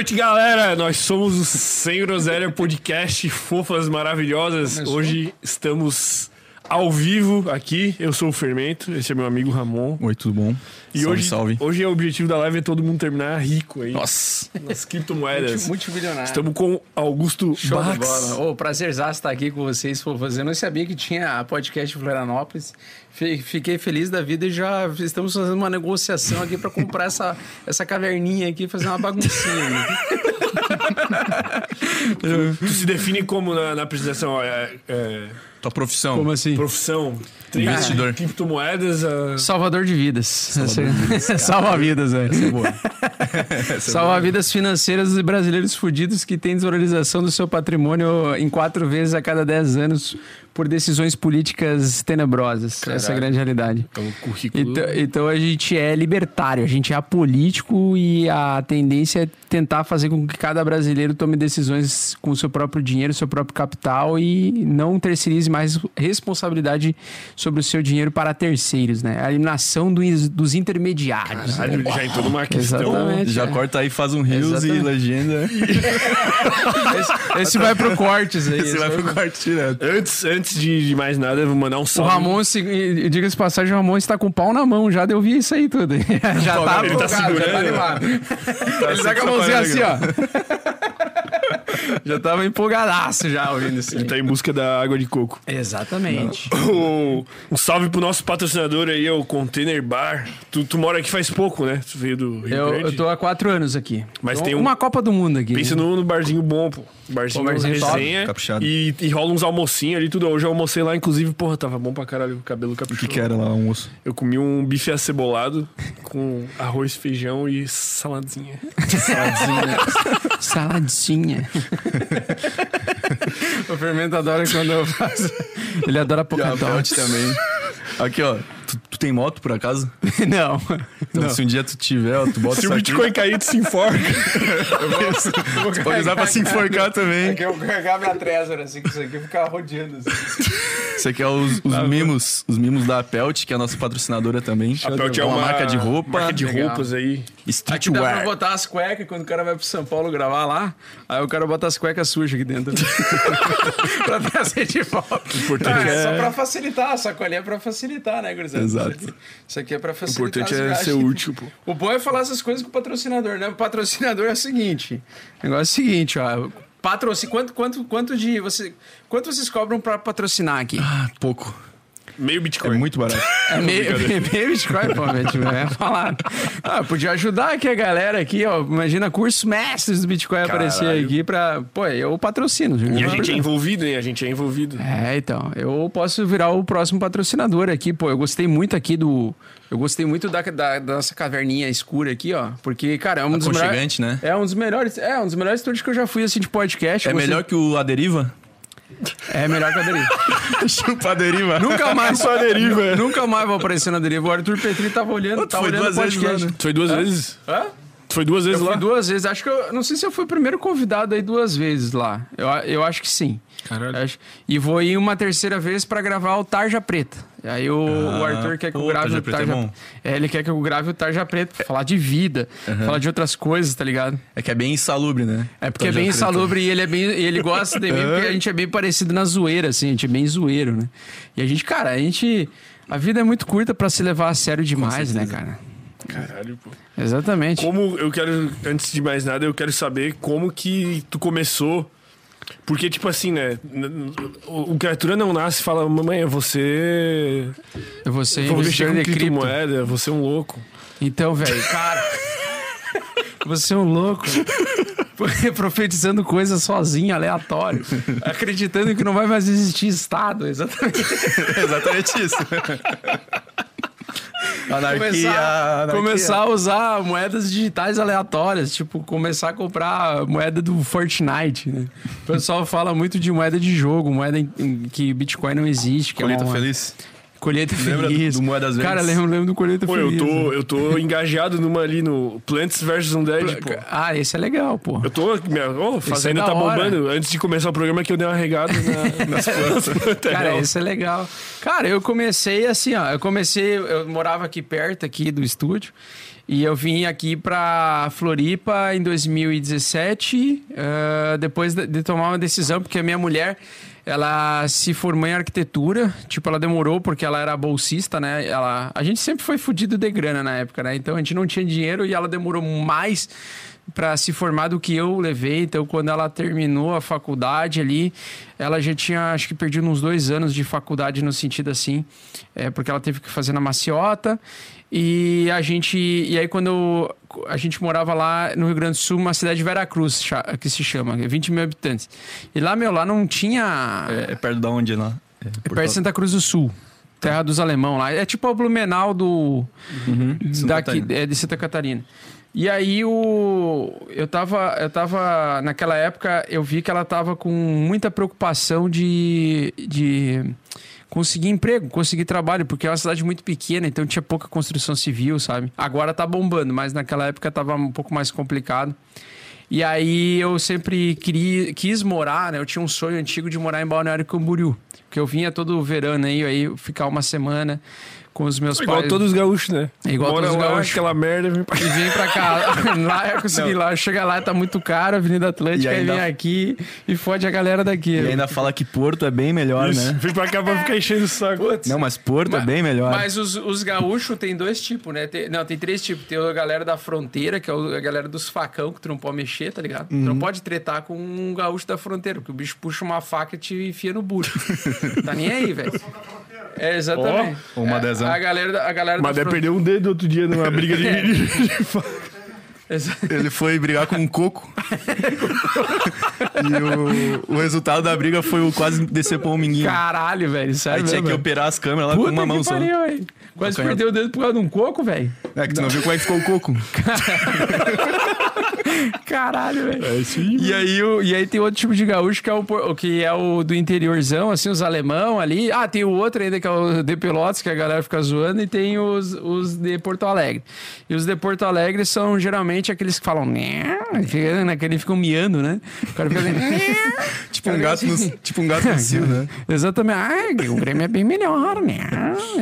Boa noite, galera! Nós somos o Sem Groselha Podcast Fofas Maravilhosas. Começou. Hoje estamos ao vivo aqui. Eu sou o Fermento, esse é meu amigo Ramon. Oi, tudo bom? E salve, hoje, salve. hoje é o objetivo da live é todo mundo terminar rico aí Nossa, nas criptomoedas. Multibilionário. Estamos com Augusto Show Bax. Ô, prazerzaço estar aqui com vocês. Eu não sabia que tinha podcast em Florianópolis. Fi- Fiquei feliz da vida e já estamos fazendo uma negociação aqui para comprar essa, essa caverninha aqui e fazer uma baguncinha. né? Tu se define como na, na apresentação? É, é, tua profissão. assim? profissão? Investidor. Criptomoedas? ah, Salvador de vidas. Salva vidas, velho. Boa. Salva vidas financeiras dos brasileiros fudidos que têm desvalorização do seu patrimônio em quatro vezes a cada dez anos por decisões políticas tenebrosas. Essa é a Caralho. grande realidade. um currículo. Então, então a gente é libertário, a gente é apolítico e a tendência é tentar fazer com que cada brasileiro tome decisões com o seu próprio dinheiro, seu próprio capital e não terceirize mais responsabilidade sobre o seu dinheiro para terceiros, né? A eliminação do- dos intermediários. Caralho, ele já entrou numa questão. Exatamente. Já é. corta aí, faz um rios e legenda. Esse, esse vai pro cortes aí. Esse vai vai pro corte direto. Antes, antes de, de mais nada, eu vou mandar um O salve. Ramon, se- e- e diga-se de passagem, o Ramon está com o pau na mão, já deu vi isso aí tudo. já Pô, tá ele tá empolgado, já tá segurando. animado. ele tá com a mãozinha assim, ó. já tava empolgadaço já ouvindo isso Ele tá em busca da água de coco. Exatamente. Um, um salve pro nosso patrocinador aí, é o Container Bar. Tu, tu mora aqui faz pouco, né? Tu veio do Rio Eu, Grande. eu tô há quatro anos aqui. Mas Tô- tem um- uma Copa do Mundo aqui. Pensa né? no, no barzinho bom, pô. Barzinho, Pô, barzinho resenha. Caprichado. E, e rola uns almocinhos ali, tudo. Hoje eu almocei lá, inclusive, porra, tava bom pra caralho o cabelo O caprichoso. que, que era lá, almoço? Eu comi um bife acebolado com arroz, feijão e saladinha. Saladinha. Saladinha. o Fermento adora quando eu faço. Ele adora E a. Belt também. Aqui, ó. Tem moto, por acaso? Não. Então, Não. se um dia tu tiver, ó, tu bota Se o aqui. Bitcoin cair, tu se enforca. Tu pode usar pra se enforcar também. Aqui eu carregar minha Trezor, assim, que isso aqui ficar rodeando. Assim. Isso aqui é os, os mimos. Os mimos da Pelt, que é a nossa patrocinadora também. A Pelt é uma, uma marca de roupa. Marca de Legal. roupas aí. Aqui dá pra Streetwear. botar as cuecas quando o cara vai pro São Paulo gravar lá. Aí o cara bota as cuecas sujas aqui dentro. pra trazer de volta. importante Ah, é- Só pra facilitar, a sacolinha é pra facilitar, né, gurizada? Exato. Isso aqui, isso aqui é pra O facilitar. importante as é ser útil, pô. O bom é falar essas coisas com o patrocinador, né? O patrocinador é o seguinte: o negócio é o seguinte, ó. Patrocínio, quanto, quanto, quanto de você. Quanto vocês cobram pra patrocinar aqui? Ah, pouco. Meio É Bitcoin. muito barato. É meio, meio Bitcoin, pô, gente, é falar. Ah, podia ajudar aqui a galera aqui, ó. Imagina cursos mestres do Bitcoin aparecer Caralho. aqui pra. Pô, eu patrocino. E a gente é envolvido, hein? A gente é envolvido. É, então. Eu posso virar o próximo patrocinador aqui, pô. Eu gostei muito aqui do. Eu gostei muito da, da, da nossa caverninha escura aqui, ó. Porque, cara, é um dos melhores. Né? É um dos melhores. É um dos melhores estúdios que eu já fui assim de podcast. É Eu gostei- melhor que o A Deriva? É melhor que a deriva. Chupa a Deriva. nunca mais só a deriva. Nunca mais vou aparecer na deriva. O Arthur Petri tava olhando, Tu tava foi olhando o vezes podcast. lá, né? Tu foi duas vezes? Hã? Tu foi duas vezes Eu lá? fui duas vezes. Acho que eu. Não sei se eu fui o primeiro convidado aí duas vezes lá. Eu, eu acho que sim. Caralho. Acho- E vou ir uma terceira vez pra gravar o Tarja Preta. Aí o, Ah, o Arthur quer que eu pô, grave Tarja o é Tarja bom. É, ele quer que eu grave o Tarja Preta pra falar de vida, falar de outras coisas, tá ligado? É que é bem insalubre, né? É porque é bem insalubre e ele é bem. E ele gosta de mim porque a gente é bem parecido na zoeira, assim, a gente é bem zoeiro, né? E a gente, cara, a gente. A vida é muito curta pra se levar a sério demais, né, cara? Caralho, pô. Exatamente. Como eu quero, antes de mais nada, eu quero saber como que tu começou. Porque, tipo assim, né? O o criatura não nasce e fala, mamãe, você. Eu vou ser Vou mexer com de cripto. criptomoeda, você é um louco. Então, velho, cara. Você é um louco. Profetizando coisas sozinho, aleatório. Acreditando que não vai mais existir Estado. Exatamente. Exatamente isso. Anarquia, Começar, anarquia. começar a usar moedas digitais aleatórias. Tipo, começar a comprar moeda do Fortnite, né? O pessoal fala muito de moeda de jogo, moeda em, em que Bitcoin não existe. Que Colheita é uma, feliz. Colheita Lembra do- Feliz. do Moedas Verdes? Cara, lembro, lembro do Colheita Pô, eu Feliz. tô, né? eu tô engajado numa ali no Plants vs Undead, pô. Ah, esse é legal, pô. Eu tô. Minha, oh, fazenda é tá hora. bombando. Antes de começar o programa que eu dei uma regada na- nas plantas. Cara, isso é legal. Cara, eu comecei assim, ó. Eu comecei, eu morava aqui perto aqui do estúdio. E eu vim aqui pra Floripa em 2017, eh, depois de, de tomar uma decisão, porque a minha mulher, ela se formou em arquitetura. Tipo, ela demorou porque ela era bolsista, né? Ela, a gente sempre foi fudido de grana na época, né? Então a gente não tinha dinheiro e ela demorou mais para se formar do que eu levei. Então, quando ela terminou a faculdade ali, ela já tinha, acho que perdido uns dois anos de faculdade no sentido assim, é, porque ela teve que fazer na maciota. E a gente, e aí quando eu- a gente morava lá no Rio Grande do Sul, uma cidade de Veracruz, que se chama, 20 mil habitantes. E lá, meu, lá não tinha. É, é perto da onde lá? É, É perto de Santa Cruz do Sul. Terra dos Alemão lá. É tipo o Blumenau do. Santa daqui, é, de Santa Catarina. E aí o. Eu tava. Eu tava. Naquela época, eu vi que ela tava com muita preocupação de. de conseguir emprego, conseguir trabalho, porque é uma cidade muito pequena, então tinha pouca construção civil, sabe? Agora tá bombando, mas naquela época tava um pouco mais complicado. E aí eu sempre queria, quis morar, né? Eu tinha um sonho antigo de morar em Balneário Camboriú. Porque eu vinha todo verano aí, aí ficar uma semana com os meus Igual pais. todos os gaúchos, né? É igual todos os lá, gaúchos. aquela merda. vem pra cá. E vem pra cá. lá eu consegui lá. Chega lá, tá muito caro, Avenida Atlântica, E ainda- vem aqui e fode a galera daqui. E ainda fala que Porto é bem melhor, Isso, né? Vem pra cá pra ficar enchendo o saco. Não, mas Porto é bem melhor. Mas os, os gaúchos tem dois tipos, né? Tem- não, tem três tipos. Tem a galera da fronteira, que é a galera dos facão, que tu não pode mexer, tá ligado? Tu Uhum. não pode tretar com um gaúcho da fronteira, porque o bicho puxa uma faca e te enfia no bucho. tá nem aí, velho. É, exatamente. Ó, uma É, dezão. A galera, a galera Mas da deve perder um dedo outro dia numa briga de. de faca. Ele foi brigar com um coco. e o, o resultado da briga foi o quase descer pra um minguinho. Caralho, velho. Sério Aí tinha que velho. operar as câmeras lá Puta com uma mão que só. pariu, velho. Quase perdeu o dedo por causa de um coco, velho. É que tu não viu como é que ficou o coco. Caralho, velho. É aí. E aí, e aí tem outro tipo de gaúcho que é o, que é o do interiorzão, assim, os alemão ali. Ah, tem o outro ainda que é o de Pelotas, que a galera fica zoando, e tem os, os de Porto Alegre. E os de Porto Alegre são geralmente aqueles que falam, né? Né, Que eles ficam miando, né? O cara fica assim, tipo, um gato no, tipo um gato no cio, né? Exatamente. Ai, o Grêmio é bem melhor, né?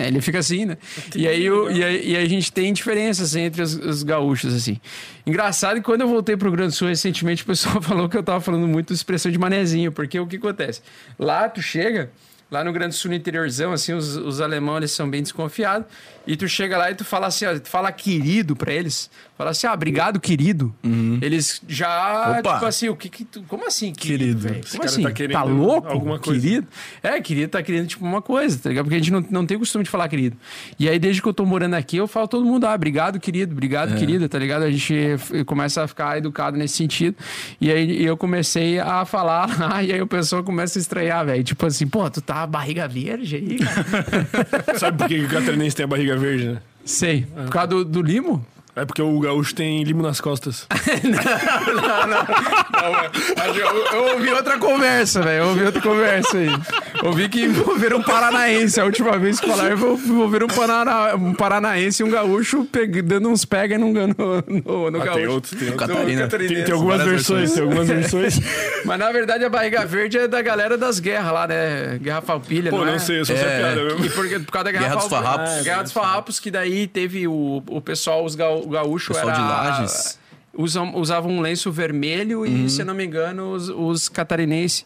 Ele fica assim, né? E aí, o- e aí, e aí a gente tem diferenças entre os, os gaúchos, assim. Engraçado que quando eu voltei pro Grande Sul recentemente, o pessoal falou que eu tava falando muito expressão de manezinho, porque o que acontece? Lá tu chega, lá no Grande Sul, no interiorzão, assim, os, os alemães, eles são bem desconfiados, e tu chega lá e tu fala assim, ó, tu fala querido pra eles, fala assim, ah, obrigado, querido. Eles já, Opa. tipo assim, o que que tu... Como assim, querido, Querido. Como assim? tá querendo tá louco? alguma coisa. Querido? É, querido tá querendo, tipo, uma coisa, tá ligado? Porque a gente não, não tem costume de falar querido. E aí, desde que eu tô morando aqui, eu falo todo mundo, ah, obrigado, querido, obrigado, querida, tá ligado? A gente começa a ficar educado nesse sentido. E aí eu comecei a falar lá, e aí o pessoal começa a estranhar, velho. Tipo assim, pô, tu tá barriga verde aí, cara? Sabe por que que o catarinense tem a barriga verde, né? Sei. Por causa do, do limo? É porque o gaúcho tem limo nas costas. Eu, eu ouvi outra conversa, velho. Eu ouvi outra conversa aí. Ouvi que envolveram um paranaense. A última vez que falaram, envolveram um, parana, um paranaense e um gaúcho peg- dando uns pega no, no, no, no Ah, gaúcho. tem outros, tem outros. Catarina. Tem, tem algumas Várias versões, tem algumas versões. Mas na verdade a barriga verde é da galera das guerras lá, né? Guerra Falpilha, Pô, não, não é? sei, eu a É, piada mesmo. E porque, por causa da Guerra, Guerra dos Farrapos. Ah, Guerra dos Farrapos, que daí teve o, o pessoal, os ga, o gaúcho Pessoal era... de Lages. Usam, usavam um lenço vermelho e, se eu não me engano, os, os catarinenses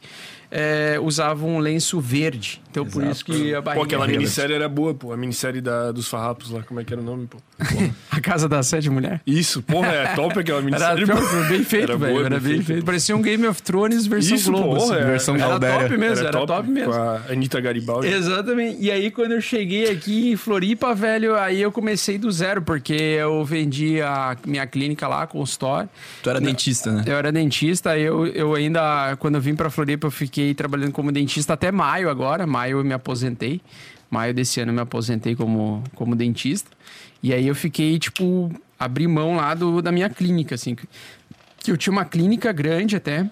é, usavam um lenço verde. Então, por isso que a barriga Pô, aquela minissérie era boa, pô. A minissérie da, dos farrapos lá, como é que era o nome, pô? A Casa das Sete Mulheres. Isso, porra, é top aquela Era minissérie. pior, pô. foi bem feito, Era velho. boa, Era bem feito. Parecia um Game of Thrones versão Isso, Globo. porra, assim. é. Versão Era Galdéria. top mesmo, era, top, mesmo. Com a Anitta Garibaldi. Exatamente. E aí, quando eu cheguei aqui em Floripa, velho, aí eu comecei do zero, porque eu vendi a minha clínica lá, consultório. Tu era dentista, né? Eu era dentista, eu, eu ainda, quando eu vim pra Floripa, eu fiquei trabalhando como dentista até maio agora. Maio eu me aposentei. Maio desse ano eu me aposentei como, como dentista. E aí eu fiquei, tipo, abri mão lá do, da minha clínica, assim. Que eu tinha uma clínica grande até.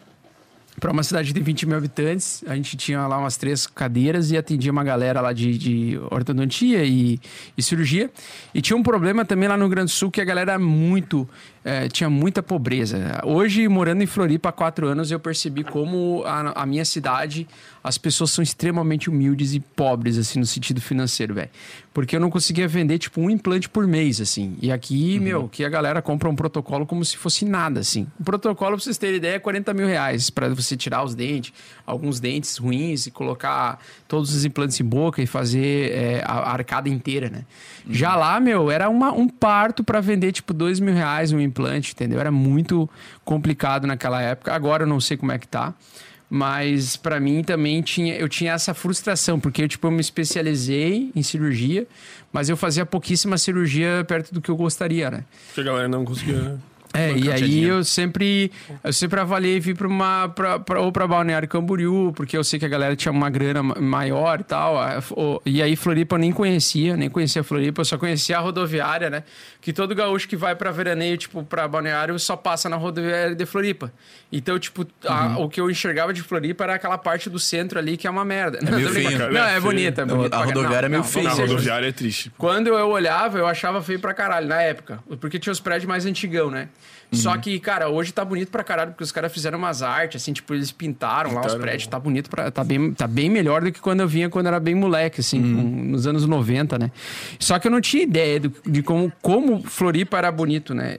para uma cidade tem 20 mil habitantes. A gente tinha lá umas três cadeiras e atendia uma galera lá de, de ortodontia e, e cirurgia. E tinha um problema também lá no Grande Sul que a galera era muito é, tinha muita pobreza. Hoje, morando em Floripa há quatro anos, eu percebi como a, a, minha cidade, as pessoas são extremamente humildes e pobres, assim, no sentido financeiro, velho. Porque eu não conseguia vender, tipo, um implante por mês, assim. E aqui, uhum. meu, que a galera compra um protocolo como se fosse nada, assim. O protocolo, pra vocês terem ideia, é 40 mil reais para você tirar os dentes, alguns dentes ruins e colocar todos os implantes em boca e fazer é, a, arcada inteira, né? Uhum. Já lá, meu, era uma, um parto para vender, tipo, dois mil reais um implante, entendeu? Era muito complicado naquela época. Agora eu não sei como é que tá. Mas para mim também tinha, eu tinha essa frustração, porque tipo, eu me especializei em cirurgia, mas eu fazia pouquíssima cirurgia perto do que eu gostaria, né? Porque a galera não conseguia é, e aí eu sempre, eu sempre avaliei vir para uma, pra, pra, ou para Balneário Camboriú, porque eu sei que a galera tinha uma grana maior e tal. E aí Floripa eu nem conhecia, nem conhecia Floripa, eu só conhecia a rodoviária, né? Que todo gaúcho que vai para veraneio, tipo, para Balneário, só passa na rodoviária de Floripa. Então, tipo, a, uhum. o que eu enxergava de Floripa era aquela parte do centro ali que é uma merda. É meio feio. Não, é, é bonita. É bonita a rodoviária não, é meio feia. A rodoviária é triste. Quando eu olhava, eu achava feio pra caralho, na época. Porque tinha os prédios mais antigão, né? Uhum. Só que, cara, hoje tá bonito pra caralho, porque os caras fizeram umas artes, assim, tipo, eles pintaram, pintaram lá os prédios, tá bonito, pra, tá, bem, tá bem melhor do que quando eu vinha quando era bem moleque, assim, uhum. com, nos anos 90, né? Só que eu não tinha ideia do, de como, como Floripa era bonito, né?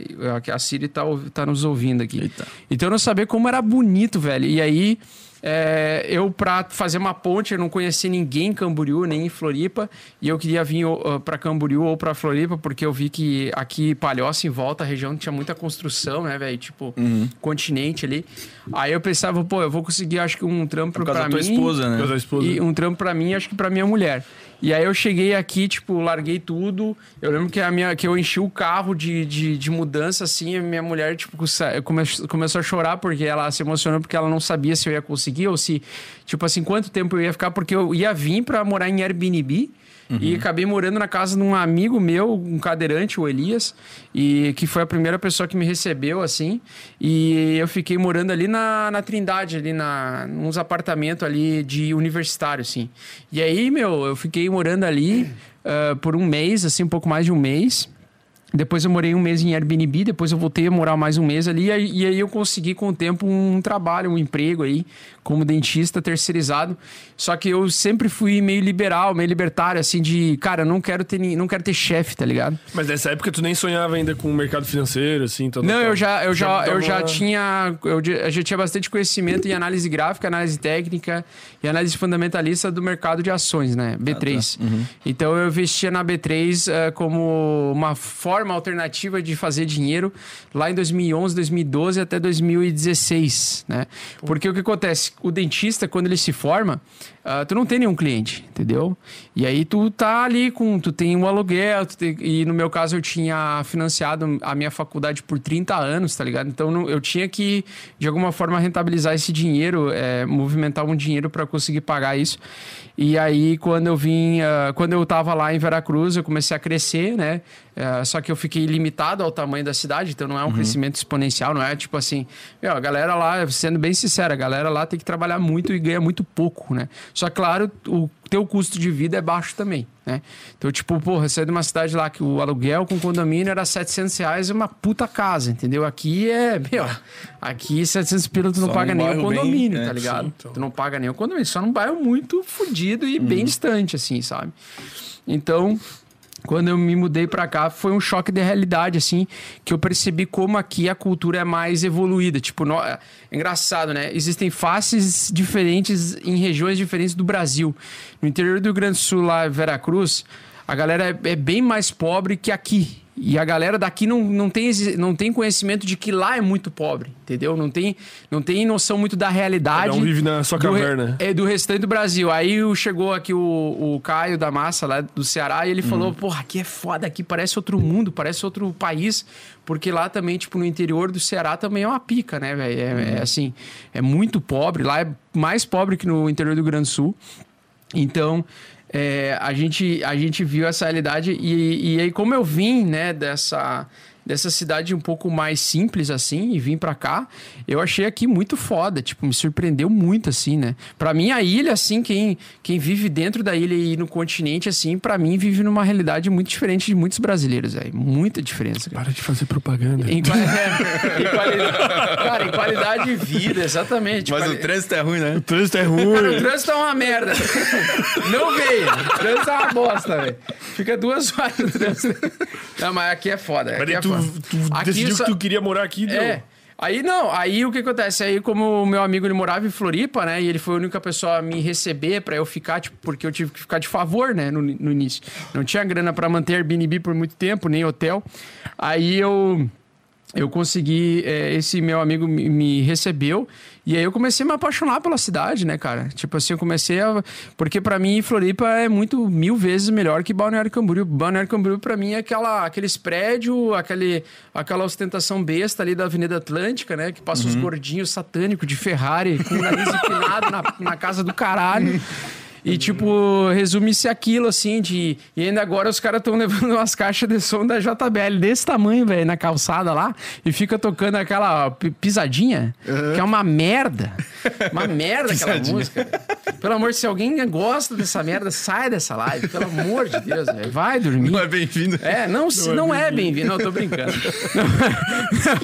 A Siri tá, tá nos ouvindo aqui. Eita. Então eu não sabia como era bonito, velho. E aí é, eu, para fazer uma ponte, eu não conhecia ninguém em Camboriú, nem em Floripa, e eu queria vir uh, para Camboriú ou para Floripa, porque eu vi que aqui, Palhoça, em volta, a região tinha muita construção, né, velho? Tipo, uhum. continente ali. Aí eu pensava, pô, eu vou conseguir, acho que um trampo para mim. esposa, né? Esposa. E um trampo para mim, acho que para minha mulher. E aí eu cheguei aqui, tipo, larguei tudo. Eu lembro que, a minha, que eu enchi o carro de, de, de mudança, assim, a minha mulher, tipo, come, começou a chorar porque ela se emocionou porque ela não sabia se eu ia conseguir ou se, tipo assim, quanto tempo eu ia ficar, porque eu ia vir para morar em Airbnb. Uhum. E acabei morando na casa de um amigo meu, um cadeirante, o Elias, e que foi a primeira pessoa que me recebeu, assim. E eu fiquei morando ali na, na Trindade, ali na, uns apartamentos ali de universitário, assim. E aí, meu, eu fiquei morando ali uh, por um mês, assim, um pouco mais de um mês. Depois eu morei um mês em Airbnb, depois eu voltei a morar mais um mês ali, e aí eu consegui com o tempo um trabalho, um emprego aí, como dentista terceirizado. Só que eu sempre fui meio liberal, meio libertário, assim, de, cara, não quero ter, não quero ter chefe, tá ligado? Mas nessa época tu nem sonhava ainda com o mercado financeiro, assim, tal, Não, tal. eu já, eu já, eu já tinha, eu já tinha bastante conhecimento em análise gráfica, análise técnica e análise fundamentalista do mercado de ações, né? B3. Ah, tá. uhum. Então eu investia na B3 uh, eh, como uma forma alternativa de fazer dinheiro lá em 2011, 2012 até 2016, né? Porque o que acontece? o dentista, quando ele se forma, uh, tu não tem nenhum cliente, entendeu? E aí tu tá ali com. Tu tem um aluguel, tem, e no meu caso eu tinha financiado a minha faculdade por 30 anos, tá ligado? Então não, eu tinha que, de alguma forma, rentabilizar esse dinheiro, é, movimentar um dinheiro para conseguir pagar isso. E aí, quando eu vim, uh, quando eu tava lá em Veracruz, eu comecei a crescer, né? Uh, só que eu fiquei limitado ao tamanho da cidade, então não é um uhum. crescimento exponencial, não é tipo assim, meu, a galera lá, sendo bem sincera, a galera lá tem que trabalhar muito e ganha muito pouco, né? Só claro, o teu custo de vida é baixo também, né? Então, tipo, porra, você é de uma cidade lá que o aluguel com condomínio era 700 reais e uma puta casa, entendeu? Aqui é, meu, aqui 700 pila tu não só paga nem o condomínio, bem, tá ligado? Sim, então. Tu não paga nem o condomínio, só num bairro muito fodido e bem uhum. distante, assim, sabe? Então, quando eu me mudei para cá, foi um choque de realidade, assim, que eu percebi como aqui a cultura é mais evoluída. Tipo, no... é engraçado, né? Existem faces diferentes em regiões diferentes do Brasil. No interior do Rio Grande do Sul, lá, Veracruz, a galera é, é bem mais pobre que aqui. E a galera daqui não, não, tem, não tem conhecimento de que lá é muito pobre, entendeu? Não tem, não tem noção muito da realidade. Não vive na sua caverna. Do, é, do restante do Brasil. Aí chegou aqui o, o Caio da Massa, lá do Ceará, e ele uhum. falou: porra, aqui é foda, aqui parece outro mundo, parece outro país. Porque lá também, tipo, no interior do Ceará também é uma pica, né, velho? É, é uhum. é assim, é muito pobre. Lá é mais pobre que no interior do Grande Sul. Então, é, a, gente, a gente viu essa realidade e, e aí como eu vim, né, dessa dessa cidade um pouco mais simples assim e vim pra cá, eu achei aqui muito foda, tipo, me surpreendeu muito assim, né? Pra mim a ilha assim, quem quem vive dentro da ilha e no continente assim, pra mim vive numa realidade muito diferente de muitos brasileiros, velho, muita diferença. Cara. Para de fazer propaganda. Em, quali- em qualidade, cara, em qualidade de vida, exatamente. Mas Quali- o trânsito é ruim, né? O trânsito é ruim. Cara, o trânsito é uma merda. Não veio. O trânsito é uma bosta, velho. Fica duas horas no trânsito. Não, mas aqui é foda. Aqui é tu, decidiu só- que tu queria morar aqui, deu. É. Aí não, aí o que acontece? Aí, como o meu amigo ele morava em Floripa, né? E ele foi a única pessoa a me receber pra eu ficar, tipo, porque eu tive que ficar de favor, né? No, no início. Não tinha grana pra manter Airbnb por muito tempo, nem hotel. Aí eu. Eu consegui, é, esse meu amigo me, me recebeu e aí eu comecei a me apaixonar pela cidade, né, cara? Tipo assim, eu comecei a. Porque pra mim, Floripa é muito mil vezes melhor que Balneário Camboriú. Balneário Camboriú pra mim é aquela, aqueles prédios, aquele, aquela ostentação besta ali da Avenida Atlântica, né? Que passa os gordinhos satânicos de Ferrari com o nariz empinado na, na casa do caralho. E, tipo, resume-se aquilo, assim, de... E ainda agora os caras estão levando umas caixas de som da JBL desse tamanho, velho, na calçada lá. E fica tocando aquela pi- pisadinha, que é uma merda. Uma merda aquela música. Pelo amor, se alguém gosta dessa merda, sai dessa live. Pelo amor de Deus, velho. Vai dormir. Não é bem-vindo. É, não, se- não, é bem-vindo. Não, eu tô brincando. Não,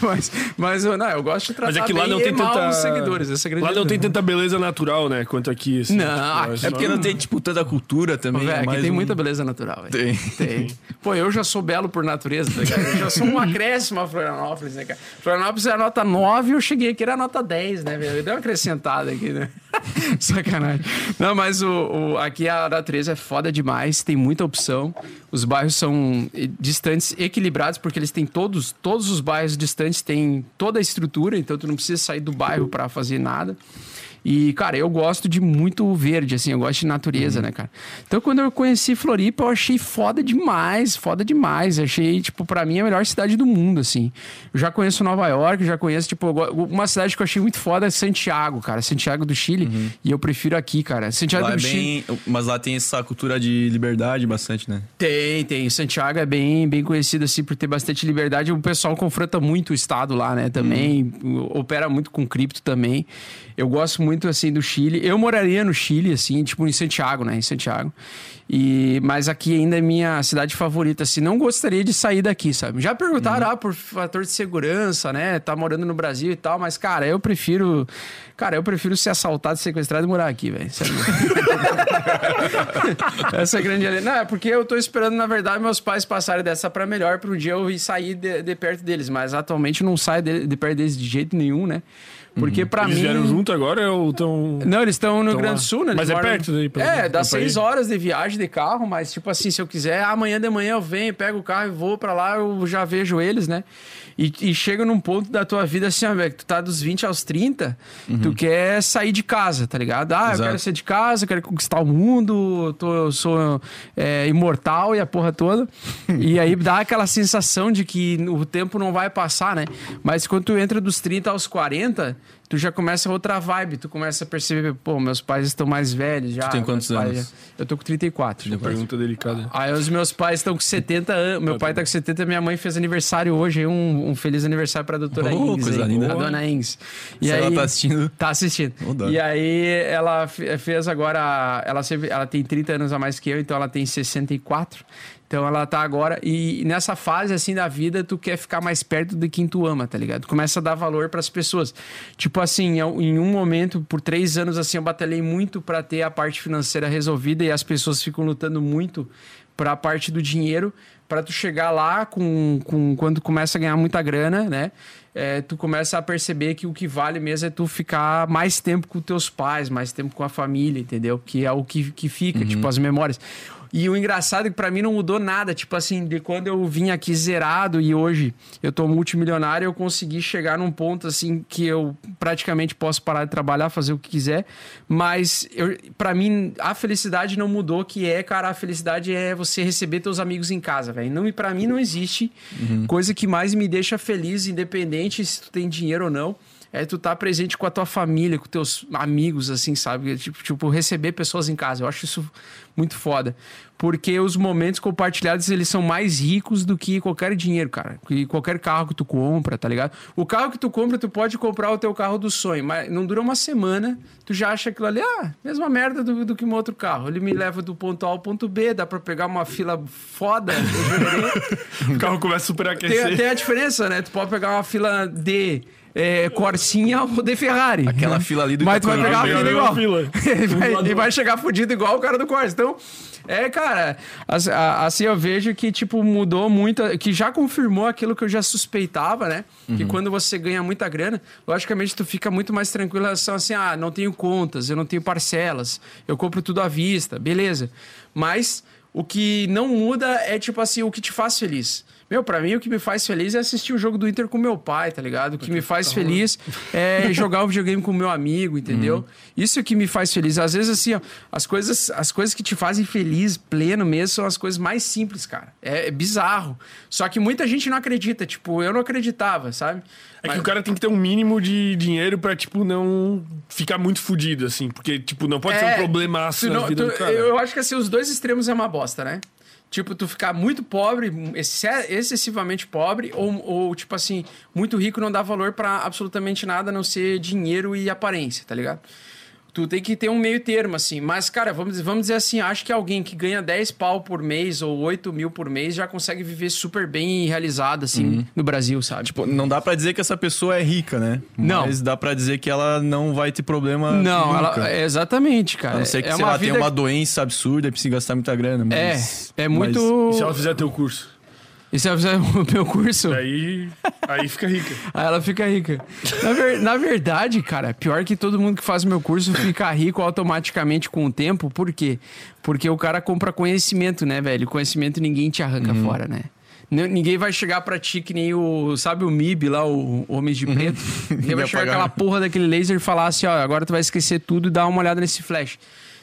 mas, mas eu, não, eu gosto de tratar Mas é que lá não tem tanta. os seguidores. Essa é grande lá não tem tanta beleza natural, né? Quanto aqui. assim. Não, acho É porque não tem, tipo, tanta cultura também. Véi, é aqui tem um- muita beleza natural, velho. Tem. Tem. Pô, eu já sou belo por natureza, tá ligado? Eu já sou um acréscimo a Florianópolis, né, cara? Florianópolis é a nota 9 eu cheguei aqui, era nota 10, né, velho? Eu dei uma acrescentada aqui, né? Sacanagem. Não, mas o, o- aqui a natureza é foda demais, tem muita opção. Os bairros são eh, distantes, equilibrados, porque eles têm todos, todos os bairros distantes têm toda a estrutura, então tu não precisa sair do bairro pra fazer nada. E, cara, eu gosto de muito verde, assim, eu gosto de natureza, né, cara? Então, quando eu conheci Floripa, eu achei foda demais, foda demais. Eu achei, tipo, pra mim, a melhor cidade do mundo, assim. Eu já conheço Nova York, já conheço, tipo, uma cidade que eu achei muito foda é Santiago, cara. Santiago do Chile. E eu prefiro aqui, cara. Santiago Lá é do Chile. bem... Mas lá tem essa cultura de liberdade bastante, né? Tem, tem. Santiago é bem, bem conhecido assim por ter bastante liberdade. O pessoal confronta muito o estado lá, né? Também opera muito com cripto também. Eu gosto muito assim do Chile. Eu moraria no Chile assim, tipo em Santiago, né? Em Santiago. E mas aqui ainda é minha cidade favorita assim. Não gostaria de sair daqui, sabe? Já perguntaram ah, por fator de segurança, né? Tá morando no Brasil e tal, mas cara, eu prefiro, cara, eu prefiro ser assaltado, sequestrado e morar aqui, velho. Sério. Essa é a grande. Não, é porque eu tô esperando, na verdade, meus pais passarem dessa pra melhor pra um dia eu ir sair de, de perto deles. Mas atualmente eu não saio de, de perto deles de jeito nenhum, né? Porque pra Eles mim. vieram junto agora ou estão. Não, eles estão no Rio Grande do Sul, né? Eles Mas é moram- perto daí, pelo- É, dá pra seis horas de viagem de carro, mas tipo assim, se eu quiser, amanhã de manhã eu venho, pego o carro e vou pra lá, eu já vejo eles, né? E, e chega num ponto da tua vida assim, ó, velho, tu tá dos 20 aos 30, tu quer sair de casa, tá ligado? Ah, eu Exato. quero sair de casa, eu quero conquistar o mundo, eu, tô, eu sou é, imortal e a porra toda. e aí dá aquela sensação de que o tempo não vai passar, né? Mas quando tu entra dos 30 aos 40, tu já começa outra vibe, tu começa a perceber, pô, meus pais estão mais velhos já. Tu tem quantos anos? já- Eu tô com 34. Pergunta delicada. Aí os meus pais estão com 70 anos. Meu pai tá com 70, minha mãe fez aniversário hoje. Um, um feliz aniversário pra doutora Oh, Ings. coisa aí, linda. A dona Ings. E Se aí, ela tá assistindo... Tá assistindo. Dó. E aí ela fe- fez agora. Ela, sempre- ela tem 30 anos a mais que eu, então ela tem 64. Então ela tá agora. E nessa fase assim da vida, tu quer ficar mais perto de quem tu ama, tá ligado? Tu começa a dar valor pras pessoas. Tipo assim, eu- em um momento, por três anos, assim, eu batalhei muito pra ter a parte financeira resolvida e as pessoas ficam lutando muito pra parte do dinheiro. Pra tu chegar lá com, com quando começa a ganhar muita grana, né? É, tu começa a perceber que o que vale mesmo é tu ficar mais tempo com teus pais, mais tempo com a família, entendeu? Que é o que, que fica, tipo, as memórias. E o engraçado é que pra mim não mudou nada. Tipo assim, de quando eu vim aqui zerado e hoje eu tô multimilionário, eu consegui chegar num ponto assim que eu praticamente posso parar de trabalhar, fazer o que quiser. Mas eu, para mim, a felicidade não mudou, que é, cara, a felicidade é você receber teus amigos em casa, velho. Não, e para mim não existe coisa que mais me deixa feliz, independente se tu tem dinheiro ou não. É tu tá presente com a tua família, com teus amigos, assim, sabe? Tipo, tipo, receber pessoas em casa. Eu acho isso muito foda. Porque os momentos compartilhados, eles são mais ricos do que qualquer dinheiro, cara. Que qualquer carro que tu compra, tá ligado? O carro que tu compra, tu pode comprar o teu carro do sonho, mas não dura uma semana, tu já acha aquilo ali, ah, mesma merda do, do que um outro carro. Ele me leva do ponto A ao ponto B, dá pra pegar uma fila foda. o carro começa a superaquecer. Tem, tem a diferença, né? Tu pode pegar uma fila D é, Corsinha ou de Ferrari. Aquela fila ali do Mas tu vai pegar a É a fila igual. fila. Ele vai, ele vai chegar fudido igual o cara do Corsa. Então, é, cara, assim, a- eu vejo que, tipo, mudou muito, que já confirmou aquilo que eu já suspeitava, né? Que quando você ganha muita grana, logicamente tu fica muito mais tranquilo em relação assim, ah, não tenho contas, eu não tenho parcelas, eu compro tudo à vista, beleza. Mas o que não muda é, tipo assim, o que te faz feliz. Meu, pra mim o que me faz feliz é assistir o jogo do Inter com meu pai, tá ligado? O que me faz feliz é jogar o videogame com meu amigo, entendeu? Isso que me faz feliz. Às vezes, assim, ó, as coisas, as coisas que te fazem feliz, pleno mesmo, são as coisas mais simples, cara. É, é bizarro. Só que muita gente não acredita. Tipo, eu não acreditava, sabe? É que Mas- o cara tem que ter um mínimo de dinheiro pra, tipo, não ficar muito fudido, assim. Porque, tipo, não pode ser um É, problemaço tu na não- vida tu- do cara. Eu acho que assim, os dois extremos é uma bosta, né? Tipo, tu ficar muito pobre, exce- excessivamente pobre, ou, ou, tipo assim, muito rico não dá valor pra absolutamente nada a não ser dinheiro e aparência, tá ligado? Tu tem que ter um meio termo, assim. Mas, cara, vamos, vamos dizer assim, acho que alguém que ganha 10 pau por mês ou 8 mil por mês já consegue viver super bem e realizado, assim, Uhum. no Brasil, sabe? Tipo, não dá pra dizer que essa pessoa é rica, né? Não. Mas dá pra dizer que ela não vai ter problema não, nunca. ela, é exatamente, cara. A não ser que, é sei lá, tenha uma doença absurda e precisa gastar muita grana. É, Mas, é mas- muito. E se ela fizer teu curso? E se eu fizer o meu curso? Aí, aí fica rica. Aí ela fica rica. Na, ver- na verdade, cara, pior que todo mundo que faz o meu curso fica rico automaticamente com o tempo. Por quê? Porque o cara compra conhecimento, né, velho? Conhecimento ninguém te arranca fora, né? Ninguém vai chegar pra ti que nem o, sabe o MIB lá, o Homens de Preto? Ninguém vai chegar aquela porra daquele laser e falar assim, ó, agora tu vai esquecer tudo e dar uma olhada nesse flash.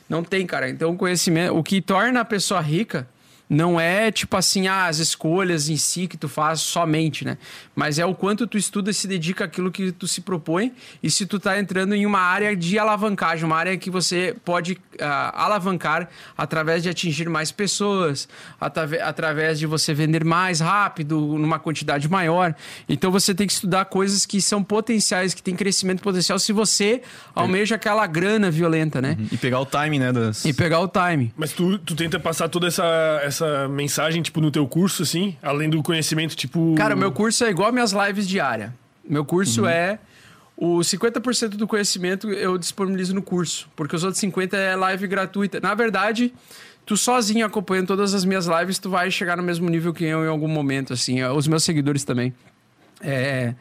Não tem, cara. Então o conhecimento, o que torna a pessoa rica não é tipo assim, ah, as escolhas em si que tu faz somente, né? Mas é o quanto tu estuda e se dedica àquilo que tu se propõe e se tu tá entrando em uma área de alavancagem, uma área que você pode ah, alavancar através de atingir mais pessoas, através de você vender mais rápido, numa quantidade maior. Então você tem que estudar coisas que são potenciais, que têm crescimento potencial se você almeja aquela grana violenta, né? E pegar o timing, né? Das... E pegar o time. Mas tu, tu tenta passar toda essa, essa mensagem, tipo, no teu curso, assim? Além do conhecimento, tipo... Cara, o meu curso é igual minhas lives diárias. Meu curso é. O 50% do conhecimento eu disponibilizo no curso, porque os outros 50% é live gratuita. Na verdade, tu sozinho acompanhando todas as minhas lives, tu vai chegar no mesmo nível que eu em algum momento, assim. Os meus seguidores também. É.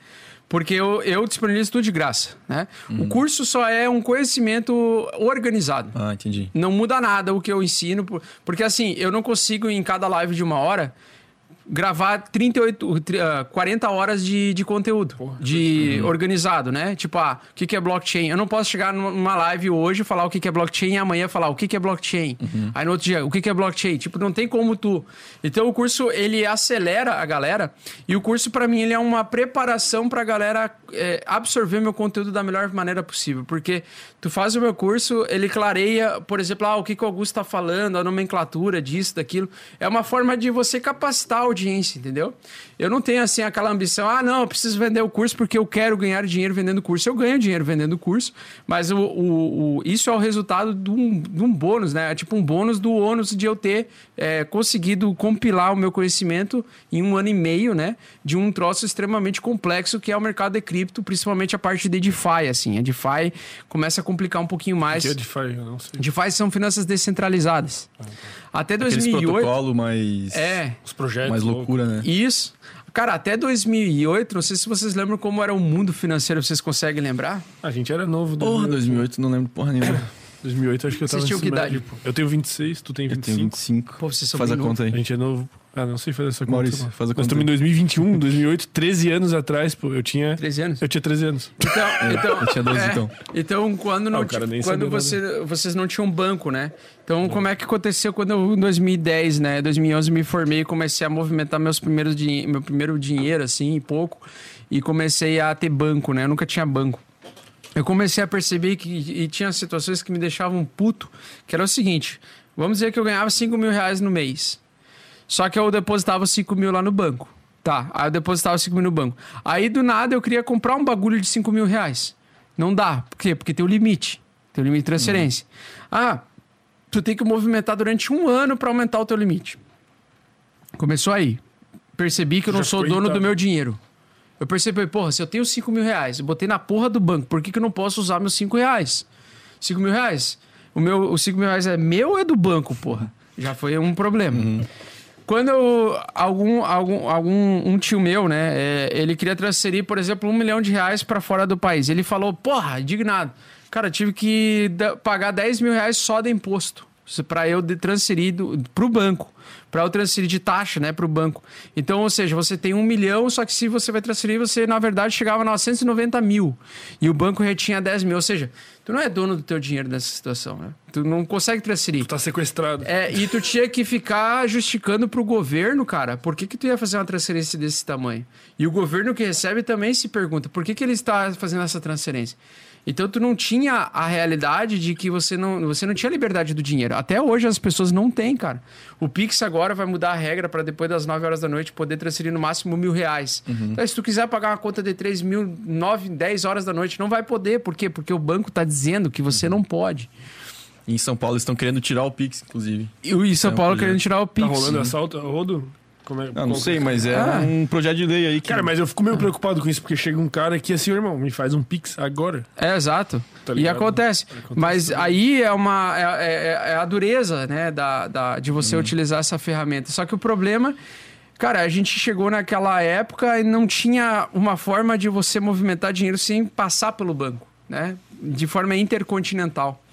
Porque eu, eu disponibilizo tudo de graça, né? O curso só é um conhecimento organizado. Ah, entendi. Não muda nada o que eu ensino, por- porque assim, eu não consigo em cada live de uma hora gravar 38, tri- ah, 40 horas de, de conteúdo, de organizado, né? Tipo, ah, o que, que é blockchain? Eu não posso chegar numa live hoje e falar o que, que é blockchain e amanhã falar o que, que é blockchain. Aí no outro dia, o que, que é blockchain? Tipo, não tem como tu. Então o curso, ele acelera a galera e o curso, pra mim, ele é uma preparação pra galera é, absorver meu conteúdo da melhor maneira possível. Porque tu faz o meu curso, ele clareia, por exemplo, ah, o que, que o Augusto tá falando, a nomenclatura disso, daquilo. É uma forma de você capacitar a audiência, entendeu? Eu não tenho, assim, aquela ambição, ah, não, eu preciso vender o curso porque eu quero ganhar dinheiro vendendo o curso. Eu ganho dinheiro vendendo o curso, mas o, o- o- isso é o resultado de um, de um bônus, né? É tipo um bônus do ônus de eu ter é, conseguido compilar o meu conhecimento em um ano e meio, né? De um troço extremamente complexo que é o mercado de cripto, principalmente a parte de DeFi, assim. A DeFi começa a complicar um pouquinho mais. Que é DeFi, eu não sei. DeFi são finanças descentralizadas. Até Aqueles 2008... protocolo mais... É, Os projetos. Mais louco. loucura, né? isso. Cara, até 2008, não sei se vocês lembram como era o mundo financeiro, vocês conseguem lembrar? A gente era novo. Porra, 2008 não lembro porra nenhuma. 2008 acho que eu Vocês tava tinham no que idade? pô. Eu tenho 26, tu tem Eu tenho 25. 25. Pô, vocês são Faz a conta A aí. gente é novo. Ah, não sei fazer essa conta. Maurício, não. faz a Nós conta estamos em aí. 2021, 2008, 13 anos atrás, pô. Eu tinha. 13 anos? Eu tinha 13 anos. Então, então, eu tinha 12 é, então. Então, quando, não Ah, quando você, vocês não tinham banco, né? Então, como é que aconteceu quando eu, em 2010, né? 2011 me formei e comecei a movimentar meus primeiros din- meu primeiro dinheiro, assim, pouco. E comecei a ter banco, né? Eu nunca tinha banco. Eu comecei a perceber que e tinha situações que me deixavam puto, que era o seguinte: vamos dizer que eu ganhava 5 mil reais no mês. Só que eu depositava 5 mil lá no banco. Tá, aí eu depositava 5 mil no banco. Aí do nada eu queria comprar um bagulho de 5 mil reais. Não dá. Por quê? Porque tem o limite. Tem o limite de transferência. Ah, tu tem que movimentar durante um ano para aumentar o teu limite. Começou aí. Percebi que eu não Já sou ficou dono do meu dinheiro. Eu percebi, porra, se eu tenho 5 mil reais, eu botei na porra do banco, por que, que eu não posso usar meus 5 reais? 5 mil reais? O meu, os 5 mil reais é meu ou é do banco, porra? Já foi um problema. Quando algum, algum, algum um tio meu, né, é, ele queria transferir, por exemplo, um milhão de reais para fora do país. Ele falou, porra, indignado. Cara, tive que pagar 10 mil reais só de imposto para eu transferir do, pro banco. Para eu transferir de taxa, né, pro banco. Então, ou seja, você tem um milhão, só que se você vai transferir, você, na verdade, chegava a 990 mil. E o banco retinha 10 mil. Ou seja, tu não é dono do teu dinheiro nessa situação, né? Tu não consegue transferir. Tá sequestrado. É, e tu tinha que ficar justificando pro governo, cara, por que, que tu ia fazer uma transferência desse tamanho? E o governo que recebe também se pergunta, por que, que ele está fazendo essa transferência? Então tu não tinha a realidade de que você não, você não tinha liberdade do dinheiro. Até hoje as pessoas não têm, cara. O Pix agora vai mudar a regra para depois das 9 horas da noite poder transferir no máximo mil reais. Então, se tu quiser pagar uma conta de 3 mil, 9, 10 horas da noite, não vai poder. Por quê? Porque o banco tá dizendo que você não pode. Em São Paulo estão querendo tirar o Pix, inclusive. E o São É um Paulo projeto. querendo tirar o Pix. Tá rolando assalto, Rodo? Como é, Ah, não qual- sei, mas é Ah. um projeto de lei aí que. Cara, mas eu fico meio preocupado com isso, porque chega um cara aqui assim, irmão, me faz um pix agora. É, exato. Tá e acontece. Acontece Mas também. aí é uma. É, é- é a dureza, né? Da, da- de você utilizar essa ferramenta. Só que o problema. Cara, a gente chegou naquela época e não tinha uma forma de você movimentar dinheiro sem passar pelo banco, né? De forma intercontinental.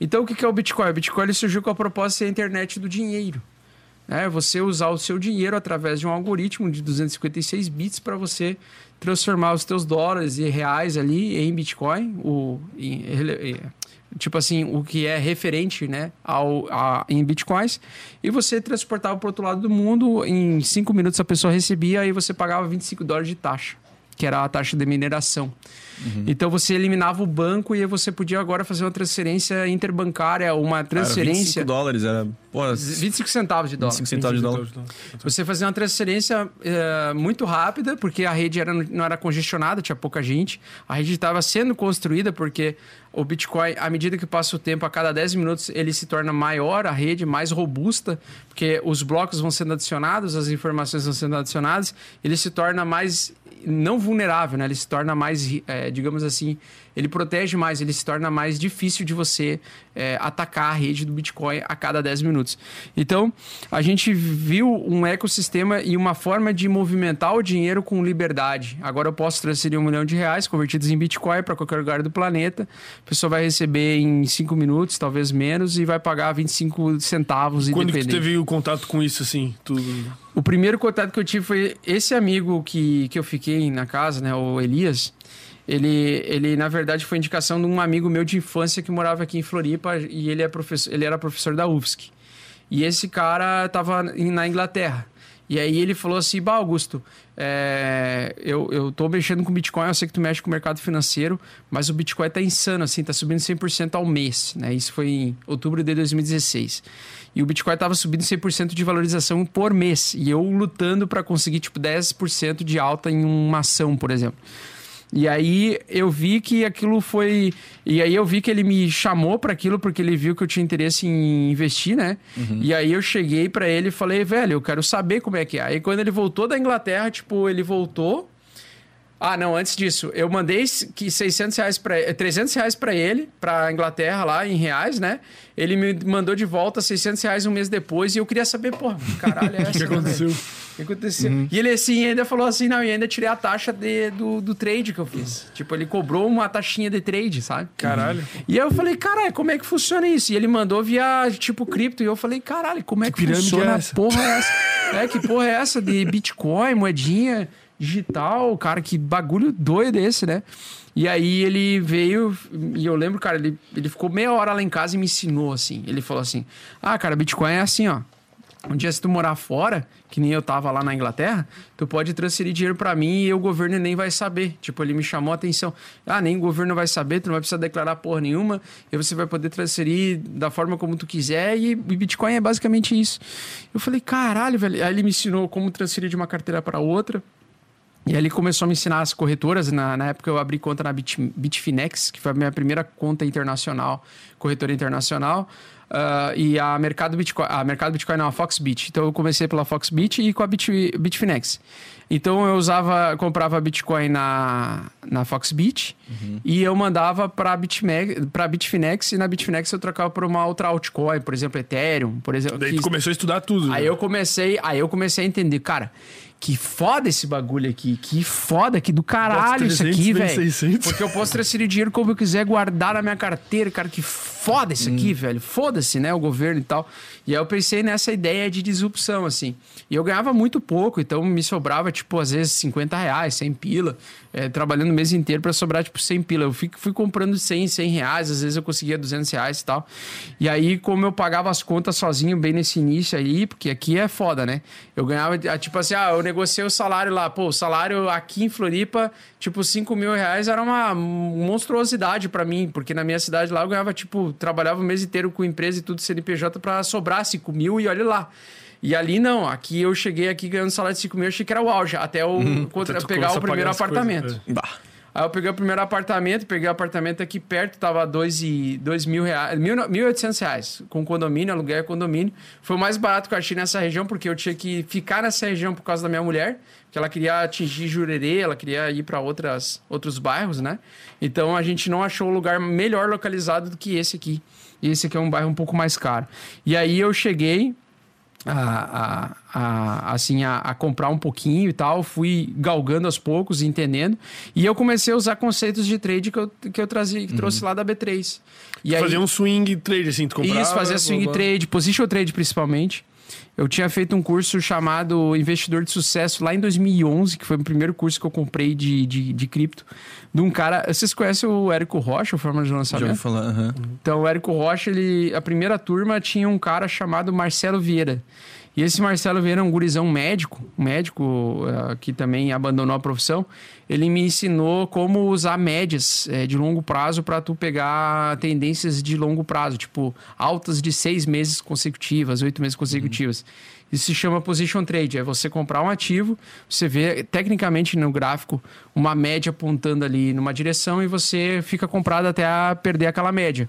Então, o que que é o Bitcoin? O Bitcoin ele surgiu com a proposta de ser a internet do dinheiro. É você usar o seu dinheiro através de um algoritmo de 256 bits para você transformar os teus dólares e reais ali em Bitcoin, o, em- é, tipo assim, o que é referente né, ao, a- em Bitcoins, e você transportava para outro lado do mundo, em 5 minutos a pessoa recebia e você pagava 25 dólares de taxa, que era a taxa de mineração. Então você eliminava o banco e você podia agora fazer uma transferência interbancária, uma Era transferência... 25 dólares, era. Pô, 25 centavos de dólar. 25 centavos de dólar. Você fazia uma transferência eh, muito rápida, porque a rede era, não era congestionada, tinha pouca gente. A rede estava sendo construída, porque o Bitcoin, à medida que passa o tempo, a cada 10 minutos, ele se torna maior, a rede mais robusta, porque os blocos vão sendo adicionados, as informações vão sendo adicionadas, ele se torna mais não vulnerável, né? Ele se torna mais, eh, digamos assim, ele protege mais, ele se torna mais difícil de você eh, atacar a rede do Bitcoin a cada 10 minutos. Então, a gente viu um ecossistema e uma forma de movimentar o dinheiro com liberdade. Agora eu posso transferir um milhão de reais convertidos em Bitcoin para qualquer lugar do planeta. A pessoa vai receber em 5 minutos, talvez menos, e vai pagar 25 centavos Quando que teve o contato com isso, assim? Tu... O primeiro contato que eu tive foi esse amigo que, que eu fiquei na casa, né? O Elias. Ele, ele, na verdade, foi indicação de um amigo meu de infância que morava aqui em Floripa e ele, é professor, ele era professor da UFSC. E esse cara estava na Inglaterra. E aí ele falou assim, bah, Augusto, é, eu, eu tô mexendo com Bitcoin, eu sei que tu mexe com o mercado financeiro, mas o Bitcoin tá insano, assim, tá subindo 100% ao mês, né? Isso foi em outubro de 2016. E o Bitcoin tava subindo 100% de valorização por mês. E eu lutando para conseguir, tipo, 10% de alta em uma ação, por exemplo. E aí eu vi que aquilo foi. E aí eu vi que ele me chamou para aquilo porque ele viu que eu tinha interesse em investir, né? E aí eu cheguei para ele e falei, velho, eu quero saber como é que é. Aí quando ele voltou da Inglaterra, tipo, ele voltou. Ah, não, antes disso, eu mandei que 600 reais pra, 300 reais para ele, pra Inglaterra lá, em reais, né? Ele me mandou de volta 600 reais um mês depois e eu queria saber, pô, caralho, é essa, O que né, aconteceu? O que aconteceu? E ele assim ainda falou assim: não, e ainda tirei a taxa de, do, do trade que eu fiz. Tipo, ele cobrou uma taxinha de trade, sabe? Caralho. E aí eu falei, caralho, como é que funciona isso? E ele mandou via tipo cripto. E eu falei, caralho, como é que, pirâmide funciona é essa? porra é essa? É, que porra é essa de Bitcoin, moedinha digital? Cara, que bagulho doido esse, né? E aí ele veio, e eu lembro, cara, ele, ele ficou meia hora lá em casa e me ensinou assim. Ele falou assim: Ah, cara, Bitcoin é assim, ó. Um dia, se tu morar fora, que nem eu tava lá na Inglaterra, tu pode transferir dinheiro para mim e o governo nem vai saber. Tipo, ele me chamou a atenção. Ah, nem o governo vai saber, tu não vai precisar declarar porra nenhuma, e você vai poder transferir da forma como tu quiser, e Bitcoin é basicamente isso. Eu falei, caralho, velho. Aí ele me ensinou como transferir de uma carteira para outra. E aí ele começou a me ensinar as corretoras. Na, na época eu abri conta na Bit, Bitfinex, que foi a minha primeira conta internacional, corretora internacional. Uh, e a Mercado Bitcoin, a Mercado Bitcoin não, a Foxbit. Então eu comecei pela Foxbit e com a Bit, Bitfinex. Então eu usava, comprava Bitcoin na, na Foxbit uhum. e eu mandava para para Bitfinex e na Bitfinex eu trocava por uma outra altcoin, por exemplo, Ethereum, por exemplo. Daí que... tu começou a estudar tudo. Aí né? eu comecei, aí eu comecei a entender, cara, que foda esse bagulho aqui. Que foda, que do caralho 300, isso aqui, velho. Porque eu posso transferir dinheiro como eu quiser, guardar na minha carteira, cara. Que foda isso hum. aqui, velho. Foda-se, né? O governo e tal. E aí eu pensei nessa ideia de disrupção, assim. E eu ganhava muito pouco, então me sobrava, tipo, às vezes 50 reais, 100 pila. É, trabalhando o mês inteiro para sobrar, tipo, 100 pila. Eu fui, fui comprando 100, 100 reais, às vezes eu conseguia 200 reais e tal. E aí, como eu pagava as contas sozinho bem nesse início aí, porque aqui é foda, né? Eu ganhava, tipo assim, ah, eu negociei o salário lá. Pô, o salário aqui em Floripa, tipo, 5 mil reais era uma monstruosidade para mim, porque na minha cidade lá eu ganhava, tipo, trabalhava o mês inteiro com empresa e tudo CNPJ para sobrar 5 mil e olha lá. E ali não, aqui eu cheguei aqui ganhando salário de 5 mil, achei que era o auge, até eu uhum, contra, pegar o primeiro apartamento. Coisas, é. Aí eu peguei o primeiro apartamento, peguei o apartamento aqui perto, tava dois, e, dois mil reais, mil, mil oitocentos reais, com condomínio, aluguel e condomínio. Foi o mais barato que eu achei nessa região, porque eu tinha que ficar nessa região por causa da minha mulher, que ela queria atingir Jurerê, ela queria ir para outras outros bairros, né? Então a gente não achou um lugar melhor localizado do que esse aqui. E esse aqui é um bairro um pouco mais caro. E aí eu cheguei, a, a, a, assim, a, a, comprar um pouquinho e tal, fui galgando aos poucos, entendendo. E eu comecei a usar conceitos de trade que eu, que eu trazia, que uhum. trouxe lá da B3. E aí, fazia um swing trade, assim, tu comprava... Isso, fazia swing blá, blá. trade, position trade principalmente. Eu tinha feito um curso chamado Investidor de Sucesso lá em 2011, que foi o primeiro curso que eu comprei de, de, de cripto. De um cara. Vocês conhecem o Érico Rocha, o forma de lançamento? Já ouvi falar, uhum. Então, o Érico Rocha, ele, a primeira turma tinha um cara chamado Marcelo Vieira. E esse Marcelo Vieira é um gurizão médico, médico uh, que também abandonou a profissão. Ele me ensinou como usar médias uh, de longo prazo para tu pegar tendências de longo prazo, tipo altas de seis meses consecutivas, oito meses consecutivas. Uhum. Isso se chama position trade. É você comprar um ativo, você vê tecnicamente no gráfico uma média apontando ali numa direção e você fica comprado até perder aquela média.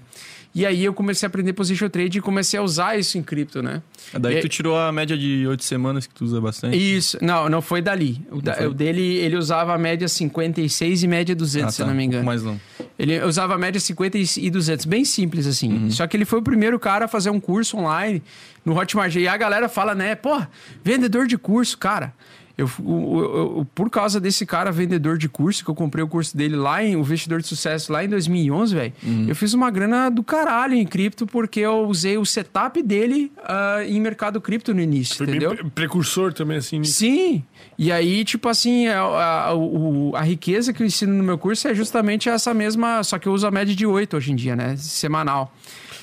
E aí eu comecei a aprender position trade e comecei a usar isso em cripto, né? É daí e... tu tirou a média de oito semanas que tu usa bastante? Isso. Não, não foi dali. O, da, foi? o dele, ele usava a média 56 e média 200, ah, tá. se eu não me engano. Um mais longo. Ele usava a média 50 e 200, bem simples assim. Uhum. Só que ele foi o primeiro cara a fazer um curso online no Hotmart. E a galera fala, né? Pô, vendedor de curso, cara. Eu, eu, eu, por causa desse cara vendedor de curso, que eu comprei o curso dele lá em o Investidor de Sucesso lá em 2011, velho, uhum. eu fiz uma grana do caralho em cripto porque eu usei o setup dele uh, em mercado cripto no início, Foi entendeu? Bem precursor também, assim. Sim. E aí, tipo assim, a, a, a, a, riqueza que eu ensino no meu curso é justamente essa mesma, só que eu uso a média de 8 hoje em dia, né? Semanal.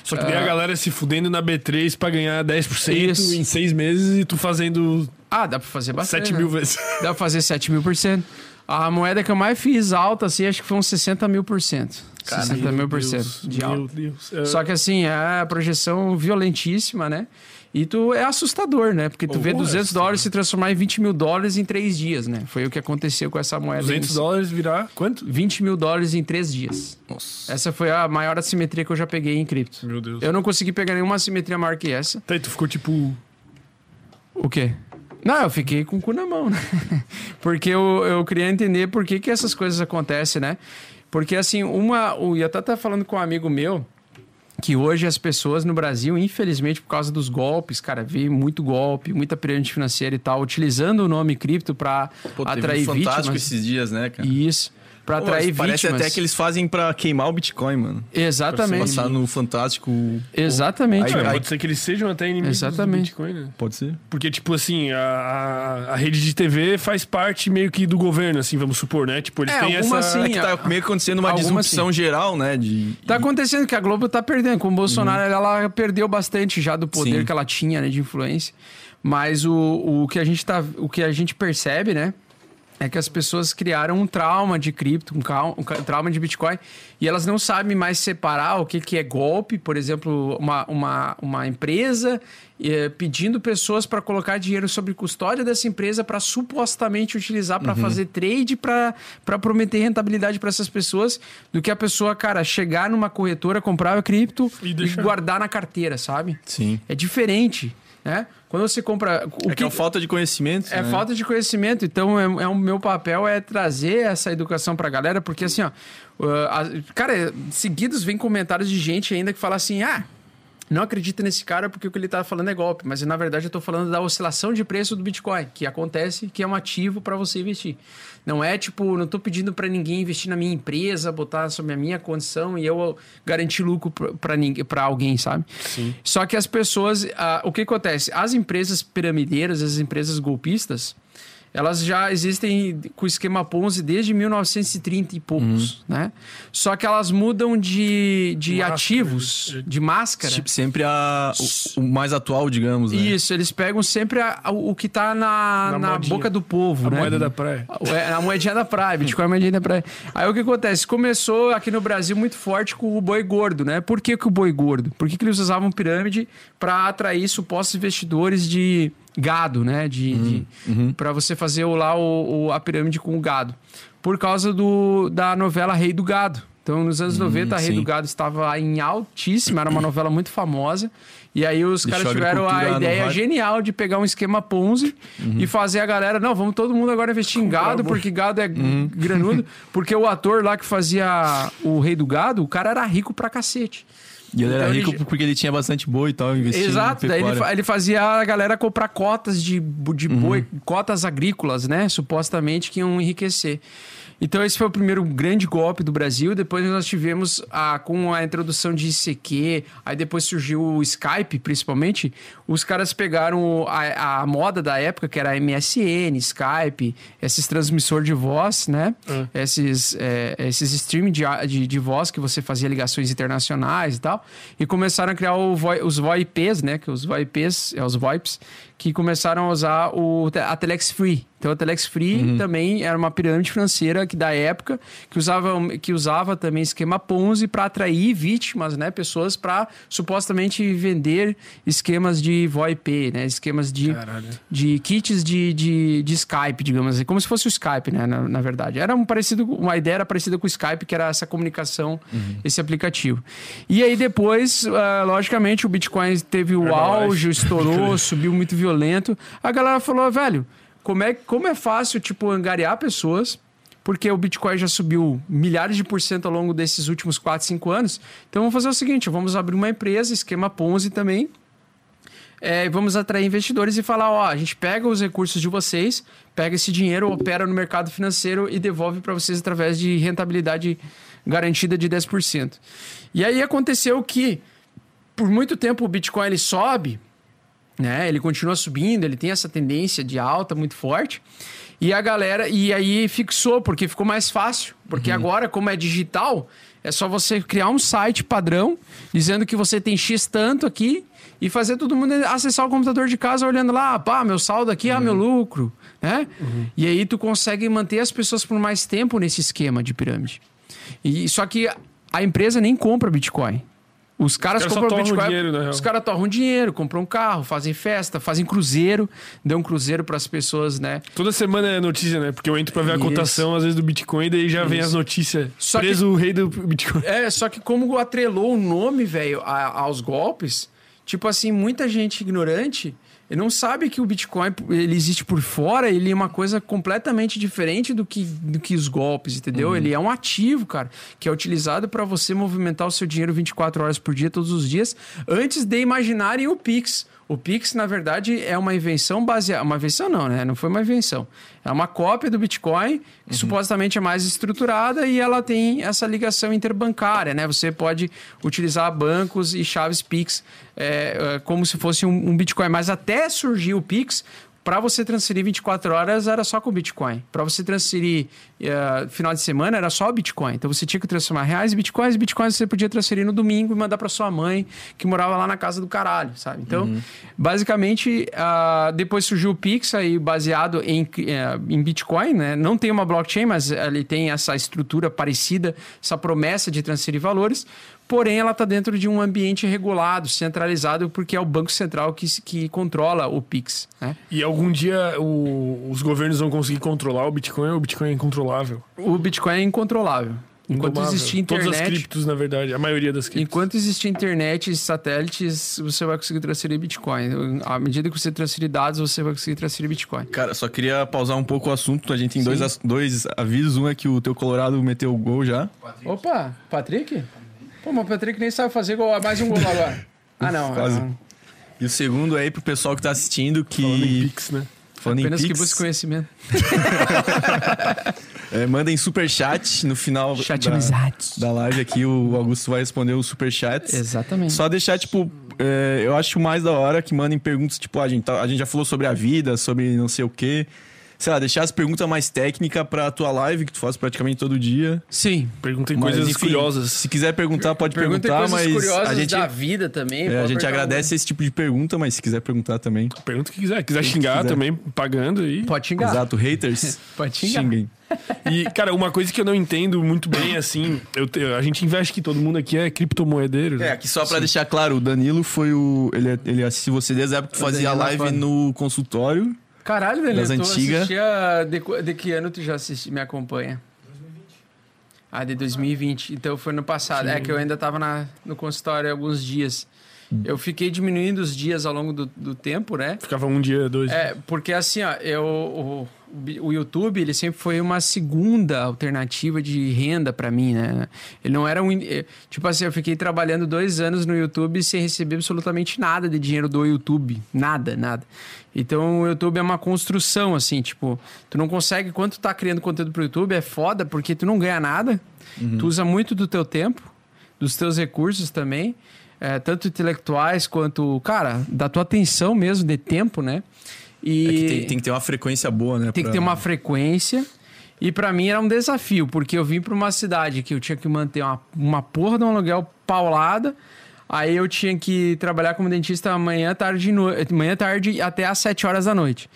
Só que daí a ah. galera se fudendo na B3 pra ganhar 10% Isso. em seis meses e tu fazendo. Ah, dá pra fazer bastante. 7 né? mil vezes. Dá pra fazer 7 mil por cento. A moeda que eu mais fiz alta, assim, acho que foi uns 60 mil por cento. 60 mil por cento de alta. Meu Deus. É... Só que assim, é a projeção violentíssima, né? E tu é assustador, né? Porque tu oh, vê 200 é dólares se transformar em 20 mil dólares em três dias, né? Foi o que aconteceu com essa moeda. 200 dólares virar quanto? 20 mil dólares em três dias. Nossa. Essa foi a maior assimetria que eu já peguei em cripto. Meu Deus. Eu não consegui pegar nenhuma assimetria maior que essa. Tá, e tu ficou tipo. O quê? Não, eu fiquei com o cu na mão, né? Porque eu, eu queria entender por que, que essas coisas acontecem, né? Porque assim, uma. O, até tava falando com um amigo meu que hoje as pessoas no Brasil, infelizmente, por causa dos golpes, cara, vê muito golpe, muita pirâmide financeira e tal, utilizando o nome cripto para atrair fantástico vítimas. esses dias, né, cara? Isso. Pra Pô, atrair Parece vítimas. até que eles fazem pra queimar o Bitcoin, mano. Exatamente. Passar no Fantástico. Exatamente. Aí- É, aí- pode ser que eles sejam até inimigos Exatamente. do Bitcoin, né? Pode ser. Porque, tipo assim, a, a, a rede de TV faz parte meio que do governo, assim, vamos supor, né? Tipo, eles É, têm essa... sim, É que tá meio que acontecendo uma disrupção geral, né? De, Tá acontecendo que a Globo tá perdendo. Com o Bolsonaro, ela perdeu bastante já do poder Sim. que ela tinha, né, de influência. Mas o, o, que a gente tá, o que a gente percebe, né? É que as pessoas criaram um trauma de cripto, um, um trauma de Bitcoin, e elas não sabem mais separar o que, que é golpe, por exemplo, uma, uma, uma empresa eh, pedindo pessoas para colocar dinheiro sobre custódia dessa empresa para supostamente utilizar para fazer trade, para prometer rentabilidade para essas pessoas, do que a pessoa, cara, chegar numa corretora, comprar o cripto E e, guardar na carteira, sabe? Sim. É diferente, né? Quando você compra... O é que é falta de conhecimento. é né? falta de conhecimento. Então, é, é o meu papel é trazer essa educação pra galera, porque assim, ó, uh, a- cara, seguidos vem comentários de gente ainda que fala assim: ah. Não acredita nesse cara porque o que ele tá falando é golpe, mas na verdade eu tô falando da oscilação de preço do Bitcoin, que acontece, que é um ativo para você investir. Não é tipo, não tô pedindo para ninguém investir na minha empresa, botar sobre a minha condição e eu garantir lucro para alguém, sabe? Sim. Só que as pessoas, ah, o que acontece? As empresas piramideiras, as empresas golpistas, elas já existem com o esquema Ponzi desde 1930 e poucos, né? Só que elas mudam de, de Máscara, ativos, de máscara. Tipo, sempre a, o, o mais atual, digamos, né? Isso, eles pegam sempre a- a- o que tá na, Na na boca do povo, A né? moeda da praia. É, a moedinha da praia, Bitcoin é a moedinha da praia. Aí o que acontece? Começou aqui no Brasil muito forte com o boi gordo, né? Por que, que o boi gordo? Por que, que eles usavam pirâmide para atrair supostos investidores de gado, né? De, de- para você fazer lá o, o- a pirâmide com o gado. Por causa do, da novela Rei do Gado. Então, nos anos 90, Rei sim. do Gado estava em altíssima, era uma novela muito famosa. E aí os Deixou caras a tiveram a no ideia genial de pegar um esquema Ponzi e fazer a galera, não, vamos todo mundo agora investir em gado, porque gado é granudo. Porque o ator lá que fazia o Rei do Gado, o cara era rico pra cacete. E ele era Então, rico ele- porque ele tinha bastante boi e tal, investia Exato, daí ele, ele fazia a galera comprar cotas de, de boi, cotas agrícolas, né? Supostamente que iam enriquecer. Então esse foi o primeiro grande golpe do Brasil. Depois nós tivemos a, com a introdução de ICQ, aí depois surgiu o Skype, principalmente. Os caras pegaram a, a moda da época, que era MSN, Skype, esses transmissor de voz, né? Esses, é, esses streaming de, de, de voz que você fazia ligações internacionais e tal. E começaram a criar o VoI- os VoIPs, né? Que os VoIPs, é os VoIPs, que começaram a usar o, a Telex Free. Então a Telex Free também era uma pirâmide financeira que da época que usava, que usava também esquema Ponzi para atrair vítimas, né? Pessoas para supostamente vender esquemas de VoIP, né? Esquemas de, Caralho. de kits de, de, de Skype, digamos assim, como se fosse o Skype, né? Na, na verdade. Era um parecido, uma ideia era parecida com o Skype, que era essa comunicação, esse aplicativo. E aí depois, ah, logicamente, o Bitcoin teve o auge, estourou, subiu muito violento. A galera falou, velho, como é, como é fácil, tipo, angariar pessoas porque o Bitcoin já subiu milhares de por cento ao longo desses últimos 4, 5 anos. Então vamos fazer o seguinte: vamos abrir uma empresa, esquema Ponzi também. É, vamos atrair investidores e falar: ó, a gente pega os recursos de vocês, pega esse dinheiro, opera no mercado financeiro e devolve para vocês através de rentabilidade garantida de 10%. E aí aconteceu que, por muito tempo, o Bitcoin ele sobe, né? Ele continua subindo, ele tem essa tendência de alta muito forte. E a galera, e aí fixou, porque ficou mais fácil. Porque agora, como é digital, é só você criar um site padrão, dizendo que você tem X tanto aqui, e fazer todo mundo acessar o computador de casa olhando lá, pá, meu saldo aqui, ah, meu lucro, né? E aí tu consegue manter as pessoas por mais tempo nesse esquema de pirâmide. E, só que a empresa nem compra Bitcoin. Os caras, caras compram torram Bitcoin. dinheiro. Os caras torram dinheiro, compram um carro, fazem festa, fazem cruzeiro, dão um cruzeiro para as pessoas, né? Toda semana é notícia, né? Porque eu entro pra ver a Isso. cotação, às vezes, do Bitcoin, daí já vem Isso. as notícias. Só que- Preso o rei do Bitcoin. É, só que como atrelou o nome, velho, aos golpes, tipo assim, muita gente ignorante ele não sabe que o Bitcoin ele existe por fora, ele é uma coisa completamente diferente do que, do que os golpes, entendeu? Ele é um ativo, cara, que é utilizado para você movimentar o seu dinheiro 24 horas por dia, todos os dias, antes de imaginarem o Pix. O Pix, na verdade, é uma invenção baseada. Uma invenção não, né? Não foi uma invenção. É uma cópia do Bitcoin, que supostamente é mais estruturada e ela tem essa ligação interbancária, né? Você pode utilizar bancos e chaves Pix é, é, como se fosse um, um Bitcoin. Mas até surgir o Pix, para você transferir 24 horas era só com Bitcoin. Para você transferir uh, final de semana era só Bitcoin. Então você tinha que transformar reais em Bitcoins, Bitcoins você podia transferir no domingo e mandar para sua mãe que morava lá na casa do caralho, sabe? Então, uhum. basicamente, uh, depois surgiu o Pix aí baseado em, uh, em Bitcoin, né? Não tem uma blockchain, mas ele tem essa estrutura parecida, essa promessa de transferir valores porém ela está dentro de um ambiente regulado, centralizado, porque é o Banco Central que, que controla o Pix. Né? E algum dia o, os governos vão conseguir controlar o Bitcoin ou o Bitcoin é incontrolável? O Bitcoin é incontrolável. Enquanto existir internet. Todas as criptos, na verdade, a maioria das criptos. Enquanto existir internet e satélites, você vai conseguir transferir Bitcoin. À medida que você transferir dados, você vai conseguir transferir Bitcoin. Cara, só queria pausar um pouco o assunto. A gente tem dois, dois avisos. Um é que o teu Colorado meteu o gol já. Opa, Patrick? Pô, mas o Patrick nem sabe fazer gol, mais um gol agora. Ah, não. Quase. Não. E o segundo é aí pro pessoal que tá assistindo que. Falando em Pix, né? Falando Apenas em Pix. que busque conhecimento. é, mandem superchat no final Chat da, da live aqui. O Augusto vai responder os superchats. Exatamente. Só deixar, tipo, é, eu acho mais da hora que mandem perguntas, tipo, a gente, tá, a gente já falou sobre a vida, sobre não sei o quê sei lá, deixar as perguntas mais técnicas pra tua live, que tu faz praticamente todo dia. Sim. Perguntem coisas enfim, curiosas. Se quiser perguntar, pode Perguntem perguntar, coisas mas. curiosas a gente, da vida também. É, a gente agradece esse tipo de pergunta, mas se quiser perguntar também. Pergunta o que quiser. Quiser xingar quiser. também, pagando aí. Pode xingar. Exato, haters. pode xingar. Xinguem. E, cara, uma coisa que eu não entendo muito bem, assim, eu, a gente investe que todo mundo aqui é criptomoedeiro. Né? É, aqui só pra Sim. deixar claro, o Danilo foi o. Ele, ele assistiu você desde a época que fazia live no consultório. Caralho, Daniel, das antigas. De, de que ano tu já assisti, me acompanha? Ah, de 2020. Então foi no passado. Sim. É que eu ainda tava na, no consultório alguns dias. Eu fiquei diminuindo os dias ao longo do, do tempo, né? Ficava um dia, dois. É, porque assim, ó, eu, o, YouTube, ele sempre foi uma segunda alternativa de renda para mim, né? Ele não era um. Eh, tipo assim, eu fiquei trabalhando dois anos no YouTube sem receber absolutamente nada de dinheiro do YouTube. Nada, nada. Então o YouTube é uma construção, assim, tipo, tu não consegue, quando tu tá criando conteúdo pro YouTube, é foda, porque tu não ganha nada, uhum. tu usa muito do teu tempo, dos teus recursos também, é, tanto intelectuais quanto, cara, da tua atenção mesmo, de tempo, né? E é que tem, tem, que ter uma frequência boa, né? Tem pra... que ter uma frequência. E para mim era um desafio, porque eu vim para uma cidade que eu tinha que manter uma, uma porra de um aluguel paulada. Aí eu tinha que trabalhar como dentista manhã, tarde, no... manhã, tarde até às 7 horas da noite.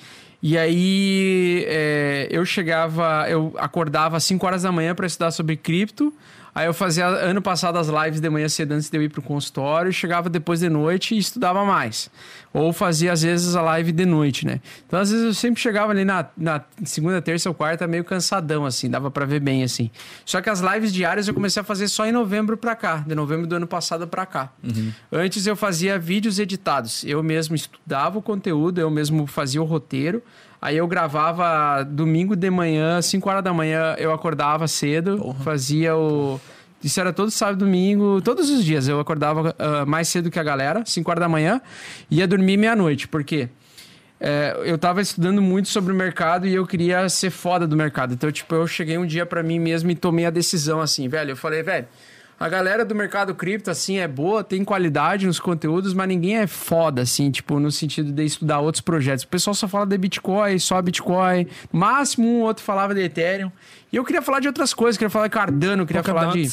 E aí é, eu chegava, eu acordava às 5 horas da manhã para estudar sobre cripto. Aí eu fazia ano passado as lives de manhã cedo antes de eu ir pro consultório, chegava depois de noite e estudava mais. Ou fazia às vezes a live de noite, né? Então às vezes eu sempre chegava ali na, na segunda, terça ou quarta meio cansadão, assim, dava para ver bem, assim. Só que as lives diárias eu comecei a fazer só em novembro pra cá, de novembro do ano passado pra cá. Uhum. Antes eu fazia vídeos editados, eu mesmo estudava o conteúdo, eu mesmo fazia o roteiro. Aí eu gravava domingo de manhã, 5 horas da manhã, eu acordava cedo, Porra. fazia o. Isso era todo sábado, domingo, todos os dias. Eu acordava uh, mais cedo que a galera, 5 horas da manhã, ia dormir meia-noite. Por quê? É, eu tava estudando muito sobre o mercado e eu queria ser foda do mercado. Então, tipo, eu cheguei um dia para mim mesmo e tomei a decisão assim, velho. Eu falei, velho, a galera do mercado cripto, assim, é boa, tem qualidade nos conteúdos, mas ninguém é foda, assim, tipo, no sentido de estudar outros projetos. O pessoal só fala de Bitcoin, só Bitcoin. Máximo, um outro falava de Ethereum. E eu queria falar de outras coisas, queria falar de Cardano, queria falar de.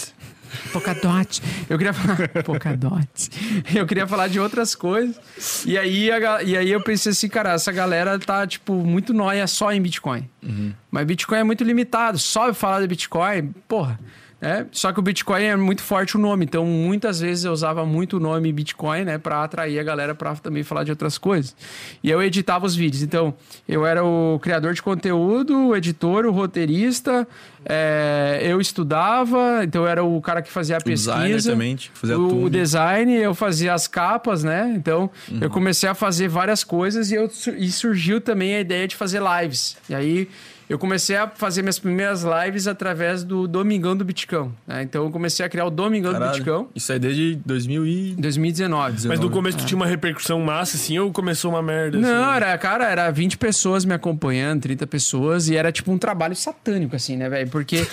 Polkadot. Eu queria falar. Polkadot. Eu queria falar de outras coisas. E aí, a, e aí eu pensei assim, cara, essa galera tá, tipo, muito nóia só em Bitcoin. Uhum. Mas Bitcoin é muito limitado. Só falar de Bitcoin, porra. É, só que o Bitcoin é muito forte o nome, então muitas vezes eu usava muito o nome Bitcoin, né, para atrair a galera para também falar de outras coisas. E eu editava os vídeos, então eu era o criador de conteúdo, o editor, o roteirista, é, eu estudava, então eu era o cara que fazia a pesquisa. Designer também, fazia o, o design, eu fazia as capas, né? Então uhum. eu comecei a fazer várias coisas e, eu, e surgiu também a ideia de fazer lives. E aí eu comecei a fazer minhas primeiras lives através do Domingão do Bitcão. Né? Então eu comecei a criar o Domingão do Caralho. Bitcão Isso aí desde 2000 e... em 2019. Mas no começo tu tinha uma repercussão massa, assim, ou começou uma merda? Não, assim? era, cara, era 20 pessoas me acompanhando, 30 pessoas, e era tipo um trabalho satânico, assim, né, velho? Porque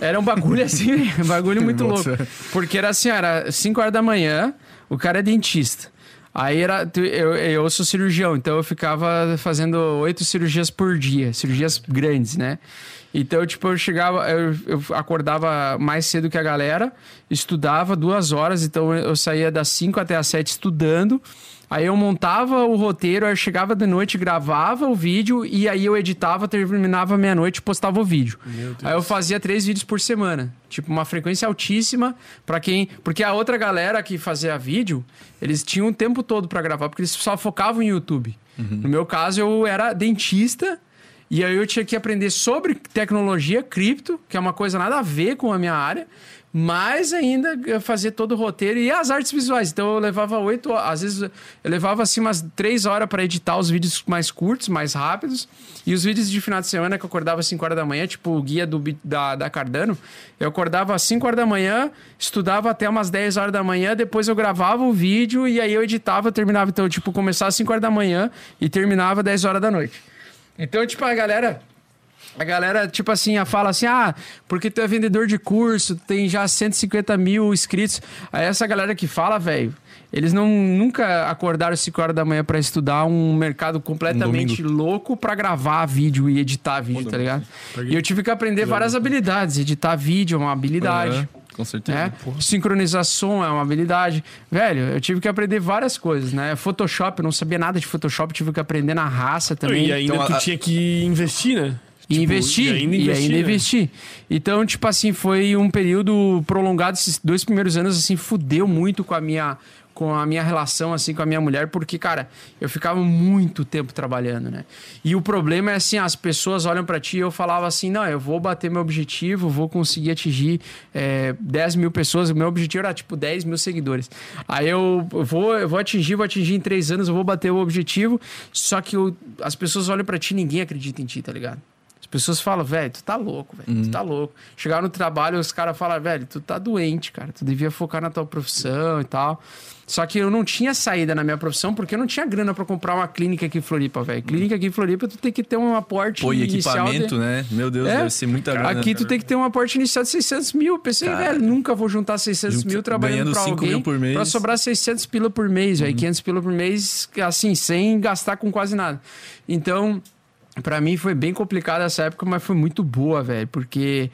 era um bagulho assim, um bagulho muito louco. Porque era assim, era 5 horas da manhã, o cara é dentista. Aí era. Eu, eu sou cirurgião, então eu ficava fazendo oito cirurgias por dia, cirurgias grandes, né? Então, tipo, eu chegava, eu, eu acordava mais cedo que a galera, estudava duas horas, então eu saía das 5 até as 7 estudando. Aí eu montava o roteiro, aí eu chegava de noite, gravava o vídeo e aí eu editava, terminava meia-noite e postava o vídeo. Aí eu fazia três vídeos por semana. Tipo, uma frequência altíssima pra quem. Porque a outra galera que fazia vídeo, eles tinham o tempo todo pra gravar, porque eles só focavam em YouTube. No meu caso, eu era dentista. E aí eu tinha que aprender sobre tecnologia, cripto, que é uma coisa nada a ver com a minha área, mas ainda eu fazer todo o roteiro e as artes visuais. Então eu levava oito, às vezes eu levava assim umas três horas para editar os vídeos mais curtos, mais rápidos. E os vídeos de final de semana que eu acordava às 5 horas da manhã, tipo o guia do, da, da Cardano, eu acordava às 5 horas da manhã, estudava até umas 10 horas da manhã, depois eu gravava o vídeo e aí eu editava, terminava. Então, tipo, começava às 5 horas da manhã e terminava às 10 horas da noite. Então, tipo, a galera. A galera, tipo assim, a fala assim: ah, porque tu é vendedor de curso, tu tem já 150 mil inscritos. Aí essa galera que fala, velho, eles não nunca acordaram 5 horas da manhã pra estudar um mercado completamente louco pra gravar vídeo e editar vídeo, tá ligado? E eu tive que aprender várias habilidades. Editar vídeo é uma habilidade. Aham, com certeza. Né? Sincronização é uma habilidade. Velho, eu tive que aprender várias coisas, né? Photoshop, eu não sabia nada de Photoshop, tive que aprender na raça também. E ainda Então, tu a- tinha que investir, né? E Tipo, investir, E ainda e investir. ainda né? investir. Então, tipo assim, foi um período prolongado. Esses dois primeiros anos, assim, fudeu muito com a minha com a minha relação, assim, com a minha mulher, porque, cara, eu ficava muito tempo trabalhando, né? E o problema é assim, as pessoas olham pra ti e eu falava assim, não, eu vou bater meu objetivo, vou conseguir atingir é, 10 mil pessoas. O meu objetivo era, tipo, 10 mil seguidores. Aí eu vou, eu vou atingir, vou atingir em três anos, eu vou bater o objetivo. Só que o- as pessoas olham pra ti e ninguém acredita em ti, tá ligado? As pessoas falam, velho, tu tá louco, velho, tu tá louco. Chegar no trabalho, os caras falam, velho, tu tá doente, cara, tu devia focar na tua profissão e tal. Só que eu não tinha saída na minha profissão porque eu não tinha grana pra comprar uma clínica aqui em Floripa, velho. Clínica aqui em Floripa, tu tem que ter um aporte Pô, e inicial de- equipamento, né? Meu Deus, É. deve ser muita grana. Aqui tu tem que ter um aporte inicial de 600 mil. Eu Pensei, velho, nunca vou juntar 600 Junta- mil trabalhando pra 5 alguém mil por mês. Uhum. pra sobrar 600 pila por mês, velho. 500 pila por mês, assim, sem gastar com quase nada. Então, pra mim foi bem complicado essa época, mas foi muito boa, velho, porque...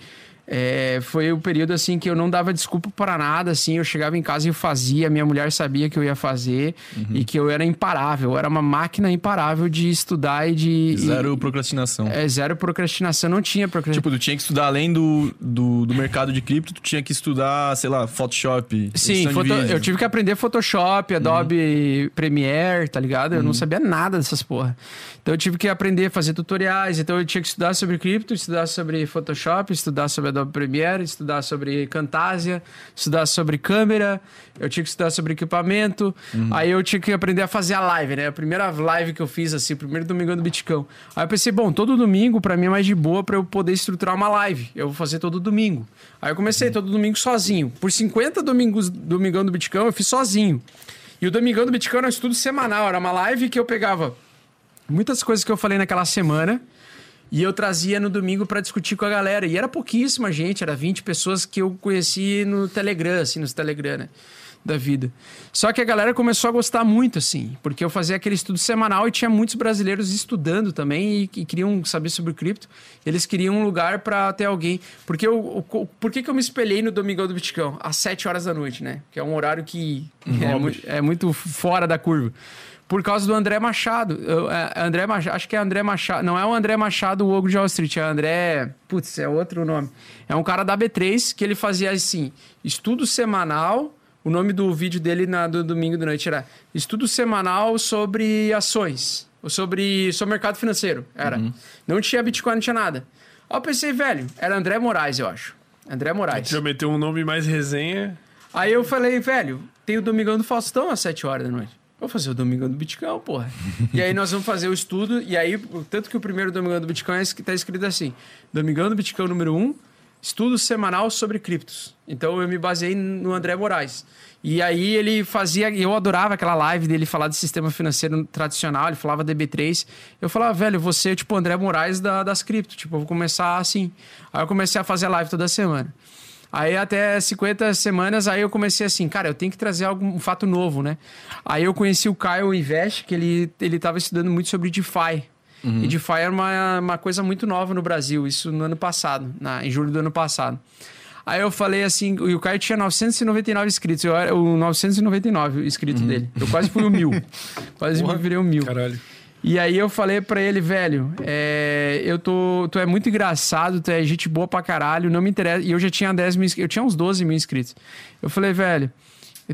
é, foi o período assim que eu não dava desculpa para nada, assim, eu chegava em casa e eu fazia, minha mulher sabia que eu ia fazer Uhum. e que eu era imparável, eu era uma máquina imparável de estudar e de Zero procrastinação. e- é, zero procrastinação, não tinha procrastinação. Tipo, tu tinha que estudar além do, do, do mercado de cripto, tu tinha que estudar, sei lá, Photoshop. Sim, foto- eu tive que aprender Photoshop, Adobe Premiere, tá ligado? Eu não sabia nada dessas porra. Então eu tive que aprender a fazer tutoriais, então eu tinha que estudar sobre cripto, estudar sobre Photoshop, estudar sobre Adobe Premiere, estudar sobre Camtasia, estudar sobre câmera, eu tinha que estudar sobre equipamento. Aí eu tinha que aprender a fazer a live, né? A primeira live que eu fiz assim, o primeiro domingo do Bitcão. Aí eu pensei, bom, todo domingo pra mim é mais de boa pra eu poder estruturar uma live. Eu vou fazer todo domingo. Aí eu comecei todo domingo sozinho. Por 50 domingos, domingão do Bitcão, eu fiz sozinho. E o Domingão do Bitcoin era um estudo semanal, era uma live que eu pegava muitas coisas que eu falei naquela semana e eu trazia no domingo pra discutir com a galera. E era pouquíssima gente, era 20 pessoas que eu conheci no Telegram, assim, nos Telegram, né? Da vida. Só que a galera começou a gostar muito, assim, porque eu fazia aquele estudo semanal e tinha muitos brasileiros estudando também e, e queriam saber sobre cripto. Eles queriam um lugar pra ter alguém. Porque eu, o- por que, que eu me espelhei no Domingão do Bitcoin? Às 7 horas da noite, né? Que é um horário que é, é muito fora da curva. Por causa do André Machado. Eu, é, André Machado. Acho que é André Machado. Não é o André Machado, o Ogo de Wall Street. É o André. Putz, é outro nome. É um cara da B3 que ele fazia assim: estudo semanal. O nome do vídeo dele na, do domingo da noite era Estudo Semanal sobre Ações. Ou sobre, sobre mercado financeiro. Era. Não tinha Bitcoin, não tinha nada. Aí eu pensei, velho, era André Moraes, eu acho. André Moraes. Já meteu um nome mais resenha. Aí eu falei, velho, tem o Domingão do Faustão às 7 horas da noite. Vou fazer o Domingão do Bitcoin, porra. e aí nós vamos fazer o estudo, e aí, tanto que o primeiro Domingão do Bitcoin está escrito assim: Domingão do Bitcoin número 1, um, estudo semanal sobre criptos. Então eu me baseei no André Moraes. E aí ele fazia, eu adorava aquela live dele falar de sistema financeiro tradicional, ele falava DB3. Eu falava, velho, você é tipo André Moraes da, das cripto, tipo, eu vou começar assim. Aí eu comecei a fazer live toda semana. Aí até 50 semanas, aí eu comecei assim, cara, eu tenho que trazer algum um fato novo, né? Aí eu conheci o Caio Invest, que ele, ele tava estudando muito sobre DeFi. Uhum. E DeFi era uma, uma coisa muito nova no Brasil, isso no ano passado, na, em julho do ano passado. Aí eu falei assim, e o Caio tinha 999 inscritos, eu era o 999 inscritos uhum. dele. Eu quase fui o mil. quase Porra. virei o mil. Caralho. E aí eu falei para ele, velho, é, eu tô. Tu é muito engraçado, tu é gente boa pra caralho, não me interessa. E eu já tinha 10 mil eu tinha uns 12 mil inscritos. Eu falei, velho.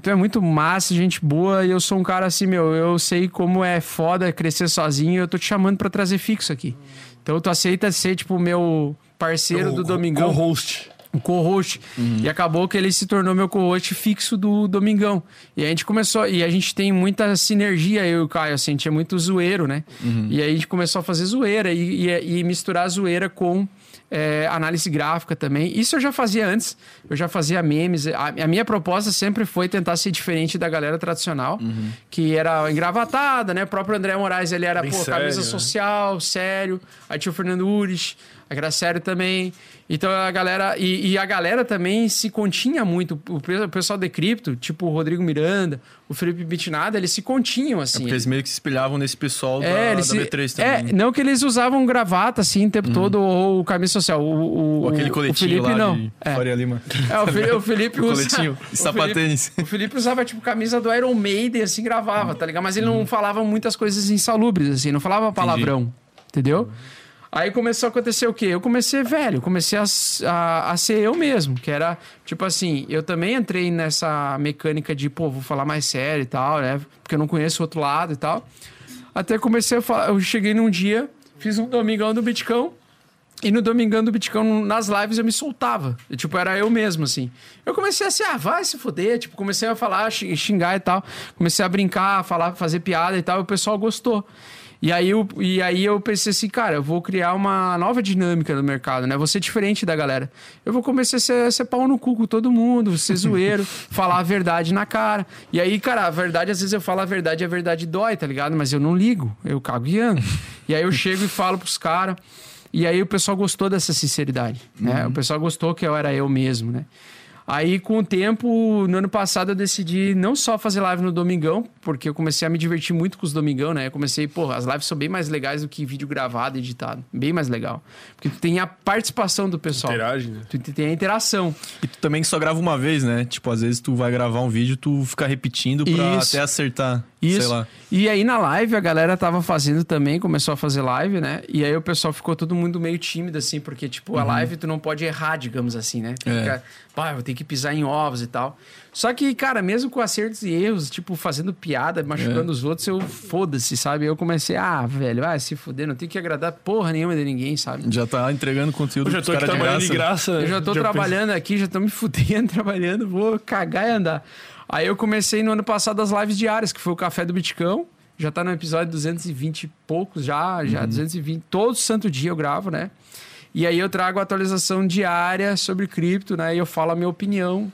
Tu é muito massa, gente boa, e eu sou um cara assim, meu, eu sei como é foda crescer sozinho, eu tô te chamando para trazer fixo aqui. Então tu aceita ser, tipo, meu parceiro o, do Domingão. Co-host um co-host. Uhum. E acabou que ele se tornou meu co-host fixo do Domingão. E a gente começou. E a gente tem muita sinergia, eu e o Caio, assim, a gente é muito zoeiro, né? Uhum. E aí a gente começou a fazer zoeira e, e, e misturar a zoeira com. É, análise gráfica também. Isso eu já fazia antes, eu já fazia memes. A, a minha proposta sempre foi tentar ser diferente da galera tradicional, uhum. que era engravatada, né? O próprio André Moraes, ele era, Bem pô, sério, camisa né? social, sério. Aí tinha o Fernando Ures, era sério também. Então a galera. E, e, a galera também se continha muito. O pessoal de cripto, tipo o Rodrigo Miranda, o Felipe Bitnada, eles se continham, assim. É porque eles meio que se espelhavam nesse pessoal é, da, da B3 se, também. É, não que eles usavam gravata assim o tempo uhum. todo, ou camisa social. O, o, aquele coletinho o Felipe, lá não. de é. Faria Lima. É, o Felipe, o Felipe usa... coletinho sapatênis. O Felipe usava, tipo, camisa do Iron Maiden, assim, gravava, tá ligado? Mas ele uhum. não falava muitas coisas insalubres, assim, não falava palavrão, Entendi. entendeu? Uhum. Aí começou a acontecer o quê? Eu comecei, velho, comecei a, a, a, ser eu mesmo, que era, tipo assim, eu também entrei nessa mecânica de, pô, vou falar mais sério e tal, né? Porque eu não conheço o outro lado e tal. Até comecei a falar, eu cheguei num dia, fiz um domingão do Bitcão, e no Domingão do Bitcão, nas lives, eu me soltava. Tipo, era eu mesmo, assim. Eu comecei assim, ah, vai se foder. Tipo, comecei a falar, xingar e tal. Comecei a brincar, falar, fazer piada e tal. E o pessoal gostou. E aí, eu, e aí eu pensei assim, cara, eu vou criar uma nova dinâmica no mercado, né? Vou ser diferente da galera. Eu vou começar a ser, a ser pau no cu com todo mundo, ser zoeiro, falar a verdade na cara. E aí, cara, a verdade, às vezes eu falo a verdade e a verdade dói, tá ligado? Mas eu não ligo, eu cago guiando. E aí eu chego e falo pros caras. E aí o pessoal gostou dessa sinceridade, né? Uhum. O pessoal gostou que eu era eu mesmo, né? Aí, com o tempo, no ano passado, eu decidi não só fazer live no Domingão, porque eu comecei a me divertir muito com os Domingão, né? Eu comecei, pô, as lives são bem mais legais do que vídeo gravado, editado. Bem mais legal. Porque tu tem a participação do pessoal. Interage, né? Tu tem a interação. E tu também só grava uma vez, né? Tipo, às vezes tu vai gravar um vídeo, tu fica repetindo pra Isso. até acertar. Isso. Sei lá. E aí na live a galera tava fazendo também, começou a fazer live, né? E aí o pessoal ficou todo mundo meio tímido, assim, porque, tipo, a uhum. live tu não pode errar, digamos assim, né? É. Fica, pá, eu tenho que pisar em ovos e tal. Só que, cara, mesmo com acertos e erros, tipo, fazendo piada, machucando é. os outros, eu foda-se, sabe? Eu comecei, ah, velho, vai se fuder, não tenho que agradar porra nenhuma de ninguém, sabe? Já tá entregando conteúdo eu já tô aqui trabalhando de graça. Eu já tô já trabalhando pensei... aqui, já tô me fudendo trabalhando, vou cagar e andar. Aí eu comecei no ano passado as lives diárias, que foi o Café do Bitcão. Já tá no episódio 220 e poucos, já, já uhum. 220. Todo santo dia eu gravo, né? E aí eu trago atualização diária sobre cripto, né? E eu falo a minha opinião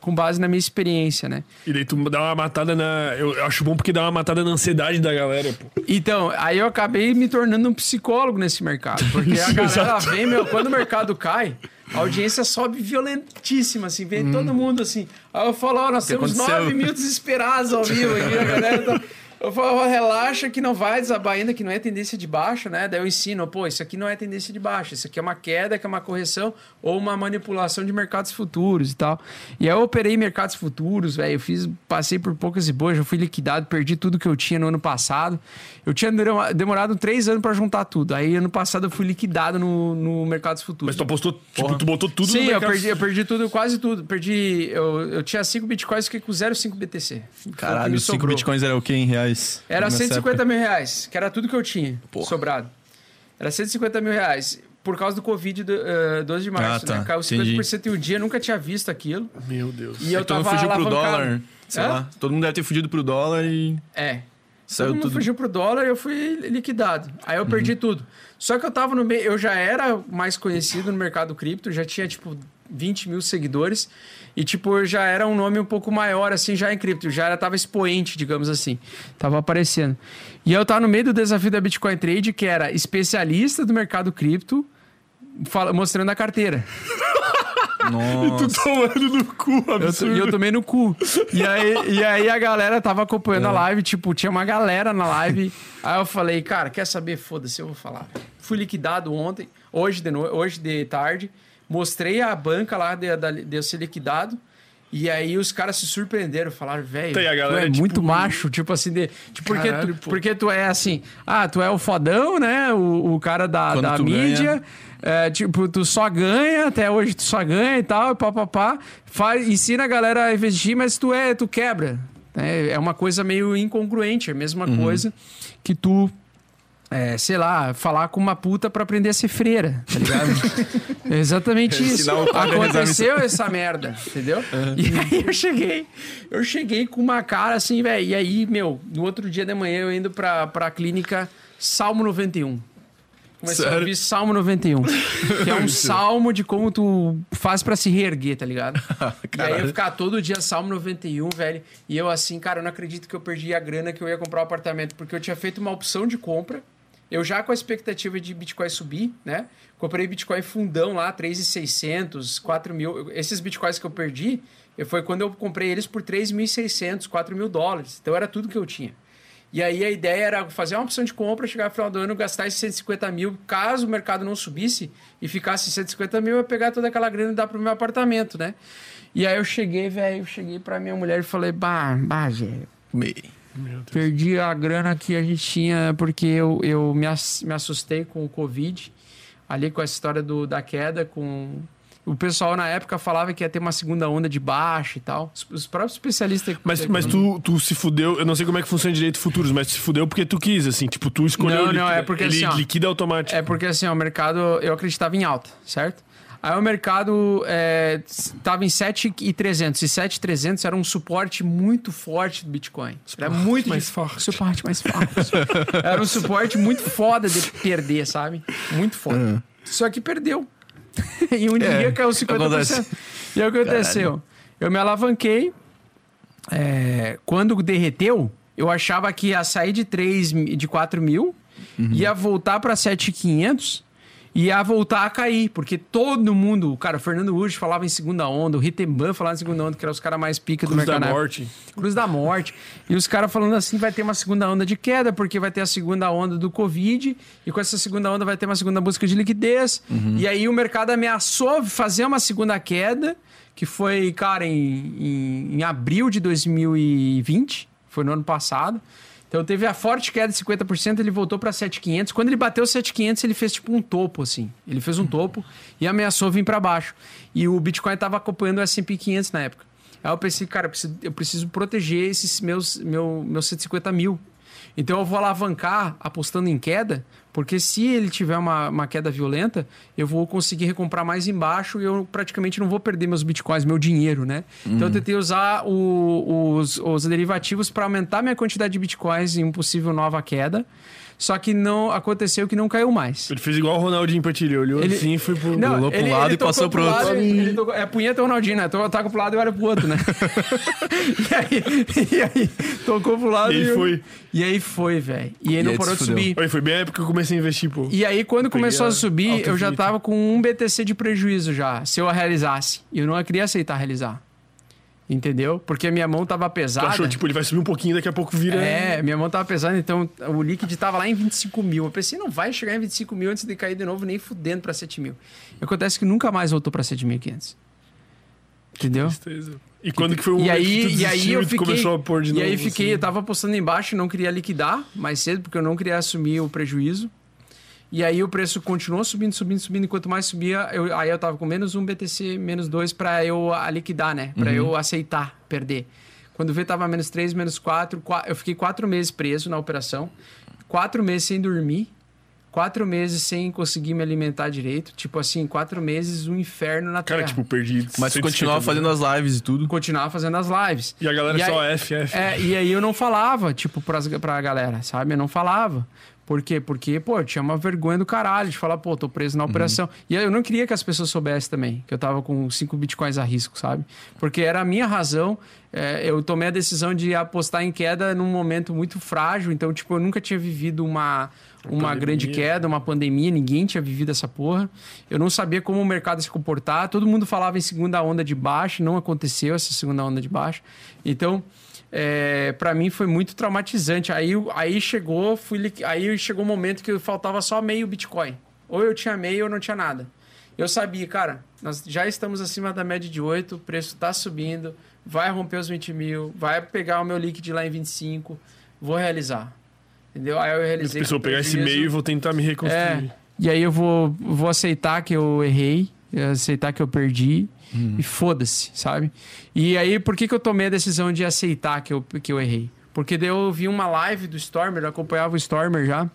com base na minha experiência, né? E daí tu dá uma matada na. Eu acho bom porque dá uma matada na ansiedade da galera, pô. Então, aí eu acabei me tornando um psicólogo nesse mercado. Porque a galera vem, meu, quando o mercado cai, a audiência sobe violentíssima, assim, vem hum. todo mundo assim. Aí eu falo, ó, oh, nós temos aconteceu? 9 mil desesperados ao vivo aqui, a galera tá. Eu falo, relaxa que não vai desabar ainda, que não é tendência de baixa, né? Daí eu ensino, pô, isso aqui não é tendência de baixa, isso aqui é uma queda, que é uma correção ou uma manipulação de mercados futuros e tal. E aí eu operei mercados futuros, velho, eu fiz, passei por poucas e boas, já fui liquidado, perdi tudo que eu tinha no ano passado. Eu tinha demorado três anos para juntar tudo. Aí ano passado eu fui liquidado no, no mercados futuros. Mas tu apostou, tipo, tu botou tudo Sim, no mercado... eu perdi, eu perdi tudo, quase tudo. Perdi, eu, eu tinha 5 bitcoins, fiquei com 0,5 BTC. Caralho, 5 bitcoins era o quê em reais? Era 150 época. mil reais, que era tudo que eu tinha Porra. sobrado. Era 150 mil reais. por causa do Covid do, eh, 12 de março, Ah, tá. né? Caiu Entendi. 50% em um dia, nunca tinha visto aquilo. Meu Deus. E eu todo tava mundo fugiu pro dólar. Sei Hã? lá. Todo mundo deve ter fugido pro dólar e É. saiu Todo mundo tudo. fugiu pro dólar e eu fui liquidado. Aí eu perdi Uhum. tudo. Só que eu tava no meio, eu já era mais conhecido no mercado cripto, já tinha tipo 20 mil seguidores. E tipo, eu já era um nome um pouco maior, assim, já em cripto. Já era, tava expoente, digamos assim. Tava aparecendo. E eu tava no meio do desafio da Bitcoin Trade, que era especialista do mercado cripto, fala- mostrando a carteira. Nossa. Tu tomando no cu, Eu, absurdo. e eu tomei no cu. E aí, e aí a galera tava acompanhando a live, tipo, tinha uma galera na live. Aí eu falei, cara, quer saber? Foda-se, eu vou falar. Fui liquidado ontem, hoje de, no... hoje de tarde. Mostrei a banca lá de, da- de eu ser liquidado. E aí os caras se surpreenderam, falaram, velho, Tem a tu galera, é tipo, muito macho, tipo assim, de, tipo, porque, Caralho, tu, pô. porque tu é assim, ah, tu é o fodão, né? O, o cara da, Quando da tu mídia. ganha. É, tipo, tu só ganha, até hoje tu só ganha e tal, e pá, pá, pá. Faz, ensina a galera a investir, mas tu é, tu quebra. né? É uma coisa meio incongruente, é a mesma Uhum. coisa que tu, é, sei lá, falar com uma puta pra aprender a ser freira, tá ligado? É exatamente isso. Aconteceu essa merda, entendeu? E aí eu cheguei, eu cheguei com uma cara assim, velho, e aí, meu, no outro dia de manhã eu indo pra, pra clínica Salmo 91. Comecei a ouvir Salmo 91. Que é um salmo de como tu faz pra se reerguer, tá ligado? e aí eu ficar todo dia Salmo 91, velho. E eu assim, cara, eu não acredito que eu perdi a grana que eu ia comprar o apartamento. Porque eu tinha feito uma opção de compra. Eu já com a expectativa de Bitcoin subir, né? Comprei Bitcoin fundão lá, 3.600, 4 mil. Esses Bitcoins que eu perdi, foi quando eu comprei eles por 3.600, 4 mil dólares. Então era tudo que eu tinha. E aí a ideia era fazer uma opção de compra, chegar no final do ano, gastar esses 150 mil, caso o mercado não subisse e ficasse 150 mil, eu pegar toda aquela grana e dar pro meu apartamento, né? E aí eu cheguei, velho, cheguei pra minha mulher e falei, bah, bah, Meio. Perdi a grana que a gente tinha porque eu, eu me, me assustei com o Covid, ali com a história do, da queda, com... O pessoal na época falava que ia ter uma segunda onda de baixa e tal. Os, os próprios especialistas... Mas, mas tu, tu se fudeu, eu não sei como é que funciona direito futuros, mas tu se fudeu porque tu quis, assim, tipo, tu escolheu Não, não, liquida- é porque ele assim, ó, liquida automático. É porque assim, ó, o mercado eu acreditava em alta, certo? Aí o mercado é, estava em 7,300 e 7,300 era um suporte muito forte do Bitcoin. Era muito mais forte. Suporte mais forte. era um suporte muito foda de perder, sabe? Muito foda. Só que perdeu. e um É, dia caiu 50%. acontece. E aí o que aconteceu? Eu me alavanquei. é, quando derreteu, eu achava que ia sair de 3, mi- de 4 mil, ia voltar para 7,500 e ia voltar a cair, porque todo mundo, cara, o Fernando Urge falava em segunda onda, o Rittenban falava em segunda onda, que eram os caras mais pica do Cruz da mercado. na época. morte. Cruz da Morte. E os caras falando assim, vai ter uma segunda onda de queda, porque vai ter a segunda onda do Covid, e com essa segunda onda vai ter uma segunda busca de liquidez. E aí o mercado ameaçou fazer uma segunda queda, que foi, cara, em, em, em abril de 2020, foi no ano passado. Então teve a forte queda de 50%, ele voltou para 7,500. Quando ele bateu 7,500, ele fez tipo um topo, assim. Ele fez um topo e ameaçou vir para baixo. E o Bitcoin estava acompanhando o S&P 500 na época. Aí eu pensei, cara, eu preciso, eu preciso proteger esses meus, meu, meus 150 mil. Então eu vou alavancar apostando em queda, porque se ele tiver uma, uma queda violenta, eu vou conseguir recomprar mais embaixo e eu praticamente não vou perder meus bitcoins, meu dinheiro, né? Então eu tentei usar o- os, os derivativos para aumentar minha quantidade de bitcoins em um possível nova queda. Só que não aconteceu que não caiu mais. Ele fez igual o Ronaldinho Patilha, olhou Ele- assim e foi pro... Pulou pro lado e tocou passou pro outro. lado, ele- ele tocou- é punheta Ronaldinho, né? Eu taco pro lado e olha pro outro, né? e, aí, e aí, tocou pro lado E aí eu- foi. E aí foi, velho. E aí E não aí parou de subir. Oi, foi bem a época que eu comecei a investir, pô. E aí, quando Peguei começou a a subir, eu já tava com um BTC de prejuízo já, se eu a realizasse. E eu não queria aceitar realizar. Entendeu? Porque a minha mão tava Tu pesada. achou, tipo, ele vai subir um pouquinho, daqui a pouco vira... É, minha mão tava pesada, então o líquido tava lá em 25 mil. Eu pensei, não vai chegar em 25 mil antes de cair de novo, nem fudendo pra 7 mil. Acontece que nunca mais voltou pra 7.500. Entendeu? Tristeza. E quando que foi o E tu aí, e aí eu tu fiquei. começou a pôr de e novo? aí fiquei, assim? eu tava apostando embaixo e não queria liquidar mais cedo, porque eu não queria assumir o prejuízo. E aí o preço continuou subindo, subindo, subindo. E quanto mais subia, eu, aí eu tava com menos um BTC, menos dois pra eu a liquidar, né? Pra eu aceitar perder. Quando vê, tava menos três, menos quatro. qua- Eu fiquei quatro meses preso na operação. Quatro meses sem dormir. quatro meses sem conseguir me alimentar direito. Tipo assim, quatro meses um inferno na Cara, terra. tipo, perdi. Mas tu 150 continuava fazendo as lives e tudo. continuava fazendo as lives. E a galera E só aí- F, F. É, e aí eu não falava, tipo, pras, pra galera, sabe? Eu não falava. Por quê? Porque, pô, eu tinha uma vergonha do caralho de falar, pô, tô preso na operação. E aí eu não queria que as pessoas soubessem também que eu tava com cinco bitcoins a risco, sabe? Porque era a minha razão. é, eu tomei a decisão de apostar em queda num momento muito frágil. Então, tipo, eu nunca tinha vivido uma, uma pandemia. grande queda, uma pandemia. Ninguém tinha vivido essa porra. Eu não sabia como o mercado se comportar. Todo mundo falava em segunda onda de baixo. Não aconteceu essa segunda onda de baixo. Então é, para mim foi muito traumatizante. Aí, aí chegou, fui, aí chegou um momento que faltava só meio Bitcoin. Ou eu tinha meio ou não tinha nada. Eu sabia, cara, nós já estamos acima da média de 8, o preço está subindo, vai romper os 20 mil, vai pegar o meu líquido lá em 25, vou realizar. Entendeu? Aí eu realizei. pessoas com pegar esse meio e vou tentar me reconstruir. É, e aí eu vou, vou aceitar que eu errei, eu aceitar que eu perdi e foda-se, sabe? E aí, por que, que eu tomei a decisão de aceitar que eu, que eu errei? Porque daí eu vi uma live do Stormer, eu acompanhava o Stormer já,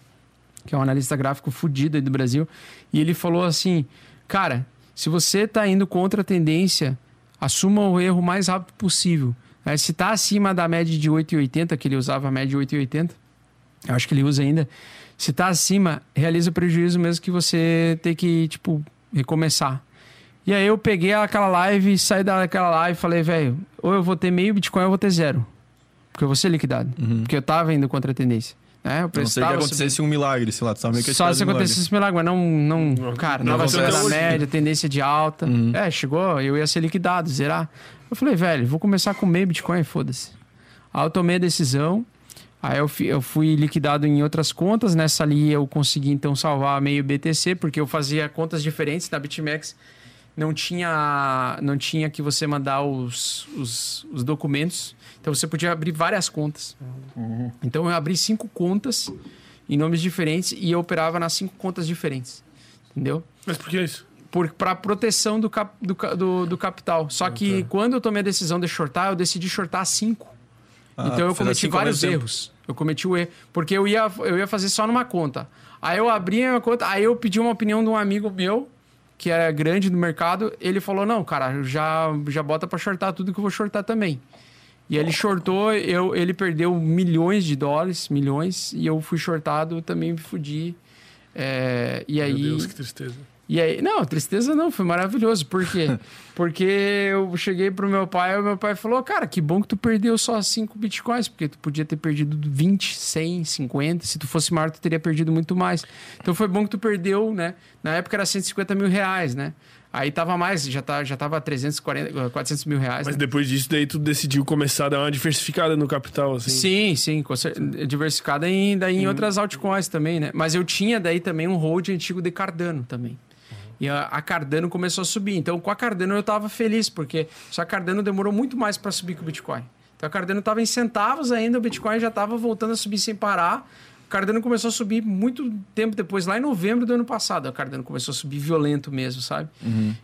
que é um analista gráfico fudido aí do Brasil, e ele falou assim: Cara, se você tá indo contra a tendência, assuma o erro o mais rápido possível. Né? Se tá acima da média de 8,80, que ele usava a média de 8,80, eu acho que ele usa ainda. Se tá acima, realiza o prejuízo mesmo que você ter que, tipo, recomeçar. E aí eu peguei aquela live, saí daquela live e falei, velho, ou eu vou ter meio Bitcoin ou eu vou ter zero. Porque eu vou ser liquidado. Porque eu tava indo contra a tendência. Né? O A não preço ser que tava acontecesse um milagre, sei lá, tu tava meio que só se um acontecesse esse milagre, mas não, não cara, não não acontece da média, tendência de alta. Uhum. É, chegou, eu ia ser liquidado, zerar. Eu falei, velho, vou começar com meio Bitcoin, foda-se. Aí eu tomei a decisão, aí eu, eu fui liquidado em outras contas, nessa ali eu consegui então salvar meio BTC, porque eu fazia contas diferentes na BitMEX. Não tinha, não tinha que você mandar os, os, os documentos. Então você podia abrir várias contas. Então eu abri cinco contas em nomes diferentes e eu operava nas cinco contas diferentes. Entendeu? Mas por que isso? Para proteção do, cap- do, do, do capital. Só que quando eu tomei a decisão de shortar, eu decidi shortar cinco. Ah, então eu cometi vários erros. Eu cometi o erro. Porque eu ia, eu ia fazer só numa conta. Aí eu abri a minha conta, aí eu pedi uma opinião de um amigo meu, que era grande no mercado. Ele falou: Não, cara, já, já bota pra shortar tudo que eu vou shortar também. E ele shortou, eu, ele perdeu milhões de dólares, milhões, e eu fui shortado, também me fudi. É, e aí. Meu Deus, que tristeza. E aí, não, tristeza não, foi maravilhoso. Por quê? Porque eu cheguei pro meu pai e o meu pai falou: Cara, que bom que tu perdeu só 5 bitcoins, porque tu podia ter perdido 20, 100, 50. Se tu fosse maior, tu teria perdido muito mais. Então foi bom que tu perdeu, né? Na época era 150 mil reais, né? Aí tava mais, já, tá, já tava 340, 400 mil reais. Mas né? depois disso, daí tu decidiu começar a dar uma diversificada no capital, assim. Sim, sim, diversificada em, daí em outras altcoins também, né? Mas eu tinha daí também um hold antigo de Cardano também. E a, a Cardano começou a subir. Então, com a Cardano eu tava feliz, porque só a Cardano demorou muito mais para subir que o Bitcoin. Então, a Cardano tava em centavos ainda, o Bitcoin já tava voltando a subir sem parar. O Cardano começou a subir muito tempo depois, lá em novembro do ano passado. A Cardano começou a subir violento mesmo, sabe?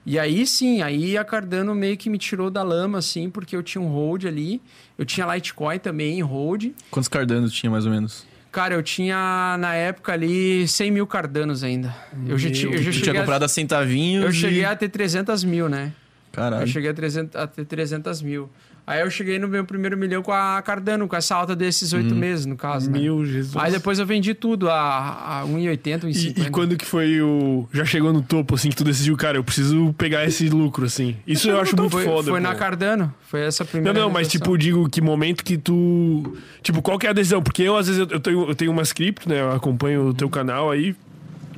E aí sim, aí a Cardano meio que me tirou da lama, assim, porque eu tinha um hold ali. Eu tinha Litecoin também em hold. Quantos cardanos tinha mais ou menos? Cara, eu tinha na época ali 100 mil cardanos ainda. Eu já, eu já tinha comprado a centavinhos eu e- cheguei a ter 300 mil, né? Eu Caralho. cheguei a, 300, a ter 300 mil. Aí eu cheguei no meu primeiro milhão com a Cardano, com essa alta desses oito meses, no caso, né? Meu Jesus. Aí depois eu vendi tudo a, a 1,80, 1,50. E, e quando que foi o. Já chegou no topo, assim, que tu decidiu, cara, eu preciso pegar esse lucro, assim. Isso eu acho muito foi, foda. Foi pô. na Cardano. Foi essa Não, primeira não, mas realização. tipo, digo, que momento que tu. Tipo, qual que é a decisão? Porque eu, às vezes, eu- eu tenho, eu tenho umas cripto, né? Eu acompanho o teu canal aí.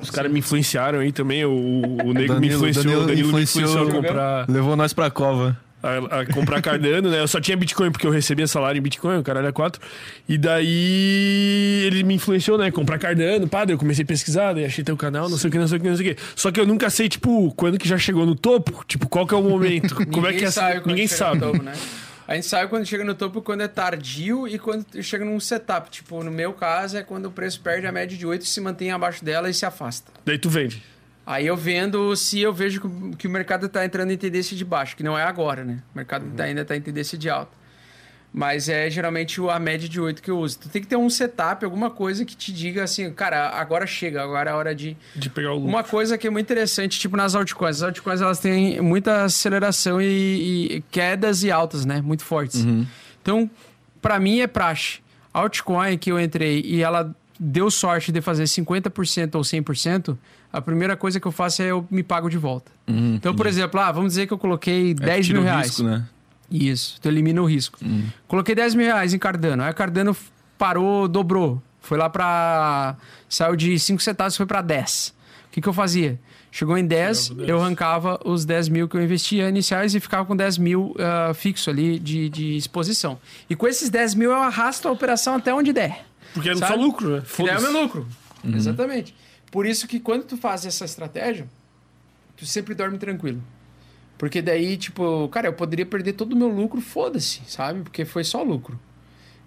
Os caras me influenciaram aí também. O, o Nego me Danilo- influenciou, Danilo o Danilo me influenciou- influenciou a comprar. Levou nós pra cova. A, a comprar Cardano, né? Eu só tinha Bitcoin porque eu recebia salário em Bitcoin, o caralho é 4. E daí ele me influenciou, né? Comprar Cardano, pá, daí eu comecei a pesquisar, daí achei teu canal, não sei o que, não sei o que, não sei o que. Só que eu nunca sei, tipo, quando que já chegou no topo, tipo, qual que é o momento, como é que é. sabe Ninguém sabe. topo, né? A gente sabe quando chega no topo quando é tardio e quando chega num setup. Tipo, no meu caso é quando o preço perde a média de 8 e se mantém abaixo dela e se afasta. Daí tu vende. Aí eu vendo se eu vejo que o- mercado está entrando em tendência de baixo, que não é agora, né? O mercado tá- ainda está em tendência de alta. Mas é geralmente a média de 8 que eu uso. Tu tem que ter um setup, alguma coisa que te diga assim, cara, agora chega, agora é a hora de. De pegar o lucro. Uma coisa que é muito interessante, tipo nas altcoins. As altcoins elas têm muita aceleração e, e quedas e altas, né? Muito fortes. Então, pra mim é praxe. Altcoin que eu entrei e ela deu sorte de fazer 50% ou 100%, a primeira coisa que eu faço é eu me pago de volta. então, por exemplo, ah, vamos dizer que eu coloquei 10 Tira mil o reais. risco, né? Isso, tu elimina o risco. Coloquei 10 mil reais em Cardano. Aí a Cardano parou, dobrou. Foi lá pra. Saiu de 5 centavos foi pra 10. O que, que eu fazia? Chegou em 10, Tirava 10. eu arrancava os 10 mil que eu investia iniciais e ficava com 10 mil ah, fixo ali de, de exposição. E com esses 10 mil eu arrasto a operação até onde der. Porque é só lucro, né? Que daí é o Foda-se. meu lucro. Exatamente. Por isso que quando tu faz essa estratégia, tu sempre dorme tranquilo. Porque daí, tipo, cara, eu poderia perder todo o meu lucro, foda-se, sabe? Porque foi só lucro.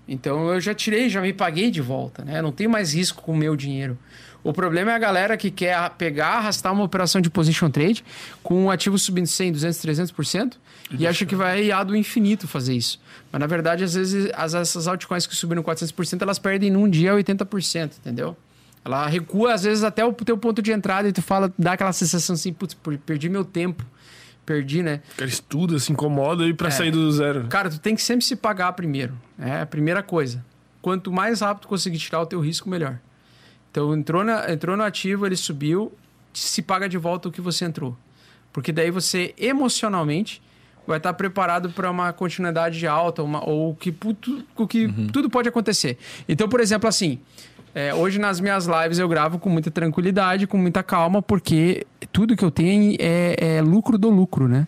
Então eu já tirei, já me paguei de volta, né? Não tenho mais risco com o meu dinheiro. O problema é a galera que quer pegar, arrastar uma operação de position trade com um ativo subindo 100, 200, 300% e acha que vai ir do infinito fazer isso. Mas na verdade, às vezes, as, essas altcoins que subiram 400%, elas perdem num dia 80%, entendeu? Ela recua, às vezes, até o teu ponto de entrada e tu fala, dá aquela sensação assim, putz, perdi meu tempo. Perdi, né? O cara estuda, se incomoda e pra É. sair do zero. Cara, tu tem que sempre se pagar primeiro. É a primeira coisa. Quanto mais rápido conseguir tirar o teu risco, melhor. Então, entrou, na, entrou no ativo, ele subiu, se paga de volta o que você entrou. Porque daí você, emocionalmente, vai estar preparado para uma continuidade de alta uma, ou que, puto- o que tudo pode acontecer. Então, por exemplo, assim, é, hoje nas minhas lives eu gravo com muita tranquilidade, com muita calma, porque tudo que eu tenho é, é lucro do lucro, né?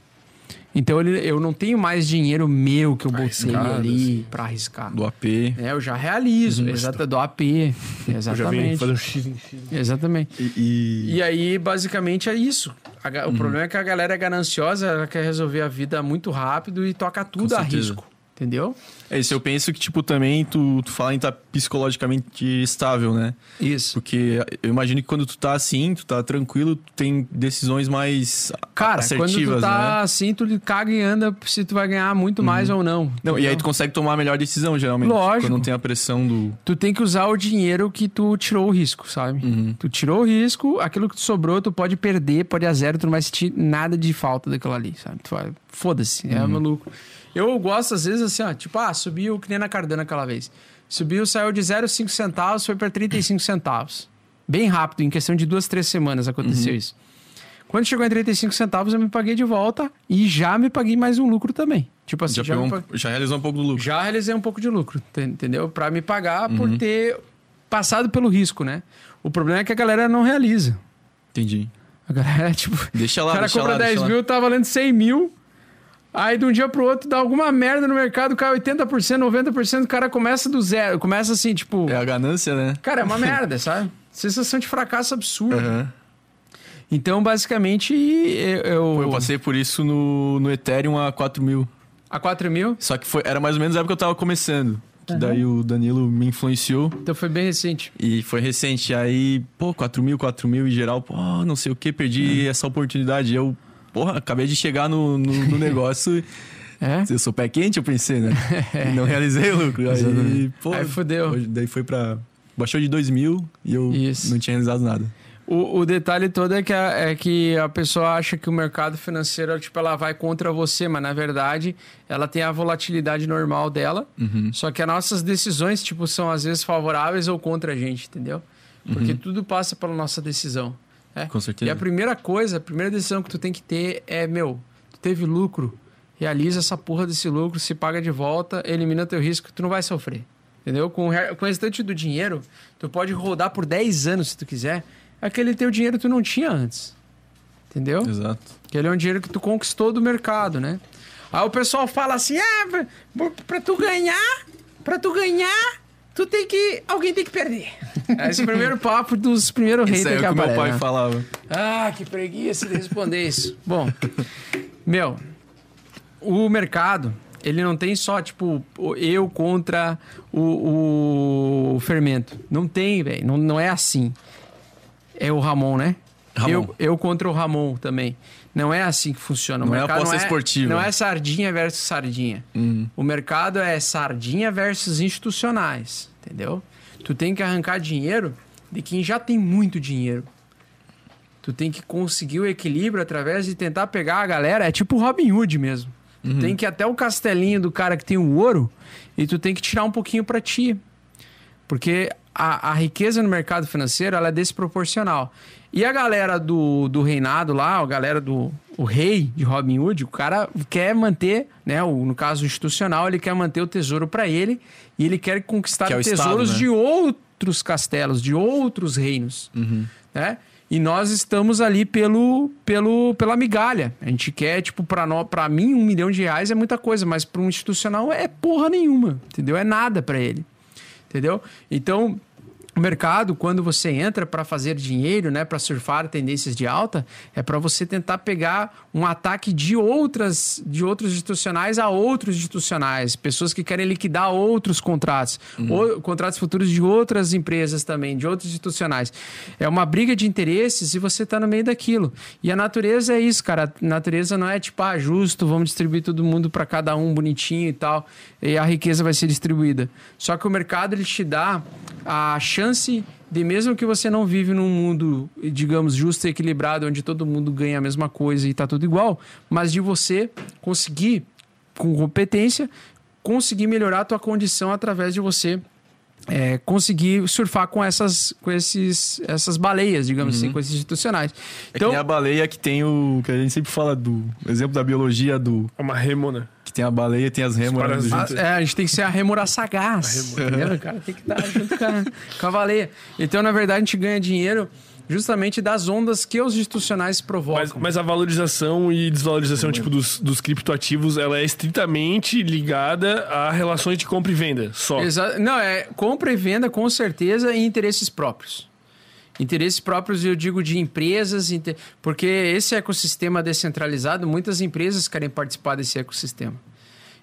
Então ele- eu não tenho mais dinheiro meu que eu botei Arriscado, ali para arriscar. Do AP. É, eu já realizo, exato, do AP. Eu já vim Exatamente. fazer um X em X. Exatamente. E, e- E aí, basicamente, é isso. A O problema é que a galera é gananciosa, ela quer resolver a vida muito rápido e toca tudo a risco. Entendeu? É isso, eu penso que, tipo, também tu, tu fala em estar psicologicamente estável, né? Isso. Porque eu imagino que quando tu tá assim, tu tá tranquilo, tu tem decisões mais Cara, assertivas, quando tu tá né? assim, tu caga e anda se tu vai ganhar muito mais ou não. Não, e aí tu consegue tomar a melhor decisão, geralmente. Lógico. Quando não tem a pressão do... tu tem que usar o dinheiro que tu tirou o risco, sabe? Uhum. Tu tirou o risco, aquilo que tu sobrou, tu pode perder, pode ir a zero, tu não vai sentir nada de falta daquilo ali, sabe? Tu vai, foda-se, é o meu lucro. Eu gosto, às vezes, assim, ó, tipo, ah, subiu que nem na Cardano aquela vez. Subiu, saiu de 0,5 centavos, foi para 35 centavos. Bem rápido, em questão de duas, três semanas aconteceu isso. Quando chegou em 35 centavos, eu me paguei de volta e já me paguei mais um lucro também. Tipo assim, Já, já, um- pa- já realizou um pouco do lucro. já realizei um pouco de lucro, te- entendeu? Pra me pagar por Uhum. ter passado pelo risco, né? O problema é que a galera não realiza. Entendi. A galera, tipo, Deixa o lá, cara deixa compra lá, 10 deixa lá. mil, tá valendo 100 mil. Aí de um dia pro outro dá alguma merda no mercado, cai 80%, 90%, o cara começa do zero. Começa assim, tipo. É a ganância, né? Cara, é uma merda, sabe? Sensação de fracasso absurdo. Aham. Então, basicamente, eu. eu- Pô, eu passei por isso no, no Ethereum a 4 mil. A 4 mil, Só que foi, era mais ou menos a época que eu tava começando. Que daí o Danilo me influenciou. então foi bem recente. E foi recente. Aí, pô, 4 mil, 4 mil em geral. Pô, não sei o que, perdi essa oportunidade. Eu, porra, acabei de chegar no, no, no negócio. É? Eu sou pé quente, eu pensei, né? E não realizei o lucro. Aí, pô, Aí fudeu. Daí foi pra. Baixou de 2 mil e eu Isso. não tinha realizado nada. O, o detalhe todo é que, a, é que a pessoa acha que o mercado financeiro, tipo, ela vai contra você, mas na verdade ela tem a volatilidade normal dela. Uhum. Só que as nossas decisões, tipo, são às vezes favoráveis ou contra a gente, entendeu? Porque tudo passa pela nossa decisão. Né? Com certeza. E a primeira coisa, a primeira decisão que tu tem que ter é, meu, tu teve lucro, realiza essa porra desse lucro, se paga de volta, elimina teu risco, tu não vai sofrer. Entendeu? Com com o restante do dinheiro, tu pode rodar por 10 anos se tu quiser. Aquele teu dinheiro tu não tinha antes. Entendeu? Exato. Aquele é um dinheiro que tu conquistou do mercado, né? Aí o pessoal fala assim: ah, pra tu ganhar, pra tu ganhar, tu tem que. Alguém tem que perder. Esse é o primeiro papo dos primeiros haters é que o que meu aparecem, pai né? falava. Ah, que preguiça de responder isso. Bom, meu, o mercado, ele não tem só, tipo, eu contra o, o fermento. Não tem, velho. Não, não é assim. É o Ramon, né? Ramon. Eu, eu contra o Ramon também. Não é assim que funciona. O Não é mercado aposta esportiva. Não é sardinha versus sardinha. O mercado é sardinha versus institucionais, entendeu? Tu tem que arrancar dinheiro de quem já tem muito dinheiro. Tu tem que conseguir o equilíbrio através de tentar pegar a galera. É tipo Robin Hood mesmo. Tu tem que ir até o castelinho do cara que tem o ouro e tu tem que tirar um pouquinho pra ti. Porque a, a riqueza no mercado financeiro ela é desproporcional. E a galera do, do reinado lá, a galera do o rei de Robin Hood, o cara quer manter, né, o, no caso institucional, ele quer manter o tesouro para ele e ele quer conquistar Que é tesouros Estado, né? de outros castelos, de outros reinos, né? E nós estamos ali pelo, pelo, pela migalha. A gente quer, tipo, pra mim, um milhão de reais é muita coisa, mas para um institucional é porra nenhuma, entendeu? É nada para ele entendeu? Então, o mercado, quando você entra para fazer dinheiro, né, para surfar tendências de alta, é para você tentar pegar um ataque de outras, de outros institucionais a outros institucionais, pessoas que querem liquidar outros contratos, ou contratos futuros de outras empresas também, de outros institucionais. É uma briga de interesses e você está no meio daquilo. E a natureza é isso, cara. A natureza não é tipo, ah, justo, vamos distribuir todo mundo para cada um bonitinho e tal, e a riqueza vai ser distribuída. Só que o mercado ele te dá a chance de mesmo que você não vive num mundo, digamos, justo e equilibrado, onde todo mundo ganha a mesma coisa e tá tudo igual, mas de você conseguir, com competência, conseguir melhorar a tua condição através de você é, conseguir surfar com essas, com esses, essas baleias, digamos assim, com esses institucionais. É que nem a baleia que tem o. que a gente sempre fala do exemplo da biologia do. É uma remona. Tem a baleia tem as junto. A, é, a gente tem que ser a remora sagaz. entendeu? O cara tem que estar junto com a, com a baleia. Então, na verdade, a gente ganha dinheiro justamente das ondas que os institucionais provocam. Mas, mas a valorização e desvalorização tipo, dos, dos criptoativos, ela é estritamente ligada a relações de compra e venda, só. Exa- Não, é compra e venda com certeza e interesses próprios. Interesses próprios, eu digo, de empresas, porque esse ecossistema descentralizado, muitas empresas querem participar desse ecossistema.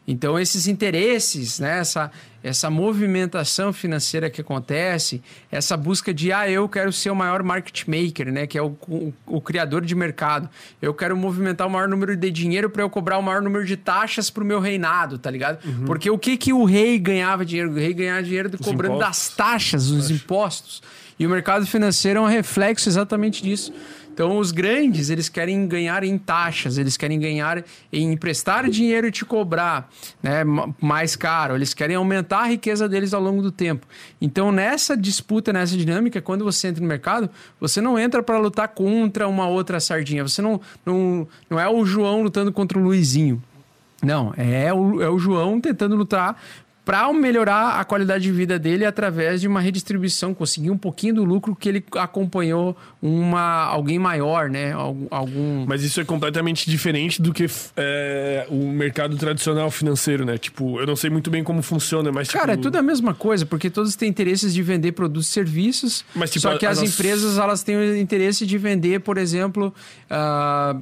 Então, esses interesses, né, essa, essa movimentação financeira que acontece, essa busca de, ah, eu quero ser o maior market maker, né, que é o, o, o criador de mercado. Eu quero movimentar o maior número de dinheiro para eu cobrar o maior número de taxas para o meu reinado, tá ligado? Porque o que, que o rei ganhava dinheiro? O rei ganhava dinheiro de- cobrando impostos. das taxas, os impostos. E o mercado financeiro é um reflexo exatamente disso. Então, os grandes, eles querem ganhar em taxas, eles querem ganhar em emprestar dinheiro e te cobrar né, ma- mais caro, eles querem aumentar a riqueza deles ao longo do tempo. Então, nessa disputa, nessa dinâmica, quando você entra no mercado, você não entra para lutar contra uma outra sardinha. Você não, não, não é o João lutando contra o Luizinho. Não, é o, é o João tentando lutar para melhorar a qualidade de vida dele através de uma redistribuição, conseguir um pouquinho do lucro que ele acompanhou uma alguém maior, né? Algum, Mas isso é completamente diferente do que é, o mercado tradicional financeiro, né? Tipo, eu não sei muito bem como funciona, mas Cara, é tipo, tudo a mesma coisa, porque todos têm interesses de vender produtos e serviços, Mas, tipo, só que as as nossas- empresas elas têm o interesse de vender, por exemplo, ah,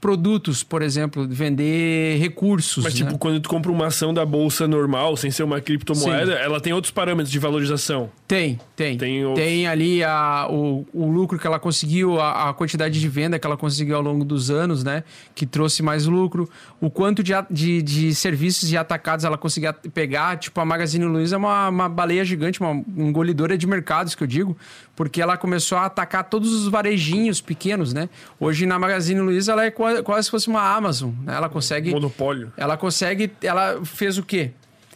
produtos, por exemplo, vender recursos. Mas, né? tipo, quando tu compra uma ação da bolsa normal, sem ser uma criptomoeda, ela tem outros parâmetros de valorização. Tem, tem. Tem Tem, o- ali a, o, o lucro que ela conseguiu, a, a quantidade de venda que ela conseguiu ao longo dos anos, né? Que trouxe mais lucro. O quanto de, de, de serviços e atacados ela conseguia pegar. Tipo, a Magazine Luiza é uma, uma baleia gigante, uma engolidora de mercados, que eu digo. Porque ela começou a atacar todos os varejinhos pequenos, né? Hoje, na Magazine Luiza, ela é quase se fosse uma Amazon, né? Ela consegue... Monopólio. Ela consegue. Ela fez o quê?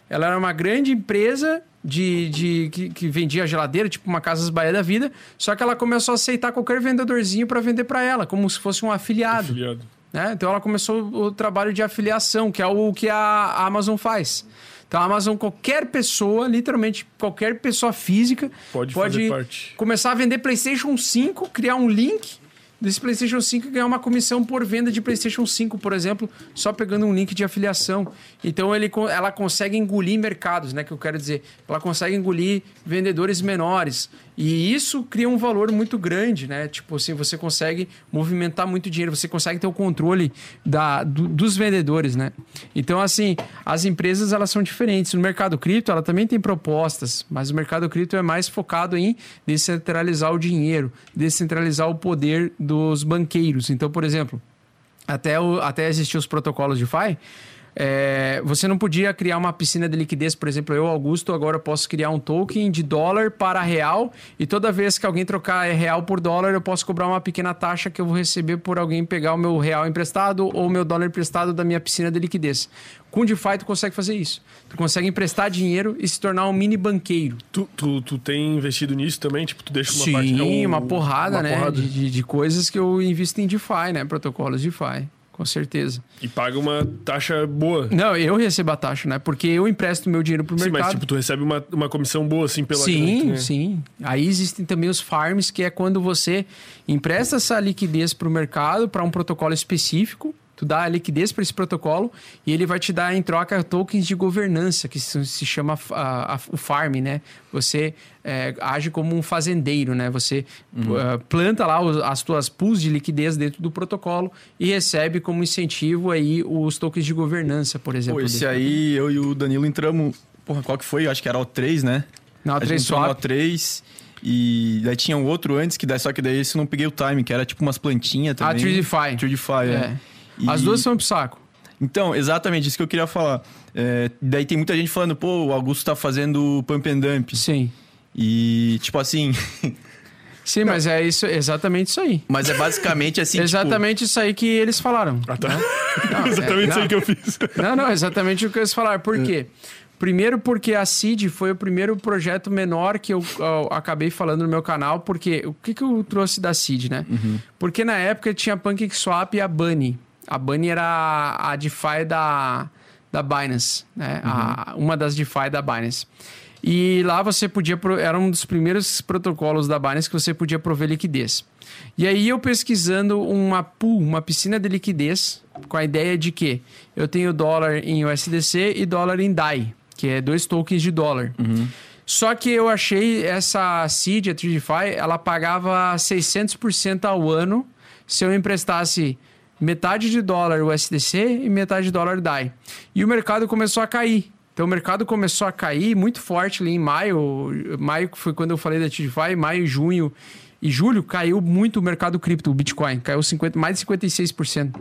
Ela era uma grande empresa de, de que, que vendia geladeira, tipo uma Casas Bahia da Vida, só que ela começou a aceitar qualquer vendedorzinho para vender para ela, como se fosse um afiliado. Afiliado. né? Então ela começou o trabalho de afiliação, que é o que a Amazon faz. Então a Amazon, qualquer pessoa, literalmente qualquer pessoa física, Pode parte. começar a vender PlayStation 5, criar um link desse PlayStation 5 e ganhar uma comissão por venda de PlayStation 5, por exemplo, só pegando um link de afiliação. Então ele, ela consegue engolir mercados, né? Que eu quero dizer, ela consegue engolir vendedores menores. E isso cria um valor muito grande, né? Tipo assim, você consegue movimentar muito dinheiro, você consegue ter o controle da, do- dos vendedores, né? Então, assim, as empresas elas são diferentes. No mercado cripto, ela também tem propostas, mas o mercado cripto é mais focado em descentralizar o dinheiro, descentralizar o poder dos banqueiros. Então, por exemplo, até, o, até existir os protocolos de FI, é, você não podia criar uma piscina de liquidez, por exemplo, eu, Augusto, agora posso criar um token de dólar para real e toda vez que alguém trocar real por dólar, eu posso cobrar uma pequena taxa que eu vou receber por alguém pegar o meu real emprestado ou o meu dólar emprestado da minha piscina de liquidez. Com DeFi, tu consegue fazer isso. Tu consegue emprestar dinheiro e se tornar um mini banqueiro. Tu, tu, tu tem investido nisso também? Tipo, tu deixa uma Sim, parte... é um- uma porrada, uma né? porrada. De, de, de coisas que eu invisto em DeFi, né? Protocolos DeFi, com certeza. E paga uma taxa boa. Não, eu recebo a taxa, né? Porque eu empresto meu dinheiro pro Sim, mercado. mas tipo, tu recebe uma, uma comissão boa, assim, pela grana que tu Sim, sim. Aí existem também os farms, que é quando você empresta essa liquidez para o mercado, para um protocolo específico. Tu dá a liquidez para esse protocolo e ele vai te dar em troca tokens de governança, que se, chama ah, a- o farm, né? Você é, age como um fazendeiro, né? Você ah, planta lá os- as tuas pools de liquidez dentro do protocolo e recebe como incentivo aí os tokens de governança, por exemplo. Pô, esse aí, eu e o Danilo entramos. Porra, qual que foi? Acho que era o 3, né? Não, a a gente 3 entrou no swap. O3 e daí tinha um outro antes, que daí, só que daí esse eu não peguei o time, que era tipo umas plantinhas A também. Tradefy. Tradefy, é. É. E- As duas são pro saco. Então, exatamente, isso que eu queria falar. É, daí tem muita gente falando, pô, o Augusto tá fazendo pump and dump. Sim. E, tipo assim, Sim, mas é isso, exatamente isso aí. mas é basicamente assim, tipo, exatamente isso aí que eles falaram. Ah, tá. Não, Exatamente é, isso aí não. que eu fiz. Não, não, exatamente o que eles falaram. Por quê? Primeiro porque a Seed foi o primeiro projeto menor que eu, eu acabei falando no meu canal, porque o que, que eu trouxe da Seed, né? Porque na época tinha a PancakeSwap e a Bunny. A Bunny era a, DeFi da, da Binance, né? A- uma das DeFi da Binance. E lá você podia. Era um dos primeiros protocolos da Binance que você podia prover liquidez. E aí eu pesquisando uma pool, uma piscina de liquidez, com a ideia de que eu tenho dólar em USDC e dólar em DAI, que é dois tokens de dólar. Só que eu achei essa seed, a Tradefy, ela pagava 600% ao ano se eu emprestasse metade de dólar USDC e metade de dólar DAI. E o mercado começou a cair. Então o mercado começou a cair muito forte ali em maio. Maio foi quando eu falei da Tradefy, maio, junho e julho caiu muito o mercado cripto, o Bitcoin, caiu 50, mais de 56%.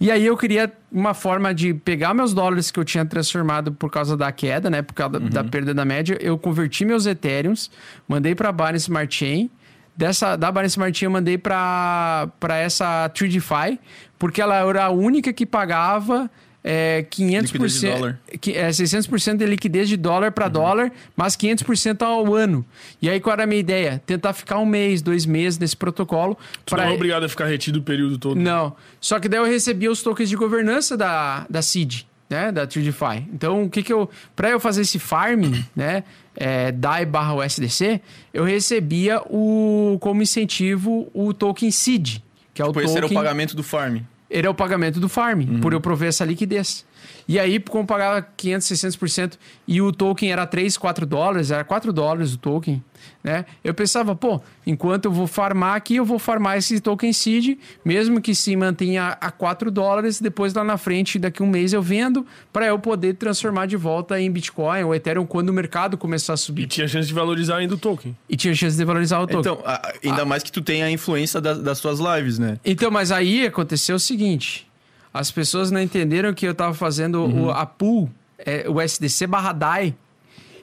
E aí eu queria uma forma de pegar meus dólares que eu tinha transformado por causa da queda, né? Por causa da- da perda da média. Eu converti meus Ethereums, mandei para Binance Smart Chain. Dessa, da Binance Smart Chain eu mandei para essa TradeFi, porque ela era a única que pagava é, 500%, Liquidez de dólar. que é 600% de liquidez de dólar para dólar, mas 500% ao ano. E aí qual era a minha ideia? Tentar ficar um mês, dois meses nesse protocolo. Tu pra- não é obrigado a ficar retido o período todo. não. Só que daí eu recebia os tokens de governança da, da Seed, né? Da TradeFi. Então, o que que eu... Para eu fazer esse farming, né? É, DAI barra USDC, eu recebia o, como incentivo o token Seed, que é o tipo, token... esse era o pagamento do farm. Ele é o pagamento do farm, por eu prover essa liquidez. E aí, como pagava 500, 600% e o token era 3, 4 dólares, era 4 dólares o token, né? Eu pensava, pô, enquanto eu vou farmar aqui, eu vou farmar esse token seed, mesmo que se mantenha a 4 dólares, depois lá na frente, daqui um mês eu vendo, para eu poder transformar de volta em Bitcoin ou Ethereum quando o mercado começar a E subir. tinha chance de valorizar ainda o token. E tinha chance de valorizar o token. Então, ainda mais que tu tem a influência das, das tuas lives, né? Então, mas aí aconteceu o seguinte: as pessoas não entenderam que eu tava fazendo o, a pool, é, o SDC barra DAI,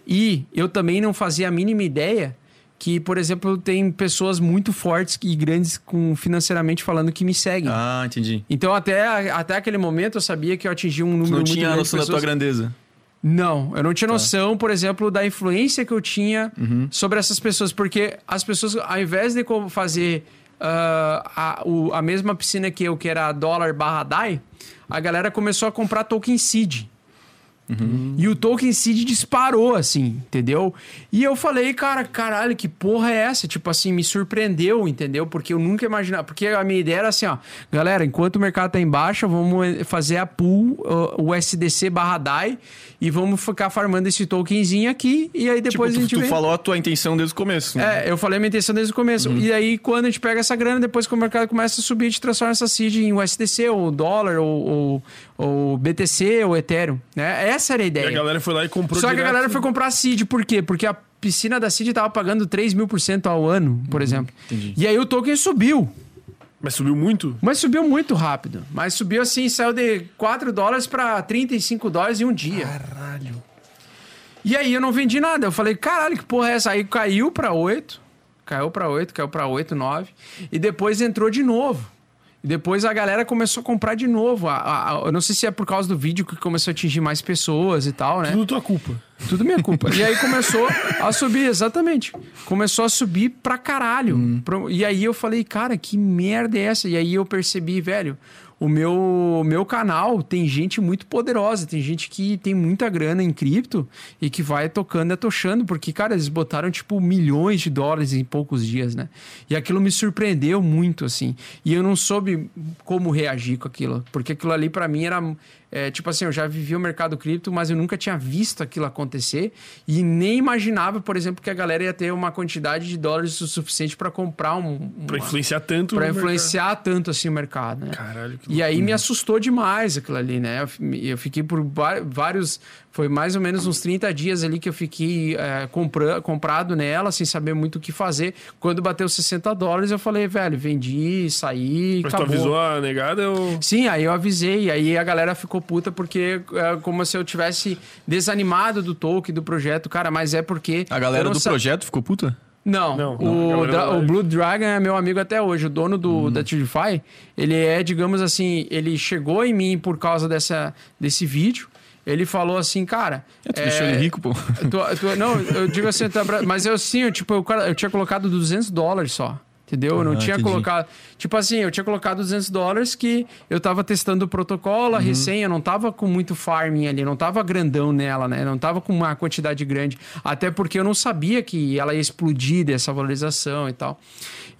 e eu também não fazia a mínima ideia que, por exemplo, tem pessoas muito fortes e grandes com financeiramente falando que me seguem. Ah, entendi. Então, até, até aquele momento, eu sabia que eu atingi um número não muito tinha grande de noção da tua grandeza. Não, eu não tinha noção, por exemplo, da influência que eu tinha sobre essas pessoas. Porque as pessoas, ao invés de fazer a, o- a mesma piscina que eu, que era dólar barra DAI, a galera começou a comprar token seed. E o token seed disparou, assim, entendeu? E eu falei, cara, caralho, que porra é essa? Tipo assim, me surpreendeu, entendeu? Porque eu nunca imaginava. Porque a minha ideia era assim, ó, galera, enquanto o mercado tá em baixa, vamos fazer a pool, uh, o SDC barra DAI, e vamos ficar farmando esse tokenzinho aqui, e aí depois tipo, a gente tu vem. falou a tua intenção desde o começo. né? É, eu falei a minha intenção desde o começo. E aí, quando a gente pega essa grana, depois que o mercado começa a subir, a gente transforma essa seed em USDC, ou dólar, ou, ou, ou BTC, ou Ethereum. Né? Essa era a E ideia. a galera foi lá e comprou Só que a direto. galera foi comprar a seed, por quê? Porque a piscina da seed tava pagando 3 mil por cento ao ano, por exemplo. entendi. E aí o token subiu. Mas subiu muito? Mas subiu muito rápido. Mas subiu assim, saiu de 4 dólares pra 35 dólares em um dia. Caralho. E aí eu não vendi nada. Eu falei, caralho, que porra é essa? Aí caiu pra 8, caiu pra 8, caiu pra 8, 9. E depois entrou de novo. E depois a galera começou a comprar de novo. A- a- a- eu não sei se é por causa do vídeo que começou a atingir mais pessoas e tal, né? Tudo tua culpa. Tudo minha culpa. E aí começou a subir, exatamente. Começou a subir pra caralho. Pro- E aí eu falei, cara, que merda é essa? E aí eu percebi, velho, o meu, meu canal tem gente muito poderosa, tem gente que tem muita grana em cripto e que vai tocando e atochando, porque, cara, eles botaram, tipo, milhões de dólares em poucos dias, né? E aquilo me surpreendeu muito, assim. E eu não soube como reagir com aquilo, porque aquilo ali pra mim era é, tipo assim, eu já vivi o mercado cripto, mas eu nunca tinha visto aquilo acontecer e nem imaginava, por exemplo, que a galera ia ter uma quantidade de dólares o suficiente para comprar um. Pra influenciar tanto. Para influenciar tanto assim o mercado, né? mercado. Caralho, que E aí me assustou demais aquilo ali, né? Eu Eu fiquei por vários. Foi mais ou menos uns 30 dias ali que eu fiquei é, compra, comprado nela, sem saber muito o que fazer. Quando bateu 60 dólares, eu falei, velho, vendi, saí. Mas tu acabou. avisou a negada ou. Sim, aí eu avisei, e aí a galera ficou puta porque é como se eu tivesse desanimado do token, do projeto, cara, mas é porque. A galera eu do sa- projeto ficou puta? Não, Não, o, não, o live. Blue Dragon é meu amigo até hoje, o dono do, da TubeFi. Ele é, digamos assim, ele chegou em mim por causa dessa, desse vídeo. Ele falou assim, cara. É, tu deixou ele rico, pô. Não, eu digo assim, mas eu sim, eu, tipo, eu, eu tinha colocado 200 dólares só. Entendeu? Eu não Ah, tinha entendi. colocado. Tipo assim, eu tinha colocado 200 dólares que eu tava testando o protocolo, Uhum. a recém, eu não tava com muito farming ali, não tava grandão nela, né? Não tava com uma quantidade grande. Até porque eu não sabia que ela ia explodir dessa valorização e tal.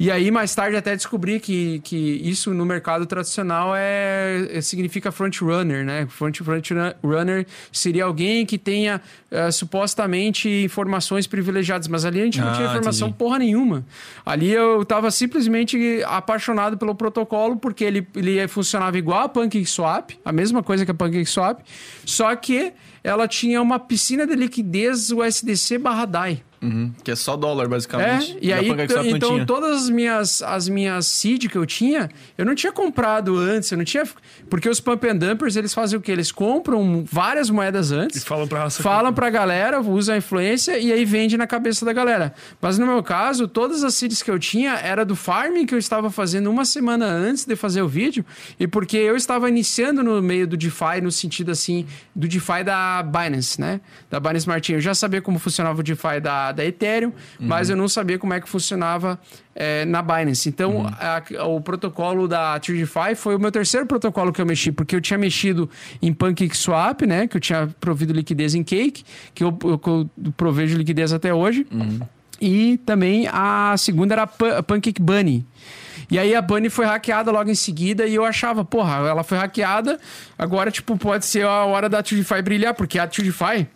E aí, mais tarde, até descobri que, que isso no mercado tradicional é, é- significa front runner, né? Front, front runner seria alguém que tenha eh, supostamente informações privilegiadas, mas ali a gente não Ah, tinha informação entendi. porra nenhuma. Ali eu tava simplesmente apaixonado pelo protocolo, porque ele, ele funcionava igual a PancakeSwap, a mesma coisa que a PancakeSwap, só que ela tinha uma piscina de liquidez USDC barra DAI. Uhum, Que é só dólar, É, basicamente. e a aí, então todas as minhas, as minhas seed que eu tinha, eu não tinha comprado antes, eu não tinha... Porque os pump and dumpers, eles fazem o quê? Eles compram várias moedas E antes, falam pra raça. falam pra galera, usam a influência e aí vende na cabeça da galera. Mas no meu caso, todas as seeds que eu tinha era do farming que eu estava fazendo uma semana antes de fazer o vídeo e porque eu estava iniciando no meio do DeFi, no sentido assim, do DeFi da Binance, né? Da Binance Smart Chain. Eu já sabia como funcionava o DeFi da, da Ethereum, mas eu não sabia como é que funcionava é, na Binance. Então, a- o protocolo da TrueDeFi foi o meu terceiro protocolo que eu mexi, porque eu tinha mexido em PancakeSwap, né? Que eu tinha provido liquidez em Cake, que eu, eu, eu provejo liquidez até hoje. E também a segunda era a Pan- Pancake Bunny. E aí a Bunny foi hackeada logo em seguida e eu achava, porra, ela foi hackeada, agora, tipo, pode ser a hora da TubeFi brilhar, porque a TubeFi,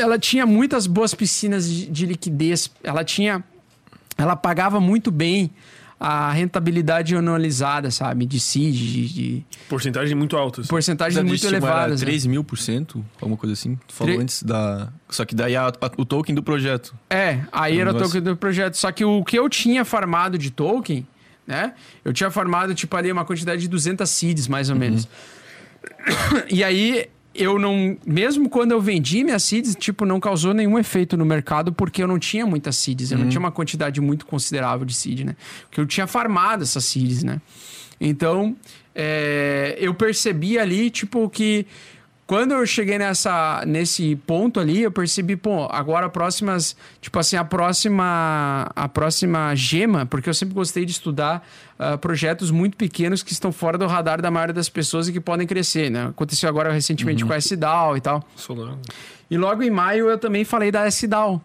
ela tinha muitas boas piscinas de, de liquidez, ela tinha, ela pagava muito bem a rentabilidade anualizada, sabe, de seed, de, de Porcentagem muito alta. assim. porcentagens Essa muito estima era elevadas. né? 3 mil por cento, alguma coisa assim. Tu falou Tre- antes da. Só que daí a- a- o token do projeto. É, aí É era o negócio- token do projeto. Só que o que eu tinha farmado de token, né? Eu tinha farmado, tipo, ali uma quantidade de 200 seeds, mais ou menos. E aí, eu não... Mesmo quando eu vendi minhas seeds, tipo, não causou nenhum efeito no mercado, porque eu não tinha muitas seeds. Eu não tinha uma quantidade muito considerável de seed, né? Porque eu tinha farmado essas seeds, né? Então, é, eu percebi ali, tipo, que... Quando eu cheguei nessa, nesse ponto ali, eu percebi, pô, agora próximas, tipo assim, a próxima, a próxima gema, porque eu sempre gostei de estudar ah, projetos muito pequenos que estão fora do radar da maioria das pessoas e que podem crescer, né? Aconteceu agora recentemente com a SDAO e tal. Solano. E logo em maio eu também falei da SDAO.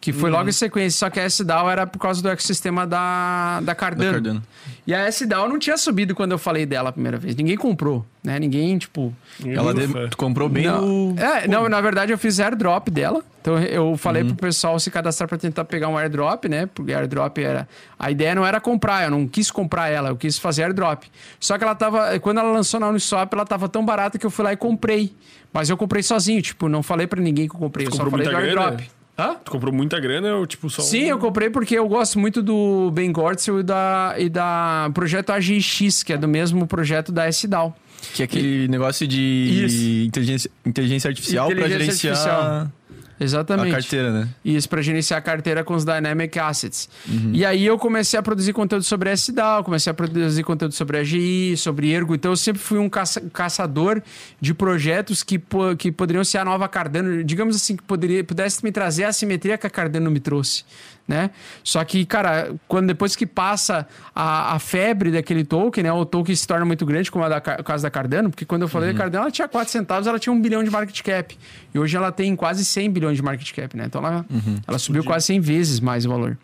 Que foi logo em sequência, só que a SDAO era por causa do ecossistema da, da Da Cardano. Cardano. E a SDAO não tinha subido quando eu falei dela a primeira vez. Ninguém comprou, né? Ninguém, tipo... Ela Ninguém de- comprou bem não, no. É, não, na verdade eu fiz airdrop dela. Então eu falei pro pessoal se cadastrar pra tentar pegar um airdrop, né? Porque airdrop era. A ideia não era comprar, eu não quis comprar ela, eu quis fazer airdrop. Só que ela tava. Quando ela lançou na Uniswap, ela tava tão barata que eu fui lá e comprei. Mas eu comprei sozinho, tipo, não falei pra ninguém que eu comprei, eu só falei do muita grana? Hã? Tu comprou muita grana ou tipo só. Sim, um- eu comprei porque eu gosto muito do Ben Gortzel e da, e da projeto AGX, que é do mesmo projeto da SDAO. Que é aquele negócio de inteligência, inteligência artificial para gerenciar artificial. Exatamente. a carteira, né? Isso, para gerenciar a carteira com os Dynamic Assets. Uhum. E aí eu comecei a produzir conteúdo sobre SDAO, comecei a produzir conteúdo sobre AGI, sobre Ergo. Então eu sempre fui um caça- caçador de projetos que, po- que poderiam ser a nova Cardano. Digamos assim, que poderia, pudesse me trazer a simetria que a Cardano me trouxe. Né? Só que, cara, quando depois que passa a, a febre daquele token, né? O token se torna muito grande, como a da, Ca- o caso da Cardano, porque quando eu falei da Cardano, ela tinha 4 centavos, ela tinha um bilhão de market cap. E hoje ela tem quase 100 bilhões de market cap, né? Então ela, ela subiu quase 100 vezes mais o valor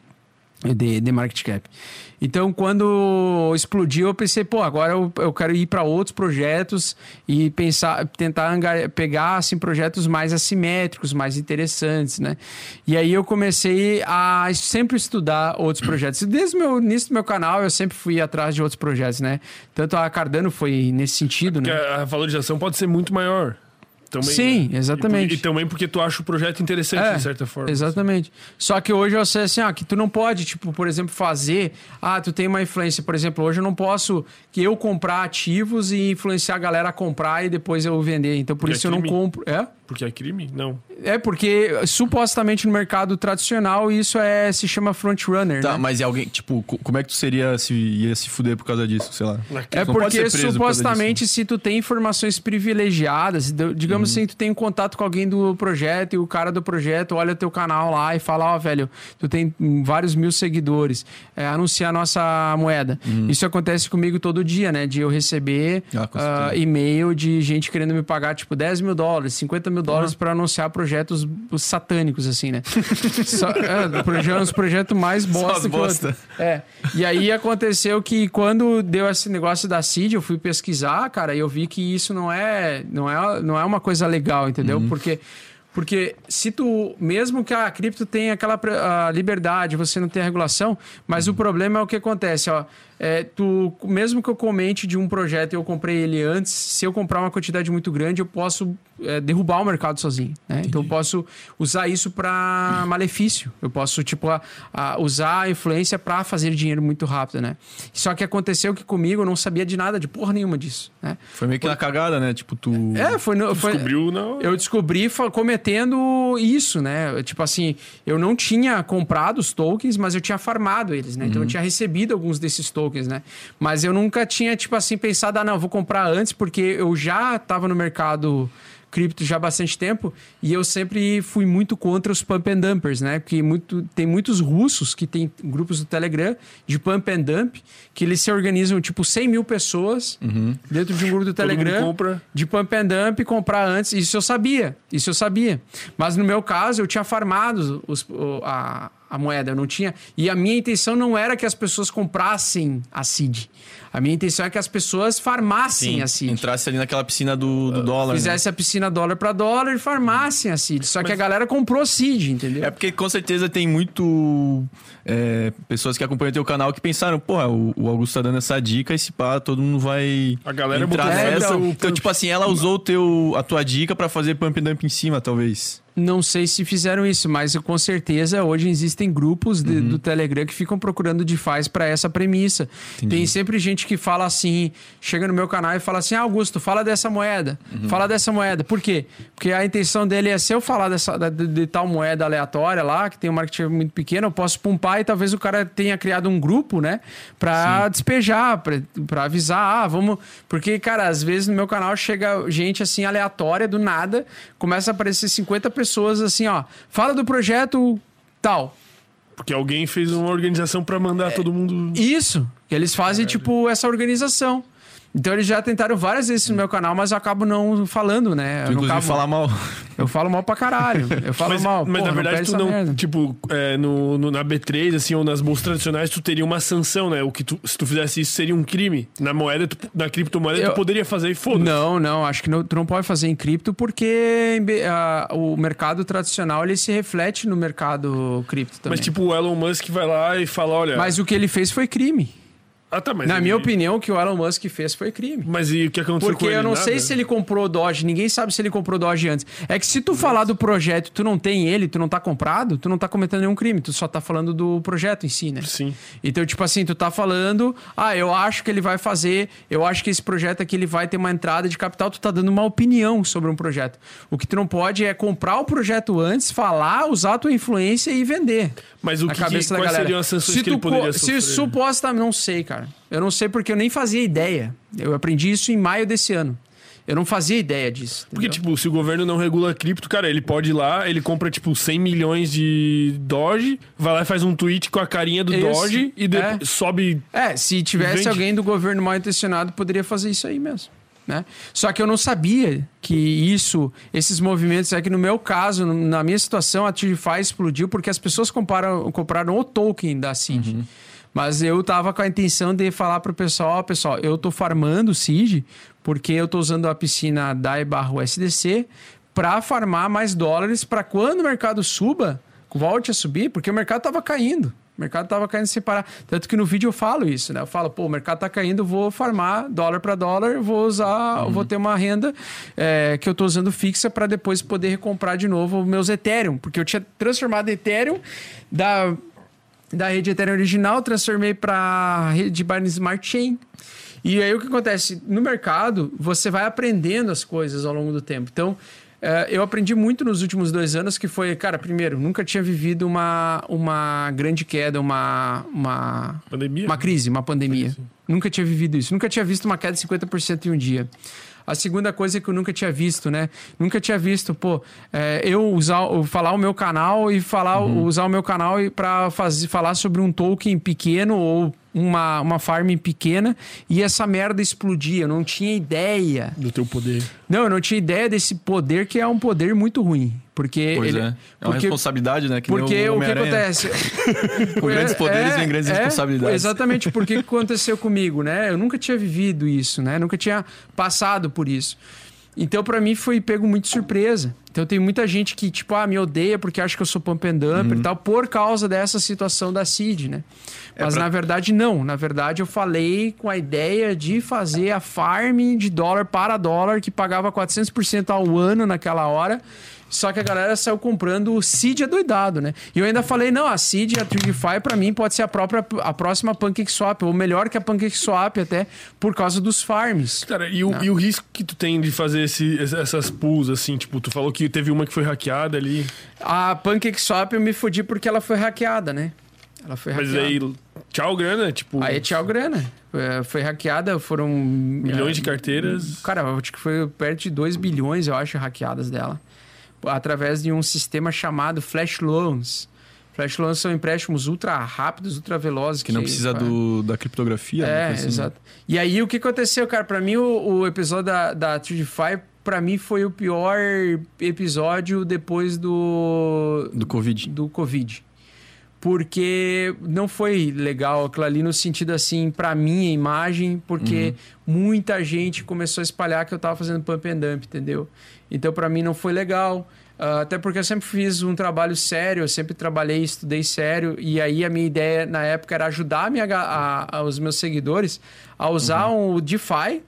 de, de market cap. Então, quando explodiu, eu pensei, pô, agora eu, eu quero ir para outros projetos e pensar, tentar anga- pegar assim projetos mais assimétricos, mais interessantes, né? E aí eu comecei a sempre estudar outros projetos. Desde o meu início do meu canal, eu sempre fui atrás de outros projetos, né? Tanto a Cardano foi nesse sentido, Porque né? a valorização pode ser muito maior. Também, Sim, né? exatamente. E, e também porque tu acha o projeto interessante, É, de certa forma. Exatamente. Só que hoje eu sei assim, ah, que tu não pode, tipo, por exemplo, fazer. Ah, tu tem uma influência, por exemplo, hoje eu não posso que eu comprar ativos e influenciar a galera a comprar e depois eu vender. Então por Porque isso eu não compro. É? Porque é crime? Não. É porque supostamente no mercado tradicional isso é se chama front runner, Tá, né? mas e alguém, tipo, co- como é que tu seria se ia se fuder por causa disso, sei lá? É porque preso por supostamente se tu tem informações privilegiadas, digamos assim, tu tem um contato com alguém do projeto e o cara do projeto olha teu canal lá e fala, ó, velho, tu tem vários mil seguidores, é, anuncia a nossa moeda. Isso acontece comigo todo dia, né? De eu receber Ah, certeza. e-mail de gente querendo me pagar, tipo, 10 mil dólares, 50 mil dólares pra anunciar projetos satânicos, assim, né? Só, é, proje- uns projetos mais bosta outro. É. E aí aconteceu que quando deu esse negócio da CID, eu fui pesquisar, cara, e eu vi que isso não é, não é, não é uma coisa legal, entendeu? Porque porque se tu, mesmo que a cripto tenha aquela liberdade, você não tem a regulação, mas o problema é o que acontece, ó. É, tu, mesmo que eu comente de um projeto e eu comprei ele antes, se eu comprar uma quantidade muito grande, eu posso é, derrubar o mercado sozinho. Né? Então eu posso usar isso para malefício. Eu posso, tipo, a- a usar a influência para fazer dinheiro muito rápido, né? Só que aconteceu que comigo eu não sabia de nada, de porra nenhuma disso. Né? Foi meio que na cagada, né? Tipo, tu. É, foi. no- foi Descobriu, não. eu descobri cometendo isso, né? Tipo assim, eu não tinha comprado os tokens, mas eu tinha farmado eles, né? Então eu tinha recebido alguns desses tokens, né? Mas eu nunca tinha, tipo assim, pensado, ah, não, vou comprar antes, porque eu já tava no mercado cripto já há bastante tempo e eu sempre fui muito contra os pump and dumpers, né? Porque muito, tem muitos russos que tem grupos do Telegram de pump and dump que eles se organizam tipo 100 mil pessoas dentro de um grupo do Telegram de pump and dump comprar antes. Isso eu sabia. Isso eu sabia. Mas no meu caso, eu tinha farmado os- a, a moeda. Eu não tinha. E a minha intenção não era que as pessoas comprassem a CID. A minha intenção é que as pessoas farmassem a CID. entrasse ali naquela piscina do, do dólar. né? Fizesse a piscina dólar para dólar e farmassem a CID. Só que a galera comprou CID, entendeu? É porque com certeza tem muito é, pessoas que acompanham teu canal que pensaram, porra, o, o Augusto tá dando essa dica e se pá, todo mundo vai A galera entrar nessa. Então, pump. tipo assim, ela usou o teu, a tua dica pra fazer pump and dump em cima, talvez. Não sei se fizeram isso, mas com certeza hoje existem grupos de- Uhum. do Telegram que ficam procurando DeFi para essa premissa. Tem sempre gente que fala assim, chega no meu canal e fala assim: ah, Augusto, fala dessa moeda, Uhum. fala dessa moeda. Por quê? Porque a intenção dele é se eu falar dessa, de, de tal moeda aleatória lá, que tem um market share muito pequeno, eu posso pumpar e talvez o cara tenha criado um grupo, né, para despejar, para avisar, ah, vamos. Porque, cara, às vezes no meu canal chega gente assim aleatória do nada, começa a aparecer 50 pessoas assim, ó, fala do projeto tal. Porque alguém fez uma organização pra mandar todo mundo. Isso, que eles fazem tipo essa organização. Então eles já tentaram várias vezes no meu canal, mas eu acabo não falando, né? Eu, não inclusive, acabo- falar mal. eu falo mal pra caralho. Eu falo Mas, mal. mas na verdade, pede tu não. merda. Tipo, é, no, no- na B3, assim, ou nas bolsas tradicionais, tu teria uma sanção, né? O que tu, se tu fizesse isso, seria um crime. Na moeda, tu- na criptomoeda, Eu- tu poderia fazer e foda-se. Não, não, acho que não, tu não pode fazer em cripto porque ah, o mercado tradicional ele se reflete no mercado cripto também. Mas, tipo, o Elon Musk vai lá e fala: olha. Mas o que ele fez foi crime. Ah, tá, mas. Na ele- minha opinião, o que o Elon Musk fez foi crime. Mas e o que aconteceu Porque com ele? eu não Nada? sei se ele comprou Doge, ninguém sabe se ele comprou Doge antes. É que se tu falar do projeto, e tu não tem ele, tu não tá comprado, tu não tá cometendo nenhum crime, tu só tá falando do projeto em si, né? Sim. Então, tipo assim, tu tá falando, ah, eu acho que ele vai fazer, eu acho que esse projeto aqui ele vai ter uma entrada de capital, tu tá dando uma opinião sobre um projeto. O que tu não pode é comprar o projeto antes, falar, usar a tua influência e vender. Mas o que, cabeça que da quais galera. seriam as sanções se que ele poderia se supostamente, não sei, cara. Eu não sei porque eu nem fazia ideia. Eu aprendi isso em maio desse ano. Eu não fazia ideia disso. Porque, entendeu? tipo, se o governo não regula cripto, cara, ele pode ir lá, ele compra, tipo, 100 milhões de Doge, vai lá e faz um tweet com a carinha do Doge e é. sobe. É, se tivesse Vende. alguém do governo mal intencionado, poderia fazer isso aí mesmo. Né? Só que eu não sabia que isso, esses movimentos, é que no meu caso, na minha situação, a TGFI explodiu porque as pessoas compraram, compraram o token da CID. Mas eu tava com a intenção de falar pro pessoal, pessoal, eu tô farmando o CID porque eu tô usando a piscina DAI barra USDC para farmar mais dólares para quando o mercado suba, volte a subir, porque o mercado tava caindo. O mercado tava caindo sem parar. Tanto que no vídeo eu falo isso, né? Eu falo, pô, o mercado tá caindo, vou farmar dólar para dólar, vou usar, eu vou ter uma renda é, que eu tô usando fixa para depois poder recomprar de novo meus Ethereum. Porque eu tinha transformado Ethereum da, da rede Ethereum original, transformei para rede Binance Smart Chain. E aí o que acontece? No mercado, você vai aprendendo as coisas ao longo do tempo. Então, eh, eu aprendi muito nos últimos dois anos que foi, cara, primeiro, nunca tinha vivido uma, uma grande queda, uma, uma, Pandemia? uma crise, uma pandemia. Nunca tinha vivido isso. Nunca tinha visto uma queda de 50% em um dia. A segunda coisa que eu nunca tinha visto, né? Nunca tinha visto, pô, é, eu usar, eu falar o meu canal e falar, usar o meu canal e para fazer falar sobre um token pequeno ou uma, uma farm pequena e essa merda explodir. Eu não tinha ideia. Do teu poder. Não, eu não tinha ideia desse poder que é um poder muito ruim. Porque Pois ele, é. É uma porque- responsabilidade, né? Que porque o que Homem-Aranha. acontece? Com grandes poderes vem grandes responsabilidades. Exatamente, porque o que aconteceu comigo, né? Eu nunca tinha vivido isso, né? Nunca tinha passado por isso. Então, pra mim, foi pego muito de surpresa. Então, tem muita gente que, tipo, ah, me odeia porque acha que eu sou pump and dumper Uhum. e tal, por causa dessa situação da CID, né? É Mas, pra- na verdade, não. Na verdade, eu falei com a ideia de fazer a farm de dólar para dólar, que pagava 400% ao ano naquela hora. Só que a galera saiu comprando o Seed adoidado, né? E eu ainda falei, não, a Seed e a TradFi pra mim pode ser a própria a próxima PancakeSwap, ou melhor que a PancakeSwap até por causa dos farms. Cara, e o, e o risco que tu tem de fazer esse, essas pools, assim, tipo, tu falou que teve uma que foi hackeada ali. A PancakeSwap eu me fudi porque ela foi hackeada, né? Ela foi Mas hackeada. aí, tchau, grana, tipo, Aí tchau grana. É, Foi hackeada, foram... milhões é, de carteiras. Cara, acho que foi perto de 2 bilhões, eu acho, hackeadas dela. Através de um sistema chamado Flash Loans. Flash Loans são empréstimos ultra rápidos, ultra velozes. Que não precisa do, da criptografia. É, né? Assim. exato. E aí, o que aconteceu, cara? Pra mim, o, o episódio da, da TradFi, pra mim, foi o pior episódio depois do, Do Covid. do Covid. Porque não foi legal aquilo ali no sentido assim, pra minha imagem, porque muita gente começou a espalhar que eu tava fazendo pump and dump, entendeu? Então pra mim não foi legal. Ah, até porque eu sempre fiz um trabalho sério, eu sempre trabalhei, estudei sério, e aí a minha ideia na época era ajudar a minha, a- a- os meus seguidores a usar o DeFi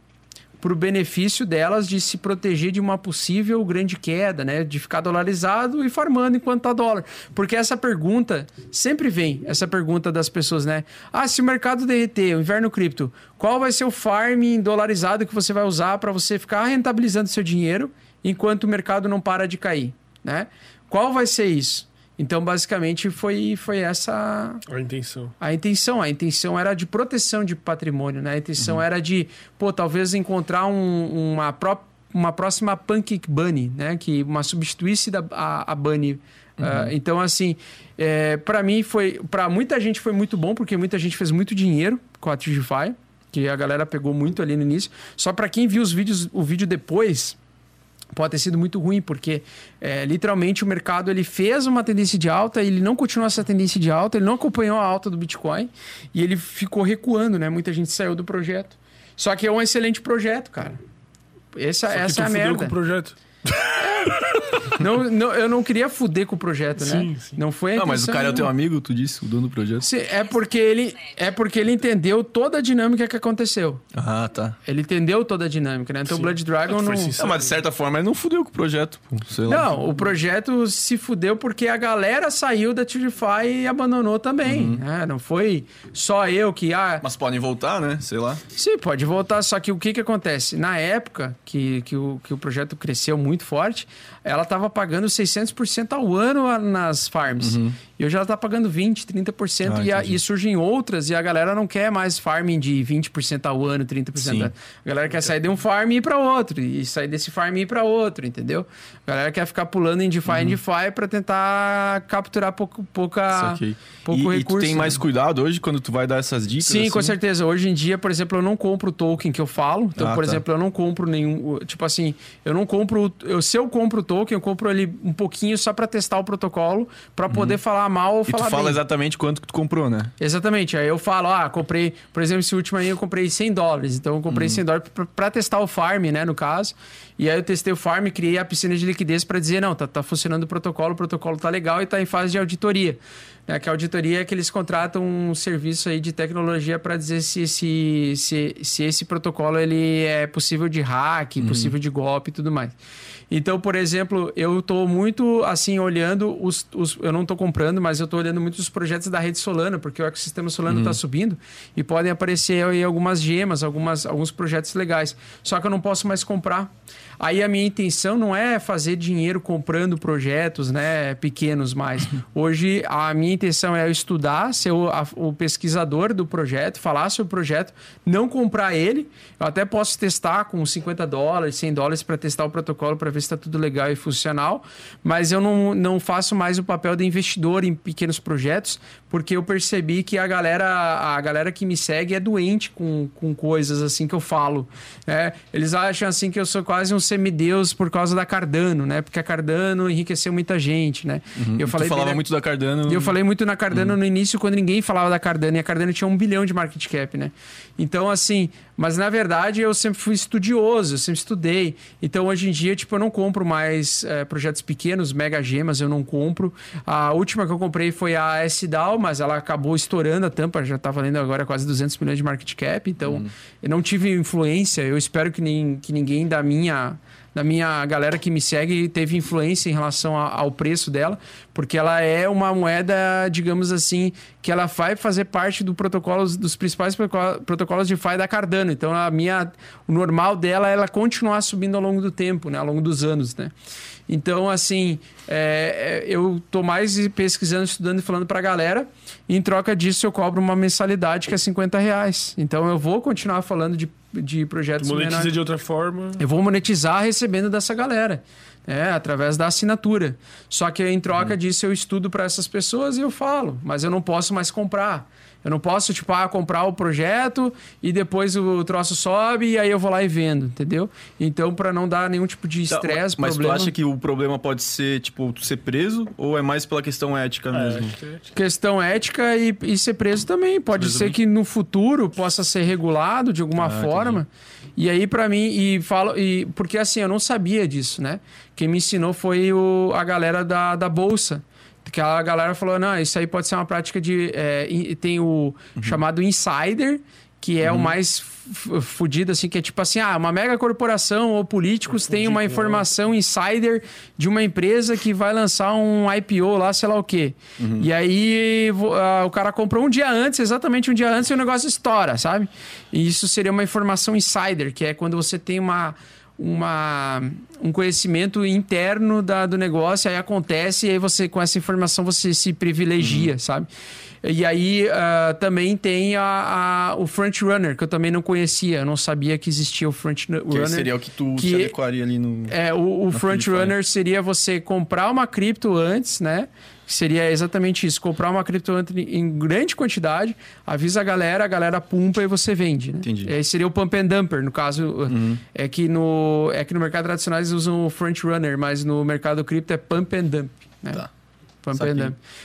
para o benefício delas de se proteger de uma possível grande queda, né? De ficar dolarizado e farmando enquanto tá dólar. Porque essa pergunta sempre vem, essa pergunta das pessoas, né? Ah, se o mercado derreter, o inverno cripto, qual vai ser o farm dolarizado que você vai usar para você ficar rentabilizando seu dinheiro enquanto o mercado não para de cair, né? Qual vai ser isso? Então, basicamente, foi, foi essa A intenção. a intenção, a intenção era de proteção de patrimônio, né? A intenção era de, pô, talvez encontrar um- uma, pró- uma próxima Pancake Bunny, né? Que uma substituísse da, a, a Bunny. Ah, então, assim, é, para mim foi, para muita gente foi muito bom porque muita gente fez muito dinheiro com a TGFi, que a galera pegou muito ali no início. Só para quem viu os vídeos, o vídeo depois, pode ter sido muito ruim, porque é, literalmente o mercado ele fez uma tendência de alta, ele não continuou essa tendência de alta, ele não acompanhou a alta do Bitcoin e ele ficou recuando, né? Muita gente saiu do projeto. Só que é um excelente projeto, cara. Essa, Só essa é a merda. com o projeto. não, não, eu não queria fuder com o projeto, né? Sim, sim. Não foi a Não, mas o cara é o teu nenhuma. amigo, tu disse, o dono do projeto. Sim, é porque ele é porque ele entendeu toda a dinâmica que aconteceu. Ah, tá. Ele entendeu toda a dinâmica, né? Então o Blood Dragon não. Não, mas de certa forma ele não fudeu com o projeto. Não, o projeto se fudeu porque a galera saiu da Tudify e abandonou também. né? Não foi só eu que. Ah, Mas podem voltar, né? Sei lá. Sim, pode voltar, só que o que que acontece? Na época que, que, o, que o projeto cresceu muito forte, ela estava pagando 600% ao ano nas farms. E hoje ela está pagando 20%, 30%. Ah, e, a- e surgem outras e a galera não quer mais farming de 20% ao ano, 30%. Sim. A galera quer sair de um farm e ir para outro. E sair desse farm e ir para outro, entendeu? A galera quer ficar pulando em DeFi em DeFi para tentar capturar pouco, pouca, pouco e, e recurso. tu tem mais né? cuidado hoje quando tu vai dar essas dicas? Sim, com assim? certeza. Hoje em dia, por exemplo, eu não compro o token que eu falo. Então, Ah, por tá. exemplo, eu não compro nenhum. Tipo assim, eu não compro. Eu, se eu compro o token, eu compro ele um pouquinho só para testar o protocolo, para poder falar mal ou Uhum. E tu falar fala bem. exatamente quanto que tu comprou, né? Exatamente. Aí eu falo, ah, comprei, por exemplo, esse último aí eu comprei 100 dólares. Então eu comprei 100 dólares pra testar o farm, né, no caso. E aí eu testei o farm, criei a piscina de liquidez para dizer, não, tá, tá funcionando o protocolo, o protocolo tá legal e tá em fase de auditoria. Né, que a auditoria é que eles contratam um serviço aí de tecnologia para dizer se esse, se, se esse protocolo ele é possível de hack, possível de golpe e tudo mais. Então, por exemplo, eu tô muito assim olhando os, os eu não tô comprando, mas eu tô olhando muito os projetos da rede Solana, porque o ecossistema Solana está subindo e podem aparecer aí algumas gemas, algumas, alguns projetos legais. Só que eu não posso mais comprar. Aí a minha intenção não é fazer dinheiro comprando projetos, né, pequenos mais. Hoje a minha intenção é eu estudar, ser o, a- o pesquisador do projeto, falar sobre o projeto, não comprar ele. Eu até posso testar com 50 dólares, 100 dólares para testar o protocolo para ver se está tudo legal e funcional, mas eu não, não faço mais o papel de investidor em pequenos projetos, porque eu percebi que a galera, a galera que me segue é doente com, com coisas assim que eu falo. né? Eles acham assim que eu sou quase um semideus por causa da Cardano, né? Porque a Cardano enriqueceu muita gente, né? Eu tu falei falava bem na- muito da Cardano. eu falei muito na Cardano no início, quando ninguém falava da Cardano. E a Cardano tinha um bilhão de market cap, né? Então, assim... Mas, na verdade, eu sempre fui estudioso. Eu sempre estudei. Então, hoje em dia, tipo, eu não compro mais eh, projetos pequenos. Mega gemas eu não compro. A última que eu comprei foi a SDAO, mas ela acabou estourando a tampa. Já tá valendo agora quase 200 milhões de market cap. Então, eu não tive influência. Eu espero que, nem, que ninguém da minha da minha galera que me segue teve influência em relação a- ao preço dela, porque ela é uma moeda, digamos assim, que ela vai fazer parte do protocolo dos principais protoco- protocolos de FI da Cardano. Então a minha o normal dela é ela continuar subindo ao longo do tempo, né, ao longo dos anos, né? Então, assim, é, é, eu tô mais pesquisando, estudando e falando pra galera. E em troca disso, eu cobro uma mensalidade que é 50 reais. Então, eu vou continuar falando de, de projetos Monetiza menores. de outra forma. Eu vou monetizar recebendo dessa galera, né? através da assinatura. Só que em troca disso eu estudo para essas pessoas e eu falo, mas eu não posso mais comprar. Eu não posso, tipo, ah, comprar o projeto e depois o troço sobe e aí eu vou lá e vendo, entendeu? Então, para não dar nenhum tipo de Tá, estresse, mas problema... tu acha que o problema pode ser, tipo, tu ser preso ou é mais pela questão ética mesmo? Questão ética e, e ser preso também. Pode Preso ser também. que no futuro possa ser regulado de alguma Ah, forma. E aí, pra mim, e falo. E, porque assim, eu não sabia disso, né? Quem me ensinou foi o, a galera da, da Bolsa. Que a galera falou: não, isso aí pode ser uma prática de. é, tem o Uhum. chamado insider. Que é o mais f- fudido, assim, que é tipo assim, ah, uma mega corporação ou políticos têm uma informação insider de uma empresa que vai lançar um IPO lá, sei lá o quê. E aí o cara comprou um dia antes, exatamente um dia antes, e o negócio estoura, sabe? E isso seria uma informação insider, que é quando você tem uma, uma, um conhecimento interno da, do negócio, aí acontece, e aí você, com essa informação, você se privilegia, sabe? E aí ah, também tem a, a- o front runner, que eu também não conhecia, eu não sabia que existia o front Que runner. seria o que tu que- se adequaria ali no... É, o, o front runner seria você comprar uma cripto antes, né? Seria exatamente isso, comprar uma cripto antes em grande quantidade, avisa a galera, a galera pumpa e você vende, né? Entendi. Esse seria o pump and dumper, no caso, Uhum. é que no é que no mercado tradicional eles usam o front runner, mas no mercado cripto é pump and dump, né? Tá.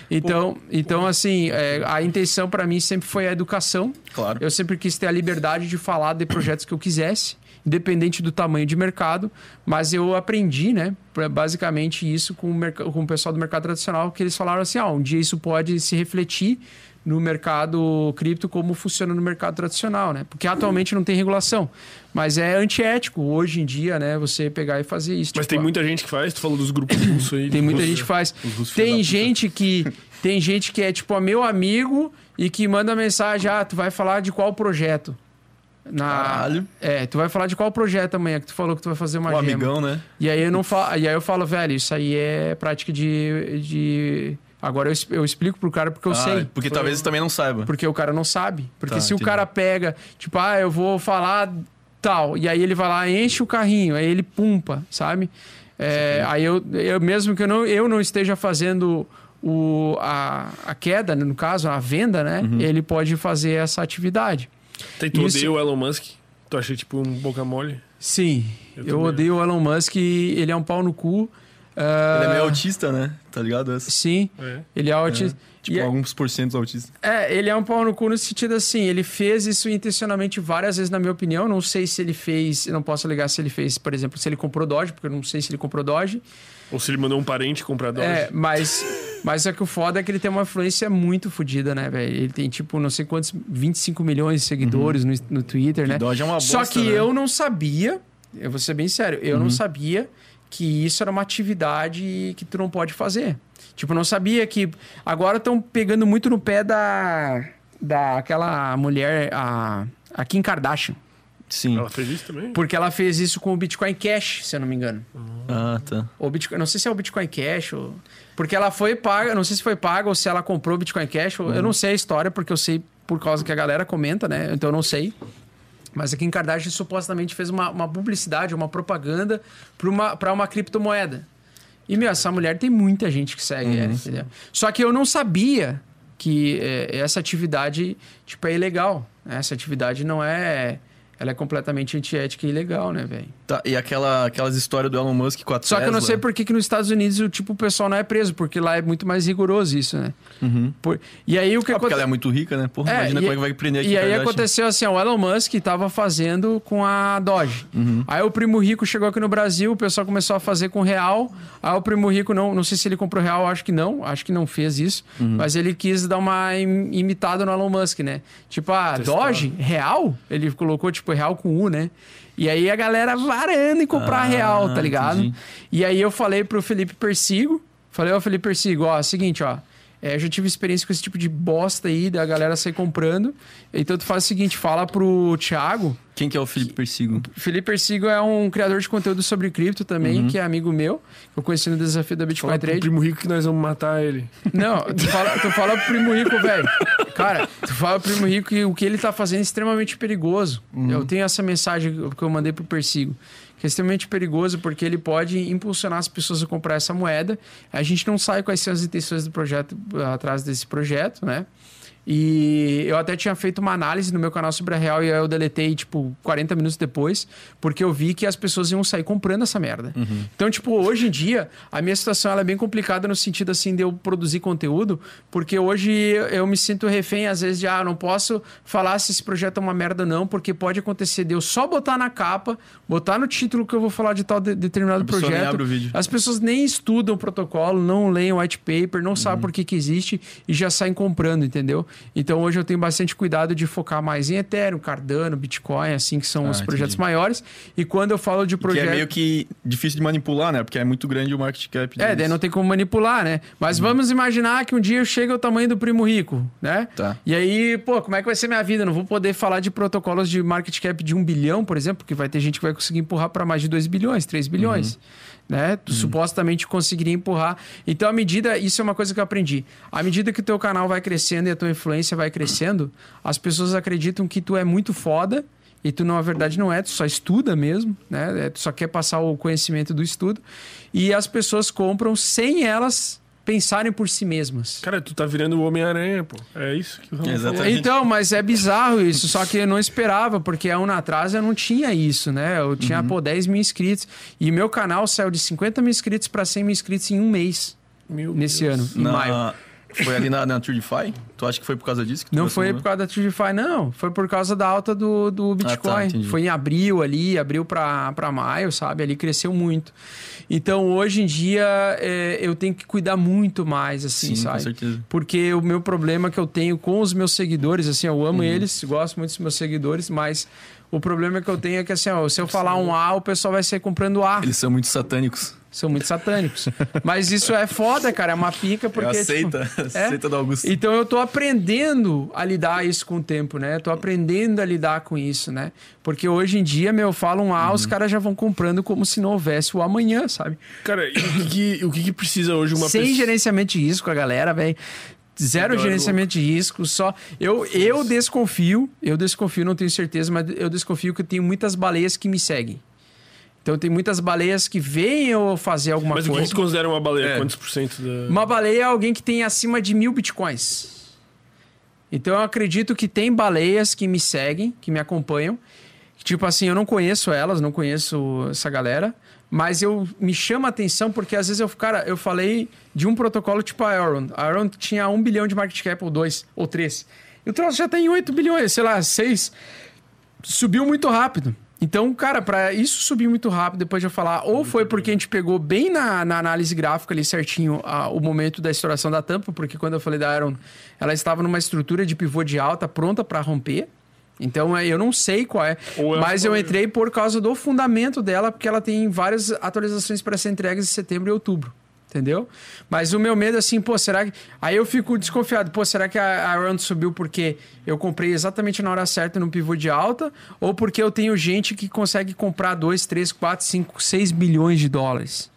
Então, então assim, é, a intenção para mim sempre foi a educação. Claro. Eu sempre quis ter a liberdade de falar de projetos que eu quisesse independente do tamanho de mercado. Mas eu aprendi, né, basicamente isso com o, com o pessoal do mercado tradicional, que eles falaram assim: ah, um dia isso pode se refletir no mercado cripto como funciona no mercado tradicional, né? Porque atualmente não tem regulação. Mas é antiético hoje em dia, né? Você pegar e fazer isso. Mas Tipo, tem muita gente que faz, tu falou dos grupos russos aí. tem muita Russos. gente que faz. Tem gente que tem gente que é tipo meu amigo e que manda mensagem: "Ah, tu vai falar de qual projeto?" Na Caralho. É, tu vai falar de qual projeto amanhã que tu falou que tu vai fazer uma Um gema. amigão, né? E aí eu não falo, e aí eu falo, velho, isso aí é prática de, de... agora eu, eu explico pro cara porque eu Ah, sei. Porque talvez também não saiba. Porque o cara não sabe. Porque Tá, se o entendi. cara pega, tipo, ah, eu vou falar tal, e aí ele vai lá, enche o carrinho, aí ele pumpa, sabe? É, aí eu, eu, mesmo que eu não, eu não esteja fazendo o, a, a queda, no caso, a venda, né? Uhum. Ele pode fazer essa atividade. Tem, tu Isso- odeia o Elon Musk? Tu acha tipo um boca mole? Sim, Eu eu, odeio o Elon Musk, ele é um pau no cu. Ah, Ele é meio autista, né? Tá ligado? Essa? Sim, É. ele é autista. Tipo, E é- alguns porcentos autistas. É, ele é um pau no cu no sentido assim, ele fez isso intencionalmente várias vezes, na minha opinião. Não sei se ele fez, eu não posso alegar se ele fez, por exemplo, se ele comprou Doge, porque eu não sei se ele comprou Doge. Ou se ele mandou um parente comprar Doge. É, mas, mas é que o foda é que ele tem uma influência muito fodida, né, velho? Ele tem, tipo, não sei quantos, 25 milhões de seguidores no, no Twitter, né? Doge é uma Só bosta, que né? eu não sabia, eu vou ser bem sério, eu não sabia que isso era uma atividade que tu não pode fazer. Tipo, não sabia que. Agora estão pegando muito no pé da. da aquela mulher, a, a Kim Kardashian. Sim. Ela fez isso também? Porque ela fez isso com o Bitcoin Cash, se eu não me engano. Ah, tá. O Bitcoin, não sei se é o Bitcoin Cash ou... Porque ela foi paga, não sei se foi paga ou se ela comprou o Bitcoin Cash. ou- Eu não sei a história, porque eu sei por causa que a galera comenta, né? Então eu não sei. Mas a Kim Kardashian supostamente fez uma, uma publicidade, uma propaganda para uma, pra uma criptomoeda. E, meu, essa mulher tem muita gente que segue ela, entendeu? Só que eu não sabia que é, essa atividade, tipo, é ilegal. né? Essa atividade não é... Ela é completamente antiética e ilegal, né, velho? Tá, e aquela, aquelas histórias do Elon Musk com a Só que eu não sei por que, que nos Estados Unidos o tipo o pessoal não é preso, porque lá é muito mais rigoroso isso, né? Por- E aí o que Ah, porque aconte- ela é muito rica, né? Porra, É, imagina e- como é que vai prender aqui. E aí aconteceu assim, ó, o Elon Musk estava fazendo com a Doge. Uhum. Aí o primo rico chegou aqui no Brasil, o pessoal começou a fazer com real. Aí o primo rico não, não sei se ele comprou real, acho que não, acho que não fez isso, Uhum. mas ele quis dar uma im- imitada no Elon Musk, né? Tipo, a Doge, real, ele colocou tipo real com U, né? E aí a galera varando em comprar Ah, real, tá ligado? entendi. E aí eu falei pro Felipe Persigo, falei, ó, Felipe Persigo, ó, seguinte, ó. É, eu já tive experiência com esse tipo de bosta aí, da galera sair comprando. Então tu faz o seguinte, fala pro Thiago. Quem que é o Felipe Persigo? Felipe Persigo é um criador de conteúdo sobre cripto também, Uhum. que é amigo meu. que Eu conheci no desafio da Bitcoin Fala pro Trade. primo rico que nós vamos matar ele. Não, tu fala, tu fala pro primo rico, velho. Cara, tu fala pro primo rico que o que ele tá fazendo é extremamente perigoso. Eu tenho essa mensagem que eu mandei pro Persigo. Que é extremamente perigoso porque ele pode impulsionar as pessoas a comprar essa moeda. A gente não sabe quais são as intenções do projeto atrás desse projeto, né? E eu até tinha feito uma análise no meu canal sobre a real e aí eu deletei, tipo, 40 minutos depois, porque eu vi que as pessoas iam sair comprando essa merda. Então, tipo, hoje em dia, a minha situação ela é bem complicada no sentido, assim, de eu produzir conteúdo, porque hoje eu me sinto refém, às vezes, de, ah, não posso falar se esse projeto é uma merda ou não, porque pode acontecer de eu só botar na capa, botar no título que eu vou falar de tal de- determinado projeto. As pessoas nem estudam o protocolo, não leem o white paper, não sabem por que, que existe e já saem comprando, entendeu? Então hoje eu tenho bastante cuidado de focar mais em Ethereum, Cardano, Bitcoin, assim, que são Ah, os projetos entendi. maiores. E quando eu falo de Que projeto. é meio que difícil de manipular, né? Porque é muito grande o market cap. É, deles. daí não tem como manipular, né? Mas vamos imaginar que um dia eu chego ao tamanho do primo rico, né? Tá. E aí, pô, como é que vai ser minha vida? Eu não vou poder falar de protocolos de market cap de um bilhão, por exemplo, porque vai ter gente que vai conseguir empurrar para mais de 2 bilhões, 3 bilhões. Né? Tu supostamente conseguiria empurrar. Então, à medida, isso é uma coisa que eu aprendi. À medida que o teu canal vai crescendo e a tua influência vai crescendo, as pessoas acreditam que tu é muito foda e tu, na verdade, não é, tu só estuda mesmo, né? É, Tu só quer passar o conhecimento do estudo. E as pessoas compram sem elas pensarem por si mesmas. Cara, tu tá virando o Homem-Aranha, pô. É isso que o Ramon Exatamente. falou. Então, mas é bizarro isso, só que eu não esperava, porque há um ano atrás eu não tinha isso, né? Eu tinha, Uhum. pô, 10 mil inscritos. E meu canal saiu de 50 mil inscritos para 100 mil inscritos em um mês, Meu nesse Deus. ano, em Na- maio. Foi ali na, na TrueDeFi? Tu acha que foi por causa disso? Não foi por causa da TrueDeFi, não. Foi por causa da alta do, do Bitcoin. tá, entendi. foi em abril ali, abril pra, pra maio, sabe? Ali cresceu muito. Então, hoje em dia, é, eu tenho que cuidar muito mais, assim, Sim, com sabe? certeza. Porque o meu problema que eu tenho com os meus seguidores, assim, eu Uhum. amo eles, gosto muito dos meus seguidores, mas o problema que eu tenho é que, assim, ó, se eu falar um A, o pessoal vai sair comprando A. Eles são muito satânicos. São muito satânicos. Mas isso é foda, cara, é uma pica, porque... Eu aceita, tipo, aceita do Augusto. então eu tô aprendendo a lidar isso com o tempo, né? Tô aprendendo a lidar com isso, né? Porque hoje em dia, meu, eu falo um A, Uhum. os caras já vão comprando como se não houvesse o amanhã, sabe? Cara, e o que, que- o que, que precisa hoje uma Sem pessoa... gerenciamento de risco, a galera, velho. Zero Galera gerenciamento de risco, só. Eu, eu desconfio, eu desconfio, não tenho certeza, mas eu desconfio que eu tenho muitas baleias que me seguem. Então tem muitas baleias que veem eu fazer alguma Mas o que coisa. considera uma baleia? É. Quantos por cento da... Uma baleia é alguém que tem acima de mil bitcoins. Então eu acredito que tem baleias que me seguem, que me acompanham. Tipo assim, eu não conheço elas, não conheço essa galera, mas eu me chama a atenção porque às vezes eu, cara, eu falei de um protocolo tipo a Aaron. A Aaron tinha um bilhão de market cap, ou dois, ou três. E o troço já tem 8 bilhões, sei lá, seis. Subiu muito rápido. Então, cara, para isso subir muito rápido, depois de eu falar, ou foi porque a gente pegou bem na, na análise gráfica ali certinho a- o momento da estouração da tampa, porque quando eu falei da Aaron, ela estava numa estrutura de pivô de alta pronta para romper. Então, é, eu não sei qual é, mas eu entrei por causa do fundamento dela, porque ela tem várias atualizações para ser entregues em setembro e outubro. Entendeu? Mas o meu medo, assim, pô, será que. Aí eu fico desconfiado, pô, será que a, a Run subiu porque eu comprei exatamente na hora certa no pivô de alta? Ou porque eu tenho gente que consegue comprar 2, 3, 4, 5, 6 bilhões de dólares?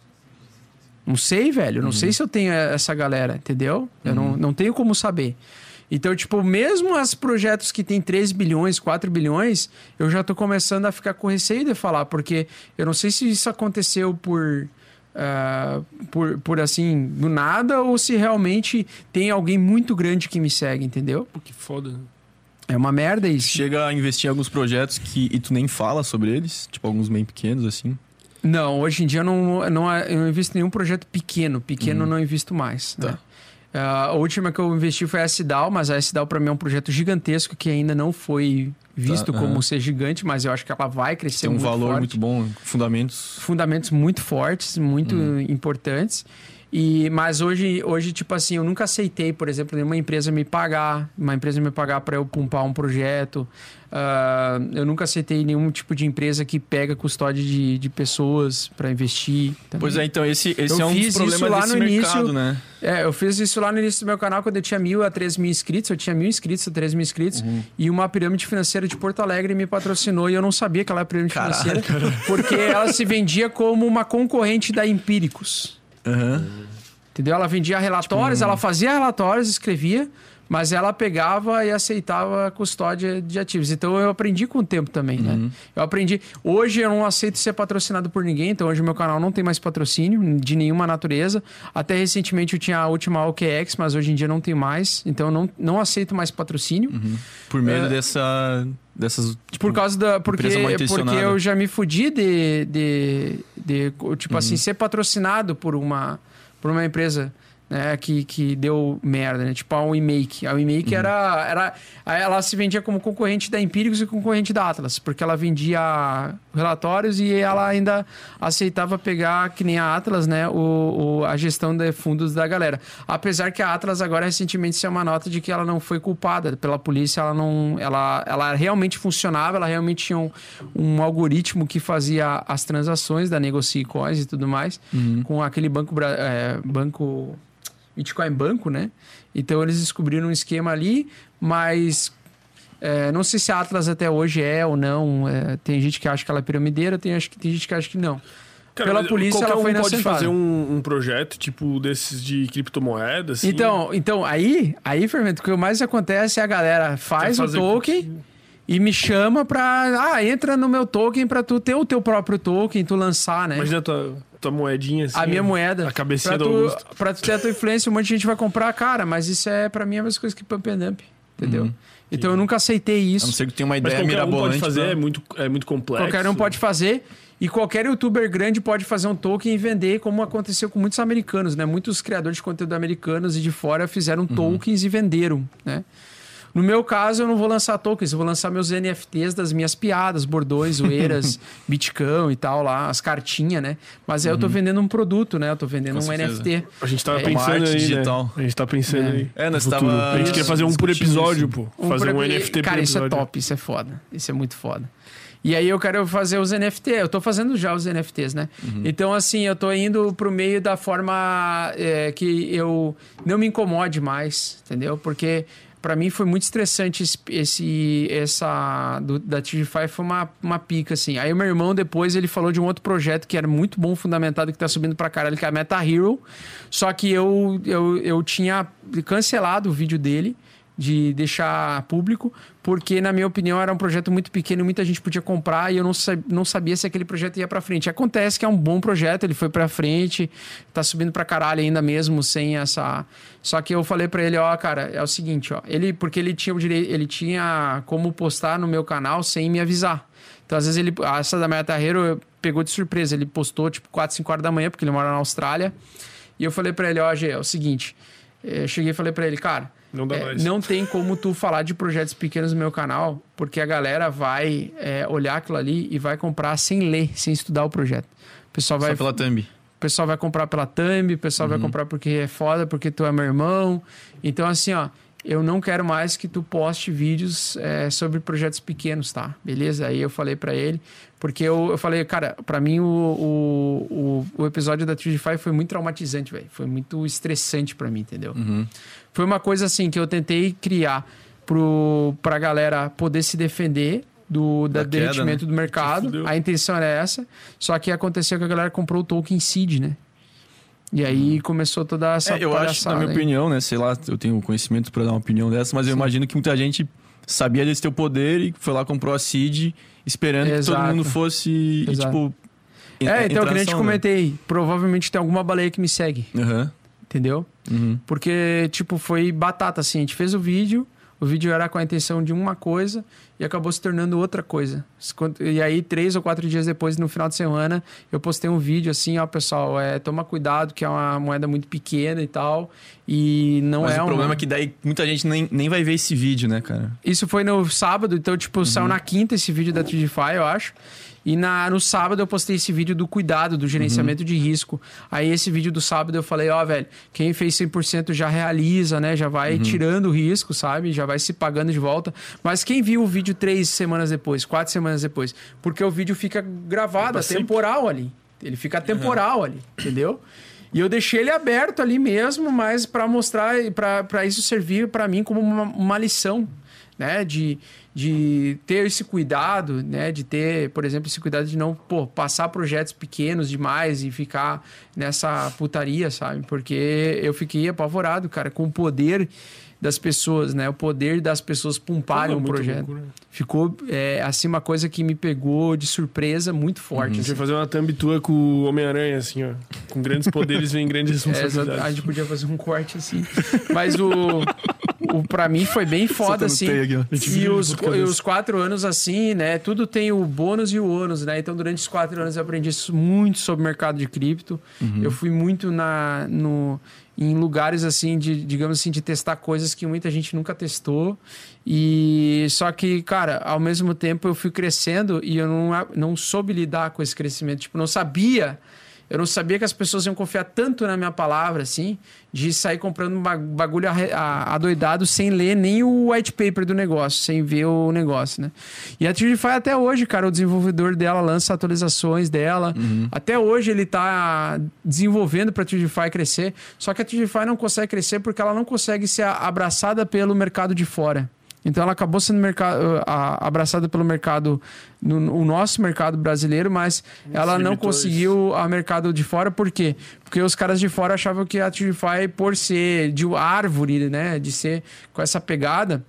Não sei, velho. Não sei se eu tenho essa galera, entendeu? Eu não, não tenho como saber. Então, tipo, mesmo os projetos que tem 3 bilhões, 4 bilhões, eu já tô começando a ficar com receio de falar, porque eu não sei se isso aconteceu por. Ah, por, por assim, do nada, ou se realmente tem alguém muito grande que me segue, entendeu? Pô, que foda. né? É uma merda isso. Chega a investir em alguns projetos que, e tu nem fala sobre eles, tipo alguns bem pequenos, assim. Não, hoje em dia eu não, não, eu não invisto em nenhum projeto pequeno. Pequeno eu não invisto mais. Tá. Né? Ah, a última que eu investi foi a S-DAO, mas a S-DAO para mim é um projeto gigantesco que ainda não foi visto Tá, como aham. ser gigante, mas eu acho que ela vai crescer Tem um muito valor forte. muito bom, fundamentos. fundamentos muito fortes, muito importantes. E, mas hoje, hoje, tipo assim, eu nunca aceitei, por exemplo, nenhuma empresa me pagar, uma empresa me pagar para eu pumpar um projeto. Ah, eu nunca aceitei nenhum tipo de empresa que pega custódia de, de pessoas para investir. também. Pois é, então esse, esse Eu é um dos isso problemas lá no início. mercado, né? É, eu fiz isso lá no início do meu canal, quando eu tinha mil a três mil inscritos. Eu tinha mil inscritos a três mil inscritos. E uma pirâmide financeira de Porto Alegre me patrocinou. E eu não sabia que ela era pirâmide Caralho. financeira. Porque ela se vendia como uma concorrente da Empíricos. Aham. Entendeu? Ela vendia relatórios, ela fazia relatórios, escrevia, mas ela pegava e aceitava a custódia de ativos. Então eu aprendi com o tempo também, né? Eu aprendi. Hoje eu não aceito ser patrocinado por ninguém, então hoje o meu canal não tem mais patrocínio de nenhuma natureza. Até recentemente eu tinha a última OKX, mas hoje em dia não tenho mais. Então eu não, não aceito mais patrocínio. Por medo É. dessa, dessas. tipo, Por causa da. Porque, porque eu já me fudi de. de, de tipo Uhum. assim, ser patrocinado por uma, por uma empresa. Né, que, que deu merda, né? Tipo a WeMake. A WeMake Uhum. era, era. Ela se vendia como concorrente da Empíricos e concorrente da Atlas, porque ela vendia relatórios e ela ainda aceitava pegar, que nem a Atlas, né? O, o- a gestão de fundos da galera. Apesar que a Atlas agora recentemente saiu uma nota de que ela não foi culpada pela polícia, ela não. Ela, ela realmente funcionava, ela realmente tinha um, um algoritmo que fazia as transações da Negocie Coins e tudo mais, com aquele banco. é, banco Bitcoin Banco, né? Então eles descobriram um esquema ali, mas é, não sei se a Atlas até hoje é ou não. é, tem gente que acha que ela é piramideira, tem, acho que, tem gente que acha que não. Cara, Pela polícia, ela foi um pode fazer um, um projeto, tipo, desses de criptomoedas. assim. Então, então aí, aí, Fermento, o que mais acontece é a galera faz o token e me chama pra. Ah, entra no meu token pra tu ter o teu próprio token, tu lançar, né? Imagina a tua, tua moedinha assim. a minha moeda. A cabecinha pra do tu, Augusto. pra tu ter a tua influência, um monte de gente vai comprar, cara, mas isso é pra mim a mesma coisa que pump and dump, entendeu? Então eu nunca aceitei A não isso. ser que tenha uma Mas ideia um mirabolante. pode fazer, pra- é muito, é muito complexo. Qualquer um pode fazer. E qualquer youtuber grande pode fazer um token e vender, como aconteceu com muitos americanos, né? Muitos criadores de conteúdo americanos e de fora fizeram Uhum. tokens e venderam, né? No meu caso, eu não vou lançar tokens, eu vou lançar meus NFTs das minhas piadas, bordões, zoeiras, bitcão e tal lá, as cartinhas, né? Mas aí eu tô vendendo um produto, né? Eu tô vendendo Uhum. Com um certeza. NFT. A gente tava É, pensando aí, digital. né? A gente tá pensando É. aí. É, nós no futuro. tava A gente queria fazer um por episódio, isso. pô. fazer um pro- NFT Cara, por isso é top, isso é foda. Isso é muito foda. E aí eu quero fazer os NFT. Eu tô fazendo já os NFTs, né? Uhum. Então, assim, eu tô indo pro meio da forma é, que eu não me incomode mais, entendeu? Porque pra mim foi muito estressante esse, essa do, da TGFI foi uma, uma pica, assim. Aí o meu irmão depois ele falou de um outro projeto que era muito bom, fundamentado, que tá subindo pra caralho, que é a Meta Hero. Só que eu, eu, eu tinha cancelado o vídeo dele de deixar público, porque, na minha opinião, era um projeto muito pequeno, muita gente podia comprar e eu não, não sabia se aquele projeto ia pra frente. Acontece que é um bom projeto, ele foi pra frente, tá subindo pra caralho ainda mesmo, sem essa. Só que eu falei pra ele, ó, cara, é o seguinte, ó. Ele, porque ele tinha o direito, ele tinha como postar no meu canal sem me avisar. Então, às vezes, ele. Essa da Meta Hero pegou de surpresa. Ele postou, tipo, 4, 5 horas da manhã, porque ele mora na Austrália. E eu falei pra ele, ó, Gê, é o seguinte. eh, Eu cheguei e falei pra ele, cara. Não dá é, mais. não tem como tu falar de projetos pequenos no meu canal, porque a galera vai é, olhar aquilo ali e vai comprar sem ler, sem estudar o projeto. O pessoal vai, Só pela thumb. o pessoal vai comprar pela thumb, o pessoal vai comprar porque é foda, porque tu é meu irmão. Então, assim, ó, eu não quero mais que tu poste vídeos é, sobre projetos pequenos, tá? Beleza? Aí eu falei pra ele, porque eu, eu falei, cara, pra mim o, o, o, o episódio da Trigify foi muito traumatizante, velho. Foi muito estressante pra mim, entendeu? Foi uma coisa assim que eu tentei criar pro, pra galera poder se defender do da Da queda, derretimento do mercado. A intenção era essa. Só que aconteceu que a galera comprou o token seed, né? E aí começou toda essa É, eu acho, na minha aí. opinião, né? Sei lá, eu tenho conhecimento pra dar uma opinião dessa, mas eu imagino que muita gente sabia desse teu poder e foi lá, comprou a seed, esperando que Exato. todo mundo fosse, e, tipo... É, então, que nem eu te né? comentei, provavelmente tem alguma baleia que me segue, Aham. entendeu? Uhum. Porque, tipo, foi batata, assim. A gente fez o vídeo, o vídeo era com a intenção de uma coisa e acabou se tornando outra coisa. E aí, três ou quatro dias depois, no final de semana, eu postei um vídeo assim, ó, pessoal, é, toma cuidado, que é uma moeda muito pequena e tal. E não Mas é o uma... problema é que daí muita gente nem, nem vai ver esse vídeo, né, cara? Isso foi no sábado, então, tipo, saiu na quinta esse vídeo da Tridify, eu acho. E na, no sábado eu postei esse vídeo do cuidado, do gerenciamento de risco. Aí esse vídeo do sábado eu falei, ó, velho, quem fez 100% já realiza, né? Já vai tirando o risco, sabe? Já vai se pagando de volta. Mas quem viu o vídeo três semanas depois, quatro semanas depois? Porque o vídeo fica gravado, sempre. temporal ali. Ele fica temporal ali, entendeu? E eu deixei ele aberto ali mesmo, mas para mostrar, para isso servir para mim como uma, uma lição, né? De, de ter esse cuidado, né? De ter, por exemplo, esse cuidado de não pô, passar projetos pequenos demais e ficar nessa putaria, sabe? Porque eu fiquei apavorado, cara, com o poder das pessoas, né? O poder das pessoas pumparem Pô, um muito projeto. loucura. Ficou, é, assim, uma coisa que me pegou de surpresa muito forte. A gente assim. vai fazer uma thumb tua com o Homem-Aranha, assim, ó. Com grandes poderes vem grandes É, responsabilidades. a gente podia fazer um corte assim. Mas o, o para mim foi bem foda Soltando assim. aqui. E os, e os quatro anos assim, né? Tudo tem o bônus e o ônus, né? Então durante os quatro anos eu aprendi muito sobre o mercado de cripto. Eu fui muito na no em lugares assim de digamos assim de testar coisas que muita gente nunca testou. E só que cara ao mesmo tempo eu fui crescendo e eu não não soube lidar com esse crescimento. Tipo não sabia eu não sabia que as pessoas iam confiar tanto na minha palavra, assim, de sair comprando ba- bagulho adoidado sem ler nem o white paper do negócio, sem ver o negócio, né? E a Trigify até hoje, cara, o desenvolvedor dela lança atualizações dela. Até hoje ele tá desenvolvendo para a Trigify crescer. Só que a Trigify não consegue crescer porque ela não consegue ser abraçada pelo mercado de fora. Então ela acabou sendo mercado, abraçada pelo mercado, no, no nosso mercado brasileiro, mas ela não conseguiu a mercado de fora, por quê? Porque os caras de fora achavam que a Trify, por ser de árvore, né, de ser com essa pegada,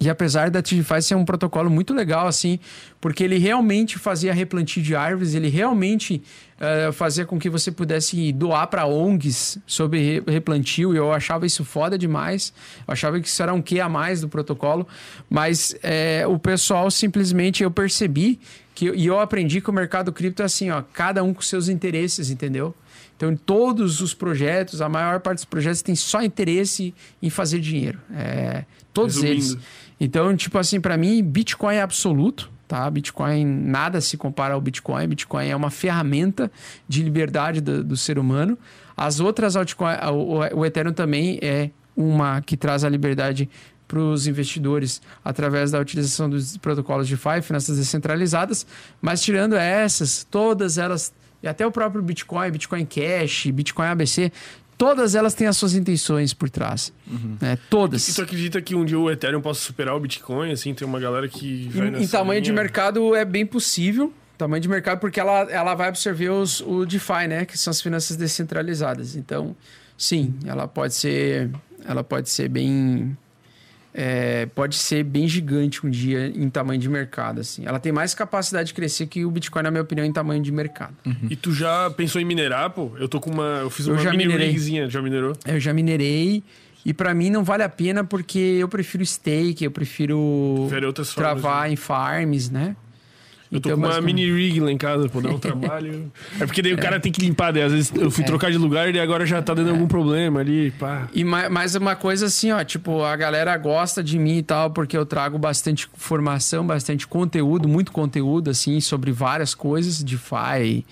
e apesar da Trify ser um protocolo muito legal, assim, porque ele realmente fazia replantio de árvores, ele realmente uh, fazia com que você pudesse doar para ONGs sobre replantio, e eu achava isso foda demais. Eu achava que isso era um quê a mais do protocolo, mas é, o pessoal simplesmente eu percebi que, e eu aprendi que o mercado cripto é assim, ó, cada um com seus interesses, entendeu? Então, em todos os projetos, a maior parte dos projetos tem só interesse em fazer dinheiro. É, todos Resumindo. eles. Então, tipo assim, para mim, Bitcoin é absoluto. Tá? Bitcoin nada se compara ao Bitcoin. Bitcoin é uma ferramenta de liberdade do, do ser humano. As outras altcoins, o, o Ethereum também é uma que traz a liberdade para os investidores através da utilização dos protocolos de DeFi, finanças descentralizadas. Mas tirando essas, todas elas, e até o próprio Bitcoin, Bitcoin Cash, Bitcoin ABC, todas elas têm as suas intenções por trás. Uhum. Né? Todas. E tu acredita que um dia o Ethereum possa superar o Bitcoin? Assim, tem uma galera que vai Em, em tamanho linha... de mercado é bem possível. Tamanho de mercado, porque ela, ela vai absorver os, o DeFi, né? Que são as finanças descentralizadas. Então, sim, ela pode ser. Ela pode ser bem é, pode ser bem gigante um dia em tamanho de mercado. Assim. Ela tem mais capacidade de crescer que o Bitcoin, na minha opinião, em tamanho de mercado. Uhum. E tu já pensou em minerar, pô? Eu tô com uma. Eu fiz uma eu já mini minerei. rigzinha, já minerou? Eu já minerei. E para mim não vale a pena porque eu prefiro stake, eu prefiro travar formas, né? em farms, né? Eu tô então, com uma mini rig lá em casa, pô, dar um trabalho. É porque daí o cara tem que limpar, daí às vezes eu fui é. trocar de lugar e agora já tá dando é. algum problema ali, pá. E mais uma coisa assim, ó, tipo, a galera gosta de mim e tal, porque eu trago bastante formação, bastante conteúdo, muito conteúdo, assim, sobre várias coisas, DeFi,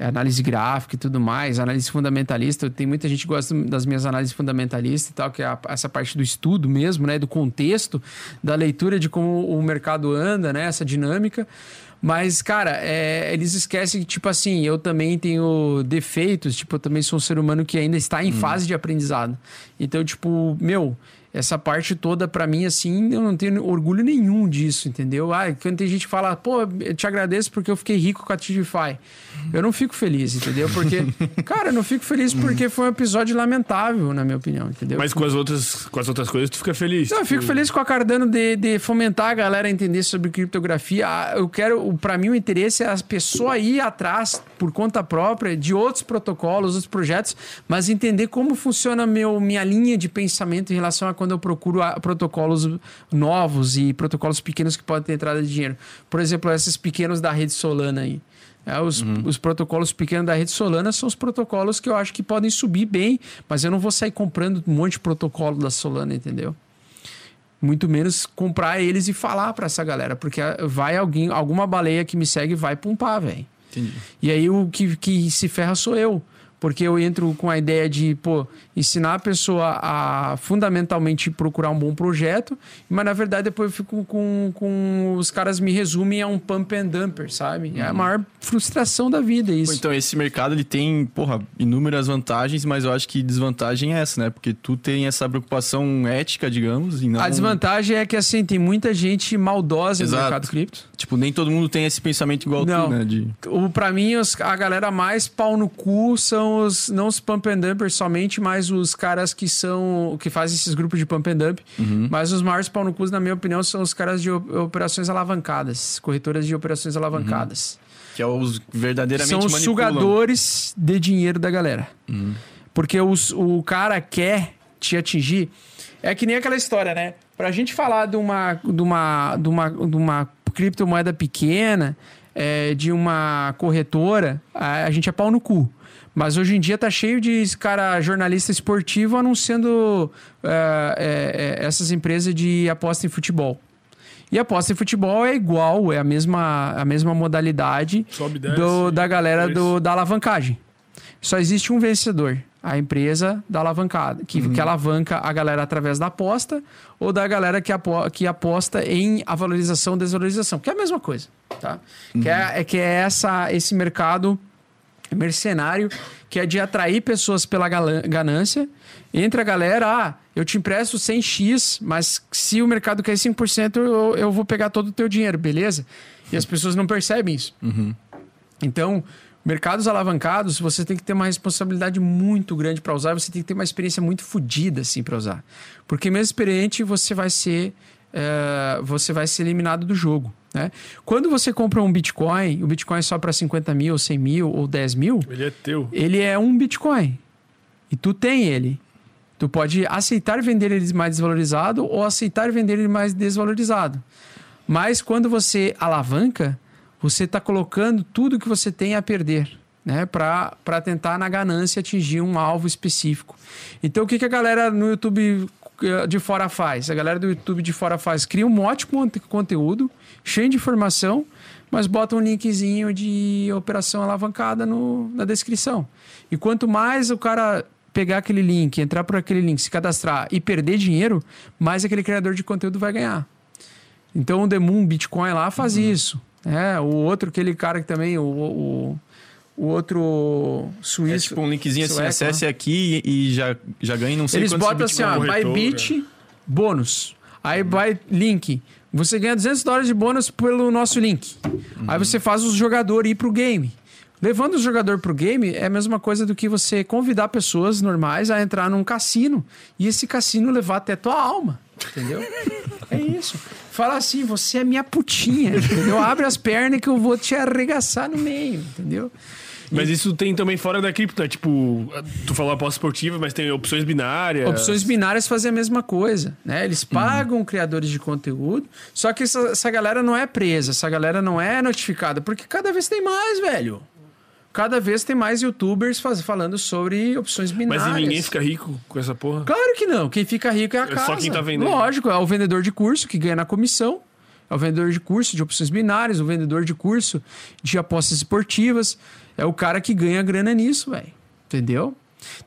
análise gráfica e tudo mais, análise fundamentalista. Tem muita gente que gosta das minhas análises fundamentalistas e tal, que é a, essa parte do estudo mesmo, né? Do contexto, da leitura de como o mercado anda, né? Essa dinâmica. Mas, cara, é, eles esquecem que, tipo assim, eu também tenho defeitos, tipo, eu também sou um ser humano que ainda está em hum. fase de aprendizado. Então, tipo, meu, essa parte toda, para mim, assim, eu não tenho orgulho nenhum disso, entendeu? Ah, quando tem gente que fala, pô, eu te agradeço porque eu fiquei rico com a Tidify. Eu não fico feliz, entendeu? Porque, cara, eu não fico feliz porque foi um episódio lamentável, na minha opinião, entendeu? Mas com as outras, com as outras coisas, tu fica feliz? Não, eu fico feliz com a Cardano de, de fomentar a galera a entender sobre criptografia. Ah, eu quero, para mim, o interesse é a pessoa ir atrás, por conta própria, de outros protocolos, outros projetos, mas entender como funciona meu, minha linha de pensamento em relação a quando eu procuro protocolos novos e protocolos pequenos que podem ter entrada de dinheiro. Por exemplo, esses pequenos da rede Solana aí. É, os, uhum. os, protocolos pequenos da rede Solana são os protocolos que eu acho que podem subir bem, mas eu não vou sair comprando um monte de protocolo da Solana, entendeu? Muito menos comprar eles e falar para essa galera, porque vai alguém, alguma baleia que me segue vai pumpar, velho. E aí o que, que se ferra sou eu porque eu entro com a ideia de, pô, ensinar a pessoa a fundamentalmente procurar um bom projeto, mas na verdade depois eu fico com, com os caras me resumem a um pump and dumper, sabe? É a uhum. maior frustração da vida isso. então esse mercado ele tem, porra, inúmeras vantagens, mas eu acho que desvantagem é essa, né? Porque tu tem essa preocupação ética, digamos, não... A desvantagem é que assim, tem muita gente maldosa Exato. no mercado cripto. Tipo, nem todo mundo tem esse pensamento igual não. tu, né? De... O, pra mim, os, a galera mais pau no cu são os, não os pump and dumpers somente, mas os caras que são, que fazem esses grupos de pump and dump. Uhum. Mas os maiores pau no cu, na minha opinião, são os caras de operações alavancadas, corretoras de operações alavancadas. Uhum. Que é os verdadeiramente São os manipulam. sugadores de dinheiro da galera. Uhum. Porque os, o cara quer te atingir. É que nem aquela história, né? Pra gente falar de uma, de uma, de uma, de uma criptomoeda pequena, é, de uma corretora, a, a gente é pau no cu. Mas hoje em dia tá cheio de cara jornalista esportivo anunciando é, é, é, essas empresas de aposta em futebol. E aposta em futebol é igual, é a mesma, a mesma modalidade do, da galera do, da alavancagem. Só existe um vencedor, a empresa da alavancada, que, uhum. que alavanca a galera através da aposta ou da galera que, apo, que aposta em a valorização desvalorização, que é a mesma coisa, tá? Uhum. Que, é, é, que é essa, esse mercado mercenário, que é de atrair pessoas pela ganância. Entra a galera, ah, eu te empresto 100x, mas se o mercado quer 5%, eu, eu vou pegar todo o teu dinheiro, beleza? E as pessoas não percebem isso. Uhum. Então, mercados alavancados, você tem que ter uma responsabilidade muito grande para usar, você tem que ter uma experiência muito fodida assim para usar. Porque mesmo experiente, você vai ser é, você vai ser eliminado do jogo. Né? Quando você compra um Bitcoin, o Bitcoin é só para 50 mil, 100 mil ou 10 mil, Ele é teu. ele é um Bitcoin. E tu tem ele. Tu pode aceitar vender ele mais desvalorizado ou aceitar vender ele mais desvalorizado. Mas quando você alavanca, você está colocando tudo que você tem a perder. Né, para tentar na ganância atingir um alvo específico. Então, o que, que a galera no YouTube de fora faz? A galera do YouTube de fora faz, cria um ótimo conte- conteúdo, cheio de informação, mas bota um linkzinho de operação alavancada no, na descrição. E quanto mais o cara pegar aquele link, entrar por aquele link, se cadastrar e perder dinheiro, mais aquele criador de conteúdo vai ganhar. Então o The Moon Bitcoin lá faz isso. É, o outro, aquele cara que também, o, o, o outro É suíço. tipo um linkzinho assim, acesse né? aqui e já, já ganha não sei Eles botam assim, ó, corretor, Bybit, bônus. Aí vai link. Você ganha 200 dólares de bônus pelo nosso link. Aí você faz o jogador ir pro game. Levando o jogador pro game é a mesma coisa do que você convidar pessoas normais a entrar num cassino e esse cassino levar até tua alma. Entendeu? é isso. Fala assim, você é minha putinha, entendeu? Abre as pernas que eu vou te arregaçar no meio, entendeu? Mas isso tem também fora da cripto, né? Tipo, tu falou aposta esportiva, mas tem opções binárias. Opções binárias fazem a mesma coisa, né? Eles pagam criadores de conteúdo, só que essa, essa galera não é presa, essa galera não é notificada, porque cada vez tem mais, velho. Cada vez tem mais youtubers faz- falando sobre opções binárias. Mas e ninguém fica rico com essa porra. Claro que não. Quem fica rico é a É casa. só quem tá vendendo. Lógico, é o vendedor de curso que ganha na comissão. É o vendedor de curso de opções binárias, o vendedor de curso de apostas esportivas. É o cara que ganha grana nisso, velho. Entendeu?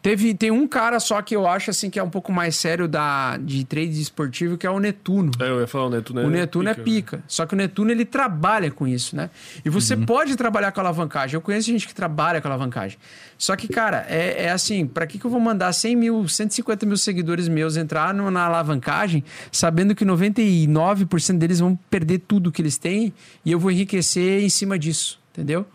Teve, tem um cara só que eu acho assim que é um pouco mais sério da, de trade esportivo, que é o Netuno. É, eu ia falar, o Netuno é O Netuno é pica, pica. Só que o Netuno ele trabalha com isso, né? E você pode trabalhar com alavancagem. Eu conheço gente que trabalha com alavancagem. Só que, cara, é, é assim: pra que, que eu vou mandar 100 mil, 150 mil seguidores meus entrar no- na alavancagem, sabendo que 99% deles vão perder tudo que eles têm e eu vou enriquecer em cima disso? Entendeu?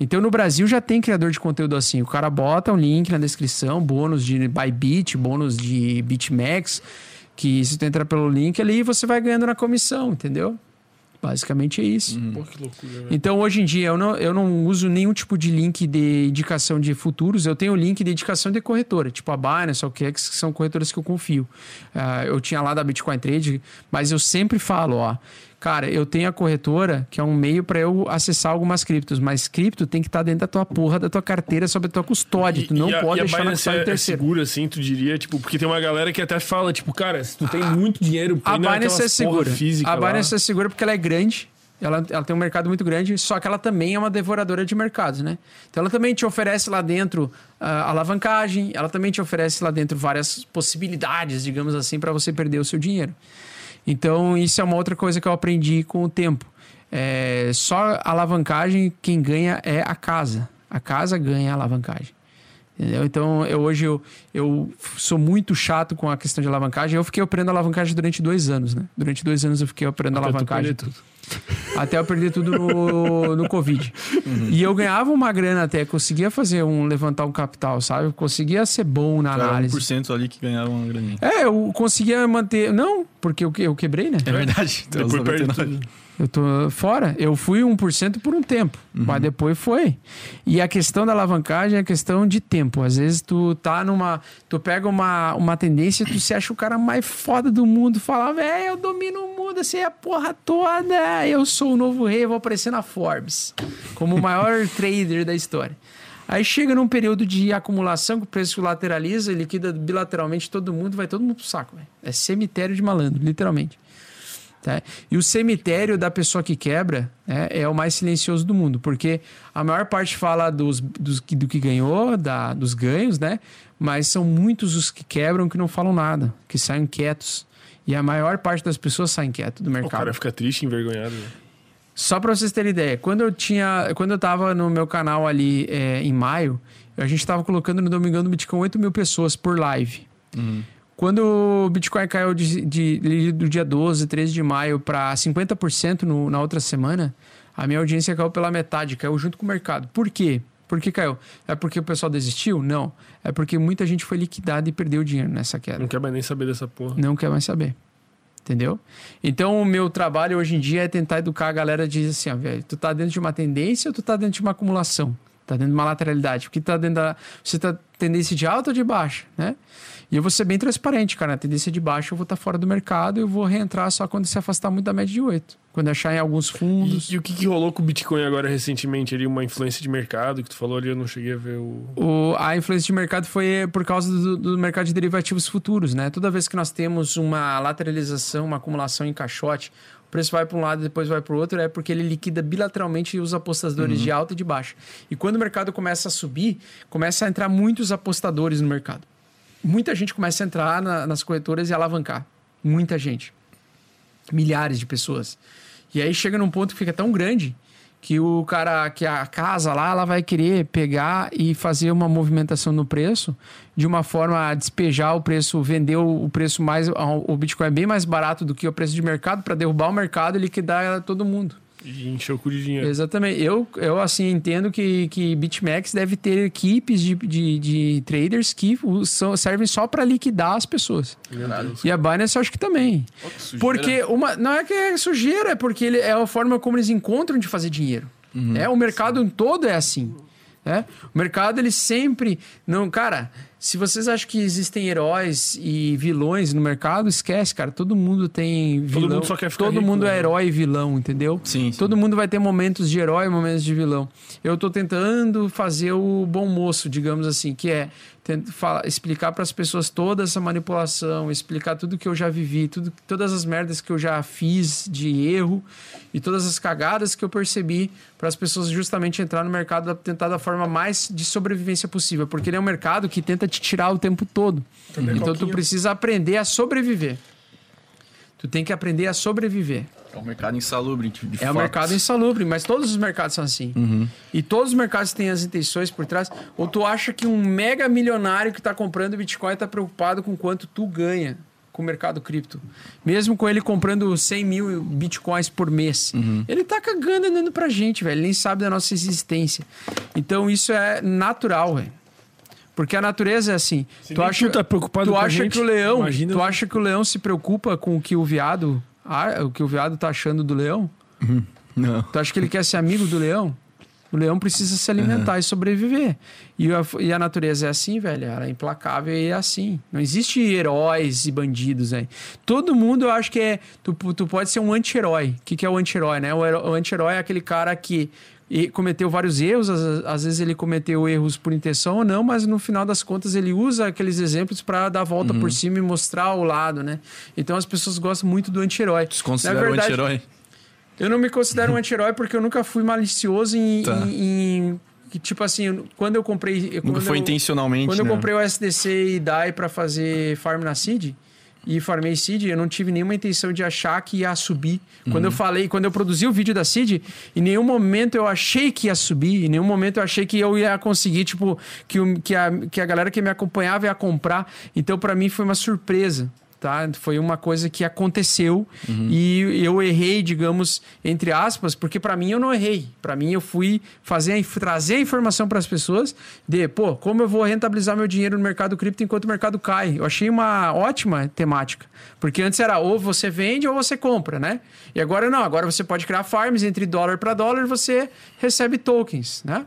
Então no Brasil já tem criador de conteúdo assim. O cara bota um link na descrição, bônus de Bybit, bônus de BitMEX, que se tu entrar pelo link ali, você vai ganhando na comissão, entendeu? Basicamente é isso. Pô, que loucura. velho. Então, hoje em dia, eu não, eu não uso nenhum tipo de link de indicação de futuros. Eu tenho link de indicação de corretora, tipo a Binance, o que são corretoras que eu confio. Ah, eu tinha lá da Bitcoin Trade, mas eu sempre falo, ó, cara, eu tenho a corretora que é um meio para eu acessar algumas criptos, mas cripto tem que estar dentro da tua porra, da tua carteira, sob a tua custódia. tu não a- pode a deixar na custódia é, é terceiro. segura, assim, tu diria, tipo, porque tem uma galera que até fala, tipo, cara, se tu tem muito dinheiro, A Binance é segura. Física a lá. Binance é segura porque ela é grande. Ela, ela tem um mercado muito grande, só que ela também é uma devoradora de mercados, né? Então ela também te oferece lá dentro ah, alavancagem, ela também te oferece lá dentro várias possibilidades, digamos assim, para você perder o seu dinheiro. Então isso é uma outra coisa que eu aprendi com o tempo. É, só alavancagem, quem ganha é a casa. A casa ganha a alavancagem. Entendeu? Então, eu, hoje eu, eu sou muito chato com a questão de alavancagem. Eu fiquei operando alavancagem durante dois anos, né? Durante dois anos eu fiquei operando Até alavancagem. tudo. Até eu perder tudo no, no Covid. E eu ganhava uma grana até, conseguia fazer um, levantar um capital, sabe? Eu conseguia ser bom na Era análise. 1% ali que ganhava uma graninha. É, eu conseguia manter. Não, porque eu, que- eu quebrei, né? É verdade. Então, Depois perde 99. tudo. Eu tô fora. Eu fui 1% por um tempo, mas depois foi. E a questão da alavancagem é questão de tempo. Às vezes tu tá numa. Tu pega uma, uma tendência, tu se acha o cara mais foda do mundo, fala, velho, eu domino o mundo, assim, a porra toda. Eu sou o novo rei, eu vou aparecer na Forbes como o maior trader da história. Aí chega num período de acumulação, que o preço lateraliza, liquida bilateralmente todo mundo, vai todo mundo pro saco, velho. É cemitério de malandro, literalmente. Tá? E o cemitério da pessoa que quebra né, é o mais silencioso do mundo, porque a maior parte fala dos, dos, do que ganhou, da, dos ganhos, né? Mas são muitos os que quebram que não falam nada, que saem quietos. E a maior parte das pessoas saem quieto do O mercado. cara fica triste, envergonhado. né? Só para vocês terem ideia, quando eu tinha, quando eu tava no meu canal ali é, em maio, a gente tava colocando no Domingão do Bitcoin 8 mil pessoas por live. Quando o Bitcoin caiu de, de- de- do dia 12, 13 de maio para 50% no, na outra semana, a minha audiência caiu pela metade, caiu junto com o mercado. Por quê? Por que caiu? É porque o pessoal desistiu? Não. É porque muita gente foi liquidada e perdeu dinheiro nessa queda. Não quer mais nem saber dessa porra. Não quer mais saber. Entendeu? Então, o meu trabalho hoje em dia é tentar educar a galera de assim, ó, velho, tu tá dentro de uma tendência ou tu tá dentro de uma acumulação? Tá dentro de uma lateralidade? Porque tá dentro da. Você tá tendência de alta ou de baixa, né? E eu vou ser bem transparente, cara. Na tendência de baixa eu vou estar tá fora do mercado e eu vou reentrar só quando se afastar muito da média de 8. Quando achar em alguns fundos. E, e o que, que, rolou com o Bitcoin agora recentemente? Ali, uma influência de mercado que tu falou ali, eu não cheguei a ver o. o a influência de mercado foi por causa do, do, mercado de derivativos futuros, né? Toda vez que nós temos uma lateralização, uma acumulação em caixote, o preço vai para um lado e depois vai para o outro, é porque ele liquida bilateralmente os apostadores uhum. de alta e de baixa. E quando o mercado começa a subir, começa a entrar muitos apostadores no mercado. Muita gente começa a entrar na, nas corretoras e alavancar. Muita gente. Milhares de pessoas. E aí chega num ponto que fica tão grande que o cara, que a casa lá, ela vai querer pegar e fazer uma movimentação no preço de uma forma a despejar o preço, vender o preço mais. O Bitcoin é bem mais barato do que o preço de mercado para derrubar o mercado e liquidar todo mundo. E encher o cu de dinheiro. Exatamente. Eu, eu assim, entendo que, que BitMEX deve ter equipes de, de, de traders que são, servem só para liquidar as pessoas. E a Binance eu acho que também. Oh, porque uma, não é que é sujeira, é porque ele, é a forma como eles encontram de fazer dinheiro. Uhum. É, o mercado Sim. todo é assim. Né? O mercado, ele sempre. não Cara, se vocês acham que existem heróis e vilões no mercado, esquece, cara. Todo mundo tem vilão. Todo mundo só quer ficar Todo rico, mundo é né? herói e vilão, entendeu? Sim, sim, Todo mundo vai ter momentos de herói e momentos de vilão. Eu tô tentando fazer o bom moço, digamos assim, que é falar, explicar para as pessoas toda essa manipulação, explicar tudo que eu já vivi, tudo, todas as merdas que eu já fiz de erro e todas as cagadas que eu percebi para as pessoas justamente entrar no mercado tentar da forma mais de sobrevivência possível, porque ele é um mercado que tenta te tirar o tempo todo. Então tu precisa aprender a sobreviver. Tu tem que aprender a sobreviver. É um mercado insalubre. De, é um mercado insalubre, mas todos os mercados são assim. Uhum. E todos os mercados têm as intenções por trás. Ou tu acha que um mega milionário que está comprando Bitcoin está preocupado com quanto tu ganha com o mercado cripto? Mesmo com ele comprando 100 mil Bitcoins por mês. Uhum. Ele está cagando andando pra gente, velho. Ele nem sabe da nossa existência. Então isso é natural, velho. Porque a natureza é assim. Se tu acha, tu tá preocupado tu com acha gente, que o leão, imagina... tu acha que o leão se preocupa com o que o viado, ah, o que o viado tá achando do leão? Uhum. Não. Tu acha que ele quer ser amigo do leão? O leão precisa se alimentar uhum. e sobreviver. E a, e a, natureza é assim, velho. Ela é implacável e é assim. Não existe heróis e bandidos aí. Todo mundo, eu acho que é. Tu, tu pode ser um anti-herói. O que, que é o anti-herói, né? O, o anti-herói é aquele cara que e cometeu vários erros, às, às, vezes ele cometeu erros por intenção ou não, mas no final das contas ele usa aqueles exemplos para dar a volta uhum. por cima e mostrar o lado, né? Então as pessoas gostam muito do anti-herói. Se considera um anti-herói? Eu não me considero um anti-herói porque eu nunca fui malicioso em, tá. em, em tipo assim, quando eu comprei. Nunca quando foi eu, intencionalmente. Quando né? eu comprei o SDC e DAI para fazer farm na seed, e farmei seed, eu não tive nenhuma intenção de achar que ia subir. Uhum. Quando eu falei, quando eu produzi o vídeo da seed, em nenhum momento eu achei que ia subir, em nenhum momento eu achei que eu ia conseguir, tipo, que, que, a, que a galera que me acompanhava ia comprar. Então, para mim, foi uma surpresa tá? Foi uma coisa que aconteceu uhum. e eu errei, digamos, entre aspas, porque para mim eu não errei. Para mim eu fui fazer trazer a informação para as pessoas de, pô, como eu vou rentabilizar meu dinheiro no mercado cripto enquanto o mercado cai. Eu achei uma ótima temática, porque antes era ou você vende ou você compra, né? E agora não, agora você pode criar farms entre dólar para dólar você recebe tokens, né?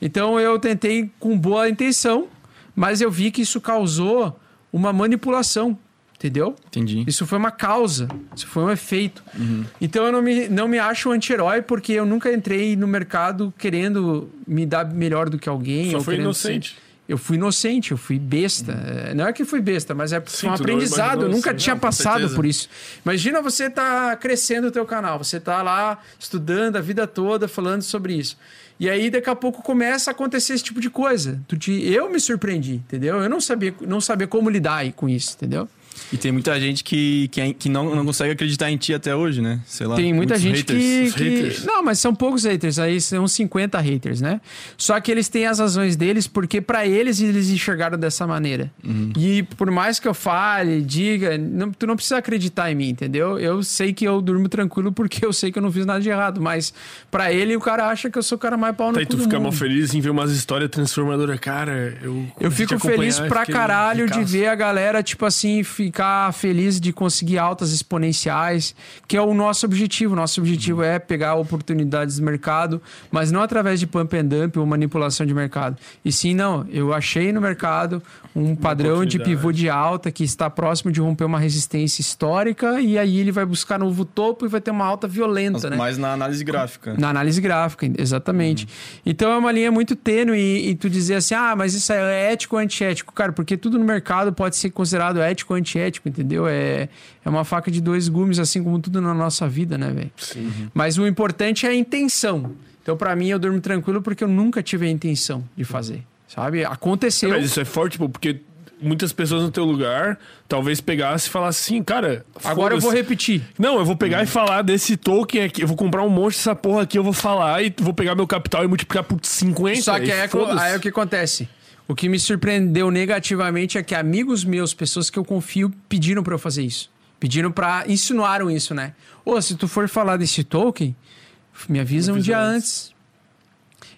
Então eu tentei com boa intenção, mas eu vi que isso causou uma manipulação Entendeu? Entendi. Isso foi uma causa, isso foi um efeito. Uhum. Então eu não me, não me acho um anti-herói porque eu nunca entrei no mercado querendo me dar melhor do que alguém. Só foi inocente. Ser... Eu fui inocente, eu fui besta. Uhum. Não é que fui besta, mas é Sim, um aprendizado. Eu nunca tinha não, passado por isso. Imagina você tá crescendo o teu canal, você tá lá estudando a vida toda, falando sobre isso. E aí, daqui a pouco, começa a acontecer esse tipo de coisa. Eu me surpreendi, entendeu? Eu não sabia, não sabia como lidar com isso, entendeu? E tem muita gente que, que, que não, não consegue acreditar em ti até hoje, né? Sei lá. Tem muita gente haters. que, que. Não, mas são poucos haters. Aí são 50 haters, né? Só que eles têm as razões deles porque para eles eles enxergaram dessa maneira. Uhum. E por mais que eu fale, diga, não, tu não precisa acreditar em mim, entendeu? Eu sei que eu durmo tranquilo porque eu sei que eu não fiz nada de errado. Mas para ele o cara acha que eu sou o cara mais pau no Aí tu fica mal feliz em ver umas histórias transformadoras. Cara, eu. Eu fico feliz pra caralho de, de ver a galera, tipo assim ficar feliz de conseguir altas exponenciais, que é o nosso objetivo. Nosso objetivo é pegar oportunidades do mercado, mas não através de pump and dump ou manipulação de mercado. E sim, não, eu achei no mercado um padrão de pivô de alta que está próximo de romper uma resistência histórica e aí ele vai buscar novo topo e vai ter uma alta violenta, Mas, né? mas na análise gráfica. Na análise gráfica, exatamente. Então é uma linha muito tênue e, e tu dizer assim, ah, mas isso é ético ou antiético? Cara, porque tudo no mercado pode ser considerado ético ou antiético, entendeu? É, é uma faca de dois gumes, assim como tudo na nossa vida, né, velho? Mas o importante é a intenção. Então, pra mim, eu durmo tranquilo porque eu nunca tive a intenção de fazer, sabe? Aconteceu. Mas isso é forte, tipo, porque muitas pessoas no teu lugar talvez pegasse e falasse assim, cara. Agora eu vou repetir. Não, eu vou pegar e falar desse token aqui. Eu vou comprar um monte dessa porra aqui, eu vou falar e vou pegar meu capital e multiplicar por 50. Só que aí, é aí é o que acontece. O que me surpreendeu negativamente é que amigos meus, pessoas que eu confio, pediram pra eu fazer isso. Pediram pra. insinuaram isso, né? Ô, se tu for falar desse token, me avisa um dia antes.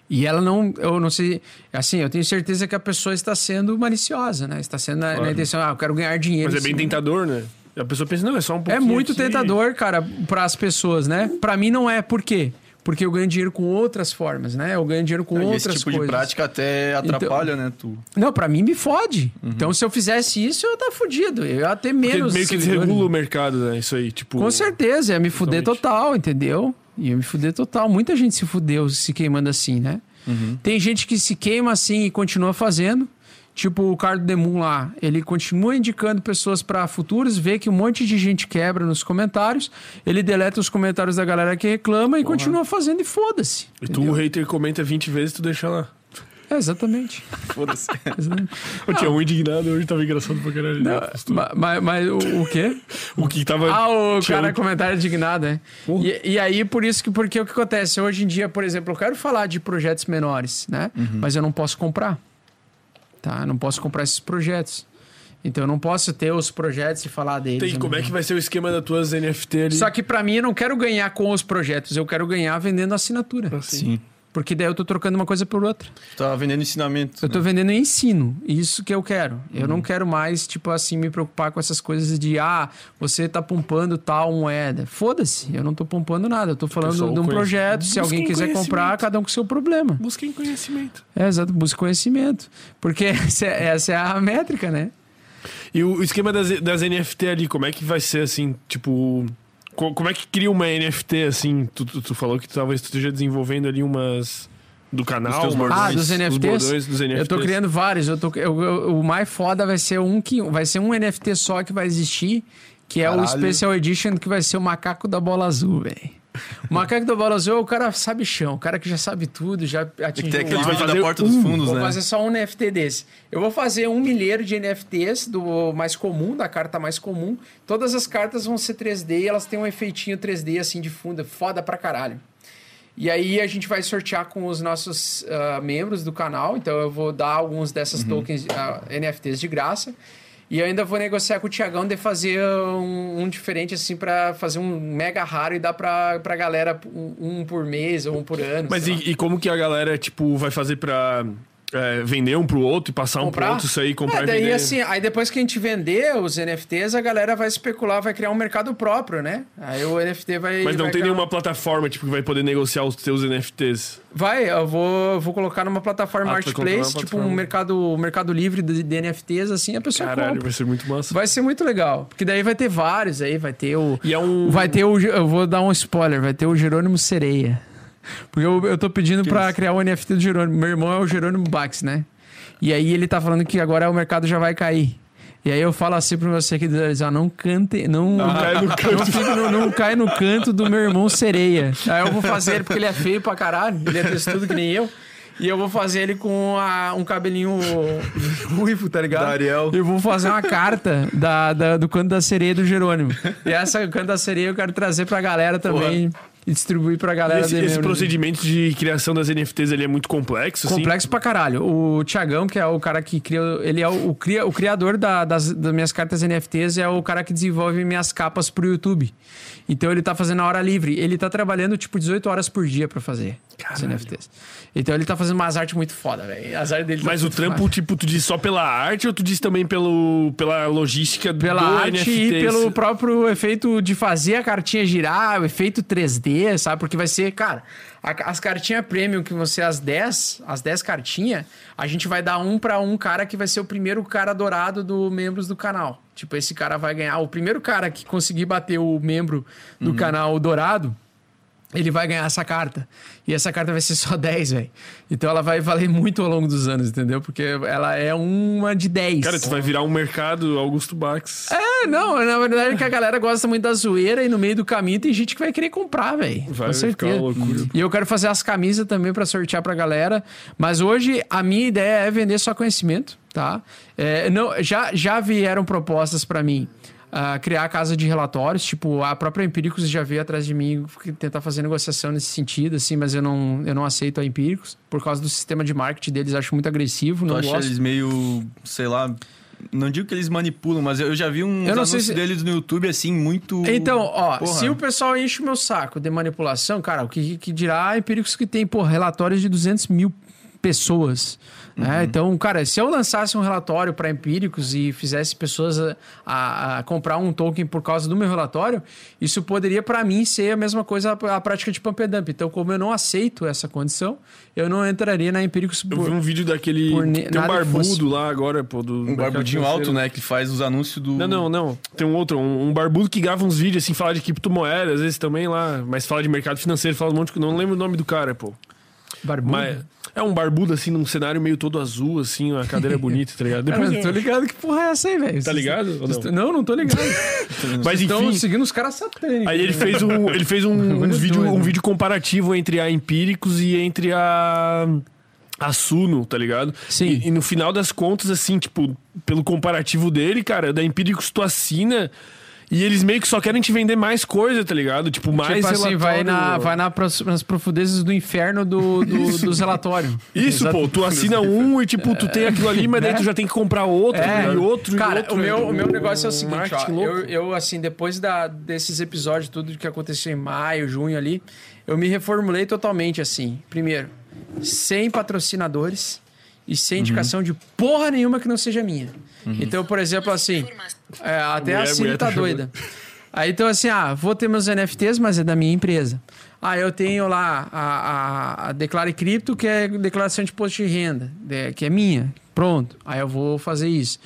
E ela não, eu não sei, assim, eu tenho certeza que a pessoa está sendo maliciosa, né? Está sendo na, na Claro. intenção, ah, eu quero ganhar dinheiro. Mas é bem tentador, né? A pessoa pensa, não, é só um É pouquinho. muito aqui. tentador, cara, para as pessoas, né? Pra mim não é. Por quê? Porque eu ganho dinheiro com outras formas, né? Eu ganho dinheiro com E outras esse tipo coisas. de prática até atrapalha, né? Tu. Não, pra mim me fode. Uhum. Então, se eu fizesse isso, eu ia estar fudido. Eu ia ter Porque menos. meio que desregula o mercado, né? Isso aí, tipo. Com certeza, ia me fuder Totalmente. total, entendeu? Ia me fuder total. Muita gente se fudeu se queimando assim, né? Uhum. Tem gente que se queima assim e continua fazendo. Tipo o Cardo Demon lá, ele continua indicando pessoas pra futuros, vê que um monte de gente quebra nos comentários, ele deleta os comentários da galera que reclama e continua fazendo e foda-se. E tu, o hater, comenta 20 vezes, tu deixa lá. É, exatamente. Foda-se. Eu tinha um indignado, hoje tava engraçado pra caralho. Não, ma- mas, mas o, o quê? O que tava. Ah, o cara um- comentário indignado, né? Porra. E, e aí, por isso que, porque o que acontece? Hoje em dia, por exemplo, eu quero falar de projetos menores, né? Uhum. Mas eu não posso comprar. Tá? Eu não posso comprar esses projetos. Então eu não posso ter os projetos e falar deles. Tem, eu como é que vai ser o esquema das tuas NFT ali? Só que pra mim eu não quero ganhar com os projetos, eu quero ganhar vendendo assinatura. Assim. Sim. Porque daí eu tô trocando uma coisa por outra. Tá vendendo ensinamento. Eu tô vendendo ensino, isso que eu quero. Eu Uhum. não quero mais, tipo assim, me preocupar com essas coisas de, ah, você tá pompando tal moeda. Foda-se, eu não tô pompando nada. Eu tô falando de um conhece- projeto. Se alguém busquem quiser comprar, cada um com seu problema. Busquem conhecimento. É, exato, busca conhecimento. Porque essa é, essa é a métrica, né? E o esquema das, das NFT ali, como é que vai ser assim? Tipo. Co- Como é que cria uma NFT assim? Tu, tu, tu falou que talvez tu esteja desenvolvendo ali umas. Do canal. umas- bordões. Ah, dos Os NFTs? bordões dos NFTs. Eu tô criando vários. Eu tô, eu- eu- o mais foda vai ser um que vai ser um NFT só que vai existir, que é o Caralho. Special Edition, que vai ser o macaco da bola azul, velho. O macaco bola azul é o cara sabe chão, o cara que já sabe tudo, já atingiu Tem aquele que vai da porta dos um. fundos, Vou né? fazer só um NFT desse. Eu vou fazer um milheiro de NFTs do mais comum, da carta mais comum. Todas as cartas vão ser 3D e elas têm um efeitinho 3D assim de fundo, foda pra caralho. E aí a gente vai sortear com os nossos ah, membros do canal. Então eu vou dar alguns dessas tokens ah, NFTs de graça. E eu ainda vou negociar com o Tiagão de fazer um, um diferente assim pra fazer um mega raro e dar pra, pra galera um, um por mês ou um por ano. Mas e, e como que a galera, tipo, vai fazer pra é, vender um pro outro e passar um pro outro, isso aí, comprar É, e daí vender? assim, aí depois que a gente vender os NFTs, a galera vai especular, vai criar um mercado próprio, né? Aí o NFT vai. Mas não vai tem criar- nenhuma plataforma, tipo, que vai poder negociar os teus NFTs. Vai, eu vou, vou colocar numa plataforma Ah, marketplace, numa tipo um plataforma. mercado, mercado livre de, de NFTs, assim, a pessoa Caralho, compra. vai ser muito massa. Vai ser muito legal. Porque daí vai ter vários aí, vai ter o. E é um. Vai ter o. Eu vou dar um spoiler, vai ter o Jerônimo Sereia. Porque eu, eu tô pedindo pra criar o NFT do Jerônimo. Meu irmão é o Jerônimo Bax, né? E aí ele tá falando que agora o mercado já vai cair. E aí eu falo assim pra você que ó, não cante, não, Não cai no canto. não, não cai no canto do meu irmão sereia. Aí eu vou fazer ele porque ele é feio pra caralho, ele é textudo que nem eu. E eu vou fazer ele com a- um cabelinho ruivo, tá ligado? Da Ariel. Eu vou fazer uma carta da, da- do canto da sereia do Jerônimo. E essa canto da sereia eu quero trazer pra galera também. E distribuir pra galera Esse, de esse membros. procedimento de criação das NFTs ele é muito complexo, assim? Complexo pra caralho. O Thiagão, que é o cara que cria. Ele é o, o, cria, o criador da- das, das minhas cartas NFTs, é o cara que desenvolve minhas capas pro YouTube. Então ele tá fazendo a hora livre. Ele tá trabalhando tipo 18 horas por dia pra fazer as NFTs. Então ele tá fazendo umas artes muito foda, velho. As artes dele tá Mas o muito trampo, foda. tipo, tu diz só pela arte ou tu diz também pelo, pela logística Pela do arte NFT? e pelo próprio efeito de fazer a cartinha girar, o efeito 3D, sabe? Porque vai ser, cara, a- as cartinhas premium que vão ser as 10, as 10 cartinhas, a gente vai dar um pra um cara que vai ser o primeiro cara dourado do membros do canal. Tipo, esse cara vai ganhar, o primeiro cara que conseguir bater o membro do canal dourado, ele vai ganhar essa carta. E essa carta vai ser só 10, velho. Então ela vai valer muito ao longo dos anos, entendeu? Porque ela é uma de 10. Cara, tu vai virar um mercado Augusto Bax. É, não, na verdade é que a galera gosta muito da zoeira e no meio do caminho tem gente que vai querer comprar, velho. Vai Com certeza. loucura. E eu quero fazer as camisas também pra sortear pra galera. Mas hoje a minha ideia é vender só conhecimento, tá? É, não, já, já vieram propostas pra mim. Ah, criar casa de relatórios, tipo, a própria Empíricos já veio atrás de mim tentar fazer negociação nesse sentido, assim, mas eu não, eu não aceito a Empíricos por causa do sistema de marketing deles, acho muito agressivo, Tu não acha gosto. eles meio, sei lá, não digo que eles manipulam, mas eu já vi uns Eu não sei se- deles no YouTube assim muito Então, ó, Porra. se o pessoal enche o meu saco de manipulação, cara, o que, que dirá empíricos que tem, pô, relatórios de 200 mil pessoas. né? Então, cara, se eu lançasse um relatório para empíricos e fizesse pessoas a, a- a comprar um token por causa do meu relatório, isso poderia, para mim, ser a mesma coisa a, a prática de pump and dump. Então, como eu não aceito essa condição, eu não entraria na empíricos Eu por- vi um vídeo daquele. por ne- Tem um que barbudo lá agora, pô. Do um barbudinho alto, né, que faz os anúncios do Não, não, não. Tem um outro, um, um barbudo que grava uns vídeos assim, fala de criptomoedas, às vezes também lá, mas fala de mercado financeiro, fala um monte de. Não lembro o nome do cara, pô. barbudo. Mas é um barbudo assim, num cenário meio todo azul, assim, a cadeira é bonita, tá ligado? Depois tô ligado que porra é essa aí, velho. Tá ligado? não? Não, não tô ligado. Mas Estão enfim. seguindo os caras satânicos. Aí ele fez um, ele fez um, uns vídeo, doido. um vídeo comparativo entre a Empíricos e entre a a Suno, tá ligado? Sim. E, e no final das contas, assim, tipo, pelo comparativo dele, cara, da Empíricos tu assina e eles meio que só querem te vender mais coisa, tá ligado? Tipo, mais tipo assim, vai, relatório- na, vai na, nas profundezas do inferno do, do, dos relatórios. Isso, pô, tu assina um e tipo, tu tem aquilo ali, mas daí tu já tem que comprar outro, É. e outro, Cara, e outro. o meu, o meu negócio é o seguinte, ó, eu, eu, assim, depois da, desses episódios, tudo que aconteceu em maio, junho ali, eu me reformulei totalmente, assim. Primeiro, sem patrocinadores e sem indicação de porra nenhuma que não seja minha. Então, por exemplo, assim, é, até a Mulher, Cine mulher tá tá doida. Aí, então, assim, ah, vou ter meus NFTs, mas é da minha empresa. Ah, eu tenho lá a, a, a Declare Cripto, que é declaração de imposto de renda, é, que é minha. Pronto. Aí eu vou fazer isso.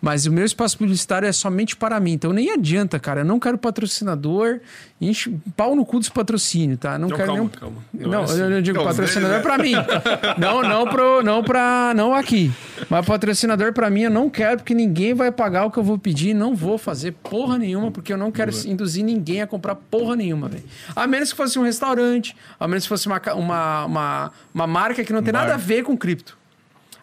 Mas o meu espaço publicitário é somente para mim. Então nem adianta, cara. Eu não quero patrocinador. Enche pau no cu dos patrocínios, tá? Não, Não, quero calma, nenhum. calma. Não, Não é assim. eu, eu digo Não, patrocinador né? para mim. Não, não pro, não para, não aqui. Mas patrocinador para mim eu não quero porque ninguém vai pagar o que eu vou pedir, não vou fazer porra nenhuma porque eu não quero induzir ninguém a comprar porra nenhuma, velho. A menos que fosse um restaurante, a menos que fosse uma, uma, uma, uma marca que não tem nada a ver com cripto.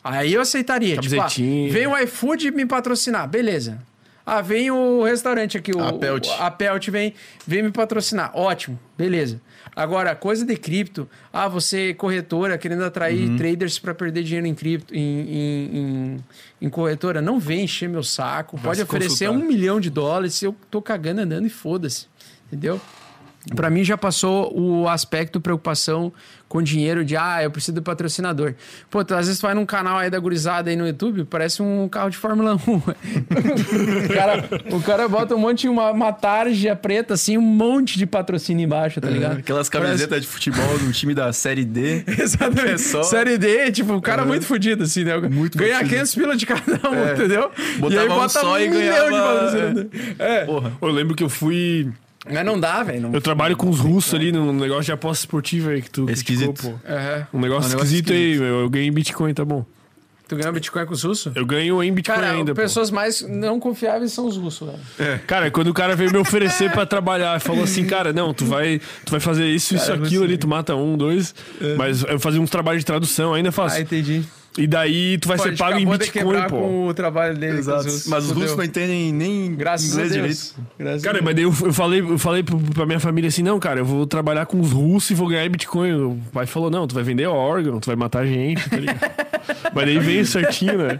Aí eu aceitaria. Tipo, ah, vem o iFood me patrocinar, beleza. Ah, vem o restaurante aqui, o A Pelt. o- a Pelt vem, vem me patrocinar. Ótimo, beleza. Agora, coisa de cripto. Ah, você corretora querendo atrair traders para perder dinheiro em cripto, em, em, em, em corretora, não vem encher meu saco. Pode se oferecer consultar. um milhão de dólares, eu tô cagando andando e foda-se. Entendeu? Pra mim já passou o aspecto preocupação com dinheiro de ah, eu preciso do patrocinador. Pô, tu, às vezes tu vai num canal aí da gurizada aí no YouTube, parece um carro de Fórmula 1. o, cara, o cara bota um monte, uma, uma tarja preta, assim, um monte de patrocínio embaixo, tá ligado? Aquelas camisetas de futebol do time da Série D. Exatamente. É só- Série D, tipo, o cara muito fudido, assim, né? Muito Ganha fudido. 500 pila de cada um, É. entendeu? Botava um só e milhão ganhava- de patrocinador. É. Porra. Eu lembro que eu fui. Mas não dá, velho. Eu trabalho com os russos ali num negócio de aposta esportiva aí que tu. Esquisito. criticou, pô. É. Um negócio Um negócio esquisito aí, esquisito. meu. Eu ganhei Bitcoin, tá bom. Tu ganhou Bitcoin com os russos? Eu ganho em Bitcoin Cara, ainda. pô. pessoas mais não confiáveis são os russos, velho. Cara, quando o cara veio me oferecer pra trabalhar, falou assim, cara, não, tu vai, tu vai fazer isso, isso, aquilo ali, tu mata um, dois. Mas eu fazia uns trabalhos de tradução ainda, faço. entendi. E daí tu vai Pô, a ser pago em Bitcoin, pô. com o trabalho dele. Exato. os Mas os russos não entendem nem Graças inglês a Deus. direito. Graças a Cara, Deus. mas daí eu, eu falei, eu falei pra minha família assim, não, cara, eu vou trabalhar com os russos e vou ganhar Bitcoin. O pai falou, não, tu vai vender órgão, tu vai matar gente, tá ligado? mas daí veio certinho, né?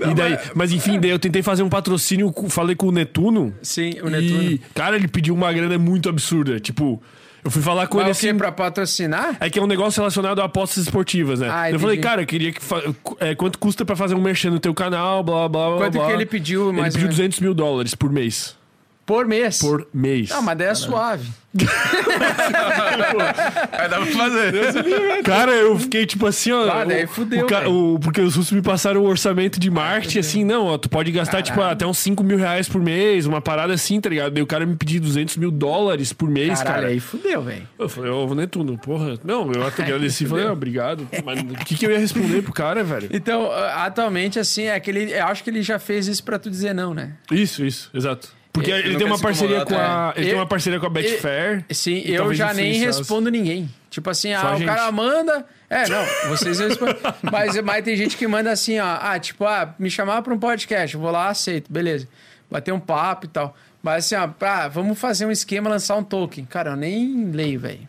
E daí, mas enfim, daí eu tentei fazer um patrocínio, falei com o Netuno. Sim, o E, Netuno. cara, ele pediu uma grana muito absurda. Tipo, eu fui falar com Mas ele assim. Pra patrocinar? É que é um negócio relacionado a apostas esportivas, né? Ah, eu falei, cara, eu queria que. fa- é, quanto custa pra fazer um merchan no teu canal, blá, blá, blá. Quanto blá. que ele pediu, Ele mais ou pediu menos? 200 mil dólares por mês. Por mês? Por mês. Não, mas daí é suave. Aí dá pra fazer. Cara, eu fiquei tipo assim, ó. Ah, daí fudeu, o ca- o- Porque os russos me passaram o orçamento de marketing, assim, não, ó, tu pode gastar, tipo, até uns 5 mil reais por mês, uma parada assim, tá ligado? Daí o cara me pediu 200 mil dólares por mês, Caralho, cara. aí fudeu, velho. Eu falei, ô, oh, Netuno, porra. Não, eu até agradeci e falei, ah, obrigado. Mas o que, que eu ia responder pro cara, velho? Então, ah, atualmente, assim, é que ele, eu acho que ele já fez isso pra tu dizer não, né? Isso, isso, exato. Porque Ele ele, tem uma parceria com a. Ele é. tem uma parceria com a Betfair. Sim, E eu já nem respondo ninguém. Tipo assim, Só ah, o cara manda. É, não, vocês eu respondo. mas, mas tem gente que manda assim, ó. Ah, tipo, ah, me chamar pra um podcast, eu vou lá, aceito, beleza. Bater um papo e tal. Mas assim, ó, ah, vamos fazer um esquema, lançar um token. Cara, eu nem leio, velho.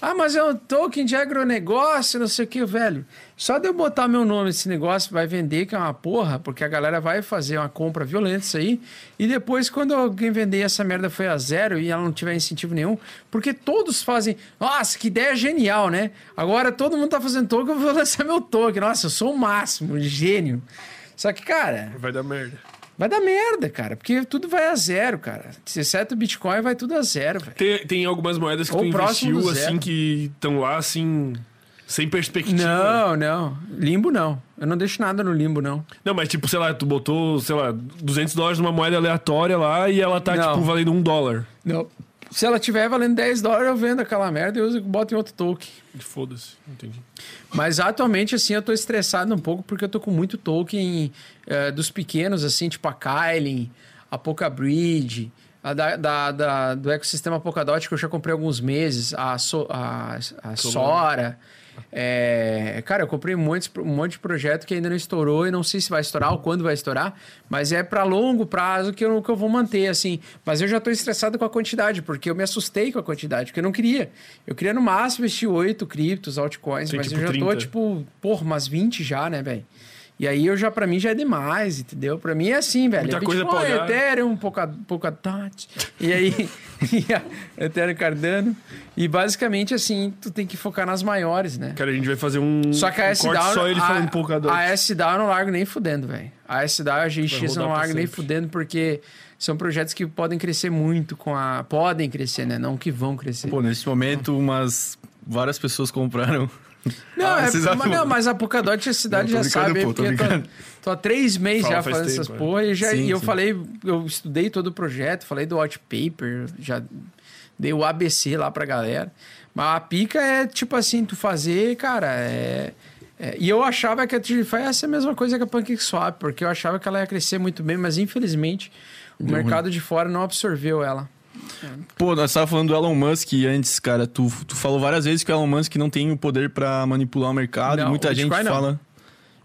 Ah, mas é um token de agronegócio, não sei o que, velho. Só de eu botar meu nome nesse negócio, vai vender, que é uma porra, porque a galera vai fazer uma compra violenta isso aí. E depois, quando alguém vender essa merda foi a zero e ela não tiver incentivo nenhum, porque todos fazem. Nossa, que ideia genial, né? Agora todo mundo tá fazendo token, eu vou lançar meu token. Nossa, eu sou o máximo, gênio. Só que, cara, Vai dar merda. vai dar merda, cara, porque tudo vai a zero, cara. Exceto o Bitcoin, vai tudo a zero, velho. Tem, tem algumas moedas que Ou tu investiu, assim, que estão lá, assim, sem perspectiva. Não, não. Limbo não. Eu não deixo nada no limbo, não. Não, mas tipo, sei lá, tu botou, sei lá, 200 dólares numa moeda aleatória lá e ela tá, Não. tipo, valendo um dólar. Não. Se ela tiver valendo 10 dólares, eu vendo aquela merda e uso e boto em outro token. Foda-se, entendi. Mas atualmente, assim, eu tô estressado um pouco porque eu tô com muito token eh, dos pequenos, assim, tipo a Kylie, a Polkabridge, a da, da- da- do ecossistema Polkadot que eu já comprei há alguns meses, a, So- a, a Sora. É, cara, eu comprei um monte, um monte de projeto que ainda não estourou e não sei se vai estourar ou quando vai estourar, mas é para longo prazo que eu, que eu vou manter, assim. Mas eu já tô estressado com a quantidade, porque eu me assustei com a quantidade, porque eu não queria. Eu queria no máximo investir 8 criptos, altcoins, Tem, mas tipo, eu já 30. tô, tipo, porra, umas 20 já, né, velho? E aí eu já, pra mim, já é demais, entendeu? Pra mim é assim, velho. Muita é coisa pra Bitcoin, olhar. Ethereum, Polkadot. E aí, Ethereum Cardano. E basicamente, assim, tu tem que focar nas maiores, né? Cara, a gente vai fazer um, Só que a um corte só ele a, falando Polkadot. A S-Down eu não largo nem fudendo, velho. A S-Down e a GX eu não pra largo nem fudendo, porque são projetos que podem crescer muito com a... Podem crescer, né? Não que vão crescer. Pô, nesse momento, umas. Várias pessoas compraram. Não, Ah, é, mas, não, mas a Polkadot a cidade Não, já sabe, pô, tô eu tô, tô há três meses Fala, já faz fazendo tempo, essas é. porra e, já, Sim, e eu sim. falei, eu estudei todo o projeto, falei do white paper, já dei o ABC lá pra galera. Mas a pica é tipo assim, tu fazer, cara, é... é- e eu achava que a TGFI ia ser a mesma coisa que a PancakeSwap, porque eu achava que ela ia crescer muito bem, mas infelizmente o mercado de fora não absorveu ela. Pô, nós tava falando do Elon Musk antes, cara. Tu, tu falou várias vezes que o Elon Musk não tem o poder pra manipular o mercado. Não, e muita o gente Bitcoin não. fala.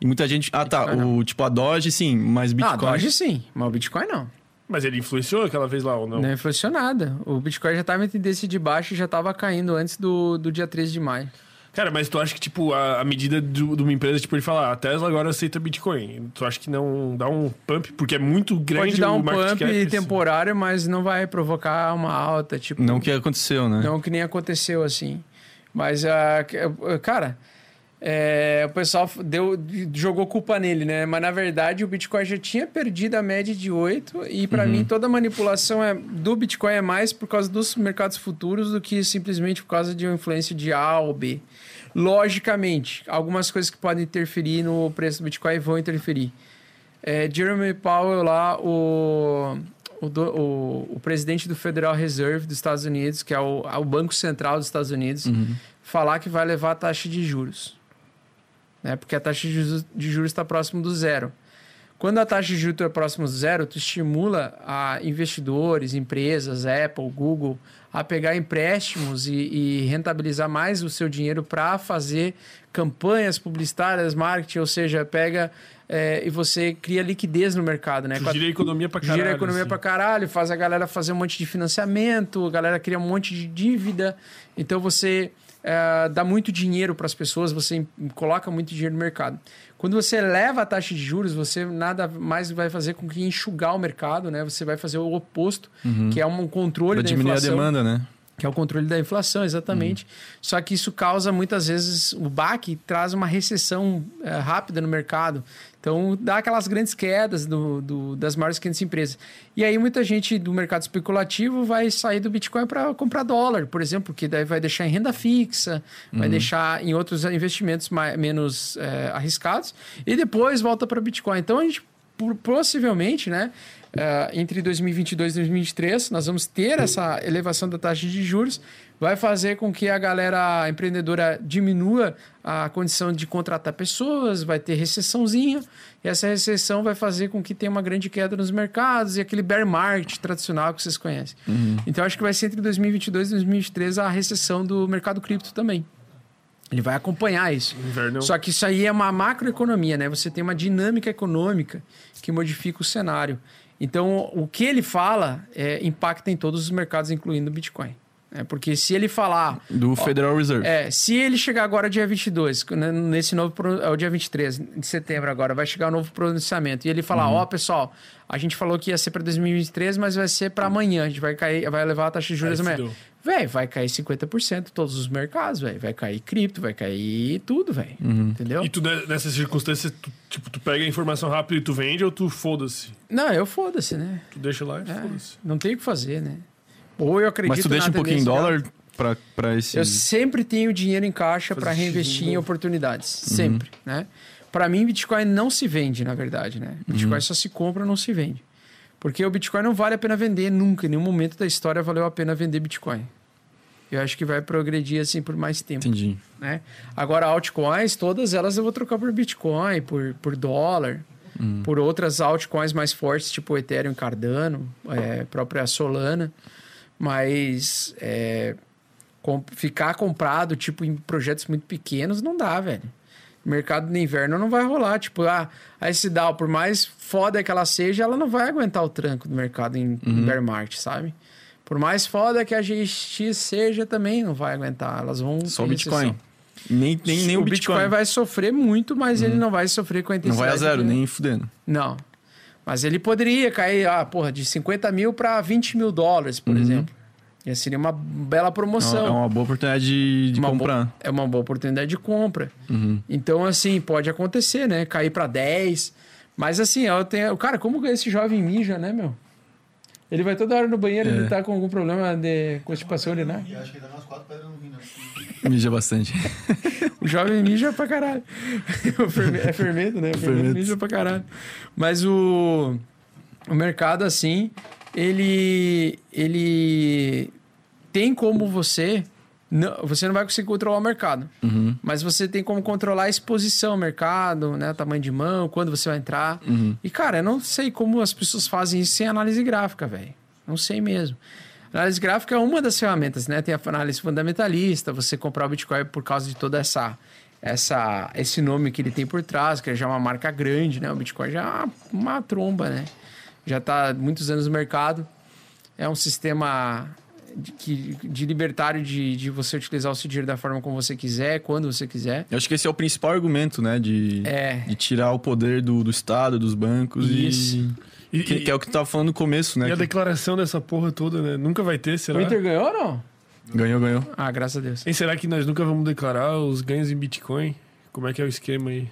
E muita gente. Ah, tá. Bitcoin O tipo a Doge, sim, mas Ah, Bitcoin. Doge sim, mas o Bitcoin não. Mas ele influenciou aquela vez lá ou não? Não influenciou nada. O Bitcoin já estava em tendência de baixo e já estava caindo antes do, do dia 13 de maio. Cara, mas tu acha que, tipo, a, a medida do- de uma empresa, tipo, ele falar, a Tesla agora aceita Bitcoin. Tu acha que não dá um pump? Porque é muito grande Pode dar o um pump cap, assim. temporário, mas não vai provocar uma alta, tipo... Não que aconteceu, né? Não que nem aconteceu assim. Mas, ah, ah, cara, é, o pessoal deu, jogou culpa nele, né? Mas, na verdade, o Bitcoin já tinha perdido a média de 8 e, para mim, toda manipulação é, do Bitcoin é mais por causa dos mercados futuros do que simplesmente por causa de uma influência de A ou B. Logicamente, algumas coisas que podem interferir no preço do Bitcoin vão interferir. É, Jeremy Powell lá, o, o, do- o, o presidente do Federal Reserve dos Estados Unidos, que é o, o Banco Central dos Estados Unidos, falar que vai levar a taxa de juros. Né? Porque a taxa de juros, está próximo do zero. Quando a taxa de juros é próxima do zero, tu estimula a investidores, empresas, Apple, Google, a pegar empréstimos e, e rentabilizar mais o seu dinheiro para fazer campanhas publicitárias, marketing, ou seja, pega é, e você cria liquidez no mercado, né? Tu gira a economia pra caralho. Gira a economia assim. pra caralho, faz a galera fazer um monte de financiamento, a galera cria um monte de dívida. Então você é, dá muito dinheiro para as pessoas, você coloca muito dinheiro no mercado. Quando você eleva a taxa de juros, você nada mais vai fazer com que enxugar o mercado, né? Você vai fazer o oposto, que é um controle Pra da diminuir a inflação. demanda, né? Que é o controle da inflação, exatamente. Só que isso causa muitas vezes o baque traz uma recessão eh, rápida no mercado. Então dá aquelas grandes quedas do, do- das maiores 500 empresas. E aí muita gente do mercado especulativo vai sair do Bitcoin para comprar dólar, por exemplo, que daí vai deixar em renda fixa, vai deixar em outros investimentos mais, menos eh, arriscados e depois volta para Bitcoin. Então a gente possivelmente, né, eh, entre 2022 e 2023, nós vamos ter essa elevação da taxa de juros, vai fazer com que a galera empreendedora diminua a condição de contratar pessoas, vai ter recessãozinha, e essa recessão vai fazer com que tenha uma grande queda nos mercados e aquele bear market tradicional que vocês conhecem. Então, acho que vai ser entre 2022 e 2023 a recessão do mercado cripto também. Ele vai acompanhar isso. Inverno. Só que isso aí é uma macroeconomia, né? Você tem uma dinâmica econômica que modifica o cenário. Então, o que ele fala é, impacta em todos os mercados, incluindo o Bitcoin. É, porque se ele falar. Do Federal Reserve. É, se ele chegar agora dia 22, né, nesse novo. É o dia 23 de setembro agora, vai chegar o novo pronunciamento. E ele falar: Ó, pessoal, a gente falou que ia ser para 2023, mas vai ser para amanhã. A gente vai cair, vai levar a taxa de juros amanhã. Véi, vai cair 50% todos os mercados, velho. Vai cair cripto, vai cair tudo, velho. Entendeu? E tu, ne- nessas circunstâncias, tu, tipo, tu pega a informação rápido e tu vende ou tu foda-se? Não, eu foda-se, né? Tu deixa lá e É, foda-se. não tem o que fazer, né? Ou eu acredito Mas tu deixa na um pouquinho em dólar pra esse. Eu sempre tenho dinheiro em caixa para reinvestir em oportunidades. Sempre, né? Para mim, Bitcoin não se vende, na verdade, né? Bitcoin só se compra, não se vende. Porque o Bitcoin não vale a pena vender nunca. Em nenhum momento da história valeu a pena vender Bitcoin. Eu acho que vai progredir assim por mais tempo Entendi. né? Agora, altcoins, todas elas eu vou trocar por Bitcoin, por, por dólar, por outras altcoins mais fortes, tipo Ethereum, Cardano, é, própria Solana. Mas é, ficar comprado, tipo, em projetos muito pequenos, não dá, velho. O mercado no inverno não vai rolar. Tipo, ah, a SDAO, por mais foda que ela seja, ela não vai aguentar o tranco do mercado em, em bear market, sabe? Por mais foda que a GX seja, também não vai aguentar. Elas vão. Só o Bitcoin. Nem, nem, nem o, Bitcoin. vai sofrer muito, mas ele não vai sofrer com a Não intensidade. vai a zero, que- nem fudendo. Não. Mas ele poderia cair, ah, porra, de 50 mil para 20 mil dólares, por exemplo. E seria uma bela promoção. É uma boa oportunidade de, de Uma comprar. bo- é uma boa oportunidade de compra. Uhum. Então, assim, pode acontecer, né? Cair para 10. Mas, assim, eu tenho... Cara, como esse jovem mija, né, meu? Ele vai toda hora no banheiro, É. ele tá com algum problema de constipação urinária. Acho que ele dá umas quatro pedras no rim, né? Mija bastante. O jovem mija pra caralho. O ferme- É fermento, né? O fermento Fermento. mija pra caralho. Mas o, o mercado, assim, ele, ele tem como você... Não, você não vai conseguir controlar o mercado. Uhum. Mas você tem como controlar a exposição ao mercado, né? Tamanho de mão, quando você vai entrar. Uhum. E, cara, eu não sei como as pessoas fazem isso sem análise gráfica, velho. Não sei mesmo. Análise gráfica é uma das ferramentas, né? Tem a análise fundamentalista, você comprar o Bitcoin por causa de toda essa, essa esse nome que ele tem por trás, que já é uma marca grande, né? O Bitcoin já é uma, uma tromba, né? Já está muitos anos no mercado. É um sistema de, que, de libertário de, de você utilizar o seu dinheiro da forma como você quiser, quando você quiser. Eu acho que esse é o principal argumento, né? De, É. de tirar o poder do, do Estado, dos bancos Isso. e. E, Que, que é o que tu tava falando no começo, né? e a que declaração dessa porra toda, né? Nunca vai ter, será? O Inter ganhou ou não? Ganhou, ganhou. Ah, graças a Deus. E será que nós nunca vamos declarar os ganhos em Bitcoin? Como é que é o esquema aí?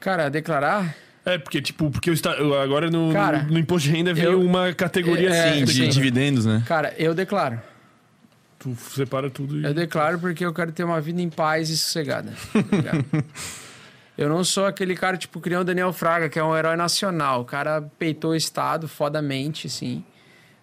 Cara, declarar. É, porque, tipo, porque eu está, agora no, Cara, no, no imposto de renda veio eu- uma categoria É, assim, Sim, de sim. dividendos, né? Cara, eu declaro. Tu separa tudo e. Eu declaro porque eu quero ter uma vida em paz e sossegada. tá? eu não sou aquele cara, tipo, que nem o Daniel Fraga, que é um herói nacional. O cara peitou o Estado fodamente, assim.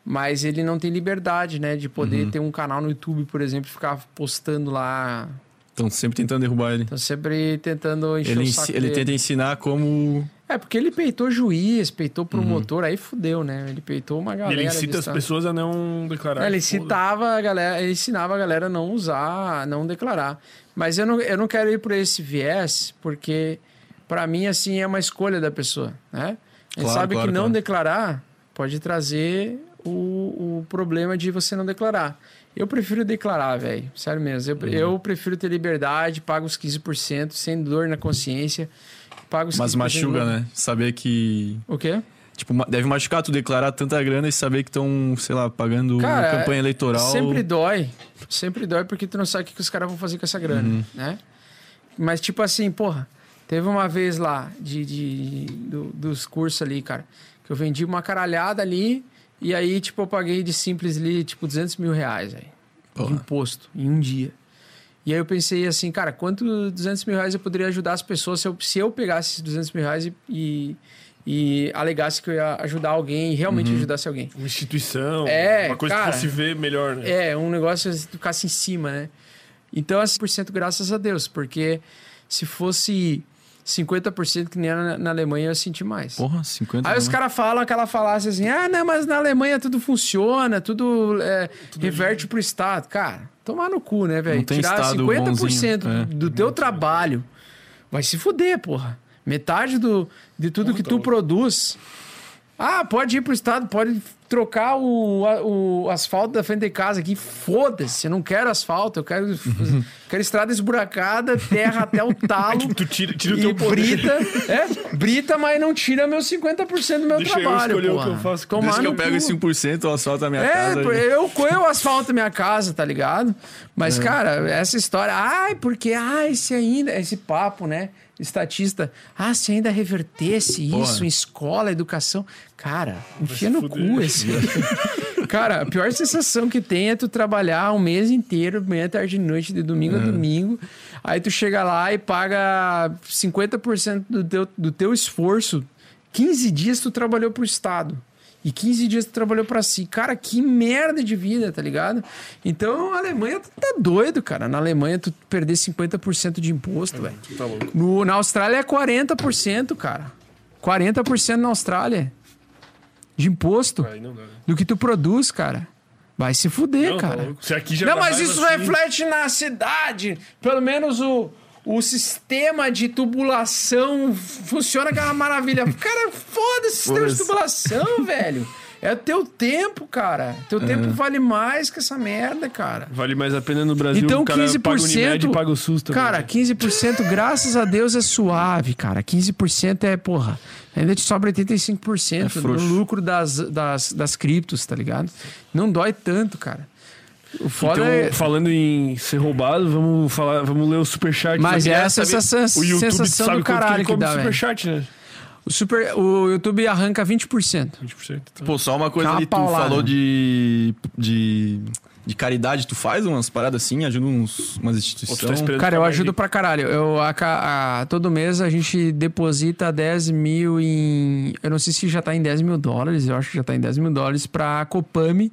Mas ele não tem liberdade, né? De poder ter um canal no YouTube, por exemplo, e ficar postando lá. Estão sempre tentando derrubar ele. Então, sempre tentando encher Ele, o ele dele. tenta ensinar como. É, porque ele peitou juiz, peitou promotor, aí fudeu, né? Ele peitou uma E galera. ele incita as pessoas a não declarar. É, ele Foda-se. citava a galera, ele ensinava a galera a não usar, a não declarar. Mas eu não, eu não quero ir por esse viés, porque pra mim, assim, é uma escolha da pessoa, né? Gente Claro, sabe claro, que não claro. declarar pode trazer o, o problema de você não declarar. Eu prefiro declarar, velho. Sério mesmo. Eu, Uhum. eu prefiro ter liberdade, pago os 15%, sem dor na consciência. Pago os Mas 15% machuca, né? Saber que. O quê? Tipo, deve machucar tu declarar tanta grana e saber que estão, sei lá, pagando Cara, uma campanha eleitoral. Sempre dói. Sempre dói porque tu não sabe o que que os caras vão fazer com essa grana, Uhum. né? Mas, tipo assim, porra, teve uma vez lá de, de- do- dos cursos ali, cara, que eu vendi uma caralhada ali e aí, tipo, eu paguei de simples ali, tipo, 200 mil reais, velho. De imposto, em um dia. E aí eu pensei assim, cara, quanto 200 mil reais eu poderia ajudar as pessoas se eu, se eu pegasse esses 200 mil reais e, e, e alegasse que eu ia ajudar alguém e realmente ajudasse alguém. Uma instituição, É, uma coisa cara. que fosse ver melhor, né? É, um negócio que ficasse em cima, né? Então, assim, por cento graças a Deus, porque se fosse 50% que nem era na, na Alemanha, eu ia sentir mais. Porra, 50 Aí os né? caras falam aquela falácia assim: ah, não, mas na Alemanha tudo funciona, tudo, é, reverte pro Estado. Cara, tomar no cu, né, velho? Tirar Estado 50% bonzinho, é. do teu trabalho vai se fuder, porra. Metade do, de tudo que tá tu louco. produz. Ah, pode ir pro Estado, pode trocar o, a- o asfalto da frente de casa aqui. Foda-se, eu não quero asfalto, eu quero, quero estrada esburacada, terra até o talo. Tu tira, tira o teu poder. brita, é, brita, mas não tira meus 50% do meu Deixa eu trabalho, escolher o porra. que eu faço. Tomar Desde que eu pego cu. esse 1%, eu asfalto a minha É, casa. pô, eu, eu asfalto minha casa, tá ligado? Mas, É. cara, essa história... Ai, porque... Ai, se ainda... Esse papo, né? Estatista. Ah, se ainda revertesse Porra. isso em escola, educação... Cara, enfia no cu esse... Cara, a pior sensação que tem é tu trabalhar um mês inteiro, manhã, tarde e noite, de domingo a É. domingo. Aí tu chega lá e paga 50% do teu, do teu esforço. 15 dias tu trabalhou pro Estado. E 15 dias tu trabalhou pra si. Cara, que merda de vida, tá ligado? Então, a Alemanha tá doido, cara. Na Alemanha tu perder 50% de imposto, velho. Tá louco. No- Na Austrália é 40%, cara. 40% na Austrália. De imposto. Dá. né? Do que tu produz, cara. Vai se fuder, Não, tá cara. já Não, mas isso assim- reflete na cidade. Pelo menos o, o sistema de tubulação funciona aquela maravilha. Cara, foda-se o sistema de tubulação, velho. É o teu tempo, cara. Teu tempo vale mais que essa merda, cara. Vale mais a pena no Brasil. Então, o cara 15%. paga o Unimed e paga o SUS também. Cara, 15%, graças a Deus, é suave, cara. 15% é, porra. Ainda te sobra 85% É do frouxo. lucro das, das, das criptos, tá ligado? Não dói tanto, cara. Foda Então, é. falando em ser roubado, vamos falar, vamos ler o superchat. Mas essa é essa o YouTube sensação sabe do caralho ele que come dá, do velho. superchat, né? O, super, o YouTube arranca 20%. 20%. Então. Pô, só uma coisa Tá uma ali, tu falou de, de, de caridade, tu faz umas paradas assim, ajuda uns, umas tá instituições. esperando Cara, eu ajudo pra caralho. Eu, a, a- todo mês a gente deposita 10 mil em. Eu não sei se já tá em 10 mil dólares, eu acho que já tá em 10 mil dólares pra Copame,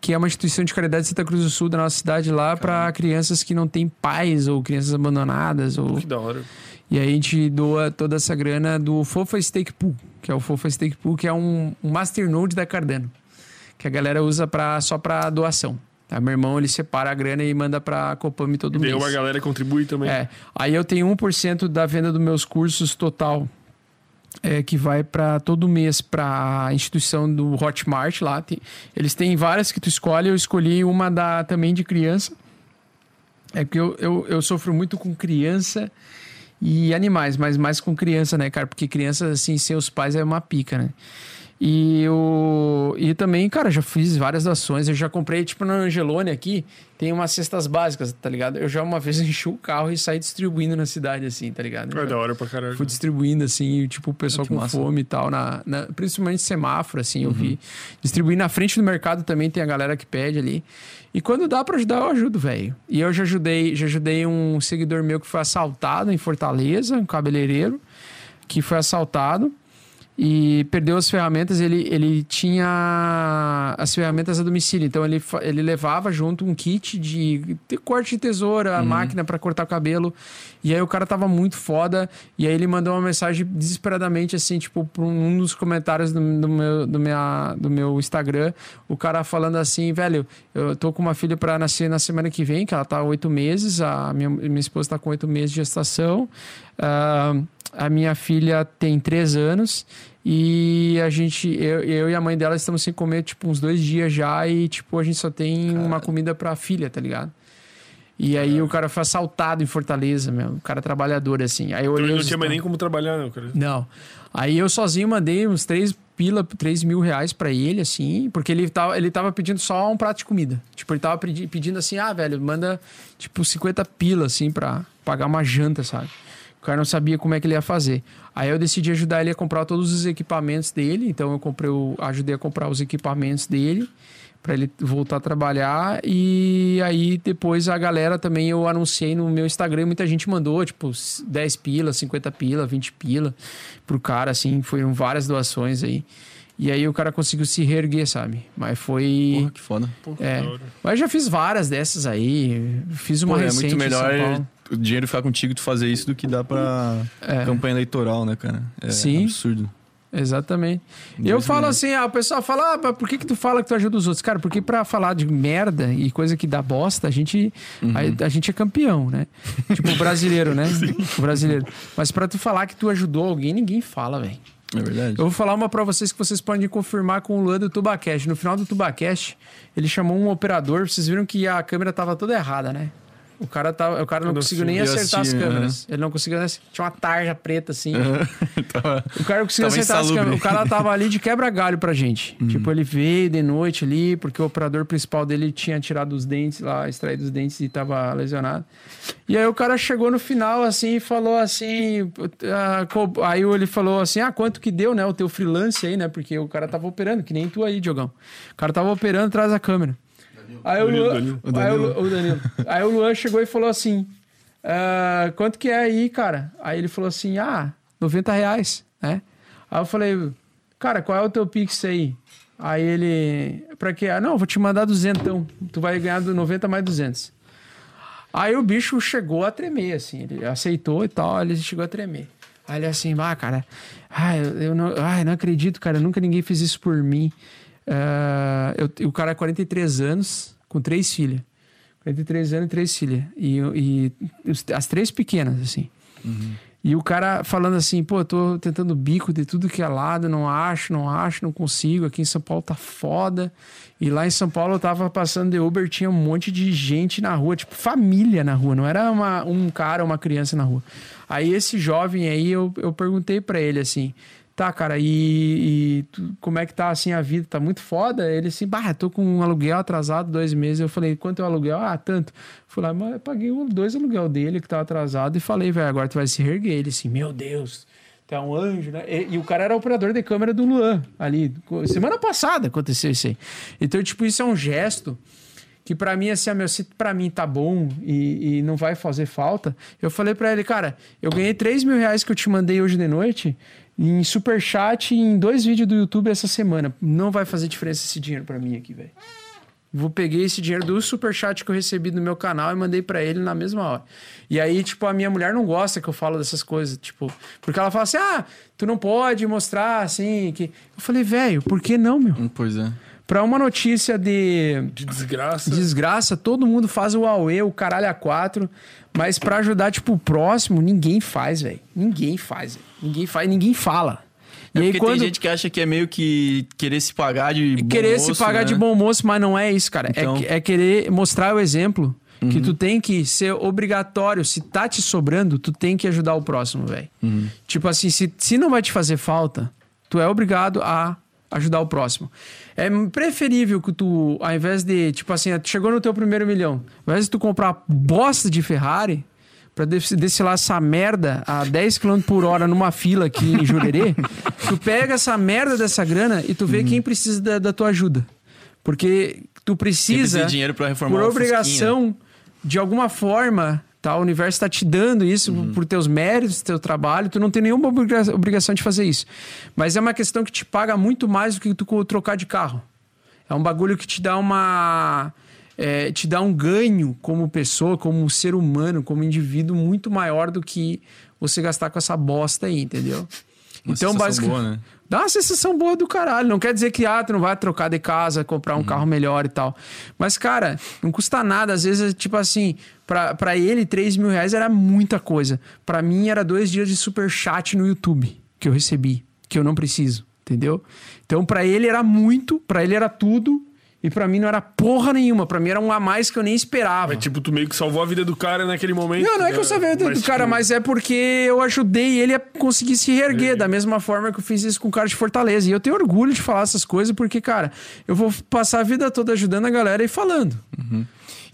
que é uma instituição de caridade de Santa Cruz do Sul, da nossa cidade lá, pra crianças que não têm pais ou crianças abandonadas. Ou... Que da hora. E aí a gente doa toda essa grana do Fofa Stake Pool, que é o Fofa Stake Pool, que é um, um masternode da Cardano, que a galera usa pra, só pra doação. Tá? Meu irmão, ele separa a grana e manda pra Copame todo Daí mês. uma galera contribui também. É. Aí eu tenho 1% da venda dos meus cursos total, é, que vai para todo mês para a instituição do Hotmart lá. Tem- eles têm várias que tu escolhe, eu escolhi uma da também de criança. É porque eu, eu, eu sofro muito com criança e animais, mas mais com criança, né, cara? Porque criança, assim, sem os pais é uma pica, né? E, o, e também, cara, já fiz várias doações. Eu já comprei, tipo, na Angelone aqui, tem umas cestas básicas, tá ligado? Eu já uma vez enchi o carro e saí distribuindo na cidade, assim, tá ligado? É da hora pra caralho. Fui distribuindo, assim, e, tipo, o pessoal que com massa. fome e tal, na, na- principalmente semáforo, assim, eu vi. Distribuir na frente do mercado também, tem a galera que pede ali. E quando dá pra ajudar, eu ajudo, velho. E eu já ajudei, já ajudei um seguidor meu que foi assaltado em Fortaleza, um cabeleireiro, que foi assaltado. E perdeu as ferramentas. Ele, ele tinha as ferramentas a domicílio, então ele, ele levava junto um kit de, de corte de tesoura, máquina para cortar o cabelo. E aí o cara tava muito foda. E aí ele mandou uma mensagem desesperadamente, assim, tipo, pra um dos comentários do, do meu, do, minha, do meu Instagram. O cara falando assim, velho, eu tô com uma filha para nascer na semana que vem, que ela tá oito meses. A minha, minha esposa tá com oito meses de gestação. Ah, a minha filha tem três anos. E a gente, eu, eu e a mãe dela estamos sem comer, tipo, uns dois dias já. E, tipo, a gente só tem uma comida pra filha, tá ligado? E aí o cara foi assaltado em Fortaleza, meu. O cara trabalhador, assim. Aí eu Então olhei ele não os tinha mais nem como trabalhar, não, cara. Não. Aí eu sozinho mandei uns três pila, 3 mil reais pra ele, assim, porque ele tava, ele tava pedindo só um prato de comida. Tipo, ele tava pedi- pedindo assim, ah, velho, manda, tipo, 50 pila, assim, pra pagar uma janta, sabe? O cara não sabia como é que ele ia fazer. Aí eu decidi ajudar ele a comprar todos os equipamentos dele, então eu comprei, o, ajudei a comprar os equipamentos dele pra ele voltar a trabalhar e aí depois a galera também eu anunciei no meu Instagram, e muita gente mandou, tipo, 10 pila, 50 pila, 20 pila pro cara assim, foram várias doações aí. E aí o cara conseguiu se reerguer, sabe? Mas foi Porra, que foda. é. da hora. Mas eu já fiz várias dessas aí. Fiz uma Pô, é recente muito em São melhor Paulo. O dinheiro ficar contigo tu fazer isso do que dá pra É. campanha eleitoral, né, cara? É Sim. absurdo. Exatamente. E Deus eu falo assim, ah, o pessoal fala, ah, por que que tu fala que tu ajuda os outros? Cara, porque pra falar de merda e coisa que dá bosta, a gente, Uhum. a, a gente é campeão, né? tipo, o brasileiro, né? O brasileiro. Mas pra tu falar que tu ajudou alguém, ninguém fala, velho. É verdade. Eu vou falar uma pra vocês que vocês podem confirmar com o Luan do Tubacast. No final do Tubacast, ele chamou um operador. Vocês viram que a câmera tava toda errada, né? O cara, tava, o cara não Eu conseguiu nem acertar assisti, as câmeras. Ele não conseguiu. Tinha uma tarja preta assim. Tava- O cara não conseguiu acertar as insalubre. câmeras. O cara tava ali de quebra-galho pra gente. Uhum. Tipo, ele veio de noite ali, porque o operador principal dele tinha tirado os dentes lá, extraído os dentes e tava lesionado. E aí o cara chegou no final assim e falou assim. ah, aí ele falou assim: ah, quanto que deu, né? O teu freelance aí, né? Porque o cara tava operando, que nem tu aí, Diogão. O cara tava operando atrás da câmera. Aí o, Luan, Danilo. Aí, o, Danilo. Lu- o Danilo. aí o Luan chegou e falou assim: "Ah, quanto que é aí, cara? Aí ele falou assim: ah, 90 reais, né? Aí eu falei, cara, qual é o teu Pix aí? Aí ele, pra quê? Ah, não, vou te mandar duzentão. Tu vai ganhar do 90 mais 200. Aí o bicho chegou a tremer, assim. Ele aceitou e tal, ele chegou a tremer. Aí ele assim, ah, cara, ai, eu, eu não, ai, não acredito, cara, nunca ninguém fez isso por mim. Ah, eu, o cara é 43 anos, com três filhas. 43 anos e três filhas. E, e as três pequenas, assim. E o cara falando assim, pô, eu tô tentando bico de tudo que é lado, não acho, não acho, não consigo. Aqui em São Paulo tá foda. E lá em São Paulo eu tava passando de Uber, tinha um monte de gente na rua, tipo, família na rua, não era uma, um cara ou uma criança na rua. Aí esse jovem aí, eu, eu perguntei pra ele assim, tá, cara, e, e como é que tá assim a vida? Tá muito foda? Ele assim, bah, tô com um aluguel atrasado dois meses. Eu falei, quanto é o aluguel? Ah, tanto. Fui lá, mas eu paguei dois aluguel dele que tava atrasado e falei, velho, agora tu vai se reerguer. Ele assim, meu Deus. Tu é um anjo, né? E, e o cara era operador de câmera do Luan ali. Semana passada aconteceu isso aí. Então, tipo, isso é um gesto que pra mim, assim, ah, meu, se pra mim tá bom e, e não vai fazer falta, eu falei pra ele, cara, eu ganhei 3 mil reais que eu te mandei hoje de noite em superchat e em dois vídeos do YouTube essa semana. Não vai fazer diferença esse dinheiro pra mim aqui, velho. Vou peguei esse dinheiro do superchat que eu recebi do meu canal e mandei pra ele na mesma hora. E aí, tipo, a minha mulher não gosta que eu falo dessas coisas, tipo, porque ela fala assim: "Ah, tu não pode mostrar assim que". Eu falei: "Velho, por que não, meu?" Pois é. Pra uma notícia de De desgraça. desgraça, todo mundo faz o AUE, o caralho a quatro, mas pra ajudar, tipo, o próximo, ninguém faz, velho. Ninguém faz, velho. Ninguém faz, ninguém fala. É E aí, porque quando tem gente que acha que é meio que querer se pagar de bom querer se moço, pagar né? de bom moço, mas não é isso, cara. É Então- Uhum. que- É, querer mostrar o exemplo que tu tem que ser obrigatório. Se tá te sobrando, tu tem que ajudar o próximo, velho. Uhum. Tipo assim, se, se não vai te fazer falta, tu é obrigado a ajudar o próximo. É preferível que tu, ao invés de, tipo assim, chegou no teu primeiro milhão, ao invés de tu comprar bosta de Ferrari, pra des- desfilar essa merda a 10 km por hora numa fila aqui em Jurerê, tu pega essa merda dessa grana e tu vê quem precisa da, da tua ajuda. Porque tu precisa precisa, de dinheiro pra reformar por obrigação, de alguma forma, tá? O universo tá te dando isso por teus méritos, teu trabalho, tu não tem nenhuma obriga- obrigação de fazer isso. Mas é uma questão que te paga muito mais do que tu trocar de carro. É um bagulho que te dá uma. é, te dá um ganho como pessoa, como ser humano, como indivíduo muito maior do que você gastar com essa bosta aí, entendeu? Uma então, basicamente. boa, né? Dá uma sensação boa do caralho. Não quer dizer que ah, tu não vai trocar de casa, comprar um carro melhor e tal. Mas, cara, não custa nada. Às vezes, é tipo assim, pra, pra ele, 3 mil reais era muita coisa. Pra mim, era dois dias de super chat no YouTube que eu recebi, que eu não preciso, entendeu? Então, pra ele era muito, pra ele era tudo. E pra mim não era porra nenhuma. Pra mim era um a mais que eu nem esperava. Mas, tipo, tu meio que salvou a vida do cara naquele momento. Não, não é que eu né? sabia do Mas, cara, tipo, mas é porque eu ajudei ele a conseguir se reerguer, da mesma forma que eu fiz isso com o cara de Fortaleza. E eu tenho orgulho de falar essas coisas, porque, cara, eu vou passar a vida toda ajudando a galera e falando.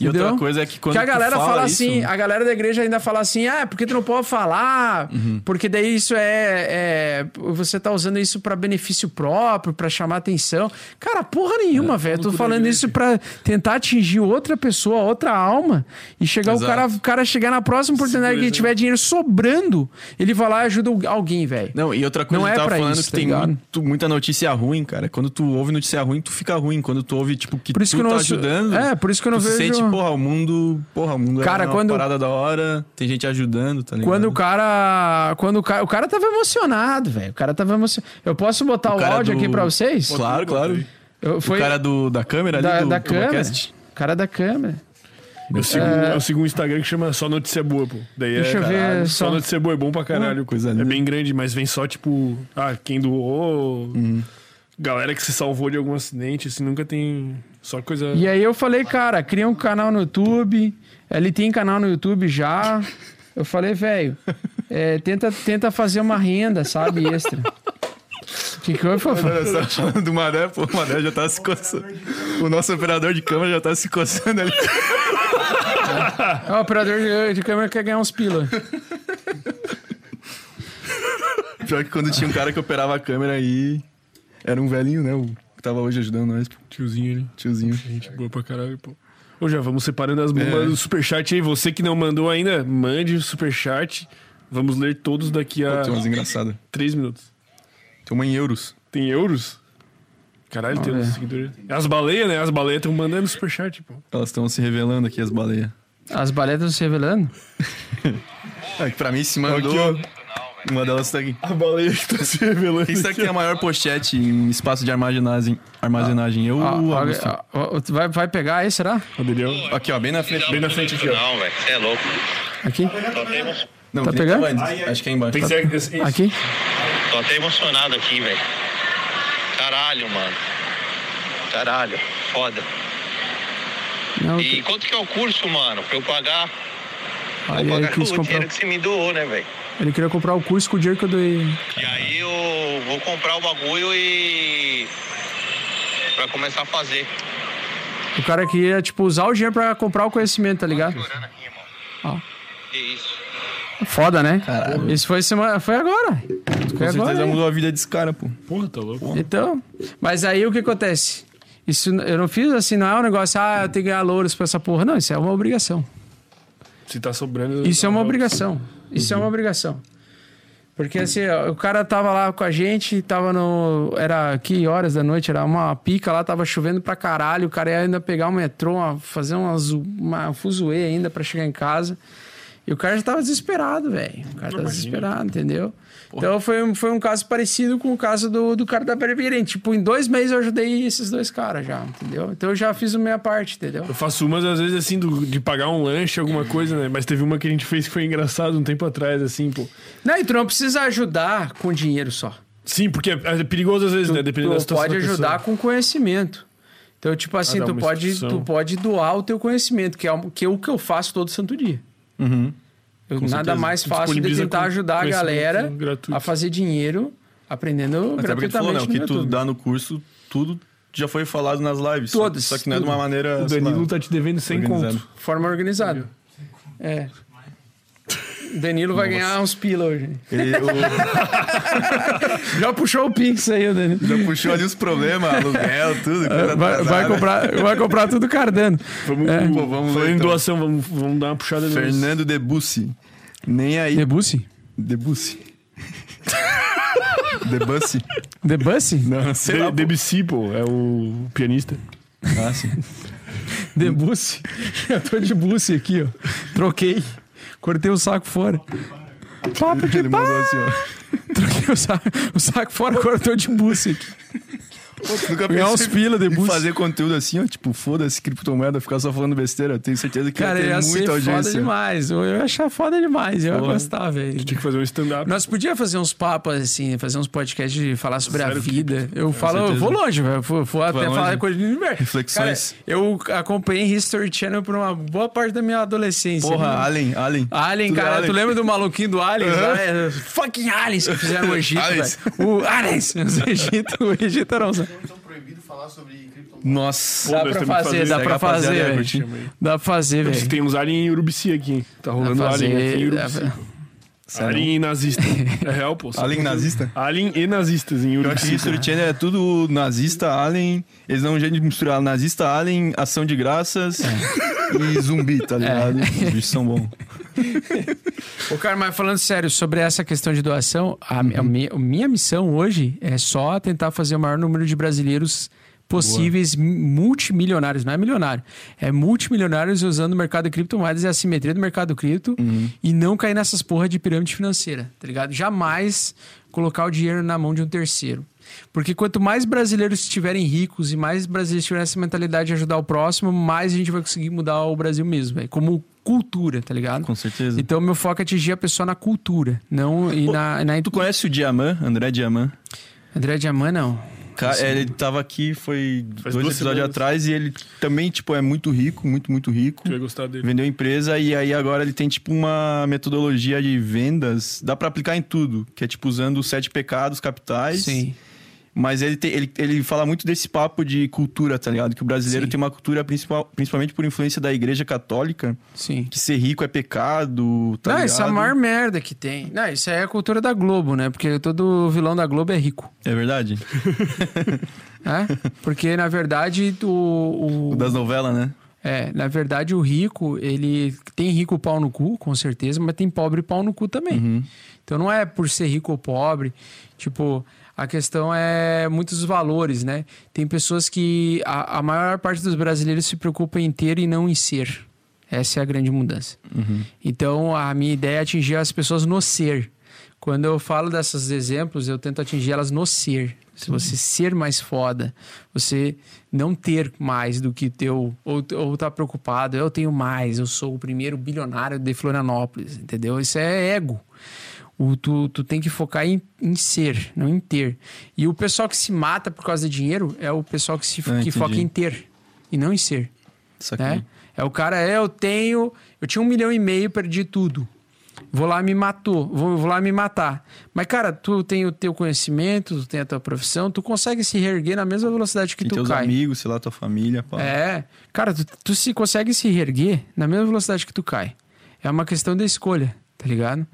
E outra Entendeu? coisa é que quando Que a galera fala fala isso- assim, a galera da igreja ainda fala assim, ah, porque tu não pode falar, Uhum. porque daí isso é, é- Você tá usando isso pra benefício próprio, pra chamar atenção. Cara, porra nenhuma, velho. Eu tô falando isso pra tentar atingir outra pessoa, outra alma. E chegar o Exato. cara, o cara chegar na próxima oportunidade que ele tiver dinheiro sobrando, ele vai lá e ajuda alguém, velho. Não, e outra coisa Não que é eu tava falando isso, que tá tem muito- muita notícia ruim, cara. Quando tu ouve notícia ruim, tu fica ruim. Quando tu ouve, tipo, que Por isso tu que eu tá não- ajudando. é, por isso que eu não vejo- porra, o mundo. Porra, o mundo Cara, é uma quando- parada da hora, tem gente ajudando, tá ligado? Quando o cara. Quando o cara. O cara tava emocionado, velho. O cara tava emocionado. Eu posso botar o, cara áudio do- aqui pra vocês? Claro, claro. Eu, foi O cara do, da câmera ali, da, do da câmera. O cara da câmera. Eu sigo, eu sigo um Instagram que chama Só Notícia Boa, pô. Daí Deixa é, eu ver caralho, só. Só Notícia Boa é bom pra caralho. coisa É linda. bem grande, mas vem só, tipo, ah, quem doou. Galera que se salvou de algum acidente, assim, nunca tem. Só coisa. E aí eu falei, cara, cria um canal no YouTube. Ele tem canal no YouTube já. Eu falei, velho, é, tenta, tenta fazer uma renda, sabe, extra. Que que foi, Fofão? Você tá falando do Maré, pô, o Maré já tá se coçando. O nosso operador de câmera já tá se coçando ali. O operador de, de câmera quer ganhar uns pila. Pior que quando tinha um cara que operava a câmera aí. Era um velhinho, né? O que tava hoje ajudando nós, pô. Tiozinho ali. Tiozinho. Gente boa pra caralho, pô. Ô, já vamos separando as bombas É. do superchat aí. Você que não mandou ainda, mande o superchat. Vamos ler todos daqui a Tem umas engraçadas. três minutos. Tem uma em euros. Tem euros? Caralho, tem Olha. uns seguidores. As baleias, né? As baleias estão mandando superchat, pô. Elas estão se revelando aqui, as baleias. As baletas se revelando? É, que pra mim se mandou. Aqui, Uma delas tá aqui. A baleia que tá se revelando. Quem será que tem a maior pochete em espaço de armazenagem? Armazenagem? Eu o ó, Augusto? ó, ó, vai, vai pegar aí, será? O dele é o- Aqui, ó, bem na frente. Bem na frente aqui, ó. Não, velho, você é louco. Aqui? Não, Tá pegando? antes. Acho que é embaixo. Tem que ser esse- esse- Aqui? tô até emocionado aqui, velho. Caralho, mano. Caralho, foda. Não, E quanto que é o curso, mano? Pra eu pagar? Aí Vou ele quis o comprar. dinheiro que você me doou, né, velho? Ele queria comprar o curso com o dinheiro que eu doei. E aí eu vou comprar o bagulho e. Pra começar a fazer. O cara queria, tipo, usar o dinheiro pra comprar o conhecimento, tá ligado? Chorando aqui, irmão. Ó. Que isso? Foda, né? Isso foi semana. Foi agora. Foi Com agora. certeza mudou a vida desse cara, pô. Porra, tá louco. Então. Mas aí o que acontece? Isso eu não fiz assim, não é um negócio, ah, eu tenho que ganhar louros pra essa porra. Não, isso é uma obrigação. Se tá sobrando. Isso é uma obrigação. Isso é uma obrigação. Porque assim, o cara tava lá com a gente, tava no. Era que horas da noite? Era uma pica lá, tava chovendo pra caralho. O cara ia ainda pegar o metrô, uma- fazer uma, uma fuzuê ainda pra chegar em casa. E o cara já tava desesperado, velho. O cara tava desesperado, entendeu? Então foi, um- foi um caso parecido com o caso do, do cara da Berberem. Tipo, em dois meses eu ajudei esses dois caras já, entendeu? Então eu já fiz a minha parte, entendeu? Eu faço umas, às vezes, assim, do- de pagar um lanche, alguma coisa, né? Mas teve uma que a gente fez que foi engraçado um tempo atrás, assim, pô. Não, e tu não precisa ajudar com dinheiro só. Sim, porque é é perigoso às vezes, né? Dependendo da tu situação. pode ajudar com conhecimento. Então, tipo assim, dá tu pode, instrução. tu pode doar o teu conhecimento, que é, que é o que eu faço todo santo dia. Uhum. Com nada certeza. mais fácil de tentar ajudar a galera gratuito. a fazer dinheiro aprendendo Até tu falou, gratuitamente não, que YouTube. dá no curso, tudo já foi falado nas lives. só- Todas, Só que não é de tudo. uma maneira. O sei lá, Danilo tá te devendo 100 organizado. conto. Forma organizada. É. Danilo vai ganhar uns pila hoje. O- Já puxou o Pix aí, o Danilo. já puxou ali os problemas, aluguel, tudo. É, Vai, vai comprar, vai comprar tudo cardano. Vamos, É. Pô, vamos Falando ler, em então. doação, vamos, vamos dar uma puxada nos- Fernando Debussy. Nem aí. Debussy? Debussy. Debussy? Debussy? Não, sei lá. De, pô. Debussy, pô, é o pianista. Ah, sim. Debussy? Eu tô de bussy aqui, ó. Troquei. Cortei o saco fora. Papo de Ele pá. mandou assim, ó. Troquei o saco, o saco fora, cortou de tu nunca Ganhar uns pila, em Debussy. fazer conteúdo assim, ó, tipo, foda-se criptomoeda, ficar só falando besteira. Tenho certeza que Cara, ia ter ia ser muita foda audiência. demais. Eu ia achar foda demais. Eu ia Porra. gostar, velho. Tinha que fazer um stand-up. Nós podíamos fazer uns papos, assim, fazer uns podcasts de falar sobre a vida. Eu falo, eu certeza. vou longe, velho. Vou, vou até longe? falar coisa de universo. Reflexões. Cara, eu acompanhei History Channel por uma boa parte da minha adolescência. Porra, Alien, Alien. Alien, Tudo cara, Alien. tu lembra do maluquinho do Aliens? lá? É, fucking Aliens que fizeram no Egito, velho. O Aliens, os Egito, o Egito era um... Dá Então proibido falar sobre criptomoedas. Nossa. Pô, nós pra fazer, fazer dá pra fazer, velho. aí. Dá pra fazer, velho. Tem uns alien em Urubici aqui. Tá Dá rolando alien aqui em dá Urubici. pra- Alien nazista. É real, pô. Alien conteúdo. nazista? Alien e nazistas em Eu acho que Urubici. History Channel é tudo nazista, Alien. Eles dão um jeito de misturar nazista, Alien, ação de graças e zumbi, tá ligado? Os bichos são bons. Ô, cara, mas falando sério sobre essa questão de doação, a, a mi- a minha missão hoje é só tentar fazer o maior número de brasileiros possíveis mi- multimilionários, não é milionário, é multimilionários usando o mercado de criptomoedas e a assimetria do mercado cripto e não cair nessas porra de pirâmide financeira, tá ligado? Jamais colocar o dinheiro na mão de um terceiro. Porque quanto mais brasileiros estiverem ricos e mais brasileiros tiverem essa mentalidade de ajudar o próximo, mais a gente vai conseguir mudar o Brasil mesmo, velho. Como cultura, tá ligado? Com certeza. Então, meu foco é atingir a pessoa na cultura, não e na, na Tu conhece o Diamant, André Diamant? André Diamant, não. Cara, ele tava aqui, foi Faz dois duas episódios semanas. atrás, e ele também, tipo, é muito rico, muito, muito rico. Tu vai gostar dele. Vendeu empresa e aí agora ele tem, tipo, uma metodologia de vendas. Dá pra aplicar em tudo, que é, tipo, usando os sete pecados capitais. Sim. Mas ele, tem- ele, ele fala muito desse papo de cultura, tá ligado? Que o brasileiro Sim. tem uma cultura, principal, principalmente por influência da igreja católica, Sim. que ser rico é pecado, tá não, ligado? isso é a maior merda que tem. Não, isso aí é a cultura da Globo, né? Porque todo vilão da Globo é rico. É verdade? Né? Porque, na verdade, o. o- O das novelas, né? É, na verdade, o rico, ele tem rico pau no cu, com certeza, mas tem pobre pau no cu também. Uhum. Então não é por ser rico ou pobre. Tipo, a questão é muitos valores, né? Tem pessoas que. A, a maior parte dos brasileiros se preocupa em ter e não em ser. Essa é a grande mudança. Uhum. Então, a minha ideia é atingir as pessoas no ser. Quando eu falo desses exemplos, eu tento atingir elas no ser. Se você ser mais foda, você não ter mais do que teu, ou, ou tá preocupado, eu tenho mais, eu sou o primeiro bilionário de Florianópolis, entendeu? Isso é ego. O, tu, tu tem que focar em, em ser, não em ter. E o pessoal que se mata por causa de dinheiro é o pessoal que, se, Ah, que entendi. foca em ter e não em ser Isso aqui. né? É o cara, é, eu tenho, eu tinha um milhão e meio, perdi tudo. Vou lá me matou, vou, vou lá me matar. Mas, cara, tu tem o teu conhecimento, tu tem a tua profissão, tu consegue se reerguer na mesma velocidade que Tem tu teus cai. amigos, sei lá, tua família, pá. É, cara, tu, tu se consegue se reerguer na mesma velocidade que tu cai. É uma questão de escolha, tá ligado?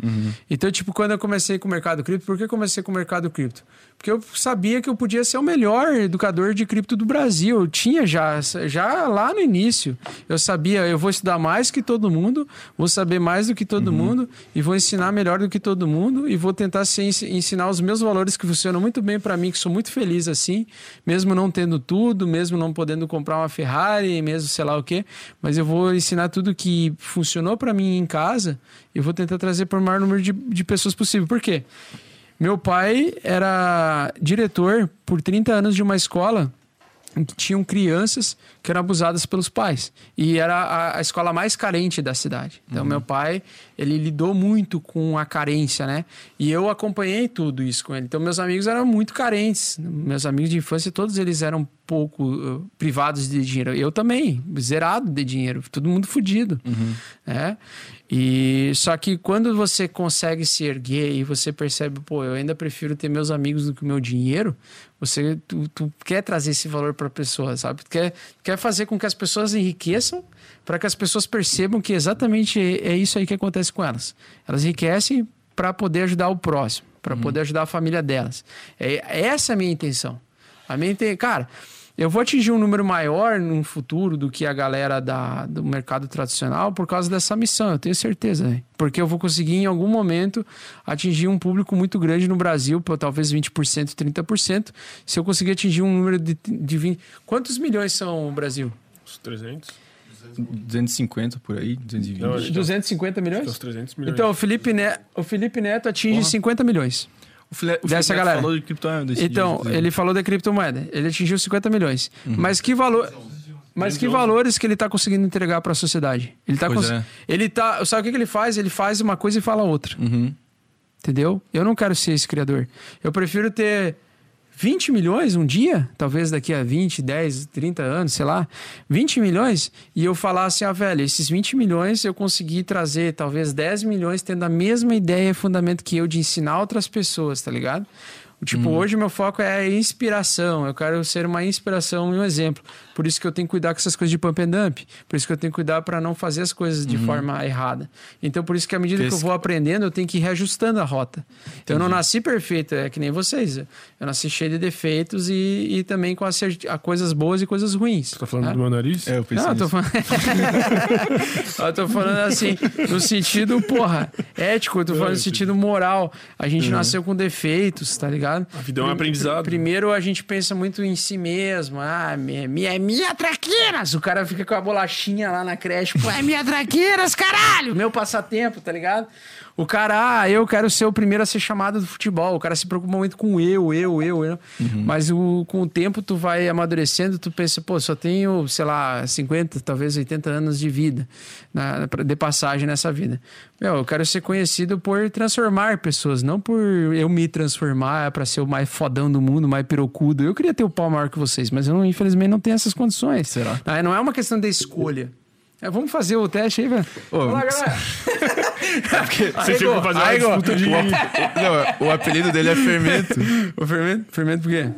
Então, tipo, quando eu comecei com o mercado cripto, por que eu comecei com o mercado cripto? Porque eu sabia que eu podia ser o melhor educador de cripto do Brasil. Eu tinha já, já lá no início. Eu sabia, eu vou estudar mais que todo mundo, vou saber mais do que todo mundo e vou ensinar melhor do que todo mundo e vou tentar se ensinar os meus valores que funcionam muito bem para mim, que sou muito feliz assim, mesmo não tendo tudo, mesmo não podendo comprar uma Ferrari, mesmo sei lá o quê, mas eu vou ensinar tudo que funcionou para mim em casa e vou tentar trazer para o maior número de, de pessoas possível. Por quê? Meu pai era diretor por 30 anos de uma escola em que tinham crianças que eram abusadas pelos pais. E era a, a escola mais carente da cidade. Então, meu pai, ele lidou muito com a carência, né? E eu acompanhei tudo isso com ele. Então, meus amigos eram muito carentes. Meus amigos de infância, todos eles eram pouco uh, privados de dinheiro. Eu também, zerado de dinheiro. Todo mundo fudido, né? E só que quando você consegue se erguer e você percebe, pô, eu ainda prefiro ter meus amigos do que o meu dinheiro, você tu, tu quer trazer esse valor para a pessoa, sabe? Tu quer, quer fazer com que as pessoas enriqueçam para que as pessoas percebam que exatamente é isso aí que acontece com elas. Elas enriquecem para poder ajudar o próximo, para poder ajudar a família delas. É, essa é a minha intenção. A minha inten... Cara, eu vou atingir um número maior no futuro do que a galera da, do mercado tradicional por causa dessa missão, eu tenho certeza. né? Porque eu vou conseguir, em algum momento, atingir um público muito grande no Brasil, por talvez 20%, 30%. Se eu conseguir atingir um número de, de 20. Quantos milhões são o Brasil? Uns 300? 250 por aí, 220. Não, acho que 250 é milhões? 300 milhões. Então, o Felipe, Neto, o Felipe Neto atinge 50 milhões. O dessa galera. falou de criptomoeda. Então, dia, ele falou da criptomoeda. Ele atingiu 50 milhões. Uhum. Mas que valor. Mas que valores que ele está conseguindo entregar para a sociedade? Ele tá Pois cons- é. ele tá, sabe o que, que ele faz? Ele faz uma coisa e fala outra. Uhum. Entendeu? Eu não quero ser esse criador. Eu prefiro ter 20 milhões um dia, talvez daqui a 20, 10, 30 anos, sei lá, 20 milhões, e eu falar assim, ah, velho, esses 20 milhões eu consegui trazer talvez 10 milhões tendo a mesma ideia e fundamento que eu de ensinar outras pessoas, tá ligado? Tipo, hoje meu foco é inspiração. Eu quero ser uma inspiração e um exemplo. Por isso que eu tenho que cuidar com essas coisas de pump and dump. Por isso que eu tenho que cuidar para não fazer as coisas de forma errada. Então, por isso que à medida que eu Esse- vou aprendendo, eu tenho que ir reajustando a rota. Eu não nasci perfeito, é que nem vocês. Eu nasci cheio de defeitos e, e também com acert... a coisas boas e coisas ruins. Tá falando né? do meu nariz? É, eu pensei Não, eu tô falando. eu tô falando assim, no sentido, porra, ético, eu tô falando no sentido moral. A gente nasceu com defeitos, tá ligado? A vida é um aprendizado. Primeiro a gente pensa muito em si mesmo. Ah, minha, minha, minha traqueiras. O cara fica com a bolachinha lá na creche. Pô, é minha traqueiras, caralho! Meu passatempo, tá ligado? O cara, ah, eu quero ser o primeiro a ser chamado do futebol. O cara se preocupa muito com eu, eu, eu, eu. Mas o, com o tempo tu vai amadurecendo, tu pensa, pô, só tenho, sei lá, 50, talvez 80 anos de vida, na, de passagem nessa vida. Meu, eu quero ser conhecido por transformar pessoas, não por eu me transformar pra ser o mais fodão do mundo, o mais pirocudo. Eu queria ter o pau maior que vocês, mas eu infelizmente não tenho essas condições. Será? Ah, Não é uma questão de escolha. É, vamos fazer o teste aí, velho. Ô, Vamos lá, galera. Você chegou a fazer uma disputa de... Não, o apelido dele é Fermento. O fermento? Fermento por quê?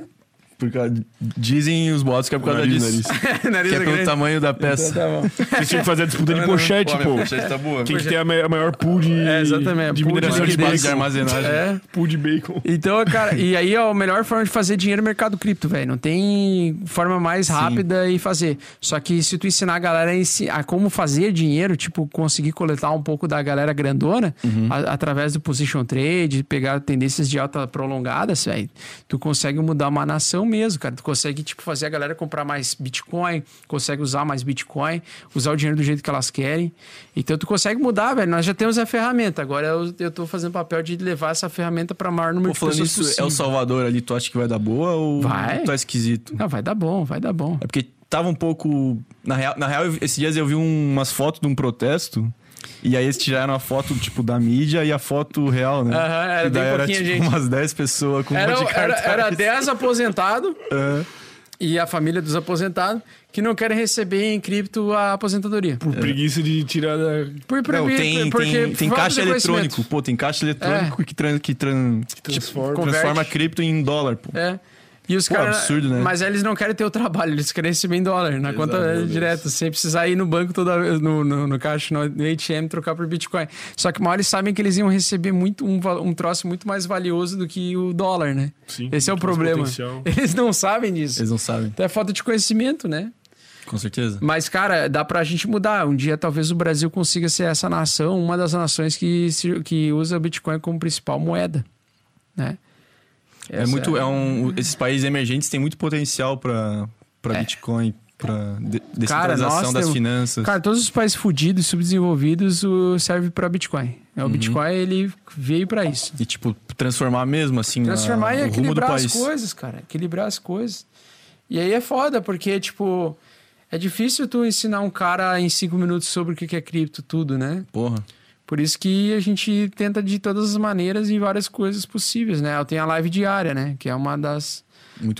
Por causa- dizem os boatos que é por causa Nariz, disso. Nariz Que é é pelo grande. tamanho da Então peça. tá bom. Vocês tinham que fazer a disputa de pochete, pô. tá boa. Quem que tem a ma- a maior pool de, É, exatamente. de Pool de mineração de de bacon. armazenagem. É. Pool de bacon. Então, cara, e aí ó, a melhor forma de fazer dinheiro é o mercado cripto, velho. Não tem forma mais rápida e fazer. Só que se tu ensinar a galera a, como fazer dinheiro, tipo, conseguir coletar um pouco da galera grandona, a- através do position trade, pegar tendências de alta prolongadas, velho, tu consegue mudar uma nação mesmo, cara. Tu consegue, tipo, fazer a galera comprar mais Bitcoin, consegue usar mais Bitcoin, usar o dinheiro do jeito que elas querem. Então tu consegue mudar, velho. Nós já temos a ferramenta. Agora eu, eu tô fazendo papel de levar essa ferramenta para maior número Pô, de falando pessoas nisso, é possível. o Salvador ali, tu acha que vai dar boa ou Vai. tá esquisito? Não, vai dar bom, vai dar bom. É porque tava um pouco. Na real, na real esses dias eu vi um- umas fotos de um protesto. E aí eles tiraram a foto, tipo, da mídia e a foto real, né? Aham, era e daí bem era, tipo, gente. umas 10 pessoas com um Era, monte de era, cartaz. era 10 aposentados É. e a família dos aposentados que não querem receber em cripto a aposentadoria. Por preguiça de tirar da... Por, por, Não, tem, porque tem, tem caixa eletrônico. Pô, tem caixa eletrônico que, tran, que, tran, transforma. tipo, transforma cripto em dólar, pô. É. E os caras. absurdo, né? Mas eles não querem ter o trabalho, eles querem receber em dólar, na conta direta, sem precisar ir no banco toda vez, no, no, no caixa, no, ATM, trocar por Bitcoin. Só que mal eles sabem que eles iam receber muito, um, um troço muito mais valioso do que o dólar, né? Sim, Esse é o problema. potencial. Eles não sabem disso. Eles não sabem. Então é falta de conhecimento, né? Com certeza. Mas, cara, dá pra gente mudar. Um dia talvez o Brasil consiga ser essa nação, uma das nações que, que usa o Bitcoin como principal moeda. Né? É muito, é um, esses países emergentes têm muito potencial para para Bitcoin, para de, descentralização das finanças. Cara, todos os países fudidos, subdesenvolvidos, o- serve pra Bitcoin. É, O Uhum. Bitcoin, ele veio pra isso. E tipo transformar mesmo assim Transformar a, e equilibrar as país. coisas, cara. Equilibrar as coisas. E aí é foda, porque, tipo, é difícil tu ensinar um cara em cinco minutos sobre o que é cripto, tudo, né? Porra. Por isso que a gente tenta de todas as maneiras e várias coisas possíveis, né? Eu tenho a live diária, né? Que é uma das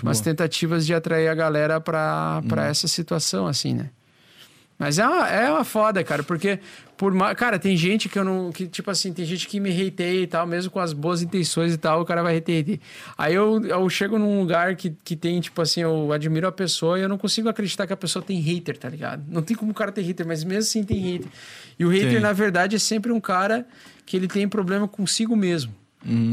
umas tentativas de atrair a galera pra, Uhum. pra essa situação, assim, né? Mas é uma, é uma foda, cara, porque por cara, tem gente que eu não que tipo assim, tem gente que me hateia e tal, mesmo com as boas intenções e tal, o cara vai hatear. Aí eu, eu chego num lugar que, que tem tipo assim, eu admiro a pessoa e eu não consigo acreditar que a pessoa tem hater, tá ligado? Não tem como o cara ter hater, mas mesmo assim tem hater. E o hater Tem. na verdade é sempre um cara que ele tem problema consigo mesmo.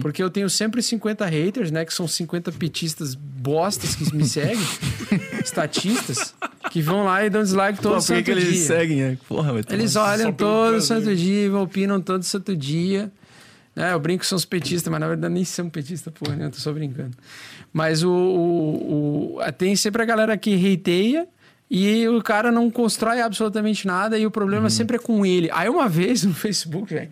Porque eu tenho sempre 50 haters, né? Que são 50 petistas bostas que me seguem, estatistas, que vão lá e dão dislike todo Pô, por que, santo que eles dia. seguem? né? Porra, tomar- Eles olham todo santo né? dia, opinam todo santo dia. Né? Eu brinco que são os petistas, mas na verdade nem são petistas, porra, né? Eu tô só brincando. Mas o, o- o- tem sempre a galera que hateia e o cara não constrói absolutamente nada e o problema sempre é com ele. Aí uma vez no Facebook, velho,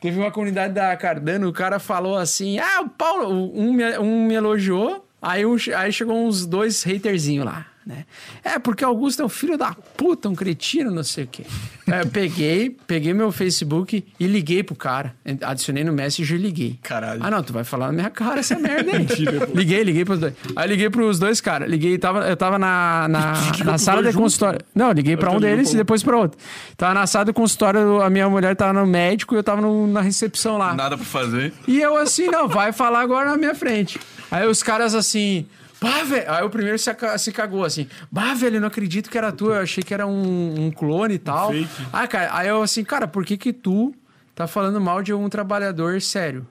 teve uma comunidade da Cardano, o cara falou assim: Ah, o Paulo, um me, um me elogiou, aí, um- aí chegou uns dois haterzinhos lá. Né? É, porque Augusto é um filho da puta, um cretino, não sei o quê. Aí eu peguei, peguei meu Facebook e liguei pro cara. Adicionei no Messenger e liguei. Caralho. Ah, não, tu vai falar na minha cara essa merda aí. liguei, liguei pros dois. Aí liguei pros dois caras. Liguei, tava, eu tava na, na, na sala de consultório. Não, liguei pra Eu um deles e depois pra outro. Tava na sala do consultório, a minha mulher tava no médico e eu tava no- na recepção lá. Nada pra fazer. E eu assim, não, vai falar agora na minha frente. Aí os caras assim, bah, velho. Aí o primeiro se, se cagou assim, bah, velho, eu não acredito que era tu, eu achei que era um, um clone e tal. Fake. Ah, cara, aí eu assim, cara, por que que tu tá falando mal de um trabalhador sério?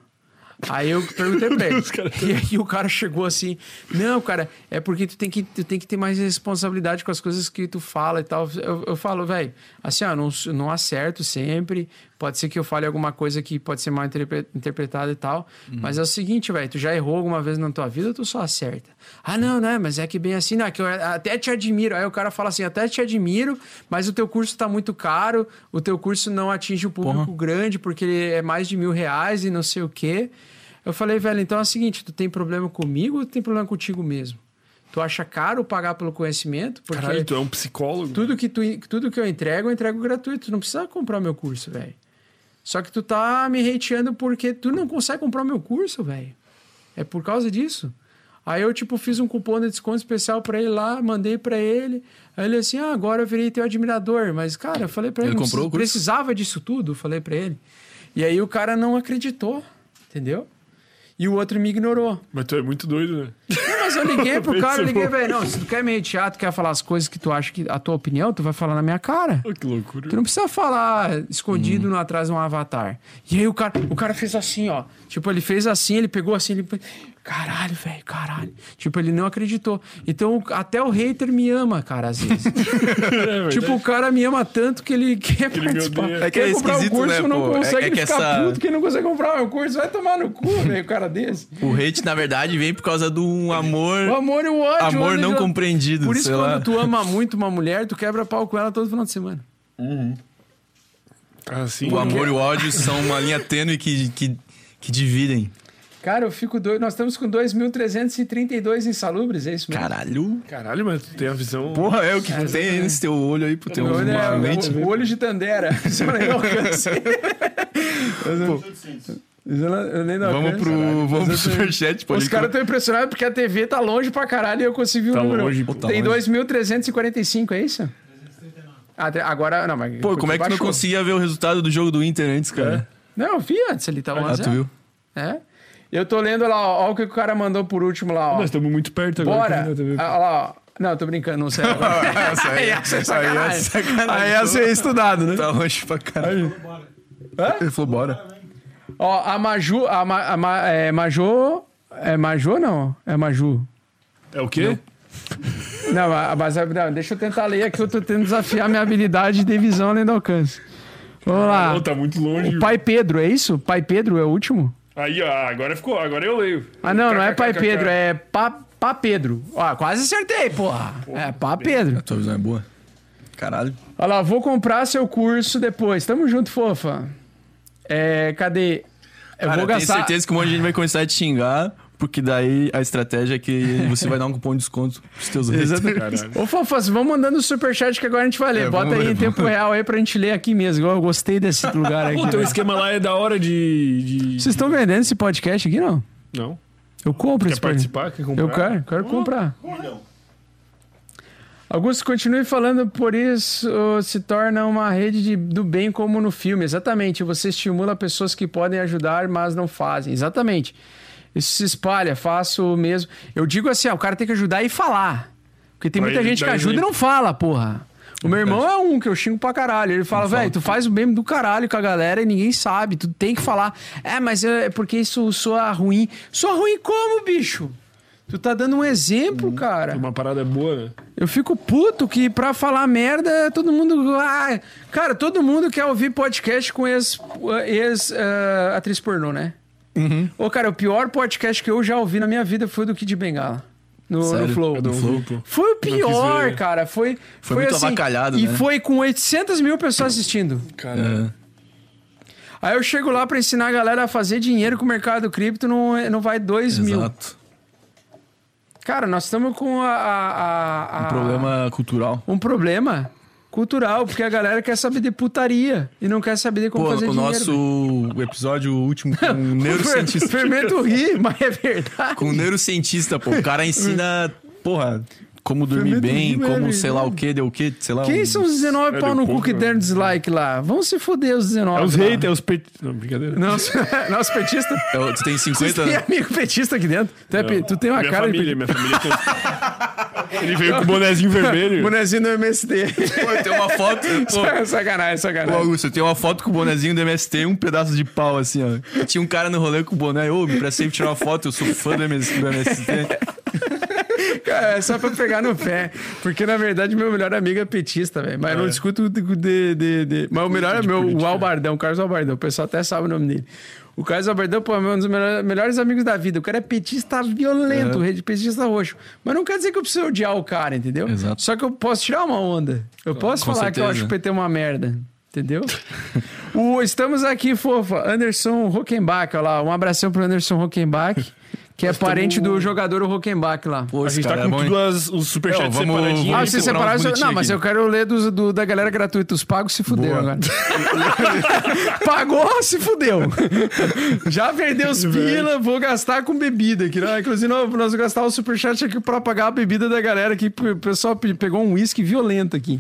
Aí eu perguntei pra ele. e aí o cara chegou assim: Não, cara, é porque tu tem que, tu tem que ter mais responsabilidade com as coisas que tu fala e tal. Eu, eu falo, velho, assim, ó, não, não acerto sempre. Pode ser que eu fale alguma coisa que pode ser mal interpre- interpretada e tal. Mas é o seguinte, velho, tu já errou alguma vez na tua vida ou tu só acerta? Ah, não, né? Mas é que bem assim, não, é que eu até te admiro. Aí o cara fala assim: até te admiro, mas o teu curso tá muito caro, o teu curso não atinge o público grande porque é mais de mil reais e não sei o quê. Eu falei, velho, então é o seguinte, tu tem problema comigo ou tu tem problema contigo mesmo? Tu acha caro pagar pelo conhecimento? Porque Caralho, tu é um psicólogo. tudo que, tu, tudo que eu entrego, eu entrego gratuito. Tu não precisa comprar o meu curso, velho. Só que tu tá me hateando porque tu não consegue comprar o meu curso, velho. É por causa disso. Aí eu, tipo, fiz um cupom de desconto especial pra ele lá, mandei pra ele. Aí ele assim, ah, agora eu virei teu admirador. Mas, cara, eu falei pra ele, Ele comprou o curso? precisava disso tudo, falei pra ele. E aí o cara não acreditou, entendeu? E o outro me ignorou. Mas tu é muito doido, né? Não, mas eu liguei pro cara, eu liguei, velho, não, se tu quer me hatear, tu quer falar as coisas que tu acha que a tua opinião, tu vai falar na minha cara. Oh, que loucura. Tu não precisa falar escondido no atrás de um avatar. E aí o cara, o cara fez assim, ó. Tipo, ele fez assim, ele pegou assim, ele. Caralho, velho, caralho. Tipo, ele não acreditou. Então, até o hater me ama, cara, às vezes. tipo, o cara me ama tanto que ele quer participar. É que quer é comprar o esquisito, curso, né, não pô? É- consegue é que ficar essa- puto que não consegue comprar o meu curso. Vai tomar no cu, velho, o cara desse. O hate, na verdade, vem por causa de um amor. O amor e o ódio. Amor não de- compreendido, Por isso, sei quando lá. tu ama muito uma mulher, tu quebra pau com ela todo final de semana. Assim, O amor e o ódio são uma linha tênue que, que, que dividem. Cara, eu fico doido. Nós estamos com 2.332 insalubres, é isso mesmo? Caralho. Caralho, mas tu tem a visão. Porra, é o que tu tem aí nesse teu olho aí, pro teu olho é uma o- mente. o, olho de Tandera. Isso eu nem alcanço. Isso eu não- eu nem não Vamos pro, vamos pro superchat, pode Os caras estão impressionados porque a TV tá longe pra caralho e eu consegui o Tá número. longe, pô. Tá Tem longe. 2.345, é isso? Ah, agora. Não, mas. Pô, como é que tu não baixou. conseguia ver o resultado do jogo do Inter antes, cara? Não, eu vi antes ali, tá 1 a Ah, tu 0. viu? É. Eu tô lendo lá, ó, ó o que o cara mandou por último lá, ó. Nós estamos muito perto agora. Bora! na TV. Ah, lá, ó. Não, tô brincando, não sei. Essa aí, essa é aí é sacanagem. sacanagem. Aí essa é estudado, né? Tá longe pra caralho. Ele falou, bora. Ó, a Maju, a, Ma, a Ma, é, Majô, é Majô não? É Maju. É o quê? Não, a- mas não, deixa eu tentar ler aqui, eu tô tentando desafiar minha habilidade de visão além do alcance. Vamos lá. Ô, tá muito longe. Pai Pedro, é isso? Pai Pedro é o último? Aí, ó, agora ficou. Agora eu leio. Ah, não, não é Pai. Pedro, é Pá, Pá Pedro. Ó, quase acertei, porra. É Pá Pedro. A tua visão é boa. Caralho. Olha lá, vou comprar seu curso depois. Tamo junto, fofa. É, cadê? Eu Cara, vou eu tenho gastar. certeza que um monte de gente vai começar a te xingar, porque daí a estratégia é que você vai dar um cupom de desconto pros teus haters. Caralho. Ô, Fofas, vamos mandando o superchat que agora a gente vai ler. É, Bota aí ler, em tempo real aí pra gente ler aqui mesmo. Eu gostei desse lugar aqui. O teu esquema lá é da hora de. de... Vocês estão vendendo esse podcast aqui, não? Não. Eu compro Quer esse podcast. participar? Quer comprar? Eu quero, quero comprar. Um milhão. Augusto, continue falando, por isso se torna uma rede de- do bem como no filme. Exatamente. Você estimula pessoas que podem ajudar, mas não fazem. Exatamente. Isso se espalha, faço mesmo. Eu digo assim, ó, o cara tem que ajudar e falar. Porque tem muita ele gente que ajuda e exemplo. não fala, porra. O meu irmão é um que eu xingo pra caralho. Ele fala, velho, tu faz o bem do caralho com a galera e ninguém sabe. Tu tem que falar. É, mas é porque isso soa ruim. Soa ruim como, bicho? Tu tá dando um exemplo, cara. Uma parada boa, né? Eu fico puto que pra falar merda, todo mundo. Ah, cara, todo mundo quer ouvir podcast com ex-atriz ex, ah, atriz pornô, né? Ô, cara, o pior podcast que eu já ouvi na minha vida foi o do Kid Bengala. No, no? Flow. É do Flow, pô. Foi o pior, cara. Foi, Foi muito avacalhado, E né? foi com 800 mil pessoas assistindo. Cara, Aí eu chego lá pra ensinar a galera a fazer dinheiro com o mercado cripto, não, não vai 2 mil. Exato. Cara, nós estamos com a, a- a- a- Problema cultural. um problema cultural, porque a galera quer saber de putaria e não quer saber de como Pô, fazer o dinheiro. nosso episódio último com um neurocientista. O fermento ri, mas é verdade. com um neurocientista, pô. O cara ensina, porra, como dormir Fermento bem, é como sei lá o que, deu o que, sei lá. Quem um- são os 19 É, pau no cu que pouco, deram né? dislike lá? Vão se foder os 19. é os haters, é os pet... Não, brincadeira. Não, os- nosso petista. É, Tu tem Vocês 50 têm amigo petista aqui dentro? Tu, é tu tem uma minha cara família, de minha família tem... Ele veio com o bonezinho vermelho. bonezinho do MST. Pô, tem uma foto. Pô, sacanagem, Ô, sacanagem. Augusto, eu tenho uma foto com o bonezinho do MST e um pedaço de pau, assim, ó. Tinha um cara no rolê com o boné. Ô, me prestei pra tirar uma foto, eu sou fã do MST. Cara, é só pra pegar no pé. Porque, na verdade, meu melhor amigo é petista, velho. Mas eu não discuto de, de, de- Mas o melhor é meu, o Albardão, o Carlos Albardão. O pessoal até sabe o nome dele. O Carlos Albardão, pô, é um dos melhores, amigos da vida. O cara é petista violento, rede petista roxo. Mas não quer dizer que eu preciso odiar o cara, entendeu? Exato. Só que eu posso tirar uma onda. Eu posso com falar que eu certeza. acho o PT uma merda. Entendeu? o, estamos aqui, fofa. Anderson Rockenbach, olha lá. Um abração pro Anderson Rockenbach, que é parente do jogador Rockenbach lá. Pô, A gente tá com é tudo as, os superchats Não, vamos- separadinhos. Ah, vocês separar uns Não, mas aqui. eu quero ler dos, do, da galera gratuita. Os pagos se fuderam Boa. agora. Pagou, se fudeu. Já perdeu os pila, vou gastar com bebida. aqui, né? Inclusive, nós nós vamos gastar o superchat aqui pra pagar a bebida da galera aqui. O pessoal pe- pegou um uísque violento aqui.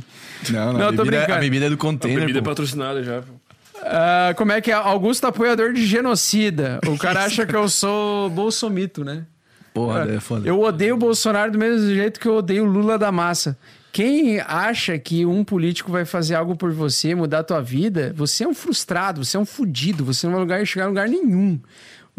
Não, Não, não, eu tô a, bebida, brincando. a bebida é do A container, bebida é pô. patrocinada já. pô. Ah, como é que é? Augusto apoiador de genocida. O cara acha que eu sou bolsomito, né? Porra, é foda. Eu odeio o Bolsonaro do mesmo jeito que eu odeio o Lula da massa. Quem acha que um político vai fazer algo por você, mudar a tua vida, você é um frustrado, você é um fudido, você não vai chegar a lugar nenhum.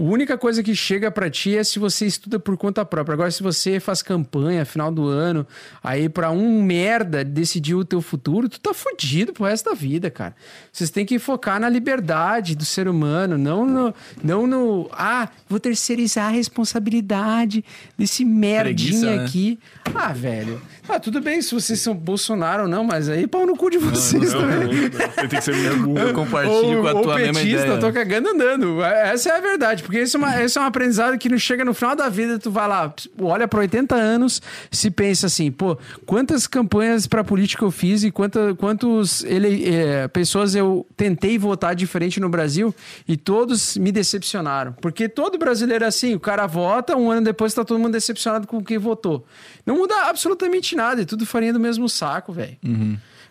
A única coisa que chega pra ti é se você estuda por conta própria. Agora, se você faz campanha final do ano, aí pra um merda decidir o teu futuro, tu tá fudido pro resto da vida, cara. Vocês têm que focar na liberdade do ser humano, não no, não no ah, vou terceirizar a responsabilidade desse merdinha Preguiça, né? aqui. Ah, velho. Ah, tudo bem se vocês são Bolsonaro ou não, mas aí pau no cu de vocês Não, também. não, não. Você tem que ser meio burro. Eu compartilho com a tua mesma petista, ideia. eu tô cagando andando. Essa é a verdade, porque isso é, uma, isso é um aprendizado que não chega no final da vida, tu vai lá, olha pra 80 anos, se pensa assim, pô, quantas campanhas pra política eu fiz e quanta, quantos ele, é, pessoas eu tentei votar diferente no Brasil e todos me decepcionaram. Porque todo brasileiro é assim, o cara vota, um ano depois tá todo mundo decepcionado com quem votou. Não muda absolutamente nada, é tudo farinha do mesmo saco, velho.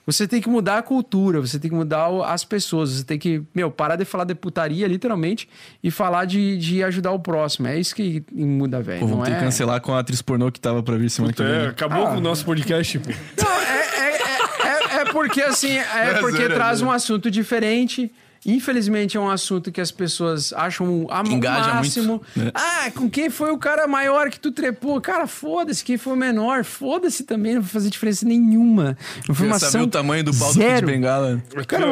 Você tem que mudar a cultura, você tem que mudar o- as pessoas, você tem que, meu, parar de falar de putaria, literalmente, e falar de, de ajudar o próximo. É isso que muda, velho. Vamos ter é... que cancelar com a atriz pornô que tava pra vir semana que É, vem. acabou Ah. com o nosso podcast, pô. Não, é, é, é, é- é porque, assim, é porque zoeira, traz um assunto diferente. Infelizmente é um assunto que as pessoas acham a Engaja máximo. muito, né? Ah, com quem foi o cara maior que tu trepou? Cara, foda-se. Quem foi o menor? Foda-se também. Não vai fazer diferença nenhuma. Informação saber o tamanho do pau do Kid zero. Bengala. Cara,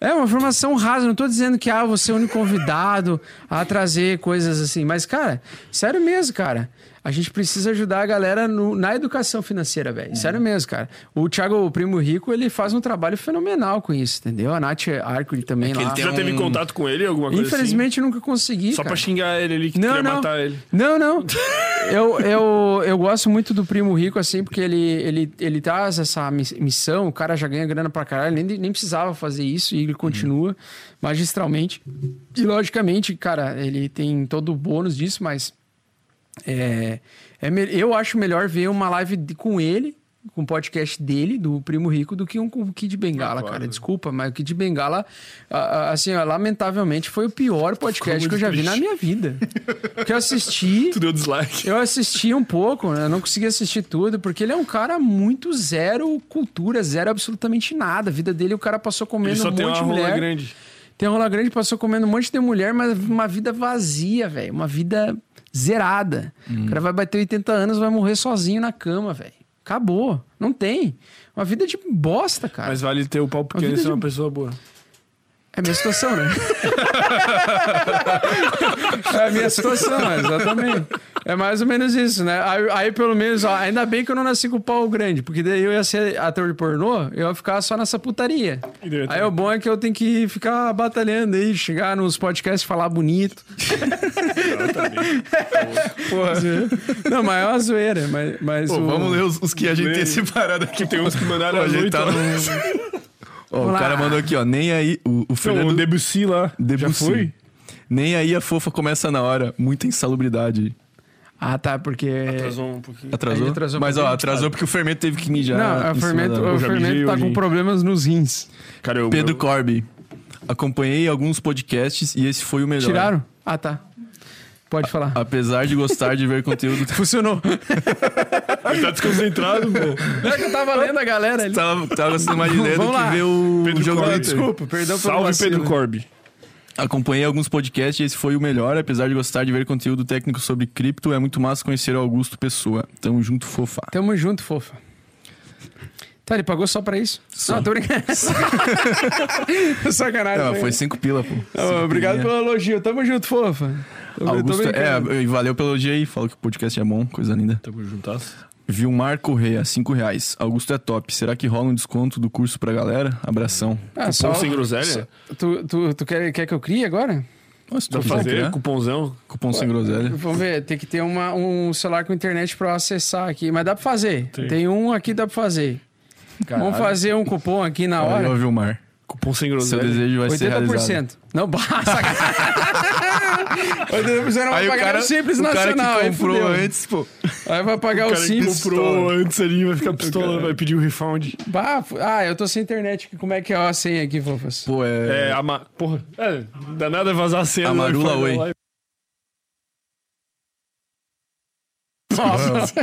é uma formação rasa. Não tô dizendo que ah, você é o único convidado a trazer coisas assim. Mas, cara, sério mesmo, cara. A gente precisa ajudar a galera no- na educação financeira, velho. Sério mesmo, cara. O Thiago, o Primo Rico, ele faz um trabalho fenomenal com isso, entendeu? A Nath Arcuri também É que lá. ele tem Já teve um- contato com ele, alguma coisa Infelizmente, eu nunca consegui, assim? Só cara. pra xingar ele ali, que Não, queria não. matar ele. Não, não. Eu, eu, eu gosto muito do Primo Rico, assim, porque ele, ele, ele traz essa miss- missão, o cara já ganha grana pra caralho, nem, nem precisava fazer isso e ele continua magistralmente. E, logicamente, cara, ele tem todo o bônus disso, mas é, é eu acho melhor ver uma live de- com ele com o podcast dele, do Primo Rico, do que um com o Kid Bengala, Ah, claro. cara. Desculpa, mas o Kid Bengala, assim, ó, lamentavelmente, foi o pior podcast que eu já vi na minha vida. Porque eu assisti. Tu deu dislike. Eu assisti um pouco, né? Eu não consegui assistir tudo, porque ele é um cara muito zero cultura, zero absolutamente nada. A vida dele, o cara passou Ele comendo só um tem monte uma de mulher. grande. Tem rola grande, passou comendo um monte de mulher, mas uma vida vazia, velho. Uma vida zerada. Hum. O cara vai bater 80 anos, vai morrer sozinho na cama, velho. Acabou. Não tem. Uma vida de bosta, cara. Mas vale ter o pau pequeno e ser de- uma pessoa boa. É a minha situação, né? é a minha situação, exatamente. É mais ou menos isso, né? Aí, aí, pelo menos, ó, ainda bem que eu não nasci com o pau grande, porque daí eu ia ser ator de pornô, eu ia ficar só nessa putaria. E Aí o bom é que eu tenho que ficar batalhando aí, chegar nos podcasts, falar bonito. Porra. Não, mas é uma zoeira, mas, mas Pô, o... vamos ler os, os que a gente tem separado aqui. Tem uns que mandaram Pô, a gente tá no- Ó, o cara mandou aqui, ó. Nem aí. O, o Não, Fernando. o Debussy lá. Já Debussy. foi? Nem aí a fofa começa na hora. Muita insalubridade. Ah, tá, porque... Atrasou um pouquinho. Atrasou? Atrasou Mas, ó, atrasou porque o fermento teve que mijar. Não, fermento, o já fermento tá hoje. com problemas nos rins. Cara, eu, Pedro eu, Corby. Acompanhei alguns podcasts e esse foi o melhor. Tiraram? Ah, tá. Pode falar. Apesar de gostar de ver conteúdo. Funcionou. Ele tá desconcentrado, pô. É que eu tava lendo a galera ali. tava, tava gostando mais de ler do Vamos que lá. ver o Pedro jogo Corby. Desculpa, perdão pelo Salve, vacilo. Pedro Corby. Acompanhei alguns podcasts e esse foi o melhor. Apesar de gostar de ver conteúdo técnico sobre cripto, é muito massa conhecer o Augusto Pessoa. Tamo junto, fofa. Tamo junto, fofa. Tá, ele pagou só pra isso? Só. Não, tô brincando. Sacanagem. Não, foi cinco pila, pô. Cinco obrigado pilinha. pelo elogio. Tamo junto, fofa. Augusto, é, e valeu pelo elogio aí. Falou que o podcast é bom, coisa linda. Tamo juntas. Vilmar Correia, 5 reais. Augusto é top. Será que rola um desconto do curso pra galera? Abração. Ah, Cupom sem groselha? Tu, tu, tu quer, quer que eu crie agora? Nossa, Dá pra fazer cupomzão? Cupom sem groselha. Vamos ver, tem que ter uma, um celular com internet pra eu acessar aqui. Mas dá pra fazer. Tem. Tem, um aqui, dá pra fazer. Vamos fazer um cupom aqui na hora. Olha, Vilmar. Cupom sem Seu groselha. desejo vai ser realizado. 80%. Não, basta. 80% não vai Aí o pagar cara, o Simples o cara Nacional. que aí comprou fudeu. antes, pô. Aí vai pagar O o cara que Simples. comprou antes ali vai ficar pistola, vai pedir o refund. Bah, fu- ah, eu tô sem internet. aqui. Como é que é a senha aqui, fofas? Pô, é... É, a ma... Porra, é, dá nada vazar a cena. A no Marula refund da Oi. Nossa.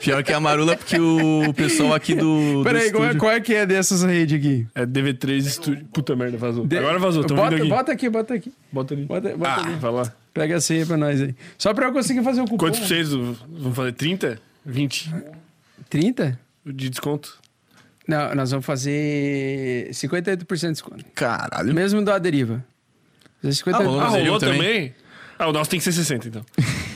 Pior que a Marula, porque o pessoal aqui do, do Peraí, qual é, qual é que é dessas redes aqui? É DV3 Estúdio. Puta merda, vazou. De- Agora vazou, tão bota, aqui. Bota aqui, bota aqui. Bota ali. Bota, bota Ah, ali. vai lá. Pega a senha pra nós aí. Só pra eu conseguir fazer o cupom. Quantos por cento? Vamos fazer 30? 20 30? de desconto? Não, nós vamos fazer 58% de desconto. Caralho. Mesmo da deriva. Fazer 50, Ah, rolou Ah, rolou também? também? Ah, o nosso tem que ser 60, então.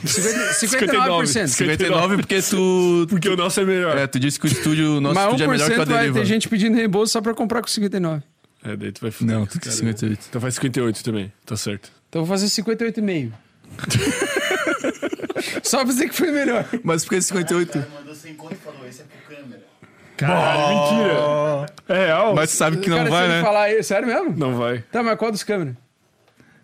50, 59. 59%. 59 porque tu... Porque o nosso é melhor. É, tu disse que o estúdio, o nosso Mas estúdio é melhor que o 1% vai Deriva. ter gente pedindo reembolso só pra comprar com 59. É, daí tu vai fuder. Não, tu tem Cara, 58. Então faz 58 também, tá certo. Então eu vou fazer 58,5. só pra dizer que foi melhor. Mas por que 58? Ele mandou sem conta e falou, esse é pro câmera. Caralho, mentira. É real? Mas tu sabe que não Cara, vai, se ele né? falar aí, sério mesmo? Não vai. Tá, mas qual dos câmeras?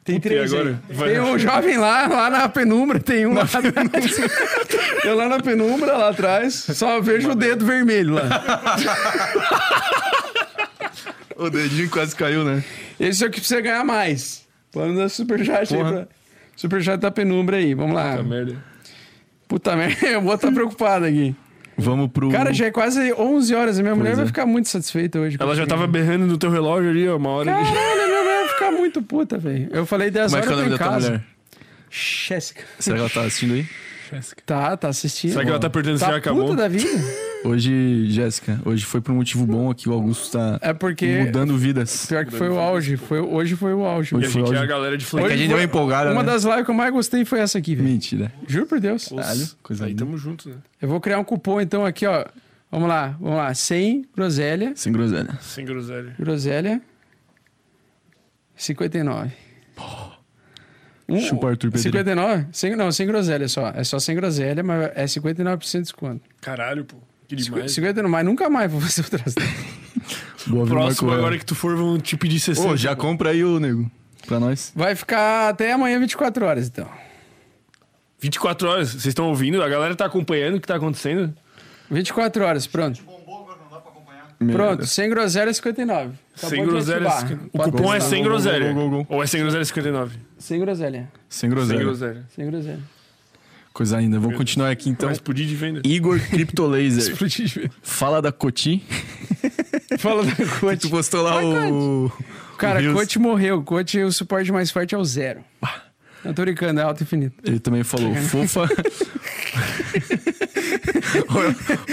Tem três agora? aí. Vai- Tem um jovem lá, lá na penumbra, tem um lá atrás. Eu lá na penumbra, lá atrás, só vejo o dedo vermelho lá. O dedinho quase caiu, né? Esse é o que precisa ganhar mais. Vamos dar superchat aí Porra. pra... Superchat da penumbra aí, vamos lá. Puta merda. Puta merda, eu vou estar preocupado aqui. Vamos pro... Cara, já é quase 11 horas, a minha mulher Pois vai é. ficar muito satisfeita hoje. Ela já tava berrando no teu relógio ali, ó, uma hora. Caralho, muito puta, velho. Eu falei 10 Como é horas, que é o eu nome tô da em tua casa. mulher? Jéssica. Será que ela tá assistindo aí? Tá, tá assistindo. Será que ela tá se tá já acabou? puta da vida? Hoje, Jéssica, hoje foi por um motivo bom aqui, o Augusto tá É porque... mudando vidas. Pior que foi o auge. Foi, hoje foi o auge. E Hoje a foi gente é a galera de É que Flamengo. a gente deu uma empolgada, Uma né? das lives que eu mais gostei foi essa aqui, velho. Mentira. Juro por Deus. Caralho, coisa Aí linda. tamo junto, né? Eu vou criar um cupom, então, aqui, ó. Vamos lá, vamos lá. 100 groselha. Sem groselha. Sem groselha. Groselha. 59. Um, Chupa Arthur Pedrinho. 59? Sem, não, sem groselha só. É só sem groselha, mas é 59% de desconto. Caralho, pô. Que demais. 50 mas nunca mais vou fazer outras. Boa, viu, Próximo, Marco agora que tu for, vão te pedir 60. Ô, já compra aí o nego. Pra nós. Vai ficar até amanhã 24 horas, então. 24 horas. Vocês estão ouvindo? A galera tá acompanhando o que tá acontecendo? 24 horas, pronto. Meu Pronto, sem groselha 59. Acabou Sem groselha. ativar. O Pode cupom é sem groselha. Ou é sem groselha 59? Sem groselha. Sem Sem groselha. groselha. Sem groselha. Coisa ainda. Vou continuar aqui então. Vai explodir de venda. Igor Cryptolaser. Explodir de venda. Fala da Coti. Fala da Tu Coach. postou lá o. Cara, o. Coach morreu. Coach, o suporte mais forte é o zero. Não tô brincando, é alto infinito. Ele também falou, fofa.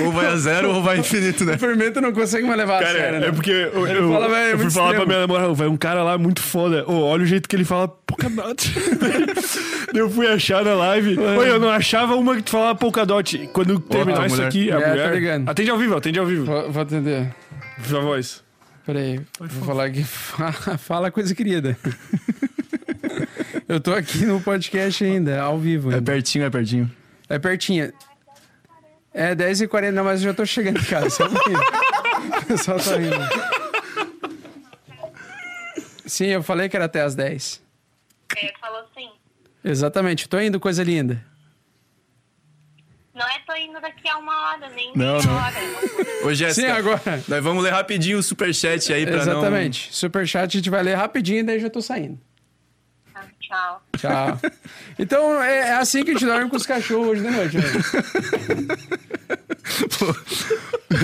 ou, vai a zero ou vai infinito, né? O fermento não consegue mais levar a Cara, sério, é né? porque eu, eu, fala, velho, é eu fui falar pra extremo. minha namorada, vai um cara lá muito foda. Ô, olha o jeito que ele fala Polkadot. Eu fui achar na live. Oi, eu não achava uma que tu falava Polkadot. Quando terminar a isso mulher. aqui, a É, tô mulher... ligando. Atende ao vivo, atende ao vivo. Vou, vou atender. Viva a voz. Peraí, vou falar aqui. Fala, fala coisa querida. Eu tô aqui no podcast ainda, ao vivo. É ainda. pertinho, é pertinho. É pertinho. É 10h40, não, mas eu já tô chegando em casa. Só. O pessoal tá indo. Sim, eu falei que era até as 10. É, falou sim. Exatamente, tô indo, coisa linda. Não é tô indo daqui a uma hora, nem Não, meia não. hora. Ô, Jéssica, Sim, agora. nós vamos ler rapidinho o superchat aí pra Exatamente. Superchat a gente vai ler rapidinho e daí já tô saindo. Tchau. Tchau. Então é, é assim que a gente dorme com os cachorros hoje de noite, né?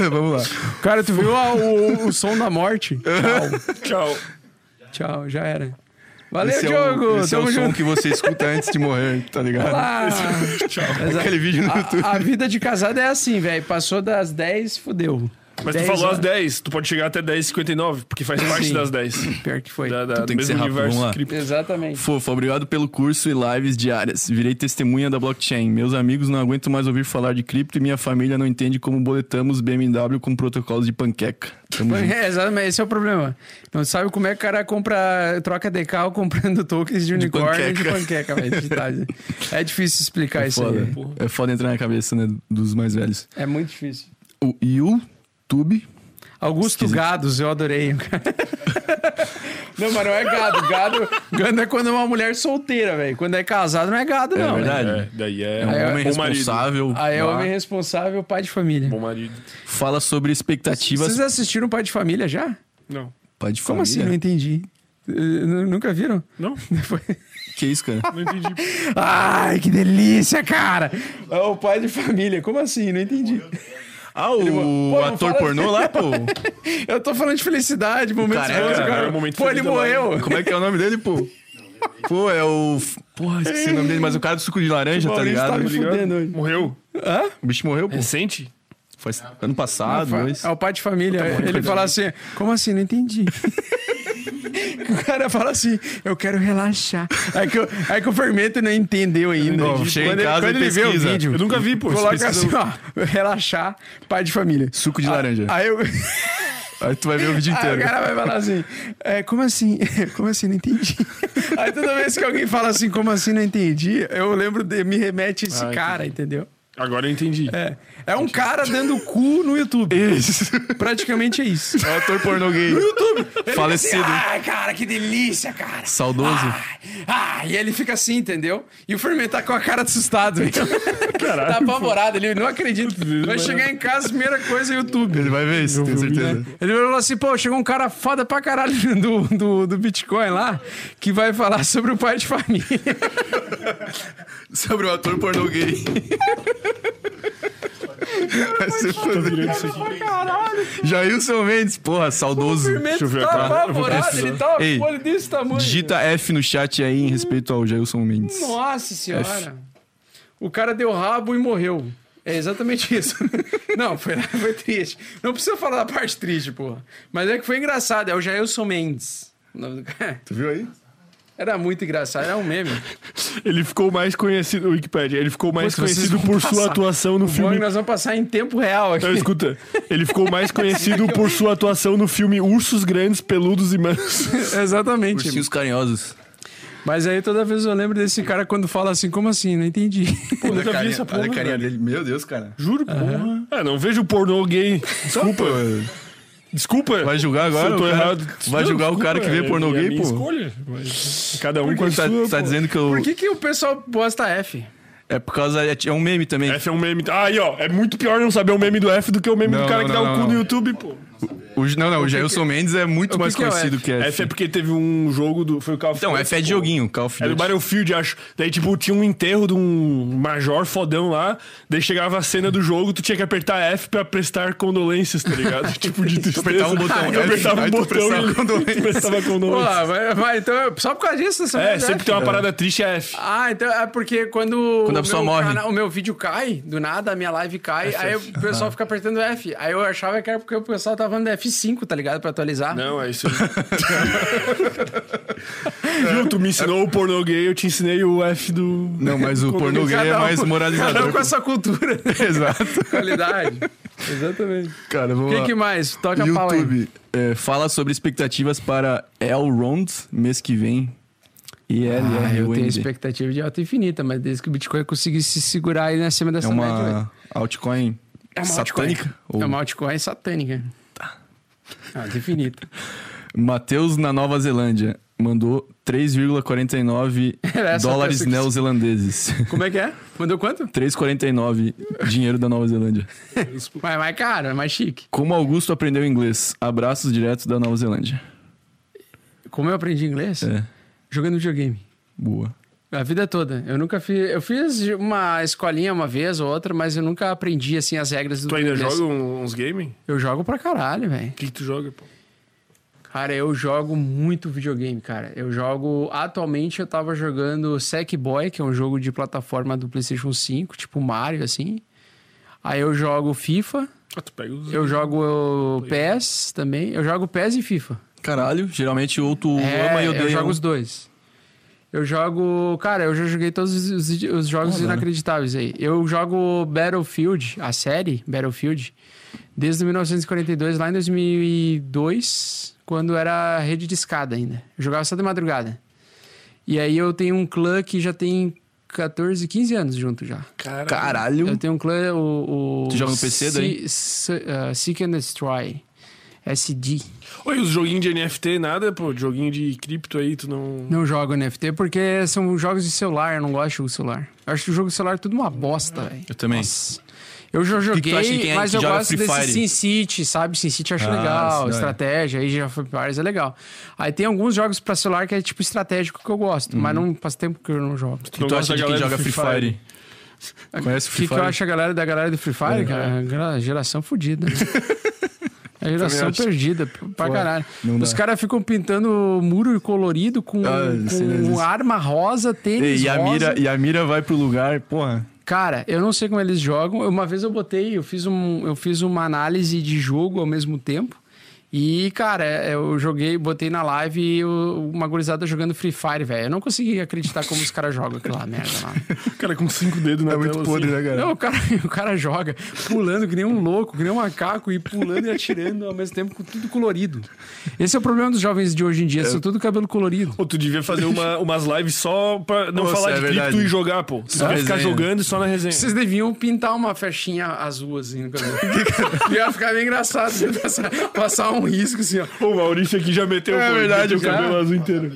vamos lá. Cara, tu viu a- o, o som da morte? Tchau. Tchau. Tchau, já era. Valeu, esse Diogo! É o, esse é o Tamo som junto. que você escuta antes de morrer, tá ligado? Ah, Tchau. Aquele vídeo no YouTube. a, a vida de casado é assim, velho. Passou das 10, fudeu. Mas tu 10 falou às horas. 10, tu pode chegar até 10h59, porque faz parte Sim. das 10. Pior que foi. Da, da, tem que ser rápido, universo vamos lá. cripto. Exatamente. Fofo, obrigado pelo curso e lives diárias. Virei testemunha da blockchain. Meus amigos não aguentam mais ouvir falar de cripto e minha família não entende como boletamos BMW com protocolos de panqueca. Tamo junto. É, exatamente, esse é o problema. Não sabe como é que o cara compra, troca decal comprando tokens de unicórnio e de panqueca, velho. digitais. É difícil explicar É isso foda. aí. É foda entrar na cabeça, né, dos mais velhos. É muito difícil. O YouTube. Augusto Gados, eu adorei. não, mas não é gado. Gado, gado é quando é uma mulher solteira, velho. Quando é casado, não é gado, É não. verdade. velho. É, daí é, É um é- homem bom marido. responsável. Aí é lá. homem responsável, pai de família. Bom marido. Fala sobre expectativas. Vocês assistiram Pai de Família já? Não. Pai de Como assim? família? Não entendi. Eh, n- Nunca viram? Não? Que isso, cara? Não entendi. Ai, que delícia, cara! É o pai de família. Como assim? Não entendi. Ah, o Pô, ator pornô lá, pô. Eu tô falando de felicidade, momentos Careca, bons, cara, cara. é o momento Pô, ele morreu. Como é que é o nome dele, pô? Pô, é o. Porra, esqueci o nome dele, mas o cara do suco de laranja, tá Maurício ligado? tá me fudendo hoje. Morreu? Hã? O bicho morreu, pô. Recente? Foi ano passado, dois. É o pai de família. Ele fala assim: Como assim? Não entendi. o cara fala assim: Eu quero relaxar. Aí que, o- aí que o fermento não entendeu ainda. Não, chega em quando ele, casa quando e ele vê o vídeo, Eu nunca vi, pô. coloca assim: ó, relaxar, pai de família. Suco de laranja. Aí, eu, Aí tu vai ver o vídeo aí inteiro. o cara vai falar assim: é, Como assim? Como assim? Não entendi. Aí toda vez que alguém fala assim: Como assim? Não entendi, eu lembro de me remete a esse Ah, cara, entendeu? Agora eu entendi. É. É um cara dando cu no YouTube. Isso. Praticamente é isso. É o ator pornô gay. No YouTube. Falecido. Ai, cara, que delícia, cara. Saudoso. Ai, ai, e ele fica assim, entendeu? E o Fermento tá com a cara assustado. tá apavorado, ele não acredita. Vai chegar em casa, primeira coisa, YouTube. Ele vai ver isso, tenho certeza. Ele falou assim, pô, chegou um cara foda pra caralho do, do, do Bitcoin lá, que vai falar sobre o pai de família. Sobre o ator pornô gay. Vai ser foda. Jailson Mendes, porra, O saudoso. Fermento eu ver tá aqui. Apavorado, ele tá Ei, com o olho desse tamanho. Digita F no chat aí em respeito ao Jailson Mendes. Nossa senhora. O cara deu rabo e morreu. É exatamente isso. Não, foi, foi triste. Não precisa falar da parte triste, porra. Mas é que foi engraçado. É o Jailson Mendes. O nome do cara. Tu viu aí? Era muito engraçado. Era um meme. Ele ficou mais conhecido. Wikipedia, ele ficou mais vocês conhecido por passar. sua atuação no Bom, filme. nós vamos passar em tempo real aqui. Não, escuta. Ele ficou mais conhecido por sua atuação no filme Ursos Grandes, Peludos e Mansos. Exatamente. Ursinhos carinhosos. Mas aí toda vez eu lembro desse cara quando fala assim, como assim? Não entendi. Pô, Olha a nunca vi carinha- essa olha porra, a carinha dele. Meu Deus, cara. Juro, porra. É, não vejo pornô gay. Desculpa. Desculpa. Vai julgar agora? Se eu tô cara- errado. Vai julgar o cara que vê desculpa, pornô é, é gay, minha pô? escolha. Mas cada um com a Tá, sua, tá dizendo que eu. Por que, que o pessoal posta F? É por causa. É, é um meme também. F é um meme. Ah, aí, ó. É muito pior não saber o meme do F do que o meme Não, do cara não, que não, dá o cu no YouTube, pô. O, não, não, o Jailson Mendes é muito mais que é conhecido F? que F. F é porque teve um jogo do. Foi o Call of Então, Duty, F é de pô. joguinho, Call of É do Duty. Battlefield, acho. Daí, tipo, tinha um enterro de um major fodão lá. Daí chegava a cena do jogo, tu tinha que apertar F pra prestar condolências, tá ligado? tipo, de tristeza. apertava um botão Eu F, apertava um tu botão e condolências. prestava Pô, condolências. mas, mas então, só por causa disso, você É, sempre F. tem uma parada triste é F. Ah, então é porque quando, Quando a o pessoa meu morre. cana- o meu vídeo cai, do nada, a minha live cai, aí o pessoal fica apertando F. Aí eu achava que era porque o pessoal tava falando F5, tá ligado? Pra atualizar. Não, é isso aí. Viu? Tu me ensinou o pornô gay, eu te ensinei o F do. Não, mas o pornô gay é mais Cada um moralizador. com a sua cultura. Exato. Qualidade. Exatamente. Cara, O vamos que, lá. que mais? Toca a pau aí. YouTube. é, fala sobre expectativas para Elrond mês que vem. E Ah, eu tenho expectativa de alta infinita, mas desde que o Bitcoin conseguisse se segurar aí acima É dessa média, velho. uma altcoin É uma altcoin. satânica? Ou- É uma altcoin satânica. Alta infinita. Matheus na Nova Zelândia mandou 3,49 Essa dólares que- neozelandeses. Como é que é? Mandou quanto? 3,49 dinheiro da Nova Zelândia. Mas é mais caro, é mais chique. Como Augusto aprendeu inglês? Abraços diretos da Nova Zelândia. Como eu aprendi inglês? É, Jogando videogame. boa. A vida toda. Eu nunca fiz. Eu fiz uma escolinha uma vez ou outra, mas eu nunca aprendi assim as regras do Tu ainda inglês. joga uns games? Eu jogo pra caralho, velho. O que, que tu joga, pô? Cara, eu jogo muito videogame, cara. Eu jogo. Atualmente eu tava jogando Sackboy, que é um jogo de plataforma do PlayStation 5, tipo Mario, assim. Aí eu jogo FIFA, Ah, tu pega os. eu jogo o PES também. Eu jogo PES e FIFA. Caralho, geralmente ou tu É, ama e odeia. eu jogo os dois. Eu jogo. Cara, eu já joguei todos os, os- os jogos Olha. inacreditáveis aí. Eu jogo Battlefield, a série Battlefield, desde 1942, lá em 2002, quando era rede de escada ainda. Eu jogava só de madrugada. E aí eu tenho um clã que já tem 14, 15 anos junto já. Cara, Caralho. Eu tenho um clã, o. o Tu joga no PC daí? Se- ah, Seek and Destroy. SD. Oi, os joguinhos de NFT, nada, pô. Joguinho de cripto aí, tu não. Não jogo NFT porque são jogos de celular, eu não gosto de jogo de celular. Eu acho que o jogo de celular é tudo uma bosta, velho. Eu também. Nossa. Eu já que tu joguei, quem é mas que eu gosto desse Fire? Sin City, sabe? Sin City eu acho Ah, legal, é. estratégia, aí já foi Paris é legal. Aí tem alguns jogos pra celular que é tipo estratégico que eu gosto, mas não faz tempo que eu não jogo. E tu acha de quem joga Free Fire? Conhece O Free que, que eu Fire? acho a galera da galera do Free Fire, cara? Gra- Geração fodida. né? É geração perdida, pra caralho. não dá. Os caras ficam pintando muro colorido com, Ah, com arma rosa, tênis e, a rosa. mira, e a mira vai pro lugar, porra. Cara, eu não sei como eles jogam. Uma vez eu botei, eu fiz, um, eu fiz uma análise de jogo ao mesmo tempo. E, cara, eu joguei, botei na live e eu- uma gurizada jogando Free Fire, velho. Eu não consegui acreditar como os caras jogam aquela merda lá. Cara, com cinco dedos na É muito podre, assim. né, cara? Não, o cara, o cara joga pulando que nem um louco, que nem um macaco, e pulando e atirando ao mesmo tempo com tudo colorido. Esse é o problema dos jovens de hoje em dia, são tudo cabelo colorido. Pô, tu devia fazer uma- umas lives só pra não Nossa, falar é de verdade. cripto e jogar, pô. Você Só vai ficar jogando só na resenha. Vocês deviam pintar uma festinha azul assim no cabelo. Ia ficar bem engraçado, ia passar, passar um risco assim, ó. O Maurício aqui já meteu É pô, verdade, o já. cabelo azul inteiro.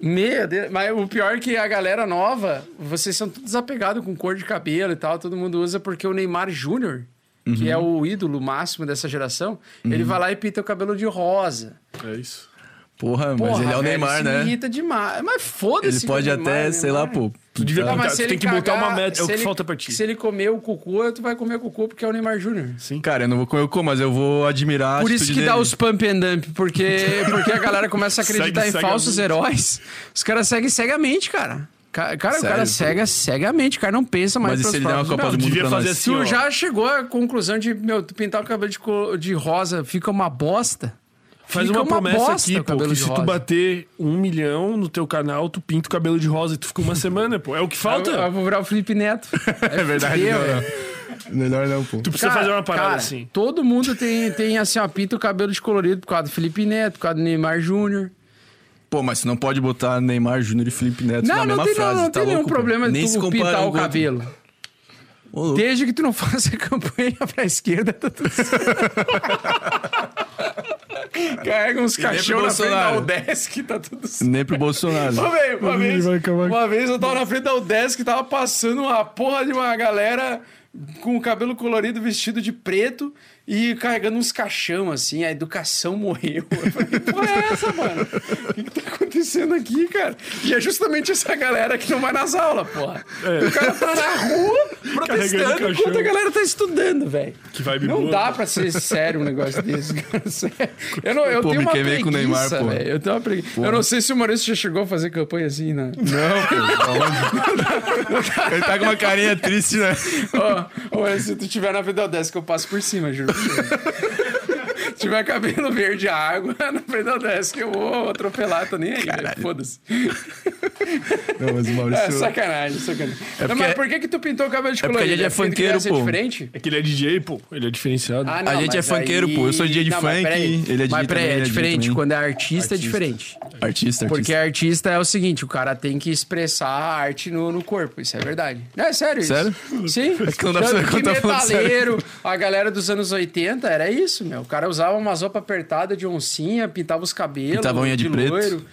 O. Meu Deus, mas o pior é que a galera nova, vocês são todos desapegados com cor de cabelo e tal, todo mundo usa porque o Neymar Júnior, que é o ídolo máximo dessa geração, ele vai lá e pinta o cabelo de rosa. É isso. Porra, mas Porra, ele é o velho, Neymar, isso né? Me irrita demais. Mas foda-se. Ele pode o até, Neymar, sei lá, pô. Tu devia pintar, mas se tu ele tem que botar cagar- uma meta. É o se que ele- falta pra ti. Se ele comer o cocô, tu vai comer o cocô porque é o Neymar Júnior. Cara, eu não vou comer o cu, mas eu vou admirar a Por isso atitude que dá dele. os pump and dump, porque, porque a galera começa a acreditar Segue em falsos heróis. Os caras seguem cegamente, cara. Ca- Cara, o cara Sério? cega cegamente, o cara não pensa mais Mas e se ele der uma Copa do. Mundo devia pra fazer nós? assim, Tu ó. já chegou à conclusão de, meu, tu pintar o cabelo de, co- de rosa fica uma bosta? Faz Fica uma promessa bosta aqui, pô, que se tu rosa. bater um milhão no teu canal, tu pinta o cabelo de rosa e tu fica uma semana, pô. É o que falta. Eu, eu vou virar o Felipe Neto. É verdade, Fudeu, não, não. Melhor não, pô. Tu precisa Cara, fazer uma parada cara, assim. Todo mundo tem, tem assim, ó, pinta o cabelo de colorido por causa do Felipe Neto, por causa do Neymar Júnior. Pô, mas você não pode botar Neymar Júnior e Felipe Neto Não, na não mesma tem, frase. não, não tá tem nenhum louco, pô? problema de Nem tu pintar o outro. cabelo. Ô, louco. Desde que tu não faça campanha pra esquerda, tá tudo certo. Carrega uns caixão na frente da. Udesc, tá tudo certo. Nem pro Bolsonaro. Uma, vez, vai acabar- uma vez eu tava na frente da UDESC, tava passando uma porra de uma galera com o cabelo colorido, vestido de preto e carregando uns caixão, assim. A educação morreu. Eu falei, que porra é essa, mano? O que, que tá acontecendo aqui, cara? E é justamente essa galera que não vai nas aulas, porra. O cara tá na rua protestando enquanto a galera tá estudando, velho. Que vibe Não boa. dá pra ser sério um negócio desse, cara. Sério. Eu, não, eu Pô, tenho me uma queimei com o Neymar, preguiça, pô. Eu tenho uma preguiça. Eu não sei se o Maurício já chegou a fazer campanha assim, né? Ele tá com uma carinha triste, né? Ó, ó, se tu tiver na vida dessa que eu passo por cima, juro. eating. Tiver cabelo verde a água, na frente da desk eu vou atropelar, tô nem aí, velho. Foda-se. Não, mas o Maurício... É sacanagem, sacanagem. Não, porque- mas por que que tu pintou o cabelo de É porque a colorido? gente é porque tu funkeiro, queria ser pô. diferente? É que ele é DJ, pô. Ele é diferenciado. Ah, A gente é funkeiro, aí- pô. Eu sou DJ de Não, funk, ele é DJ Mas peraí, também, é ele é diferente. Quando é artista, é diferente. Artista, Porque artista. artista é o seguinte, o cara tem que expressar a arte no, no corpo, isso é verdade. Não, é sério isso. Sério? Sim. É que não dá pra que tá metaleiro, a galera dos anos 80, era isso, meu. O cara usava uma roupa apertada de oncinha, pintava os cabelos. Pintava a unha de preto. loiro.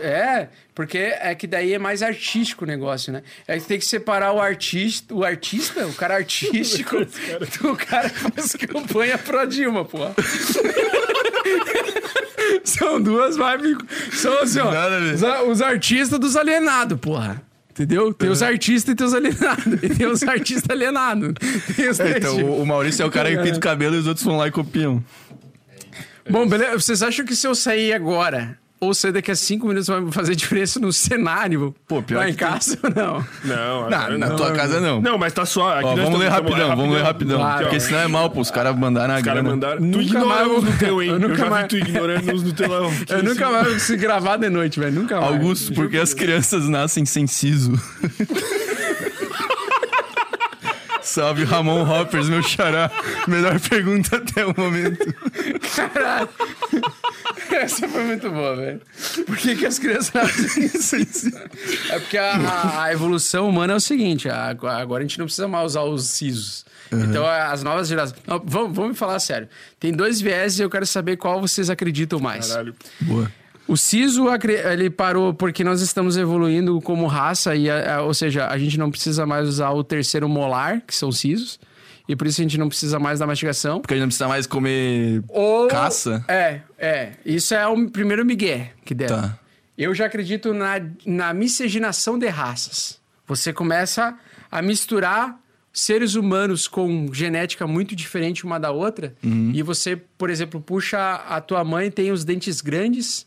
É, porque é que daí é mais artístico o negócio, né? É que tem que separar o artista, o artista, o cara artístico, do cara que faz campanha pro Dilma, pô. São duas vibes. São assim, ó. Nada. Os, os artistas dos alienados, porra. Entendeu? Tem os artistas e tem os alienados. E tem os artistas alienados. Tem os É, então, o- o Maurício é o cara que pinta o cabelo e os outros vão lá e copiam. Bom, beleza. Vocês acham que se eu sair agora ou sair daqui a cinco minutos vai fazer diferença no cenário? Pô, pior lá que em tem. casa ou não? Não, Na, agora na não. tua casa não. Não, mas tá. Aqui Ó, vamos ler tamo- rapidão, vamos ler rapidão. Ó. Porque senão é mal, pô. Os caras mandaram a Os caras mandaram. Tu mais- no teu, hein? eu Eu, nunca já mais- vi tu ignorando os no teu. Eu nunca mais vou conseguir gravar de noite, velho. Nunca mais. Augusto, porque as crianças nascem sem siso. Salve Ramon Hoppers, meu xará. Melhor pergunta até o momento. Caralho. Essa foi muito boa, velho. Por que, que as crianças sem siso? É porque a, a- evolução humana é o seguinte: a- agora a gente não precisa mais usar os sisos. Então, as novas gerações. Não, vamos, vamos me falar sério. Tem dois viés e eu quero saber qual vocês acreditam mais. Caralho. Boa. O siso, ele parou porque nós estamos evoluindo como raça, e a- a- ou seja, a gente não precisa mais usar o terceiro molar, que são os sisos, e por isso a gente não precisa mais da mastigação. Porque a gente não precisa mais comer Ou... caça. É, é. Isso é o primeiro migué que deram. Tá. Eu já acredito na, na miscigenação de raças. Você começa a misturar seres humanos com genética muito diferente uma da outra. E você, por exemplo, puxa a tua mãe tem os dentes grandes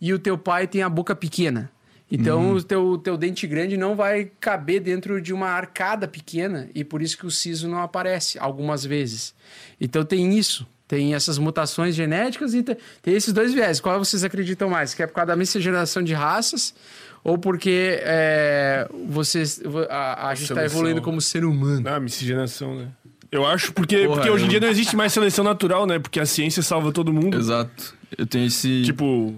e o teu pai tem a boca pequena. Então, o teu, teu dente grande não vai caber dentro de uma arcada pequena e por isso que o siso não aparece algumas vezes. Então, tem isso. Tem essas mutações genéticas e te- tem esses dois viés. Qual vocês acreditam mais? Que é por causa da miscigenação de raças ou porque é, vocês, a, a gente está evoluindo como ser humano? Ah, miscigenação, né? Eu acho porque, Porra, porque hoje em eu- dia não existe mais seleção natural, né? Porque a ciência salva todo mundo. Exato. Eu tenho esse. Tipo,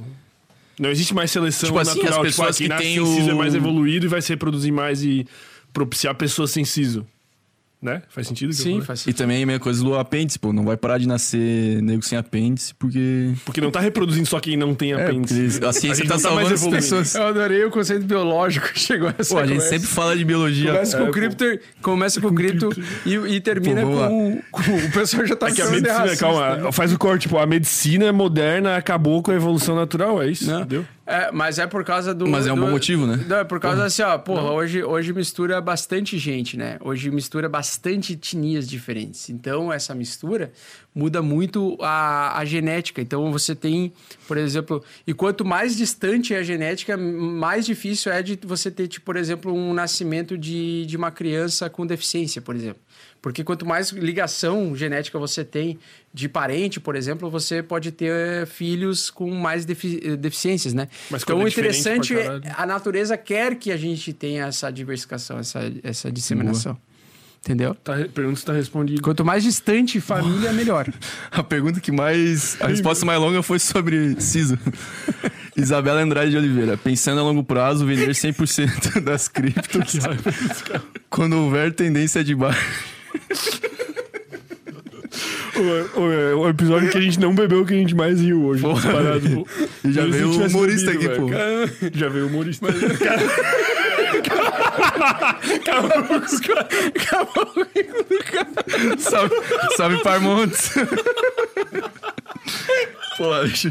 não existe mais seleção Tipo assim, natural. as pessoas tipo, ah, que nasce sem siso é o- mais evoluído e vai se reproduzir mais e propiciar pessoas sem siso. Né? Faz sentido? Sim, faz E sentido. também a mesma coisa do apêndice, pô. Não vai parar de nascer nego sem apêndice, porque. Porque não tá reproduzindo só quem não tem É, apêndice. porque a ciência gente tá tá salvando as pessoas. Eu adorei o conceito biológico que chegou a essa Pô, a gente sempre fala de biologia. Começa com É, o cripto, começa com o cripto e, e termina Pô, com, com- O pessoal já tá É que a medicina, racista, calma, né? faz o corte, tipo, a medicina moderna acabou com a evolução natural, é isso? Não. Entendeu? É, mas é por causa do. Mas é um do- bom motivo, né? Não, é por causa assim, ó, porra, hoje, hoje mistura bastante gente, né? Hoje mistura bastante etnias diferentes. Então, essa mistura muda muito a, a genética. Então, você tem, por exemplo, e quanto mais distante é a genética, mais difícil é de você ter, tipo, por exemplo, um nascimento de, de uma criança com deficiência, por exemplo. Porque quanto mais ligação genética você tem de parente, por exemplo, você pode ter filhos com mais defi- deficiências, né? Mas então o é interessante é a natureza quer que a gente tenha essa diversificação, essa, essa disseminação. Entendeu? Tá, pergunta se tá respondido. Quanto mais distante família, melhor. A pergunta que mais. A resposta mais longa foi sobre siso. Isabela Andrade de Oliveira. Pensando a longo prazo, vender 100% das criptos quando houver tendência de baixo. O, o- o episódio que a gente não bebeu, que a gente mais riu hoje. pô. E já veio o tivesse humorista bebido, aqui, pô. Cara, Já veio o humorista. Cara, Salve, salve Parmontes. Pô, acho...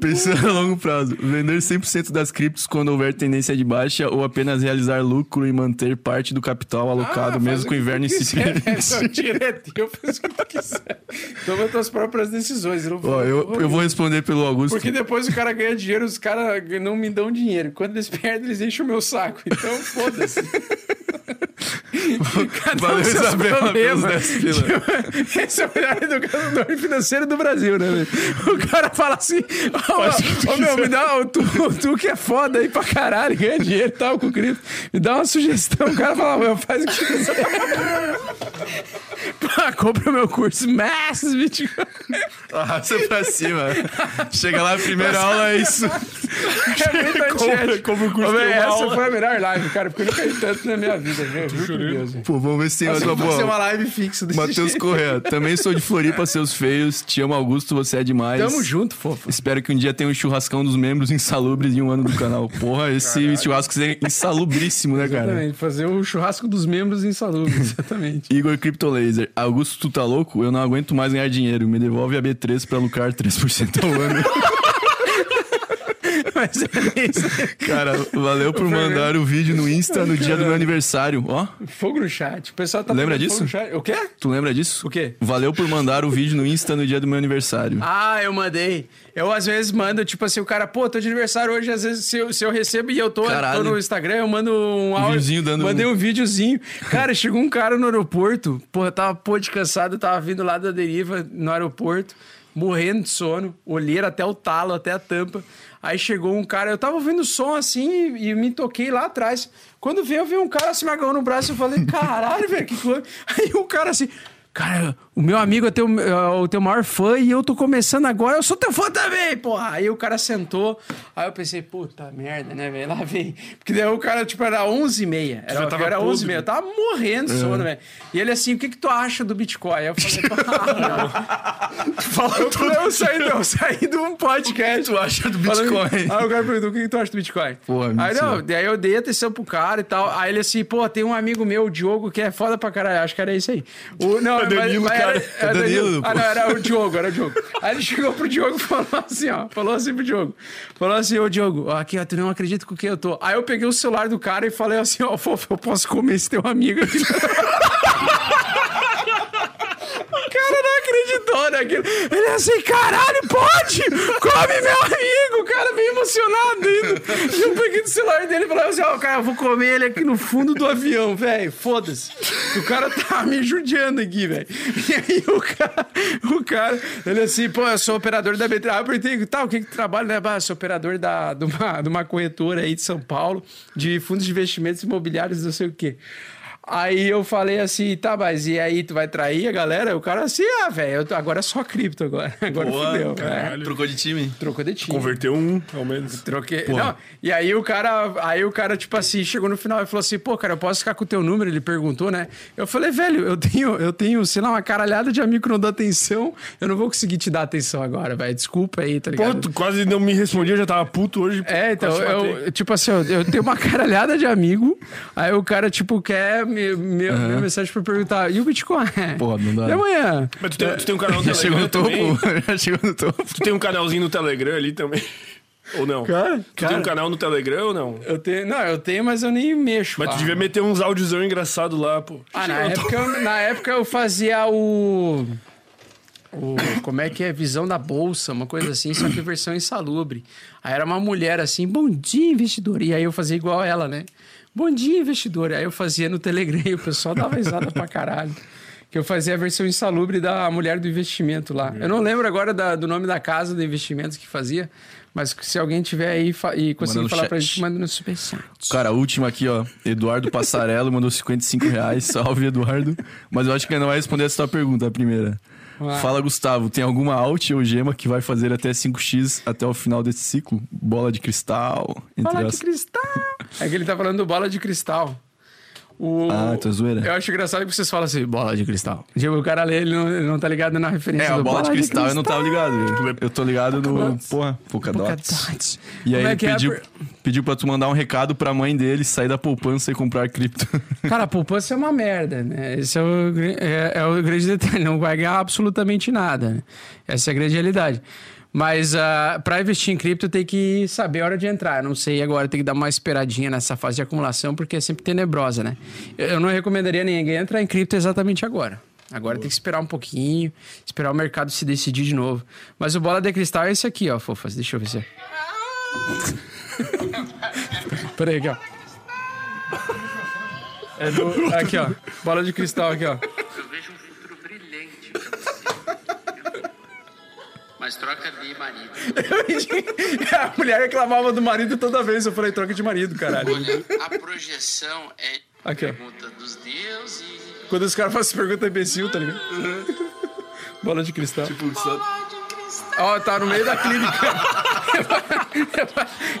Pensando a longo prazo, vender 100% das criptos quando houver tendência de baixa ou apenas realizar lucro e manter parte do capital alocado, mesmo com o inverno incipiente. Essa diretiva, faz o que tu quiser. Toma tuas próprias decisões. Eu, Ó, eu, eu vou responder pelo Augusto. Porque depois o cara ganha dinheiro, os caras não me dão dinheiro. Quando eles perdem, eles enchem o meu saco. Então, foda-se. Cada um Valeu, com seus Isabela, problemas. pelos 10 pila. Tipo, Esse é o melhor educador financeiro do Brasil, né? O cara fala assim: Ô, ô, meu, me dá, tu, tu que é foda aí pra caralho, ganha dinheiro e tal com cripto, me dá uma sugestão. O cara fala: meu, faz o que quiser. Pá, compra o meu curso, Masses Bitcoin. Arrasta pra cima. Chega lá, a primeira aula é isso. É muito Compra- compra o curso, Ô, Essa aula. foi a melhor live, cara, porque eu nunca ri tanto na minha vida, velho. Juro. Pô, vamos ver se tem mais uma Vai ser uma boa. live fixa desse Matheus. Correa. Também sou de Floripa, seus feios. Te amo, Augusto, você é demais. Tamo junto, fofo. Espero que um dia tenha um churrascão dos membros insalubres de um ano do canal. Porra, esse churrasco seria insalubríssimo, né, cara? Exatamente, fazer o churrasco dos membros insalubres, exatamente. Igor Cryptolaser. Augusto, tu tá louco? Eu não aguento mais ganhar dinheiro. Me devolve a B3 pra lucrar 3% ao ano. Mas é isso. Cara, valeu por mandar o vídeo no Insta no dia do meu aniversário. Ó, Fogo no chat. O pessoal tá Lembra disso? fogo no chat. O quê? tu lembra disso? O quê? Valeu por mandar o vídeo no Insta no dia do meu aniversário. Ah, eu mandei. Eu às vezes mando, tipo assim, o cara, pô, tô de aniversário hoje, às vezes se eu, se eu recebo e eu tô, tô no Instagram, eu mando um áudio. videozinho dando Mandei um- um videozinho. Cara, chegou um cara no aeroporto, pô, eu tava pô de cansado, tava vindo lá da deriva no aeroporto, morrendo de sono, olheira até o talo, até a tampa. Aí chegou um cara, eu tava ouvindo o som assim e me toquei lá atrás. Quando veio, eu vi um cara se me agarrou no braço eu falei, caralho, velho, que coisa. Aí o cara assim, Cara, o meu amigo é teu, é o teu maior fã e eu tô começando agora, eu sou teu fã também, porra. Aí o cara sentou, aí eu pensei, puta merda, né, velho? Lá vem. Porque daí o cara, tipo, era 11h30. Era, já tava era podre. 11h30. Eu tava morrendo de sono, velho. E ele assim, o que que tu acha do Bitcoin? Aí eu falei, ah, Fala eu, tudo. eu, saí, eu saí de um podcast. Tu acha do Bitcoin? Aí o cara perguntou, o que que tu acha do Bitcoin? Porra, aí, mentira. não, daí eu dei atenção pro cara e tal. Aí ele assim, pô, tem um amigo meu, o Diogo, que é foda pra caralho. Acho que era isso aí. O, não, É Danilo, era, era Danilo. Ah, não, era o Diogo, era o Diogo. Aí ele chegou pro Diogo e falou assim, ó. Falou assim pro Diogo. Falou assim, ô Diogo, ó, aqui, ó, tu não acredita com quem eu tô. Aí eu peguei o celular do cara e falei assim, ó, fofo, eu posso comer esse teu amigo aqui. Ele é assim, caralho, pode! Come meu amigo! O cara bem emocionado. E eu peguei do celular dele e falei assim, ó, cara, eu vou comer ele aqui no fundo do avião, velho. Foda-se. O cara tá me judiando aqui, velho. E aí o cara, o cara, ele assim, pô, eu sou operador da B3. Aí eu perguntei, tá, o que que trabalha, né? Ah, sou operador da, de, uma, de uma corretora aí de São Paulo, de fundos de investimentos imobiliários, não sei o quê. Aí eu falei assim, tá, mas e aí tu vai trair a galera? O cara assim, ah, velho, agora é só cripto agora. Agora fudeu. É. Trocou de time? Trocou de time. Converteu um, ao menos. Troquei. Não, e aí o cara, aí o cara, tipo assim, chegou no final e falou assim: pô, cara, eu posso ficar com o teu número? Ele perguntou, né? Eu falei, velho, eu tenho, eu tenho, sei lá, uma caralhada de amigo que não dá atenção. Eu não vou conseguir te dar atenção agora, velho. Desculpa aí, tá Pô, ligado? tu quase não me respondia, eu já tava puto hoje. É, então, eu, tipo assim, eu, eu tenho uma caralhada de amigo, aí o cara, tipo, quer me, me, me mensagem pra perguntar, e o Bitcoin? Porra, não dá. E amanhã? Mas tu tem, tu tem um canal no Já chegou Telegram no topo. também? Já chegou no topo. Tu tem um canalzinho no Telegram ali também? Ou não? Cara, tu cara. tem um canal no Telegram ou não? Eu tenho, não, eu tenho, mas eu nem mexo. Mas lá. tu devia meter uns áudiozão engraçado lá, pô. Ah, na época, eu- na época eu fazia o. O, como é que é? Visão da bolsa, uma coisa assim, só que versão insalubre. Aí era uma mulher assim, bom dia, investidor. E aí eu fazia igual ela, né? Bom dia, investidor. Aí eu fazia no Telegram e o pessoal dava risada pra caralho. Que eu fazia a versão insalubre da mulher do investimento lá. Eu não lembro agora da- do nome da casa do investimento que fazia, mas se alguém tiver aí fa- e conseguir falar pra chat. gente, manda no superchat. Cara, a última aqui, ó. Eduardo Passarello mandou 55 reais. Salve, Eduardo. Mas eu acho que ele não vai responder essa tua pergunta, a primeira. Fala, Gustavo. Tem alguma alt ou gema que vai fazer até 5x até o final desse ciclo? Bola de cristal, entre Bola as... de cristal. É que ele tá falando do bola de cristal. O, Ah, tua zoeira. Eu acho engraçado que vocês falam assim, bola de cristal. Tipo, o cara lê, ele não, ele não tá ligado na referência É, do a bola de cristal eu não tava ligado. Eu tô ligado no. Polkadots. Porra, Polkadots. Polkadots. E aí Como é ele é pediu, per- pediu pra tu mandar um recado pra mãe dele sair da poupança e comprar cripto. Cara, a poupança é uma merda, né? Esse é o, é, é o grande detalhe. Não vai ganhar absolutamente nada. Né? Essa é a grande realidade. Mas uh, para investir em cripto tem que saber a hora de entrar. Eu Não sei agora, tem que dar uma esperadinha nessa fase de acumulação, porque é sempre tenebrosa, né? Eu não recomendaria ninguém entrar em cripto exatamente agora. Agora tem que esperar um pouquinho, esperar o mercado se decidir de novo. Mas o bola de cristal é esse aqui, ó, fofas. Deixa eu ver se é. Peraí, aqui, ó. É do... Aqui, ó. Bola de cristal aqui, ó. Eu vejo um futuro brilhante pra você. Mas troca de marido. A mulher reclamava do marido toda vez. Eu falei, troca de marido, caralho. Olha, a projeção é Aqui, ó. pergunta dos deuses. Quando os caras fazem pergunta imbecil, tá ligado? Bola de cristal. Ó, tá no meio da clínica.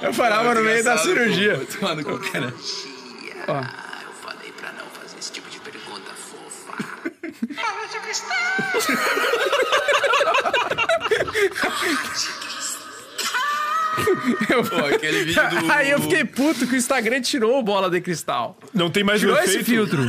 Eu parava no meio da cirurgia. Mano, qualquer. Tia, eu falei pra não fazer esse tipo de pergunta fofa. Fala de cristal. Pô, aquele vídeo do. Aí eu fiquei puto que o Instagram tirou o bola de cristal. Não tem mais Tirou o esse efeito. filtro.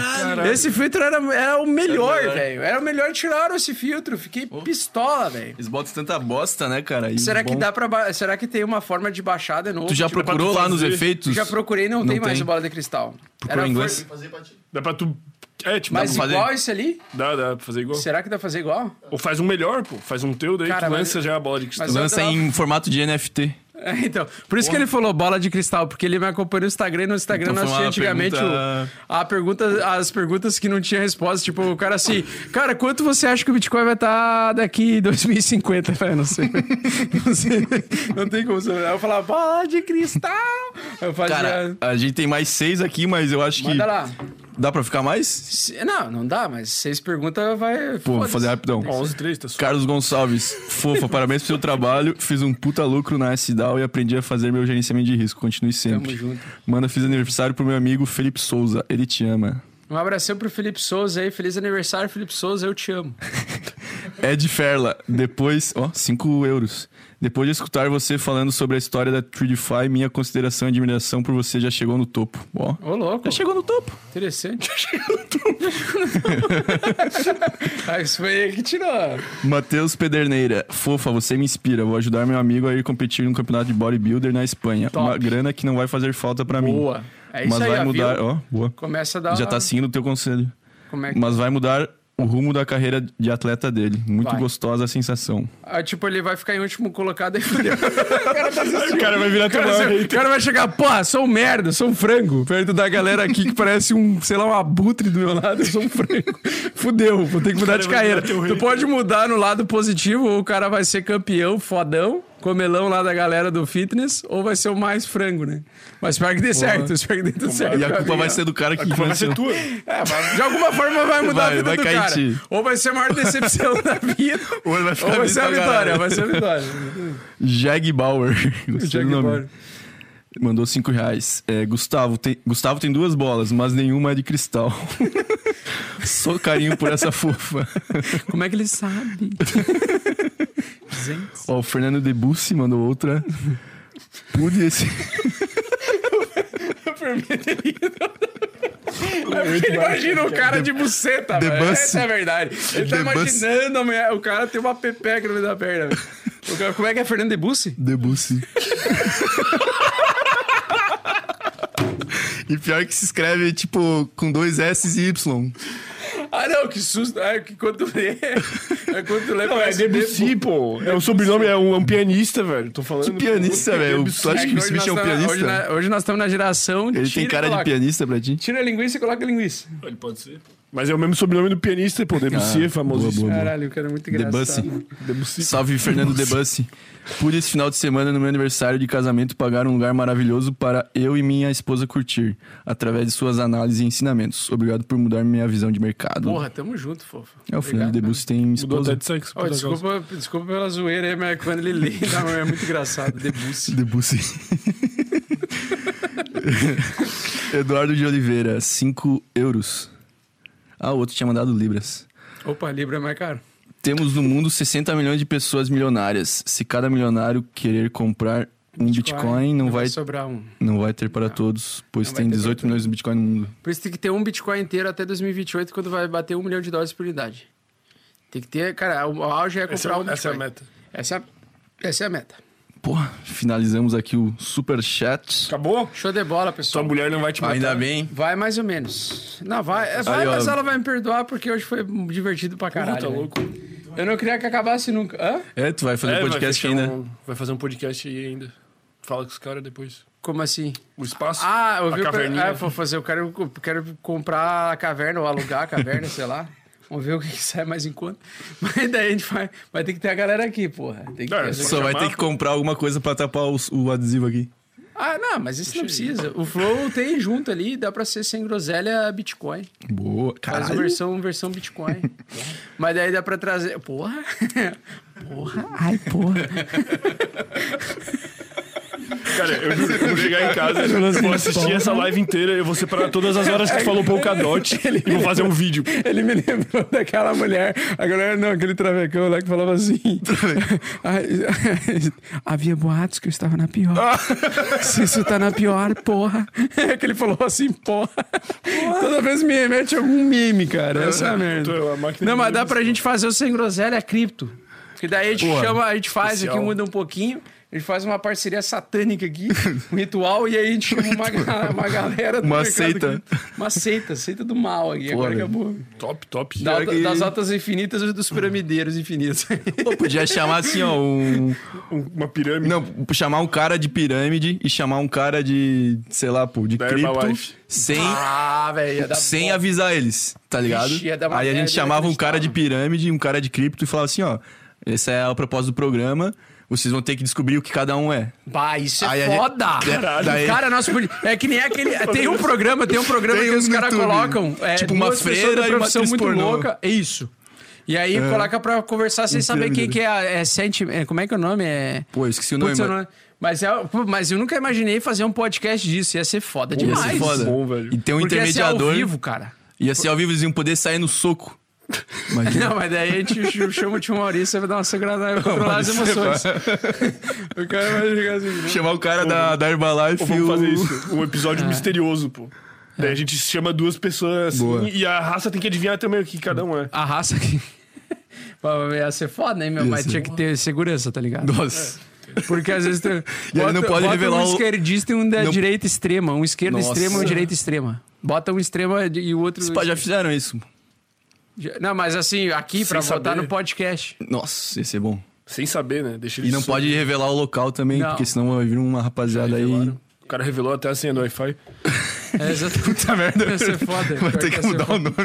Esse filtro era, era o melhor, velho. Era o melhor, tiraram esse filtro. Fiquei pistola, velho. Eles botam tanta bosta, né, cara? E Será que bom- dá pra. ba- Será que tem uma forma de baixar de novo? Tu já Tipo, procurou lá nos efeitos? Já procurei, não, Não tem mais tem? o bola de cristal. Procurou em inglês? for-. Dá pra tu. É, tipo, Mas dá, pra fazer? igual esse ali? dá, dá pra fazer igual. Será que dá pra fazer igual? Ou faz um melhor, pô. Faz um teu, daí Cara, tu mas- lança já a bola de cristal. mas- Lança em formato de NFT. É, então, por isso que ele falou bola de cristal, porque ele me acompanhou no Instagram e no Instagram Então nós foi antigamente pergunta- o- a pergunta, as perguntas que não tinha resposta. Tipo, o cara assim, cara, quanto você acha que o Bitcoin vai estar daqui em 2050? Eu falei, não sei. não sei. Não tem como saber. Aí eu falava, bola de cristal. Eu fazia. Cara, a gente tem mais seis aqui, mas eu acho que. manda lá. Dá pra ficar mais? Se- Não, não dá, mas seis perguntas vai. Pô, vou fazer rapidão. 11, 3, tá. Carlos Gonçalves, fofa, parabéns pelo seu trabalho. Fiz um puta lucro na SDAO e aprendi a fazer meu gerenciamento de risco. Continue sempre. Tamo junto. Manda, fiz aniversário pro meu amigo Felipe Souza. Ele te ama. Um abração pro Felipe Souza aí. Feliz aniversário, Felipe Souza. Eu te amo. Ed Ferla, depois, ó, 5 euros. Depois de escutar você falando sobre a história da Tradify, minha consideração e admiração por você já chegou no topo. Ó, Ô, louco. já chegou no topo. Interessante. ah, isso foi ele que tirou. Matheus Pederneira, fofa, você me inspira. Vou ajudar meu amigo a ir competir no campeonato de bodybuilder na Espanha. Top. Uma grana que não vai fazer falta pra mim. Boa. É isso Mas aí, vai mudar, ó, boa. Começa a dar. Já tá seguindo o teu conselho. Como é que... Mas vai mudar o rumo da carreira de atleta dele. Muito Vai. gostosa a sensação. Ah, tipo, ele vai ficar em último colocado fudeu. o cara tá O cara vai virar O teu cara, maior o cara vai chegar, porra, sou um merda, sou um frango. Perto da galera aqui que parece um, sei lá, um abutre do meu lado, eu sou um frango. Fudeu, vou ter que mudar de carreira. Tu pode mudar no lado positivo, ou o cara vai ser campeão, fodão, comelão lá da galera do fitness, ou vai ser o mais frango, né? Mas espero que dê certo, espero que dê tudo certo. E a culpa vai ser do cara que A culpa vai ser tua. É, mas de alguma forma vai mudar Vai, a vida vai do cara. ti. Ou vai ser a maior decepção da vida, Ou ele vai ficar ou vai ser a feliz pra vitória, caralho. vai ser a vitória. Jag Bauer. Gostei Jag do nome. Bauer. Mandou 5 reais. É, Gustavo, tem, Gustavo tem duas bolas, mas nenhuma é de cristal. Só carinho por essa fofa. Como é que ele sabe? Gente. Ó, o Fernando Debussy mandou outra. Pude esse. Imagina o cara de buceta, velho. Essa é a verdade. Ele tá imaginando mulher- o cara tem uma pepeca no meio da perna. cara- como é que é Fernando Debussy? Debussy. e pior que se escreve, tipo, com dois S e Y. Ah, não, que susto. Ah, que quando tu lê. É quando tu lê Não, é Debussy, pô. É o sobrenome, é um, é um pianista, velho. Tô falando. Que pianista, velho. Debussy. Tu acha É que hoje esse bicho é um pianista? Hoje, na- hoje nós estamos na geração. Ele tira tem cara de pianista pra ti? Tira a linguiça e coloca a linguiça. Ele pode ser. Mas é o mesmo sobrenome do pianista, pô. Debussy Ah, é famosíssimo. Caralho, o cara é muito Debussy. engraçado. Debussy. Salve Fernando Debussy. Pude esse final de semana, no meu aniversário de casamento, pagar um lugar maravilhoso para eu e minha esposa curtir, através de suas análises e ensinamentos. Obrigado por mudar minha visão de mercado. Porra, tamo junto, fofo. é, o Fernando Debussy tem Mudou esposa. até de sexo. Por acaso. desculpa, desculpa pela zoeira aí, mas quando ele lê, não, é muito engraçado. Debussy. Debussy. Eduardo de Oliveira, 5 euros. Ah, o outro tinha mandado libras. Opa, Libra é mais caro. Temos no mundo 60 milhões de pessoas milionárias. Se cada milionário querer comprar um Bitcoin, não, vai, sobrar um. não vai ter para todos, pois Não tem ter 18 pra milhões de Bitcoin no mundo. Por isso tem que ter um Bitcoin inteiro até 2028, quando vai bater um milhão de dólares por unidade. Tem que ter, cara, o auge é comprar Essa, um Bitcoin. essa é a meta. Essa, é- essa é a meta. Porra, finalizamos aqui o super chat. Acabou? Show de bola, Sua pessoal. mulher não vai te matar. Ainda bem. Vai mais ou menos. Não, vai, é, vai Aí, ó. mas ela vai me perdoar porque hoje foi divertido pra caralho. tá velho. louco. Eu não queria que acabasse nunca. Hã? É, tu vai fazer É, um vai podcast fechar ainda. um- vai fazer um podcast aí ainda. Fala com os caras depois. Como assim? O espaço. Ah, eu a vi o caverninha. Ah, vou fazer, eu quero, eu quero comprar a caverna ou alugar a caverna, sei lá. Vamos ver o que, que sai mais em conta. Mas daí a gente vai, vai ter que ter a galera aqui, porra. Tem que Não, ter- Só vai ter que comprar alguma coisa pra tapar o, o adesivo aqui. Ah, não, mas isso não precisa. O Flow tem junto ali, dá pra ser sem groselha Bitcoin. Boa, Faz caralho. versão, versão Bitcoin. mas daí dá pra trazer. Porra! Porra! Ai, porra! Cara, eu juro, eu vou chegar em casa, eu vou assistir essa live inteira, eu vou separar todas as horas que tu falou Polkadot e vou fazer um vídeo. Ele me lembrou daquela mulher, a galera, não, aquele travecão lá que falava assim. "Ai, Havia boatos que eu estava na pior. Se isso tá na pior, porra. É que ele falou assim, porra. Toda vez me remete a algum meme, cara. Essa é a merda. É uma máquina Não, mas dá pra gente fazer o sem groselha cripto. Porque daí a gente Porra, chama, a gente faz especial. aqui, muda um pouquinho. A gente faz uma parceria satânica aqui, um ritual, e aí a gente chama uma, uma galera do Uma mercado seita. aqui. Uma seita, seita do mal aqui. Agora velho. acabou. Top, top. Da- que- Das altas infinitas e dos piramideiros infinitos. Pô, podia chamar assim, ó, um... Um- Uma pirâmide. Não, chamar um cara de pirâmide e chamar um cara de, sei lá, pô, de Da cripto, Herbalife. sem, ah, velho, ia dar sem avisar eles, tá ligado? Vixe, ia dar uma Aí a gente chamava um cara de pirâmide e um cara de cripto e falava assim, ó, esse é o propósito do programa, vocês vão ter que descobrir o que cada um é. Bah, isso é Aí gente- foda! Caralho. Daí- Cara, nosso é que nem aquele. Tem um programa, tem um programa Tem que os caras colocam. É, Tipo uma freira e uma atriz muito pornô. louca. É isso. E aí coloca pra conversar sem saber quem que é, é, senti- é Como é que é o nome? É. Pô, eu esqueci o Putz, nome. eu não- Mas, é, mas eu nunca imaginei fazer um podcast disso. Ia ser foda Ia demais. ser foda. Bom, velho. E tem um Porque ia ser ao intermediador. vivo, cara. Ia ser ao vivo, eles iam poder sair no soco. Imagina. Não, mas daí a gente ch- chama o tio Maurício vai dar uma segurada, vai controlar as emoções. o cara vai chegar assim. né? Chamar o cara da, da Herbalife Ou e vamos o... fazer isso. Um episódio misterioso, pô. Daí a gente chama duas pessoas assim Boa. e a raça tem que adivinhar também o que cada um é. A raça. Pô, Ia ser foda, né, meu? Mas tinha que ter segurança, tá ligado? Nossa. Porque às vezes tem. E ele não pode revelar um o- esquerdista e um da Não- direita extrema. Um esquerda Nossa. extrema e um direita extrema. Bota um extrema e o outro. Pais já fizeram isso. Não, mas assim, aqui pra Sem votar no podcast. Nossa, ia ser bom. Sem saber, né? Deixa E não pode revelar o local também, Não. porque senão vai vir uma rapaziada aí. O cara revelou até a senha do Wi-Fi. É exatamente. Puta merda. Ia ser foda. Vai ter que mudar o nome.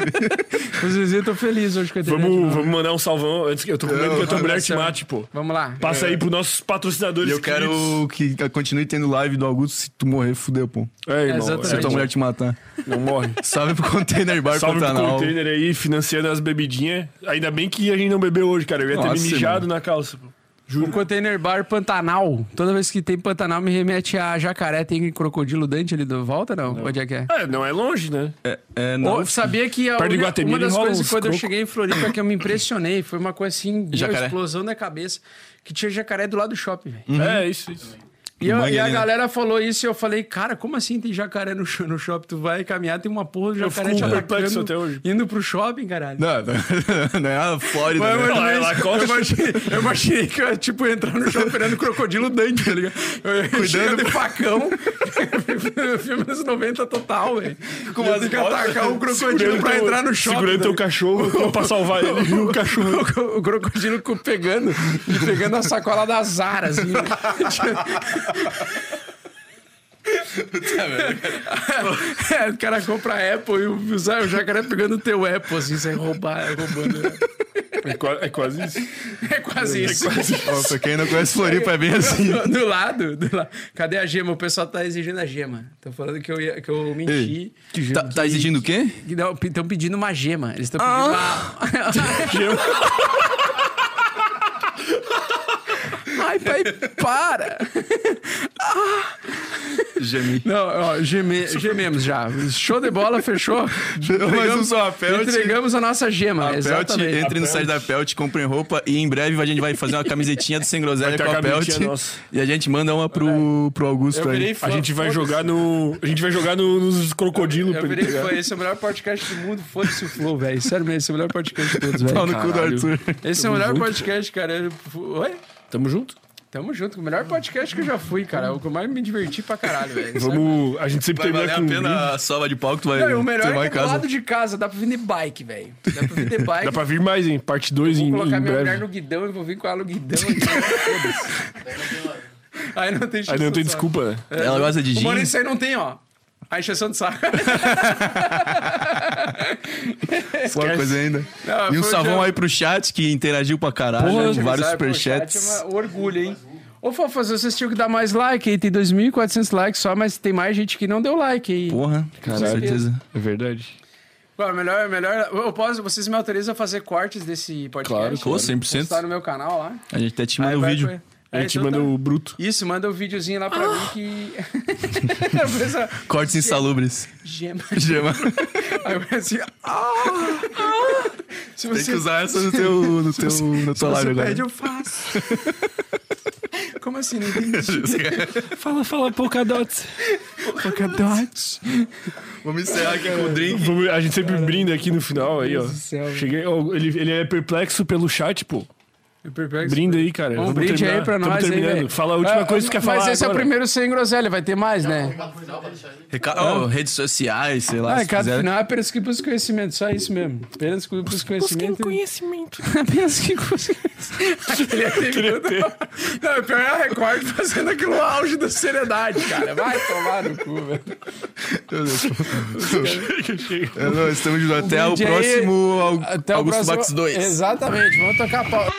Inclusive, eu tô feliz hoje com a internet. Vamos, nova. vamos mandar um salvão antes que eu tô com medo que a tua mulher te mate, pô. Vamos lá. Passa aí pros nossos patrocinadores. E eu quero que continue tendo live do Augusto. Se tu morrer, fudeu, pô. É, irmão. Exatamente. Se é, tua mulher te matar. Não morre. Salve pro Container Bar Salve pro container aí, financiando as bebidinhas. Ainda bem que a gente não bebeu hoje, cara. Eu ia ter Nossa, me mijado na calça, pô. O Container Bar Pantanal. Toda vez que tem Pantanal, me remete a jacaré. Tem crocodilo Dante ali do volta, não? Onde é que é? É, não é longe, né? É, é, não. Ô, sabia que a Perto de uma- das coisas uns quando eu croco. cheguei em Floripa que eu me impressionei foi uma coisa assim, uma explosão na cabeça, que tinha jacaré do lado do shopping, velho. É, isso, isso. E, eu- e a né? galera falou isso e eu falei, cara, como assim tem jacaré no, no shopping? Tu vai caminhar, tem uma porra do Eu jacaré te atacando, até hoje. indo pro shopping, caralho. Não, não, não é a Flórida, Mas, né? mas, Costa. eu, imaginei, eu imaginei que eu ia, tipo, entrar no shopping virando crocodilo Dante, tá ligado? Eu ia Cuidando de facão. Filme dos 90 total, velho. Com umas tem que atacar um crocodilo pra teu- entrar no shopping. Segurando teu tá cachorro pra salvar ele. E o cachorro. o, o crocodilo co- pegando pegando a sacola da Zara, assim. É, o cara compra a Apple e o, jacaré pegando o teu Apple, assim, sem roubar, roubando. É, qua- é quase isso. É quase isso. Ó, pra quem não conhece Floripa, é bem assim. Do lado, do lado. Cadê a gema? O pessoal tá exigindo a gema. Estão falando que eu, ia, que eu menti. Ei, tá, tá exigindo o quê? Estão pedindo uma gema. Eles estão pedindo uma. Ai, pai, para! Gemi. Não, ó, geme- gememos já. Show de bola, fechou? Mais um Pelt. Entregamos a nossa gema, A Pelt, entre no site da Pelt, comprem roupa e em breve a gente vai fazer uma camisetinha do Sem Groselha com a a Pelt. nossa. E a gente manda uma pro, pro Augusto Eu aí. fã, A gente vai jogar no. A gente vai jogar no- nos crocodilos Eu ele virei fã. Esse é o melhor podcast do mundo. Foda-se o Flow, velho. Sério mesmo, esse é o melhor podcast de todos, velho. Pau no cu do. Arthur. Esse é o melhor podcast, cara. Eu- Oi? Tamo junto? Tamo junto. O melhor podcast que eu já fui, cara. É O que eu mais me diverti pra caralho, velho. Vamos. A gente sempre Vai termina valer com. a pena a sova de pau que tu vai Não, o melhor é que é do casa. lado de casa. Dá pra vir de bike, velho. Dá pra vir de bike. Dá pra vir mais, hein? Parte 2 em, Vou colocar em minha mulher no guidão e vou vir com ela no guidão. aqui. Foda-se. Aí não tem Aí não tem desculpa, né? Ela gosta de gin. mano, isso aí não tem, ó. A encheção de saco. Uma coisa ainda. Não, E um salvão já- aí pro chat que interagiu pra caralho. Porra, de vários superchats. chat é uma- orgulho, hein? Ô, Fofas, vocês tinham que dar mais like aí. Tem 2.400 likes só, mas tem mais gente que não deu like aí. Porra, com certeza. É verdade. Pô, melhor, melhor. Eu posso, vocês me autorizam a fazer cortes desse podcast? Claro, Pô, 100%. Postar no meu canal lá. A gente até te manda o vídeo. A É, gente então manda tá. o bruto. Isso, manda o videozinho lá pra mim que. Penso, Cortes insalubres. Gema. Gema. Aí eu penso assim. Ah, ah. Se Tem você, que usar essa no teu, no teu, na se tua você live agora. pede, eu faço. Como assim? Não entendi. Fala, fala, Polkadot. Polkadot. Vamos encerrar aqui com o drink. Vamos- A gente sempre brinda aqui no final aí, ó. Deus do céu. Cheguei, ó, ele, ele é perplexo pelo chat, pô. Brinda aí, cara. Um brinde terminar. aí pra Tamo nós aí, terminando. Fala a última Ah, coisa que você quer falar Mas esse é o agora. primeiro sem groselha, vai ter mais, né? Reca... oh, redes sociais, sei lá. Ah, se cada quiser. final é apenas que pros conhecimentos, só isso mesmo. Apenas que pros conhecimentos. conhecimento. Apenas que pros conhecimentos. Não, o pior é a Record fazendo aquilo no auge da seriedade, cara. Vai tomar no cu, velho. É, não, estamos juntos. Até o brinde próximo Au- Até o Augusto próximo... Bax 2. Exatamente, vamos tocar a pau.